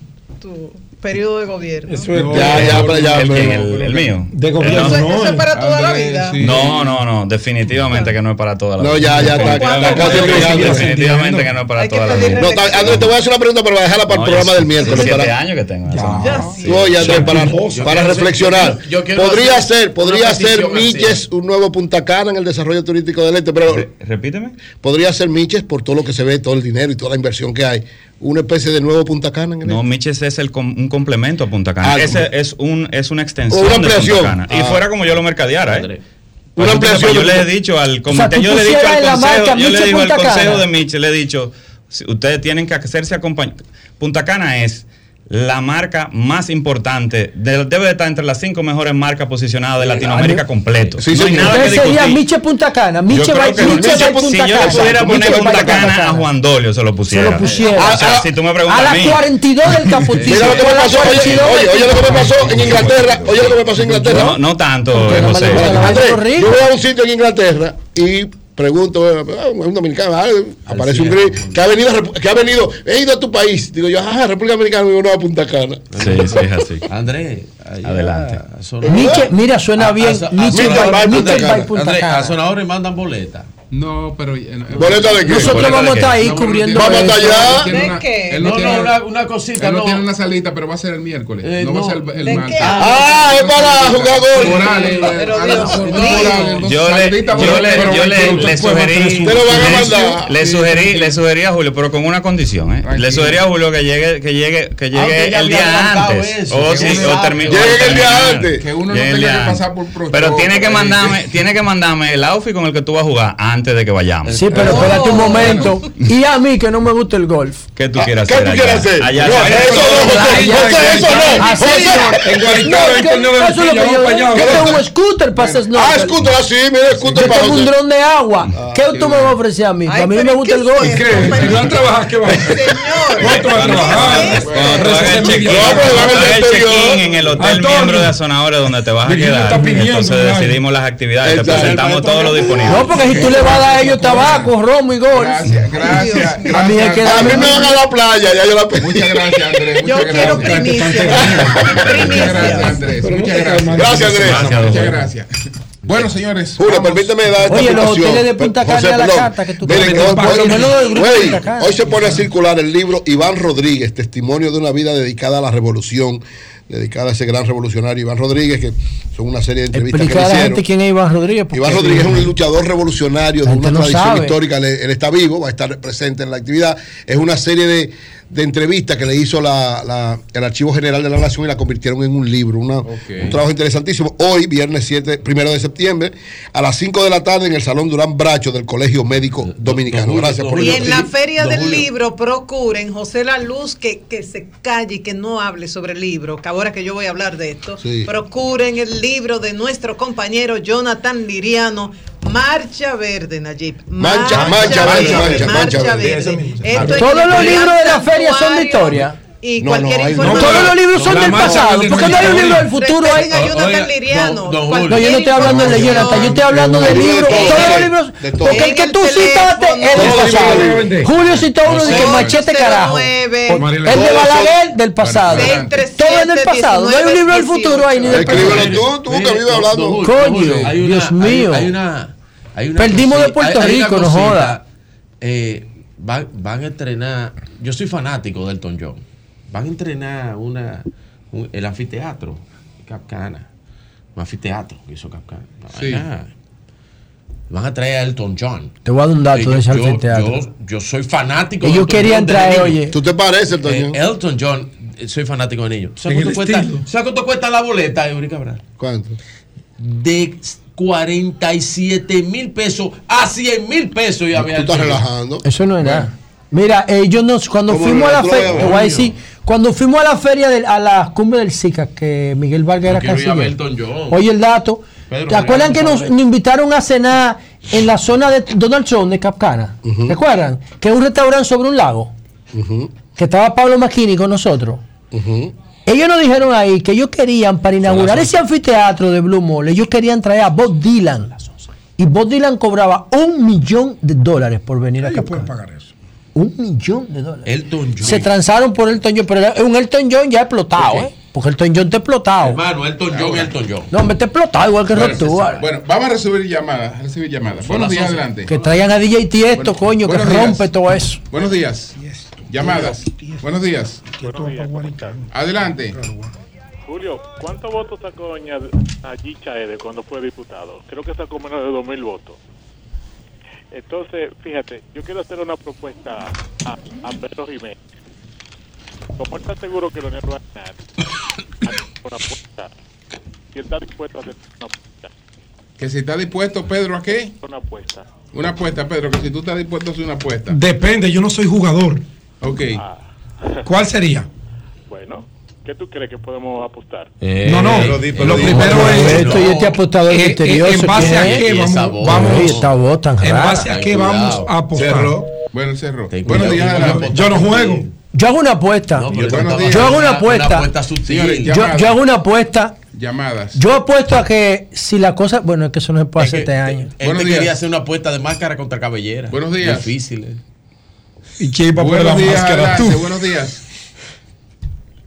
tu periodo de gobierno? Eso es- Ya, ya, pero ya, ¿El, pero- quién? el, el mío. De gobierno, Eso, no, eso es para toda la vida. sí. No, no, no, definitivamente que no es para toda la No, vida. ya, ya, está- Definitivamente- que no es para toda la vida. No, está- Andrés, te voy a hacer una pregunta, pero voy a dejarla para el No, programa ya del miércoles. Siete Para, años que tengo. no. Ya. No, ya, Andrés, para, reflexionar. podría ser, podría ser Miches un nuevo Punta Cana en el desarrollo turístico del este, pero Re- Repíteme. podría ser Miches por todo lo que se ve, todo el dinero y toda la inversión que hay. Una especie de nuevo Punta Cana en el No, este. Miches es el com- un complemento a Punta Cana. Ah, Ese es un es una extensión una de Punta ampliación. Cana. Y Ah. fuera como yo lo mercadeara, ¿eh? Una ampliación Yo le he dicho al comité, yo le he dicho al consejo, yo le digo al consejo de Miche, le he dicho, ustedes tienen que hacerse acompañar. Punta Cana es la marca más importante, de- debe de estar entre las cinco mejores marcas posicionadas de Latinoamérica completo. Sí, no hay señor. nada que Entonces sería. Miche Punta Cana. Miche va Miche Miche, va si Punta yo le Cana. pudiera poner Punta Cana a Juan Dolio, se lo pusiera. Se lo pusiera. O sea, si tú me preguntas a a la mí. 42 del Caputillo. Mira lo que me A pasó, oye, 42 oye, oye lo que me pasó en Inglaterra, oye lo que me pasó en Inglaterra. No, no tanto, Porque no me José. Andrés, yo voy a un sitio en Inglaterra y pregunto, eh, eh, un dominicano, aparece un gris que ha venido, que ha venido, he ido a tu país. Digo yo, ah, República Dominicana, me uno a Punta Cana. Sí, sí, es así. Andrés, adelante. Mira, suena bien. Punta Cana. Andrés, a Sonador le mandan boleta. No, pero. Eh, eh, Nosotros vamos a estar ahí cubriendo. Vamos allá. ¿De? No, no, una, cosita. No, tiene una salita, pero va a ser el miércoles. No, va a ser el, martes. Ah, es para jugar. Yo le, yo le, sugerí. Le sugerí, le sugerí a Julio, pero con una condición, ¿eh? Le sugerí a Julio que llegue, que llegue, que llegue el día antes. O sí, o. Llegue el día antes. Que uno no tenga que pasar por Pero tiene que mandarme, tiene que mandarme el outfit con el que tú vas a jugar antes antes de que vayamos. Sí, pero oh. espérate un momento. Y a mí que no me gusta el golf. ¿Qué tú quieres hacer? ¿Qué tú quieres hacer? Allá, no, eso no, José, eso ah, no. Eso es lo que yo tengo un scooter para hacer Ah, scooter, ah, así, mira, scooter para tengo un dron de agua. Ah, ¿Qué tú me vas a ofrecer a mí? A mí me gusta el golf. ¿Qué? Si no trabajas, ¿qué vas a hacer? Señor. No, no, en el hotel miembro de Azonadores donde te vas a quedar. Entonces decidimos las actividades. Te presentamos todo lo disponible. No, porque si tú le vas a dar ellos tabaco, romo y gol. Gracias, gracias. Gracias. gracias. A mí me van a la playa, ya yo la pedí. Muchas gracias, Andrés. Muchas yo gracias. quiero primicia. Muchas gracias, Andrés. Muchas gracias. Gracias, Andrés. Muchas gracias. Bueno, señores. Julio, vamos. permíteme dar esta Oye, los hoteles de Punta Cana a la carta que tú Miren, hoy, hoy, hoy, hoy, se pone a circular el libro Iván Rodríguez, testimonio de una vida dedicada a la revolución, dedicada a ese gran revolucionario Iván Rodríguez, que son una serie de entrevistas Explica que le hicieron. a la gente quién es Iván Rodríguez. Iván Rodríguez es un luchador revolucionario de una tradición histórica. Él, él está vivo, va a estar presente en la actividad. Es una serie de de entrevista que le hizo la, el Archivo General de la Nación y la convirtieron en un libro, un trabajo interesantísimo. Hoy, viernes 7, primero de septiembre, a las 5 de la tarde en el Salón Durán Bracho del Colegio Médico do, Dominicano. Do, do, Gracias por Y en la Feria del Libro, procuren, José La Luz, que, que se calle y que no hable sobre el libro, que ahora que yo voy a hablar de esto, procuren el libro de nuestro compañero Jonathan Liriano, Marcha Verde, Nayib. Marcha, marcha, marcha, marcha, marcha verde. Todos los libros de la Feria literarias son de historia. Y no, cualquier no, información. No, todos los libros son del pasado. ¿Por qué no hay un libro del futuro? Hay. No, yo no estoy hablando de Jonathan, yo estoy hablando de libros. Todos los libros. Porque el que tú citaste es del pasado. Julio citó uno de que machete carajo. El de Balaguer del pasado. Todo es del pasado. No hay un libro del futuro ahí ni del pasado. Tú, tú que vives hablando. Coño, Dios mío. Perdimos de Puerto Rico, no joda. Eh van, van a entrenar. Yo soy fanático de Elton John. Van a entrenar una, un, el anfiteatro, Capcana. Un anfiteatro que hizo Capcana. Sí. Van a traer a Elton John. Te voy a dar un dato de ese anfiteatro. Yo, yo, soy fanático. Ellos de querían John traer, oye. ¿Tú te pareces, Elton eh, John? Eh, Elton John, soy fanático de ellos. ¿Sabes cuánto, cuesta, cuesta la boleta, Eury Cabral? ¿Cuánto? De 47 mil pesos a 100 mil pesos. Ya me estás relajando. Eso no es nada. Mira, eh, ellos nos, cuando fuimos a la feria, cuando fuimos a la feria, de a la cumbre del SICA, que Miguel Vargas era canciller. Oye el dato. ¿Te acuerdan que nos, invitaron a cenar en la zona de Donald Trump de Capcana? ¿Te acuerdan? Que es un restaurante sobre un lago. Que estaba Pablo Maquini con nosotros. Ellos nos dijeron ahí que ellos querían, para inaugurar ese anfiteatro de Blue Mall, ellos querían traer a Bob Dylan. Y Bob Dylan cobraba un millón de dólares por venir a Capcán. pagar eso? Un millón de dólares. Elton John. Se transaron por Elton John, pero un Elton John ya explotado, ¿eh? Porque Elton John te explotado. Hermano, Elton ah, John y Elton John. No, me te explotado igual que Rob Bueno, vamos a recibir llamadas, recibir llamadas. Buenos días, adelante. Que traigan a DJ Tiesto, coño, que rompe todo eso. Buenos días. Llamadas. Buenos días. Adelante. Julio, ¿cuántos votos sacó allí Chaede cuando fue diputado? Creo que sacó menos de 2.000 votos. Entonces, fíjate, yo quiero hacer una propuesta a, a Pedro Jiménez. Como está seguro que lo va a ganar, una apuesta. Si está dispuesto a hacer una apuesta. ¿Que si está dispuesto, Pedro, a qué? Una apuesta. Una apuesta, Pedro, que si tú estás dispuesto a hacer una apuesta. Depende, yo no soy jugador. Ok. Ah. ¿Cuál sería? Bueno, ¿Qué tú crees que podemos apostar? Eh, no, no, eh, lo, eh, primero es. Esto y este apostador eh, ¿En base a qué vamos, vamos, ¿En base a qué vamos a apostar? Cerró. Bueno, cerró. Bueno, ya, yo no juego. Yo hago una apuesta. Yo, hago una apuesta. Sutil. Yo, hago una apuesta. Llamadas. Yo apuesto a que si la cosa. Bueno, es que eso no se puede hacer este año. Él quería hacer una apuesta de máscara contra cabellera. Buenos días. Difícil. ¿Y quién va a poner Buenos la días, máscara? Tú. buenos días.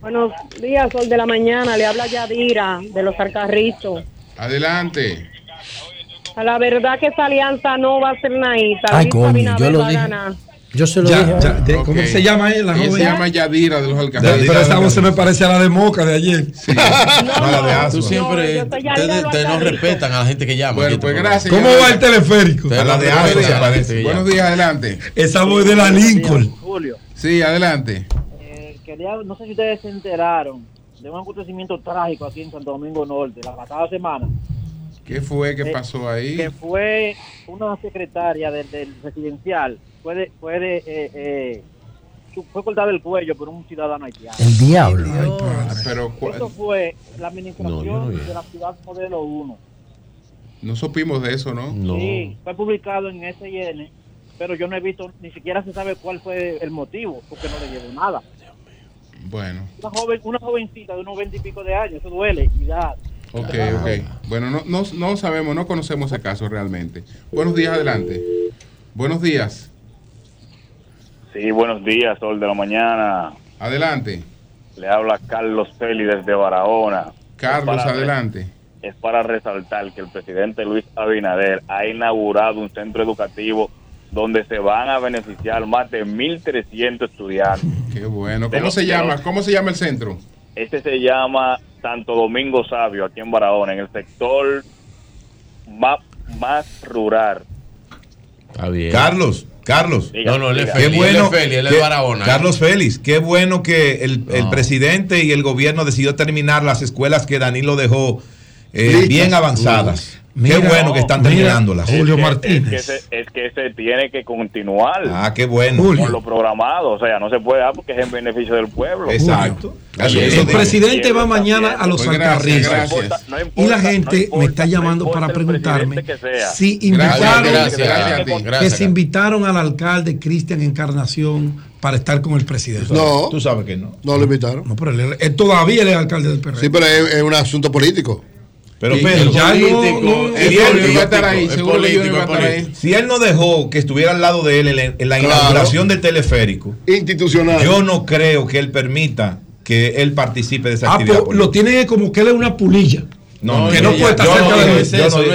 Buenos días, Sol de la Mañana. Le habla Yadira de los Alcarritos. Adelante. A la verdad que esa alianza no va a ser naíta. Ay, coño, yo lo dije. Yo se lo Ya, dije. ya, de- ¿Cómo se llama ella, la Ella joven? se llama Yadira de los Pero Alcajeros. esa voz se me parece a la de Moca de ayer. Tú siempre. yo soy Yadira Ustedes de ustedes no respetan a la gente que llama. Bueno, pues programa. gracias. ¿Cómo va el teleférico? A la no de parece. Buenos días, adelante. Esa voz de la Lincoln. Julio, Sí, adelante. eh, quería, no sé si ustedes se enteraron de un acontecimiento trágico aquí en Santo Domingo Norte la pasada semana, ¿Qué fue que Eh, pasó ahí? que fue una secretaria del, del residencial, fue, de- fue, de, eh, eh, fue cortada el cuello por un ciudadano haitiano. El diablo. Ah, Pero Eso fue la administración No, no de la ciudad modelo 1. no supimos de eso, ¿no? No. Sí, fue publicado en SIN, pero yo no he visto, ni siquiera se sabe cuál fue el motivo, porque no le llevó nada. Bueno, Una joven, una jovencita de unos 20 y pico de años, eso duele, y ya. ok, ok. Bueno, no, no, no sabemos, no conocemos ese caso realmente. Buenos días, adelante. Buenos días, Sí, buenos días, Sol de la Mañana. adelante. Le habla Carlos Feli desde Barahona. Carlos, Es para- adelante. Es para resaltar que el presidente Luis Abinader ha inaugurado un centro educativo donde se van a beneficiar más de 1.300 estudiantes. Qué bueno. ¿Cómo se llama? ¿Cómo se llama el centro? Este se llama Santo Domingo Sabio, aquí en Barahona, en el sector más, más rural. Está bien. Carlos, Carlos. No, no, él es Félix. bueno. Él es él Barahona. ¿eh? Carlos Félix, qué bueno que el, el presidente y el gobierno decidió terminar las escuelas que Danilo dejó eh, bien avanzadas. Mira, qué bueno que están mira, terminándolas. Julio Es que- Martínez. Es que, se, es que se tiene que continuar Ah, qué bueno. Julio. con lo programado. O sea, no se puede dar porque es en beneficio del pueblo. Exacto. Así El presidente va mañana a los Pues gracias, alcarrizos. gracias. No Y importa- la gente no importa- me está llamando para el preguntarme si invitaron, gracias, que Gracias, si invitaron al alcalde Cristian Encarnación para estar con el presidente. No, Tú sabes que no. no lo invitaron. No, pero él, él todavía él es alcalde del PRD. Sí, pero es, es un asunto político. Pero Pedro, si él no dejó que estuviera al lado de él en la, en la Claro. inauguración del teleférico, Institucional. yo no creo que él permita que él participe de esa Ah, actividad. lo tiene como que él es una pulilla. No, que no, puede estar cerca de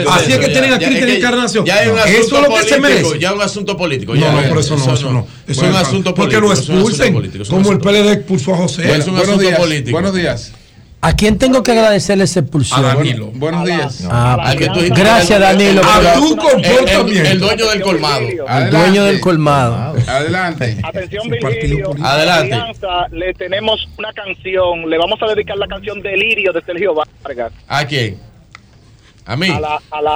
él. Así es que tienen a Cristian es que Encarnación. Ya es un Eso es lo que se merece. Ya es un asunto político. No, ya, no, por eso no, eso no. Eso es un asunto Porque político. lo un asunto expulsen, como el PLD expulsó a José. Es un asunto político. buenos días. ¿A quién tengo que agradecerle esa expulsión? A Danilo. Buenos días. Ah, que tú gracias, Danilo. A tu comportamiento. El, el dueño del colmado. el dueño del colmado. Adelante. Atención, Ese partido Virgilio. Adelante. Alianza, le tenemos una canción. Le vamos a dedicar la canción Delirio de Sergio Vargas. ¿A quién? ¿A mí? A la, a la,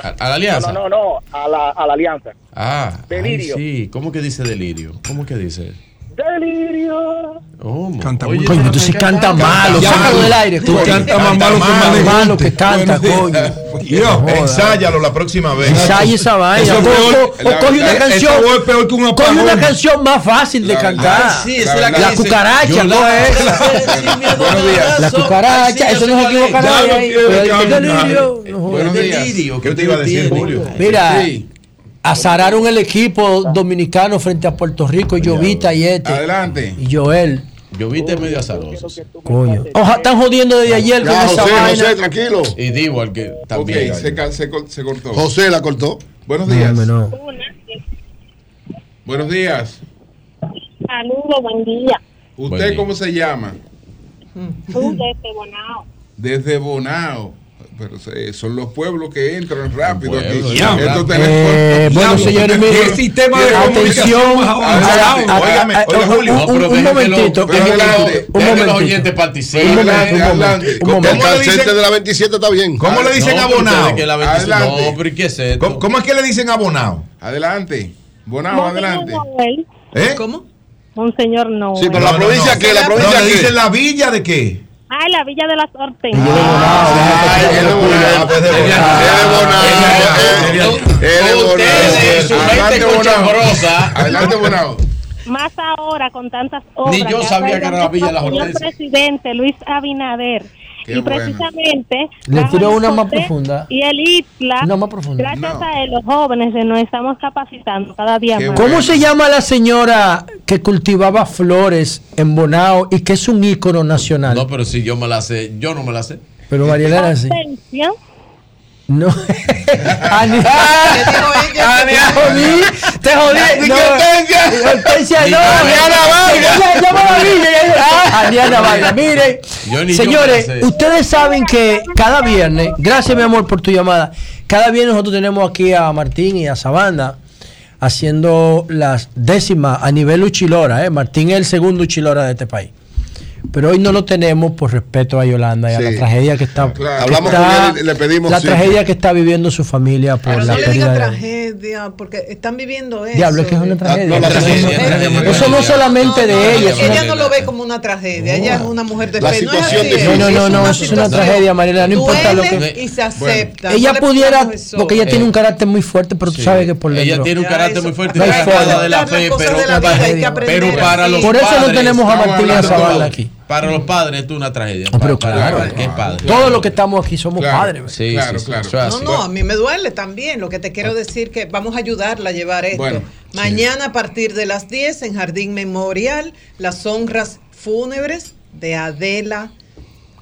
¿A- a la alianza? No, no, no, a la, a la alianza. Ah, Delirio. ay, sí. ¿Cómo que dice delirio? ¿Cómo que dice? Delirio. ¿Cómo? Canta Oye, muy Coño, tú sí canta canta- malo. Sácalo del aire. Tú coño. cantas más malo que malo, más de malo que canta, coño. Dios. Ensáyalo la próxima vez. Ensaya esa vaina. Eso O, coge una canción. peor que un Coge una canción más fácil de La- cantar. Ah, sí, es la La cucaracha, no la- es. Buenos días. La cucaracha, eso no se equivoca nadie delirio. Buenos días. Delirio, ¿Qué te iba a decir? Julio? Mira. Azararon el equipo dominicano frente a Puerto Rico, Jovita y este. Adelante. Y Joel. Yo viste medio azaroso. Coño. Oja, están jodiendo desde ayer con esa José, vaina. José, tranquilo. Y digo al que Ok, también. se, ca- se cortó. José la cortó. Buenos No, días. no. Buenos días. Saludos, buen día. Buen ¿Usted día. cómo se llama? Tú desde Bonao. Desde Bonao. Pero se- son los pueblos que entran rápido pueblo, aquí. ya. Estos Eh, teléfonos- bueno, señores, ¿qué miren, sistema de atención, un- No, que momentito, un que los- que oyentes participen. Un momento, momento, adelante. un ¿Cómo El momento. de la 27 está bien. ¿Cómo le dicen No, abonado? ustedes que la 27 Adelante. No, pero ¿y ¿qué es esto? ¿Cómo, es que le dicen abonado? Adelante. Bonao, adelante. ¿Eh? ¿Cómo? Monseñor Noel. Sí, pero la No, no, provincia no. qué, la No, provincia le qué. dicen la villa de qué? Ah, la Villa de las Hortensias. Ay, es de Bonao, pues de Bonao. Su mente Adelante, Bonao. Adelante, Bonao. Más ahora con tantas obras. Ni yo sabía que era la Villa de las el señor Hortensias. presidente Luis Abinader Qué y bueno. precisamente Le el una más profunda. Y el ITLA, Una más profunda. gracias a él, los jóvenes nos estamos capacitando cada día más. ¿Cómo se llama la señora que cultivaba flores en Bonao y que es un ícono nacional? No, pero si yo me la sé, yo no me la sé. Pero Mariela era así. No. Ani- Te jodí, te jodí. No, Hortensia no. Aniana Vargas. Yo señores, ustedes saben que cada viernes, gracias mi amor por tu llamada, cada viernes nosotros tenemos aquí a Martín y a Sabanda haciendo las décimas a nivel Uchilora. ¿eh? Martín es el segundo Uchilora de este país. Pero hoy no lo tenemos por respeto a Yolanda y a la tragedia que está. Claro. que Hablamos está- con él y le pedimos La sí. tragedia que está viviendo su familia por Pero la no le pérdida diga de- tragedia, porque están viviendo eso. Diablo, es que es una tragedia. no, la Eso tragedia, no- eso no solamente de ella. es Ella no lo ve como una tragedia, ella es una mujer de La fe. No es situación No, no, eso es una tragedia, Mariela, no importa lo que- Y se acepta. Ella pudiera, porque ella tiene un carácter muy fuerte, pero tú sabes que por Ella dentro. tiene un carácter muy fuerte de la fe, pero, pero para los Por eso no tenemos a estamos Martín y a hablando Zavala aquí. Para los padres esto es una tragedia. Ah, pero Para- claro, para- ¿qué padre? Todos los que estamos aquí somos Claro. padres. Sí, Claro, sí, claro. eso es No, así. no, a mí me duele también. Lo que te quiero decir que vamos a ayudarla a llevar esto. Bueno, Mañana a partir de las 10 en Jardín Memorial, las honras fúnebres de Adela,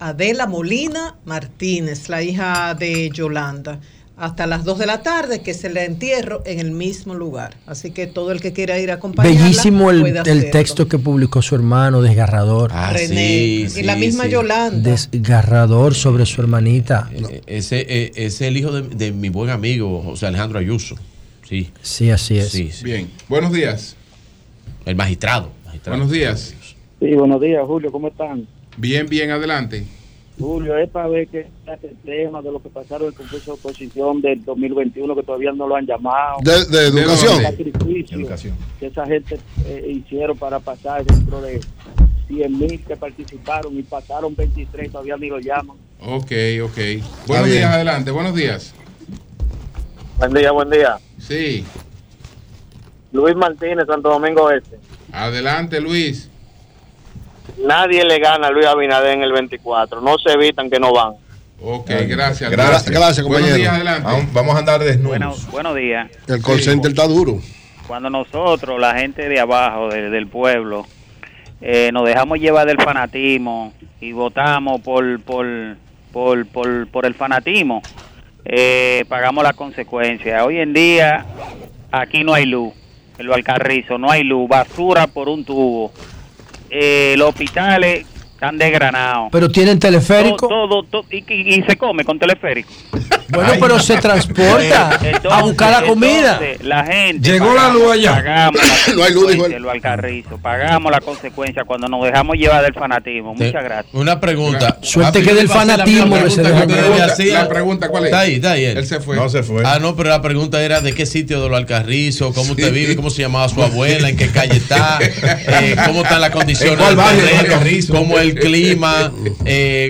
Adela Molina Martínez, la hija de Yolanda. Hasta las 2 de la tarde, que es el entierro en el mismo lugar. Así que todo el que quiera ir a acompañarla Bellísimo el, puede el texto que publicó su hermano, desgarrador. René. y la misma Yolanda. Desgarrador sobre su hermanita. Eh, Ese, eh, ese es el hijo de, de mi buen amigo José Alejandro Ayuso. Sí. Sí, así es. Sí, sí. Bien, buenos días. El magistrado. magistrado. Buenos días. Sí, buenos días, Julio, ¿cómo están? Bien, bien, adelante. Julio, es para ver que el tema de lo que pasaron en el concurso de oposición del 2021 que todavía no lo han llamado. De- de educación. El sacrificio que esa gente eh, hicieron para pasar dentro de 100 mil que participaron y pasaron 23, todavía ni lo llaman. Ok, ok. Buenos días, adelante, buenos días. Buen día, buen día. Sí, Luis Martínez, Santo Domingo Este. adelante, Luis. Nadie le gana a Luis Abinader en el 24. No se evitan que no van. Ok, gracias. Gracias, Gracias, Buenos compañero. días, adelante. Vamos, a andar desnudos. Bueno, buenos días. El call center está duro. Cuando nosotros, la gente de abajo, de- del pueblo, eh, nos dejamos llevar del fanatismo y votamos por, por, por, por, por el fanatismo, eh, pagamos las consecuencias. Hoy en día, aquí no hay luz. En lo Alcarrizo no hay luz. Basura por un tubo. Eh, los hospitales están desgranados. Pero tienen teleférico. Todo, todo, todo- y, y- y se come con teleférico. Bueno, pero se transporta a buscar la comida. entonces, la gente. Llegó la luz allá. Pagamos la No hay luz, dijo consecuencia, lo Alcarrizo. Pagamos la consecuencia cuando nos dejamos llevar del fanatismo. Muchas gracias. Una pregunta. Suerte que del la fanatismo pregunta La pregunta, ¿cuál es? Está ahí, está ahí. Él se fue. No se fue. Ah, no, pero la pregunta era de qué sitio de los Alcarrizos, cómo usted vive, cómo se llamaba su abuela, en qué calle está, eh, cómo están las condiciones ¿En cuál del barrio Alcarrizo? cómo el clima, eh,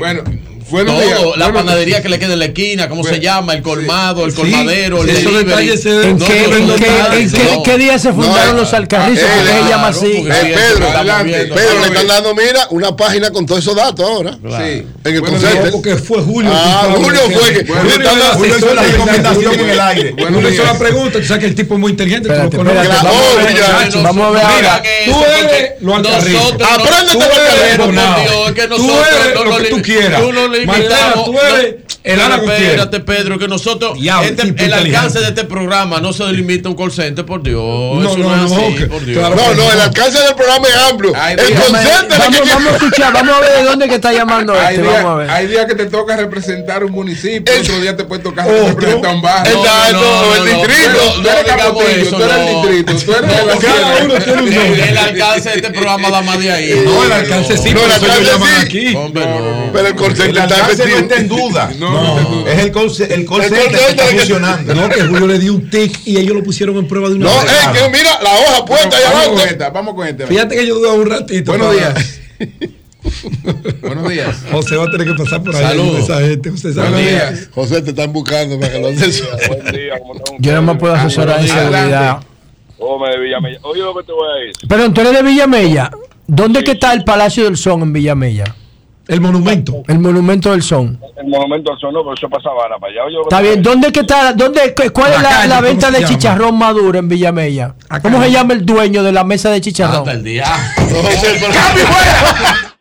todo, la Bueno, panadería que le queda en la esquina, cómo se llama, el colmado, el Sí, colmadero, el esos delivery. ¿En No, qué, no, en qué- en qué- no. qué día se fundaron No, los alcarrizos? eh, ¿Por qué se claro, llama así? Eh, Pedro, Adelante. Pedro, le están dando, mira, una página con todos esos datos ahora. Sí. En el Bueno, concepto. porque fue Julio. Ah. Julio fue que. Julio hizo la recomendación en el aire. Julio hizo la pregunta. Tú sabes que el tipo es muy inteligente. Claro, vamos a ver, ahora. tú eres lo alcarrizo. Nosotros no- Apréndete tú lo eres, alcarrizo, por no. Dios, es que Tú eres lo que tú quieras. Martela, tú eres el Ana. Espérate, Pedro, que nosotros, este- el alcance de este programa no se limita a un call center, por Dios. No, eso no, no, es no, así, que- por Dios. claro. No, no, el alcance del programa es amplio. Ay, El concepto Vamos, vamos a escuchar, vamos a ver de dónde que está llamando Hay este. días, Vamos a ver. hay días que te toca representar un municipio, otro día te puede tocar representar un barrio. Exacto, no, el no, distrito. no, Tú eres capotillo, tú eres el no. distrito, tú eres El, alcance de este programa da más de ahí. No, el alcance sí, No, el alcance sí. Pero el El está no está en duda. No, no. Es el call, el call El center call que está funcionando. No, que Julio le dio un tic y ellos lo pusieron en prueba de una No, vez. es que mira, la hoja puesta ahí Vamos con adelante. esta, vamos con esta. Fíjate que yo dudaba un ratito. Buenos para- días. Buenos días. José va a tener que pasar por ahí Saludos. esa gente. Sabe. Buenos días. José, te están buscando para que lo haces. Buen día, ¿cómo están Yo no me puedo asesorar en seguridad. Hombre de Villamella. Oye lo que te voy a decir. Pero tú eres de Villamella. ¿Dónde que está el Palacio del Son en Villamella? El monumento. El monumento del son. El monumento al sonoro, pero eso pasa Sabana, para allá. Yo Está bien, ¿dónde que está? ¿Dónde, cu- ¿Cuál La es la, calle, la ¿cómo venta de chicharrón maduro en Villamella? ¿Cómo se llama el dueño de la mesa de chicharrón? Hasta el día. ¡Cambio fuera!